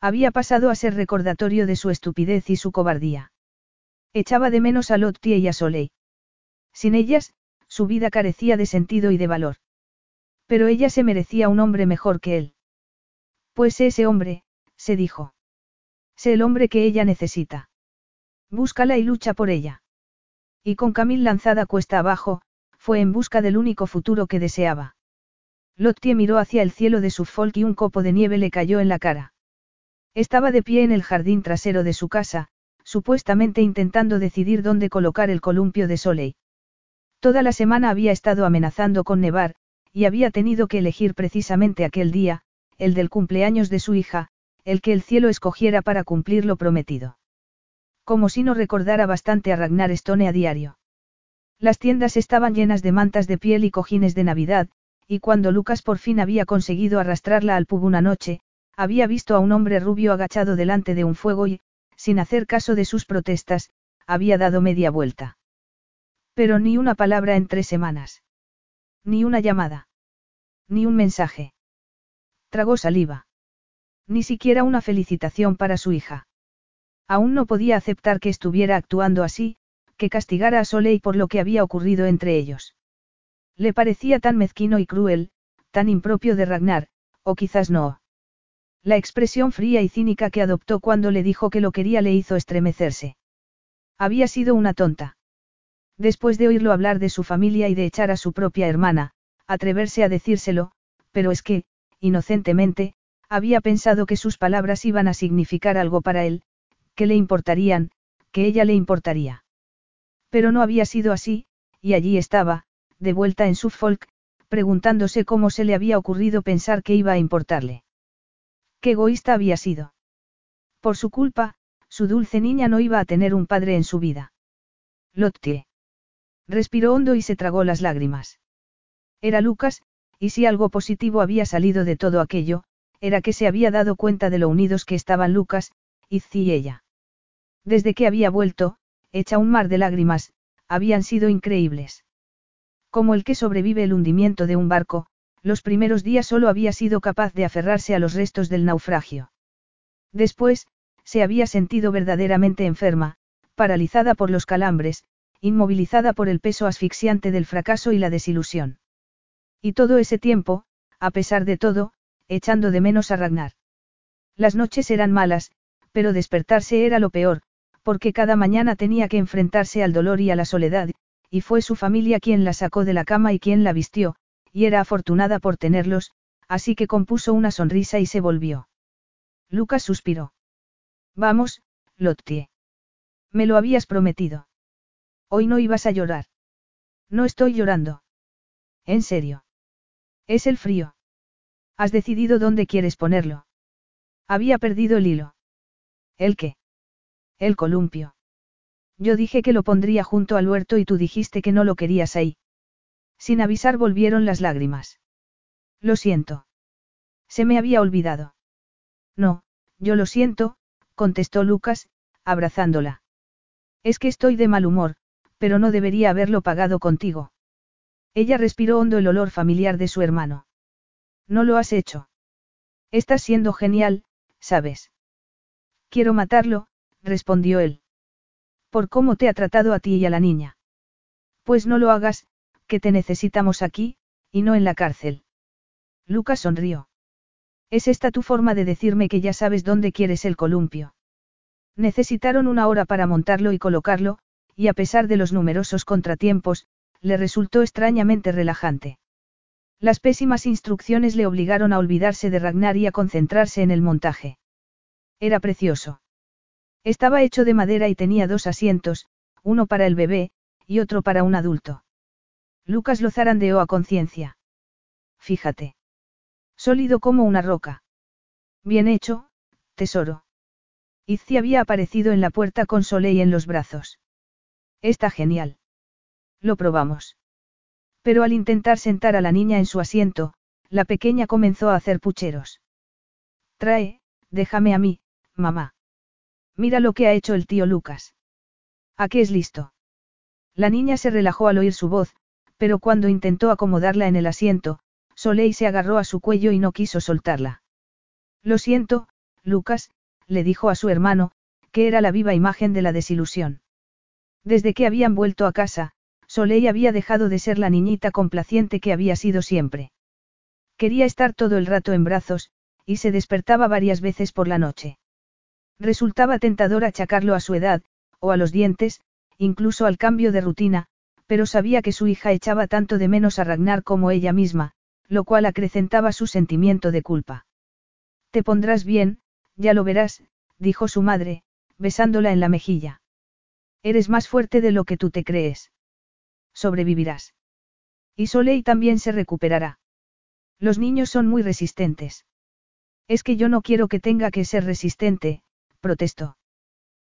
Había pasado a ser recordatorio de su estupidez y su cobardía. Echaba de menos a Lottie y a Soleil. Sin ellas, su vida carecía de sentido y de valor. Pero ella se merecía un hombre mejor que él. Pues ese hombre, se dijo. Sé el hombre que ella necesita. Búscala y lucha por ella. Y con Camille lanzada cuesta abajo, fue en busca del único futuro que deseaba. Lottie miró hacia el cielo de Suffolk y un copo de nieve le cayó en la cara. Estaba de pie en el jardín trasero de su casa, supuestamente intentando decidir dónde colocar el columpio de Soleil. Toda la semana había estado amenazando con nevar, y había tenido que elegir precisamente aquel día, el del cumpleaños de su hija, el que el cielo escogiera para cumplir lo prometido. Como si no recordara bastante a Ragnar Stone a diario. Las tiendas estaban llenas de mantas de piel y cojines de Navidad, y cuando Lucas por fin había conseguido arrastrarla al pub una noche, había visto a un hombre rubio agachado delante de un fuego y, sin hacer caso de sus protestas, había dado media vuelta. Pero ni una palabra en tres semanas. Ni una llamada. Ni un mensaje. Tragó saliva. Ni siquiera una felicitación para su hija. Aún no podía aceptar que estuviera actuando así, que castigara a Soleil por lo que había ocurrido entre ellos. Le parecía tan mezquino y cruel, tan impropio de Ragnar, o quizás no. La expresión fría y cínica que adoptó cuando le dijo que lo quería le hizo estremecerse. Había sido una tonta. Después de oírlo hablar de su familia y de echar a su propia hermana, atreverse a decírselo, pero es que, inocentemente, había pensado que sus palabras iban a significar algo para él, que le importarían, que ella le importaría. Pero no había sido así, y allí estaba, de vuelta en Suffolk, preguntándose cómo se le había ocurrido pensar que iba a importarle. Qué egoísta había sido. Por su culpa, su dulce niña no iba a tener un padre en su vida. Lottie. Respiró hondo y se tragó las lágrimas. Era Lucas, y si algo positivo había salido de todo aquello, era que se había dado cuenta de lo unidos que estaban Lucas, Izzy y ella. Desde que había vuelto, hecha un mar de lágrimas, habían sido increíbles. Como el que sobrevive el hundimiento de un barco, los primeros días solo había sido capaz de aferrarse a los restos del naufragio. Después, se había sentido verdaderamente enferma, paralizada por los calambres, inmovilizada por el peso asfixiante del fracaso y la desilusión. Y todo ese tiempo, a pesar de todo, echando de menos a Ragnar. Las noches eran malas, pero despertarse era lo peor, porque cada mañana tenía que enfrentarse al dolor y a la soledad, y fue su familia quien la sacó de la cama y quien la vistió, y era afortunada por tenerlos, así que compuso una sonrisa y se volvió. Lucas suspiró. Vamos, Lottie. Me lo habías prometido. Hoy no ibas a llorar. No estoy llorando. En serio. Es el frío. Has decidido dónde quieres ponerlo. Había perdido el hilo. ¿El qué? El columpio. Yo dije que lo pondría junto al huerto y tú dijiste que no lo querías ahí. Sin avisar volvieron las lágrimas. Lo siento. Se me había olvidado. No, yo lo siento, contestó Lucas, abrazándola. Es que estoy de mal humor, pero no debería haberlo pagado contigo. Ella respiró hondo el olor familiar de su hermano. No lo has hecho. Estás siendo genial, ¿sabes? Quiero matarlo, respondió él. ¿Por cómo te ha tratado a ti y a la niña? Pues no lo hagas, que te necesitamos aquí, y no en la cárcel. Lucas sonrió. ¿Es esta tu forma de decirme que ya sabes dónde quieres el columpio? Necesitaron una hora para montarlo y colocarlo, y a pesar de los numerosos contratiempos, le resultó extrañamente relajante. Las pésimas instrucciones le obligaron a olvidarse de Ragnar y a concentrarse en el montaje. Era precioso. Estaba hecho de madera y tenía dos asientos, uno para el bebé, y otro para un adulto. Lucas lo zarandeó a conciencia. Fíjate. Sólido como una roca. Bien hecho, tesoro. Izzy había aparecido en la puerta con Soleil en los brazos. Está genial. Lo probamos. Pero al intentar sentar a la niña en su asiento, la pequeña comenzó a hacer pucheros. Trae, déjame a mí, mamá. Mira lo que ha hecho el tío Lucas. ¿A qué es listo? La niña se relajó al oír su voz, pero cuando intentó acomodarla en el asiento, Soleil se agarró a su cuello y no quiso soltarla. Lo siento, Lucas, le dijo a su hermano, que era la viva imagen de la desilusión. Desde que habían vuelto a casa, Soleil había dejado de ser la niñita complaciente que había sido siempre. Quería estar todo el rato en brazos, y se despertaba varias veces por la noche. Resultaba tentador achacarlo a su edad, o a los dientes, incluso al cambio de rutina, pero sabía que su hija echaba tanto de menos a Ragnar como ella misma, lo cual acrecentaba su sentimiento de culpa. Te pondrás bien, ya lo verás, dijo su madre, besándola en la mejilla. Eres más fuerte de lo que tú te crees. Sobrevivirás. Y Soleil también se recuperará. Los niños son muy resistentes. Es que yo no quiero que tenga que ser resistente, protestó.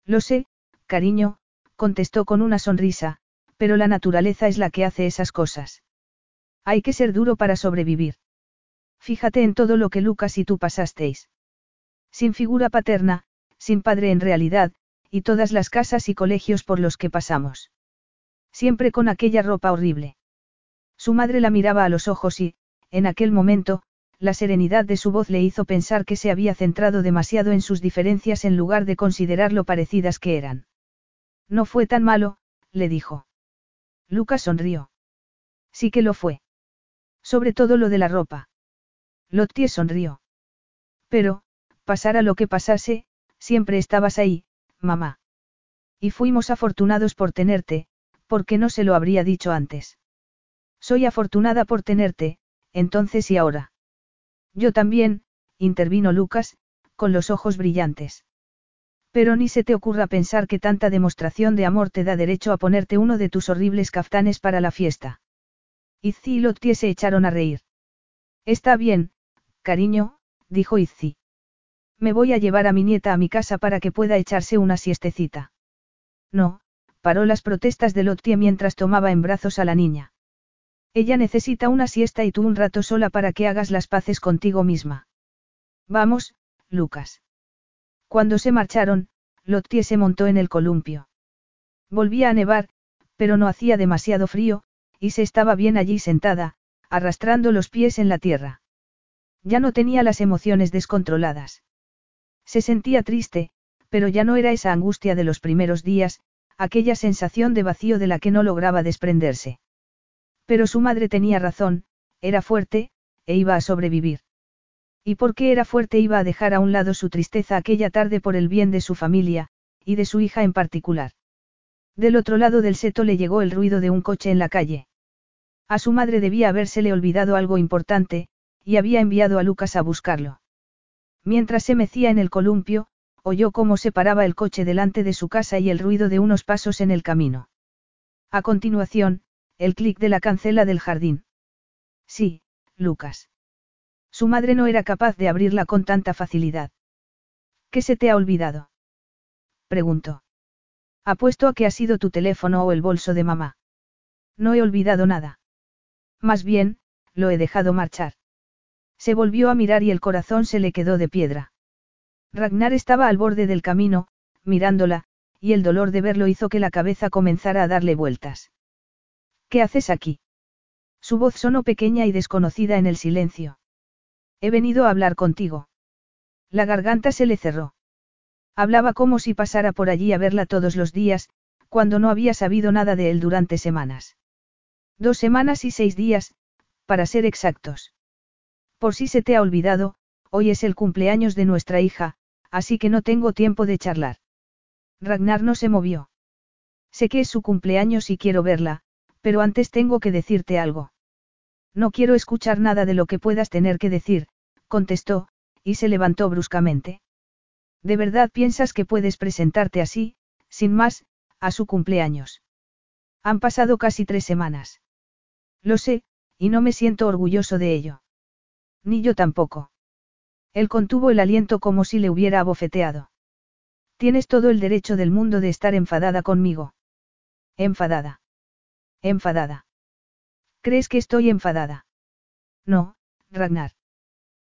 Lo sé, cariño, contestó con una sonrisa, pero la naturaleza es la que hace esas cosas. Hay que ser duro para sobrevivir. Fíjate en todo lo que Lucas y tú pasasteis. Sin figura paterna, sin padre en realidad, y todas las casas y colegios por los que pasamos. Siempre con aquella ropa horrible. Su madre la miraba a los ojos y, en aquel momento, la serenidad de su voz le hizo pensar que se había centrado demasiado en sus diferencias en lugar de considerar lo parecidas que eran. No fue tan malo, le dijo. Lucas sonrió. Sí que lo fue. Sobre todo lo de la ropa. Lottie sonrió. Pero, pasara lo que pasase, siempre estabas ahí, mamá. Y fuimos afortunados por tenerte, porque no se lo habría dicho antes. Soy afortunada por tenerte, entonces y ahora. Yo también, intervino Lucas, con los ojos brillantes. Pero ni se te ocurra pensar que tanta demostración de amor te da derecho a ponerte uno de tus horribles caftanes para la fiesta. Izzi y Lottie se echaron a reír. Está bien, cariño, dijo Izzi. Me voy a llevar a mi nieta a mi casa para que pueda echarse una siestecita. No, paró las protestas de Lottie mientras tomaba en brazos a la niña. Ella necesita una siesta y tú un rato sola para que hagas las paces contigo misma. Vamos, Lucas. Cuando se marcharon, Lottie se montó en el columpio. Volvía a nevar, pero no hacía demasiado frío, y se estaba bien allí sentada, arrastrando los pies en la tierra. Ya no tenía las emociones descontroladas. Se sentía triste, pero ya no era esa angustia de los primeros días, aquella sensación de vacío de la que no lograba desprenderse. Pero su madre tenía razón, era fuerte, e iba a sobrevivir. ¿Y por qué era fuerte iba a dejar a un lado su tristeza aquella tarde por el bien de su familia, y de su hija en particular? Del otro lado del seto le llegó el ruido de un coche en la calle. A su madre debía habérsele olvidado algo importante, y había enviado a Lucas a buscarlo. Mientras se mecía en el columpio, oyó cómo se paraba el coche delante de su casa y el ruido de unos pasos en el camino. A continuación, el clic de la cancela del jardín. Sí, Lucas. Su madre no era capaz de abrirla con tanta facilidad. ¿Qué se te ha olvidado? Preguntó. Apuesto a que ha sido tu teléfono o el bolso de mamá. No he olvidado nada. Más bien, lo he dejado marchar. Se volvió a mirar y el corazón se le quedó de piedra. Ragnar estaba al borde del camino, mirándola, y el dolor de verlo hizo que la cabeza comenzara a darle vueltas. ¿Qué haces aquí? Su voz sonó pequeña y desconocida en el silencio. He venido a hablar contigo. La garganta se le cerró. Hablaba como si pasara por allí a verla todos los días, cuando no había sabido nada de él durante semanas. Dos semanas y seis días, para ser exactos. Por si se te ha olvidado, hoy es el cumpleaños de nuestra hija, así que no tengo tiempo de charlar. Ragnar no se movió. Sé que es su cumpleaños y quiero verla, pero antes tengo que decirte algo. No quiero escuchar nada de lo que puedas tener que decir, contestó, y se levantó bruscamente. ¿De verdad piensas que puedes presentarte así, sin más, a su cumpleaños? Han pasado casi tres semanas. Lo sé, y no me siento orgulloso de ello. Ni yo tampoco. Él contuvo el aliento como si le hubiera abofeteado. Tienes todo el derecho del mundo de estar enfadada conmigo. Enfadada. Enfadada. ¿Crees que estoy enfadada? No, Ragnar.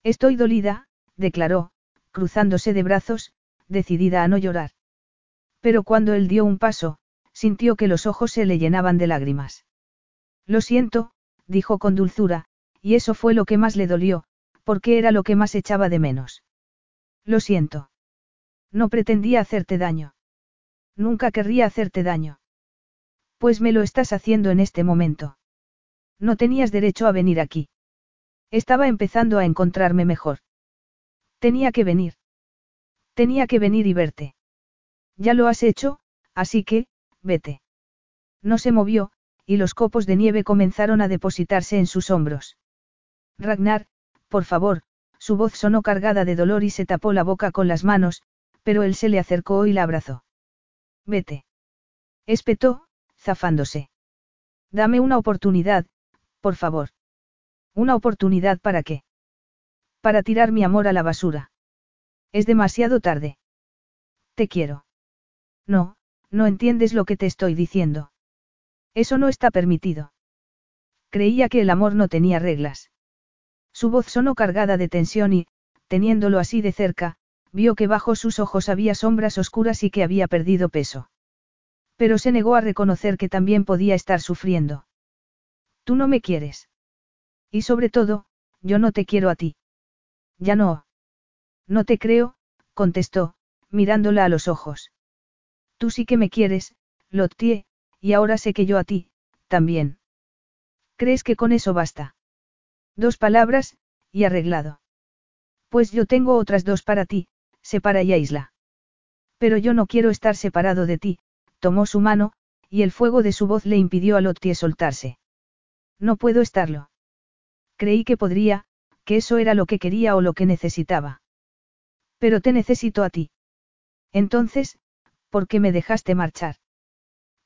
Estoy dolida, declaró, cruzándose de brazos, decidida a no llorar. Pero cuando él dio un paso, sintió que los ojos se le llenaban de lágrimas. Lo siento, dijo con dulzura, y eso fue lo que más le dolió, porque era lo que más echaba de menos. Lo siento. No pretendía hacerte daño. Nunca querría hacerte daño. Pues me lo estás haciendo en este momento. No tenías derecho a venir aquí. Estaba empezando a encontrarme mejor. Tenía que venir. Tenía que venir y verte. Ya lo has hecho, así que, vete. No se movió, y los copos de nieve comenzaron a depositarse en sus hombros. Ragnar, por favor, su voz sonó cargada de dolor y se tapó la boca con las manos, pero él se le acercó y la abrazó. Vete. Espetó, zafándose. Dame una oportunidad, por favor. ¿Una oportunidad para qué? Para tirar mi amor a la basura. Es demasiado tarde. Te quiero. No, no entiendes lo que te estoy diciendo. Eso no está permitido. Creía que el amor no tenía reglas. Su voz sonó cargada de tensión y, teniéndolo así de cerca, vio que bajo sus ojos había sombras oscuras y que había perdido peso. Pero se negó a reconocer que también podía estar sufriendo. Tú no me quieres. Y sobre todo, yo no te quiero a ti. Ya no. No te creo, contestó, mirándola a los ojos. Tú sí que me quieres, Lottie, y ahora sé que yo a ti, también. ¿Crees que con eso basta? Dos palabras, y arreglado. Pues yo tengo otras dos para ti, separa y aísla. Pero yo no quiero estar separado de ti, tomó su mano, y el fuego de su voz le impidió a Lottie soltarse. No puedo estarlo. Creí que podría, que eso era lo que quería o lo que necesitaba. Pero te necesito a ti. Entonces, ¿por qué me dejaste marchar?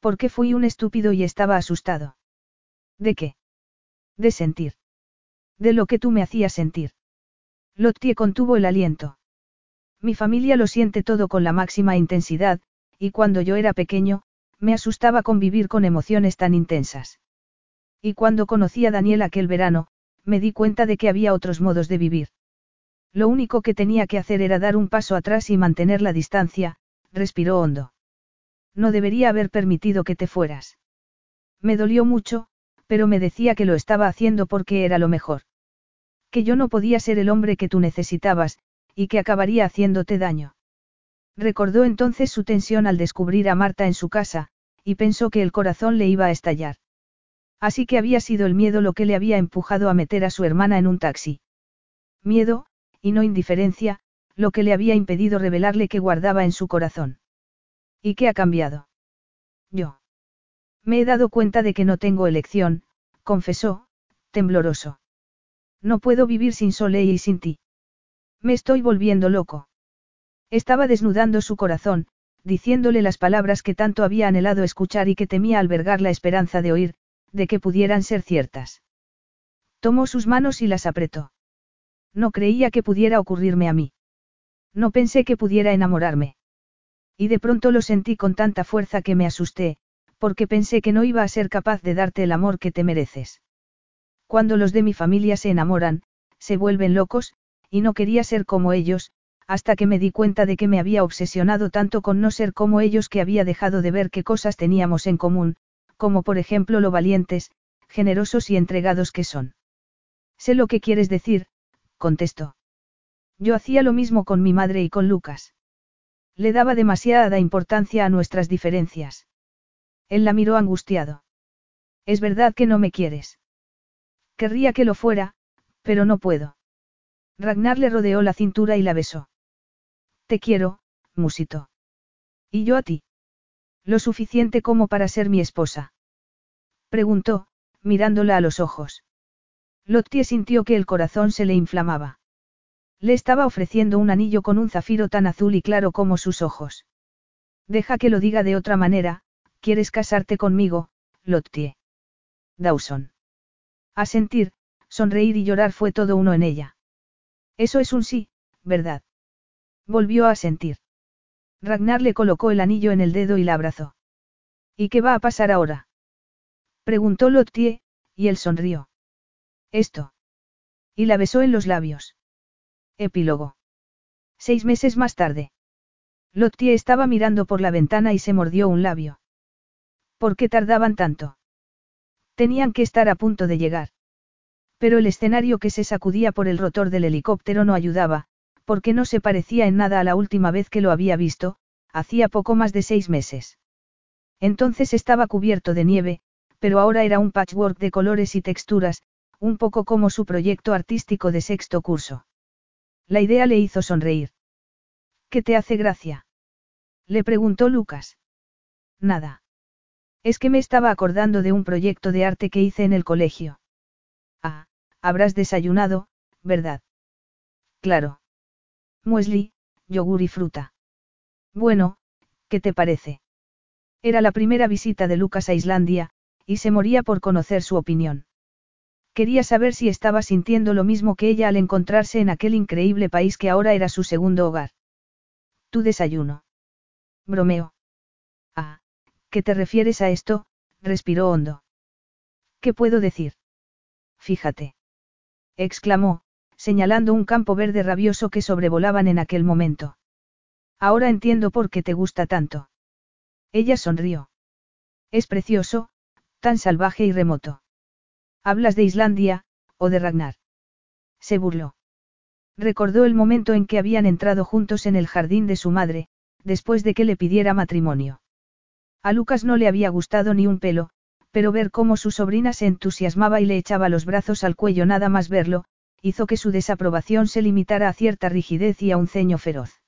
Porque fui un estúpido y estaba asustado. ¿De qué? De sentir. De lo que tú me hacías sentir. Lottie contuvo el aliento. Mi familia lo siente todo con la máxima intensidad, y cuando yo era pequeño, me asustaba convivir con emociones tan intensas. Y cuando conocí a Daniel aquel verano, me di cuenta de que había otros modos de vivir. Lo único que tenía que hacer era dar un paso atrás y mantener la distancia, respiró hondo. No debería haber permitido que te fueras. Me dolió mucho, pero me decía que lo estaba haciendo porque era lo mejor. Que yo no podía ser el hombre que tú necesitabas, y que acabaría haciéndote daño. Recordó entonces su tensión al descubrir a Marta en su casa, y pensó que el corazón le iba a estallar. Así que había sido el miedo lo que le había empujado a meter a su hermana en un taxi. Miedo, y no indiferencia, lo que le había impedido revelarle que guardaba en su corazón. ¿Y qué ha cambiado? Yo. Me he dado cuenta de que no tengo elección, confesó, tembloroso. No puedo vivir sin Soleil y sin ti. Me estoy volviendo loco. Estaba desnudando su corazón, diciéndole las palabras que tanto había anhelado escuchar y que temía albergar la esperanza de oír, de que pudieran ser ciertas. Tomó sus manos y las apretó. No creía que pudiera ocurrirme a mí. No pensé que pudiera enamorarme. Y de pronto lo sentí con tanta fuerza que me asusté, porque pensé que no iba a ser capaz de darte el amor que te mereces. Cuando los de mi familia se enamoran, se vuelven locos, y no quería ser como ellos, hasta que me di cuenta de que me había obsesionado tanto con no ser como ellos que había dejado de ver qué cosas teníamos en común, como por ejemplo lo valientes, generosos y entregados que son. Sé lo que quieres decir, contestó. Yo hacía lo mismo con mi madre y con Lucas. Le daba demasiada importancia a nuestras diferencias. Él la miró angustiado. Es verdad que no me quieres. Querría que lo fuera, pero no puedo. Ragnar le rodeó la cintura y la besó. Te quiero, musito. ¿Y yo a ti? Lo suficiente como para ser mi esposa. Preguntó, mirándola a los ojos. Lottie sintió que el corazón se le inflamaba. Le estaba ofreciendo un anillo con un zafiro tan azul y claro como sus ojos. Deja que lo diga de otra manera, ¿quieres casarte conmigo, Lottie? Dawson. A sentir, sonreír y llorar fue todo uno en ella. Eso es un sí, ¿verdad? Volvió a sentir. Ragnar le colocó el anillo en el dedo y la abrazó. ¿Y qué va a pasar ahora? Preguntó Lottie, y él sonrió. Esto. Y la besó en los labios. Epílogo. Seis meses más tarde. Lottie estaba mirando por la ventana y se mordió un labio. ¿Por qué tardaban tanto? Tenían que estar a punto de llegar. Pero el escenario que se sacudía por el rotor del helicóptero no ayudaba, porque no se parecía en nada a la última vez que lo había visto, hacía poco más de seis meses. Entonces estaba cubierto de nieve, pero ahora era un patchwork de colores y texturas, un poco como su proyecto artístico de sexto curso. La idea le hizo sonreír. ¿Qué te hace gracia? Le preguntó Lucas. Nada. Es que me estaba acordando de un proyecto de arte que hice en el colegio. Ah, habrás desayunado, ¿verdad? Claro. Muesli, yogur y fruta. Bueno, ¿qué te parece? Era la primera visita de Lucas a Islandia, y se moría por conocer su opinión. Quería saber si estaba sintiendo lo mismo que ella al encontrarse en aquel increíble país que ahora era su segundo hogar. Tu desayuno. Bromeo. Ah, ¿qué te refieres a esto? respiró hondo. ¿Qué puedo decir? Fíjate. exclamó, señalando un campo verde rabioso que sobrevolaban en aquel momento. Ahora entiendo por qué te gusta tanto. Ella sonrió. Es precioso, tan salvaje y remoto. ¿Hablas de Islandia, o de Ragnar? Se burló. Recordó el momento en que habían entrado juntos en el jardín de su madre, después de que le pidiera matrimonio. A Lucas no le había gustado ni un pelo, pero ver cómo su sobrina se entusiasmaba y le echaba los brazos al cuello nada más verlo, hizo que su desaprobación se limitara a cierta rigidez y a un ceño feroz.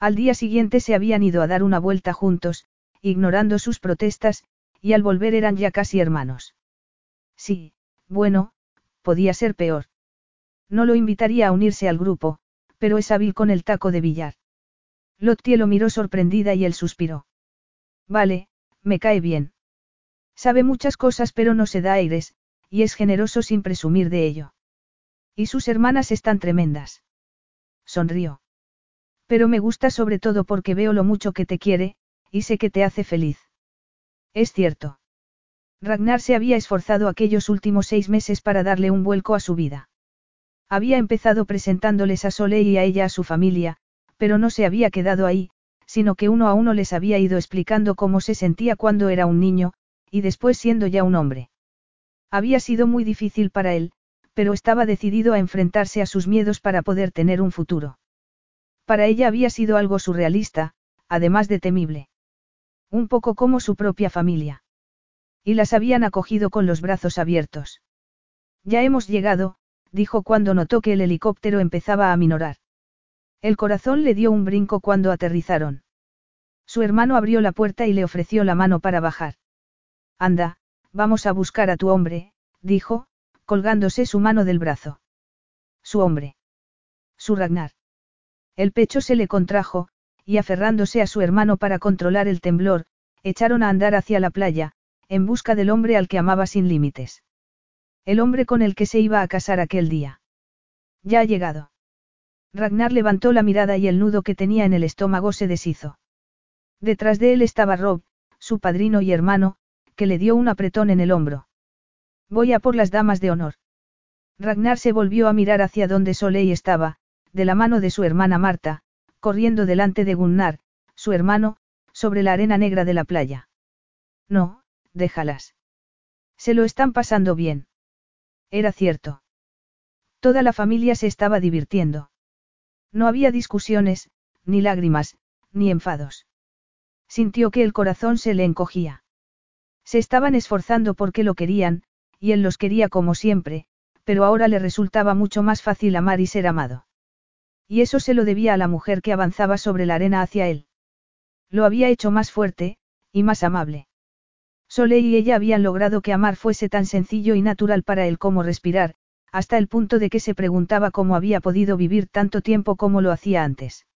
Al día siguiente se habían ido a dar una vuelta juntos, ignorando sus protestas, y al volver eran ya casi hermanos. Sí, bueno, podía ser peor. No lo invitaría a unirse al grupo, pero es hábil con el taco de billar. Lottie lo miró sorprendida y él suspiró. Vale, me cae bien. Sabe muchas cosas pero no se da aires, y es generoso sin presumir de ello. Y sus hermanas están tremendas. Sonrió. Pero me gusta sobre todo porque veo lo mucho que te quiere, y sé que te hace feliz. Es cierto. Ragnar se había esforzado aquellos últimos seis meses para darle un vuelco a su vida. Había empezado presentándoles a Sole y a ella a su familia, pero no se había quedado ahí, sino que uno a uno les había ido explicando cómo se sentía cuando era un niño, y después siendo ya un hombre. Había sido muy difícil para él, pero estaba decidido a enfrentarse a sus miedos para poder tener un futuro. Para ella había sido algo surrealista, además de temible. Un poco como su propia familia. Y las habían acogido con los brazos abiertos. Ya hemos llegado, dijo cuando notó que el helicóptero empezaba a minorar. El corazón le dio un brinco cuando aterrizaron. Su hermano abrió la puerta y le ofreció la mano para bajar. Anda, vamos a buscar a tu hombre, dijo, colgándose su mano del brazo. Su hombre. Su Ragnar. El pecho se le contrajo, y aferrándose a su hermano para controlar el temblor, echaron a andar hacia la playa, en busca del hombre al que amaba sin límites. El hombre con el que se iba a casar aquel día. Ya ha llegado. Ragnar levantó la mirada y el nudo que tenía en el estómago se deshizo. Detrás de él estaba Rob, su padrino y hermano, que le dio un apretón en el hombro. Voy a por las damas de honor. Ragnar se volvió a mirar hacia donde Soleil estaba, de la mano de su hermana Marta, corriendo delante de Gunnar, su hermano, sobre la arena negra de la playa. No, déjalas. Se lo están pasando bien. Era cierto. Toda la familia se estaba divirtiendo. No había discusiones, ni lágrimas, ni enfados. Sintió que el corazón se le encogía. Se estaban esforzando porque lo querían, y él los quería como siempre, pero ahora le resultaba mucho más fácil amar y ser amado. Y eso se lo debía a la mujer que avanzaba sobre la arena hacia él. Lo había hecho más fuerte, y más amable. Sole y ella habían logrado que amar fuese tan sencillo y natural para él como respirar, hasta el punto de que se preguntaba cómo había podido vivir tanto tiempo como lo hacía antes.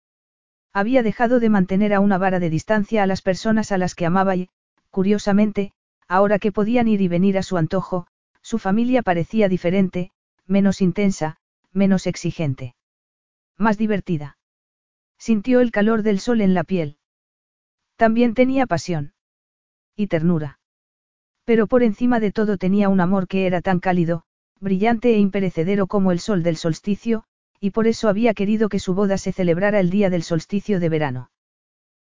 Había dejado de mantener a una vara de distancia a las personas a las que amaba y, curiosamente, ahora que podían ir y venir a su antojo, su familia parecía diferente, menos intensa, menos exigente. Más divertida. Sintió el calor del sol en la piel. También tenía pasión. Y ternura. Pero por encima de todo tenía un amor que era tan cálido, brillante e imperecedero como el sol del solsticio, y por eso había querido que su boda se celebrara el día del solsticio de verano.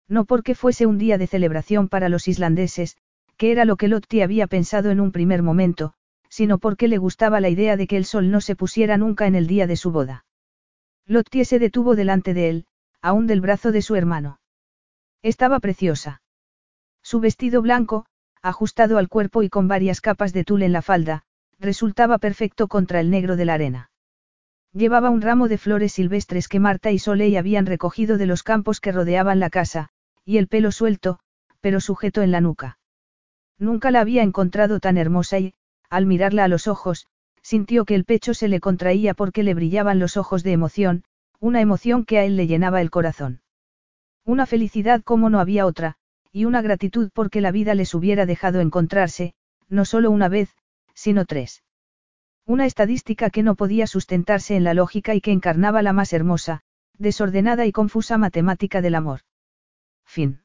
No porque fuese un día de celebración para los islandeses, que era lo que Lotti había pensado en un primer momento, sino porque le gustaba la idea de que el sol no se pusiera nunca en el día de su boda. Lottie se detuvo delante de él, aún del brazo de su hermano. Estaba preciosa. Su vestido blanco, ajustado al cuerpo y con varias capas de tul en la falda, resultaba perfecto contra el negro de la arena. Llevaba un ramo de flores silvestres que Marta y Soleil habían recogido de los campos que rodeaban la casa, y el pelo suelto, pero sujeto en la nuca. Nunca la había encontrado tan hermosa y, al mirarla a los ojos, sintió que el pecho se le contraía porque le brillaban los ojos de emoción, una emoción que a él le llenaba el corazón. Una felicidad como no había otra, y una gratitud porque la vida les hubiera dejado encontrarse, no solo una vez, sino tres. Una estadística que no podía sustentarse en la lógica y que encarnaba la más hermosa, desordenada y confusa matemática del amor. Fin.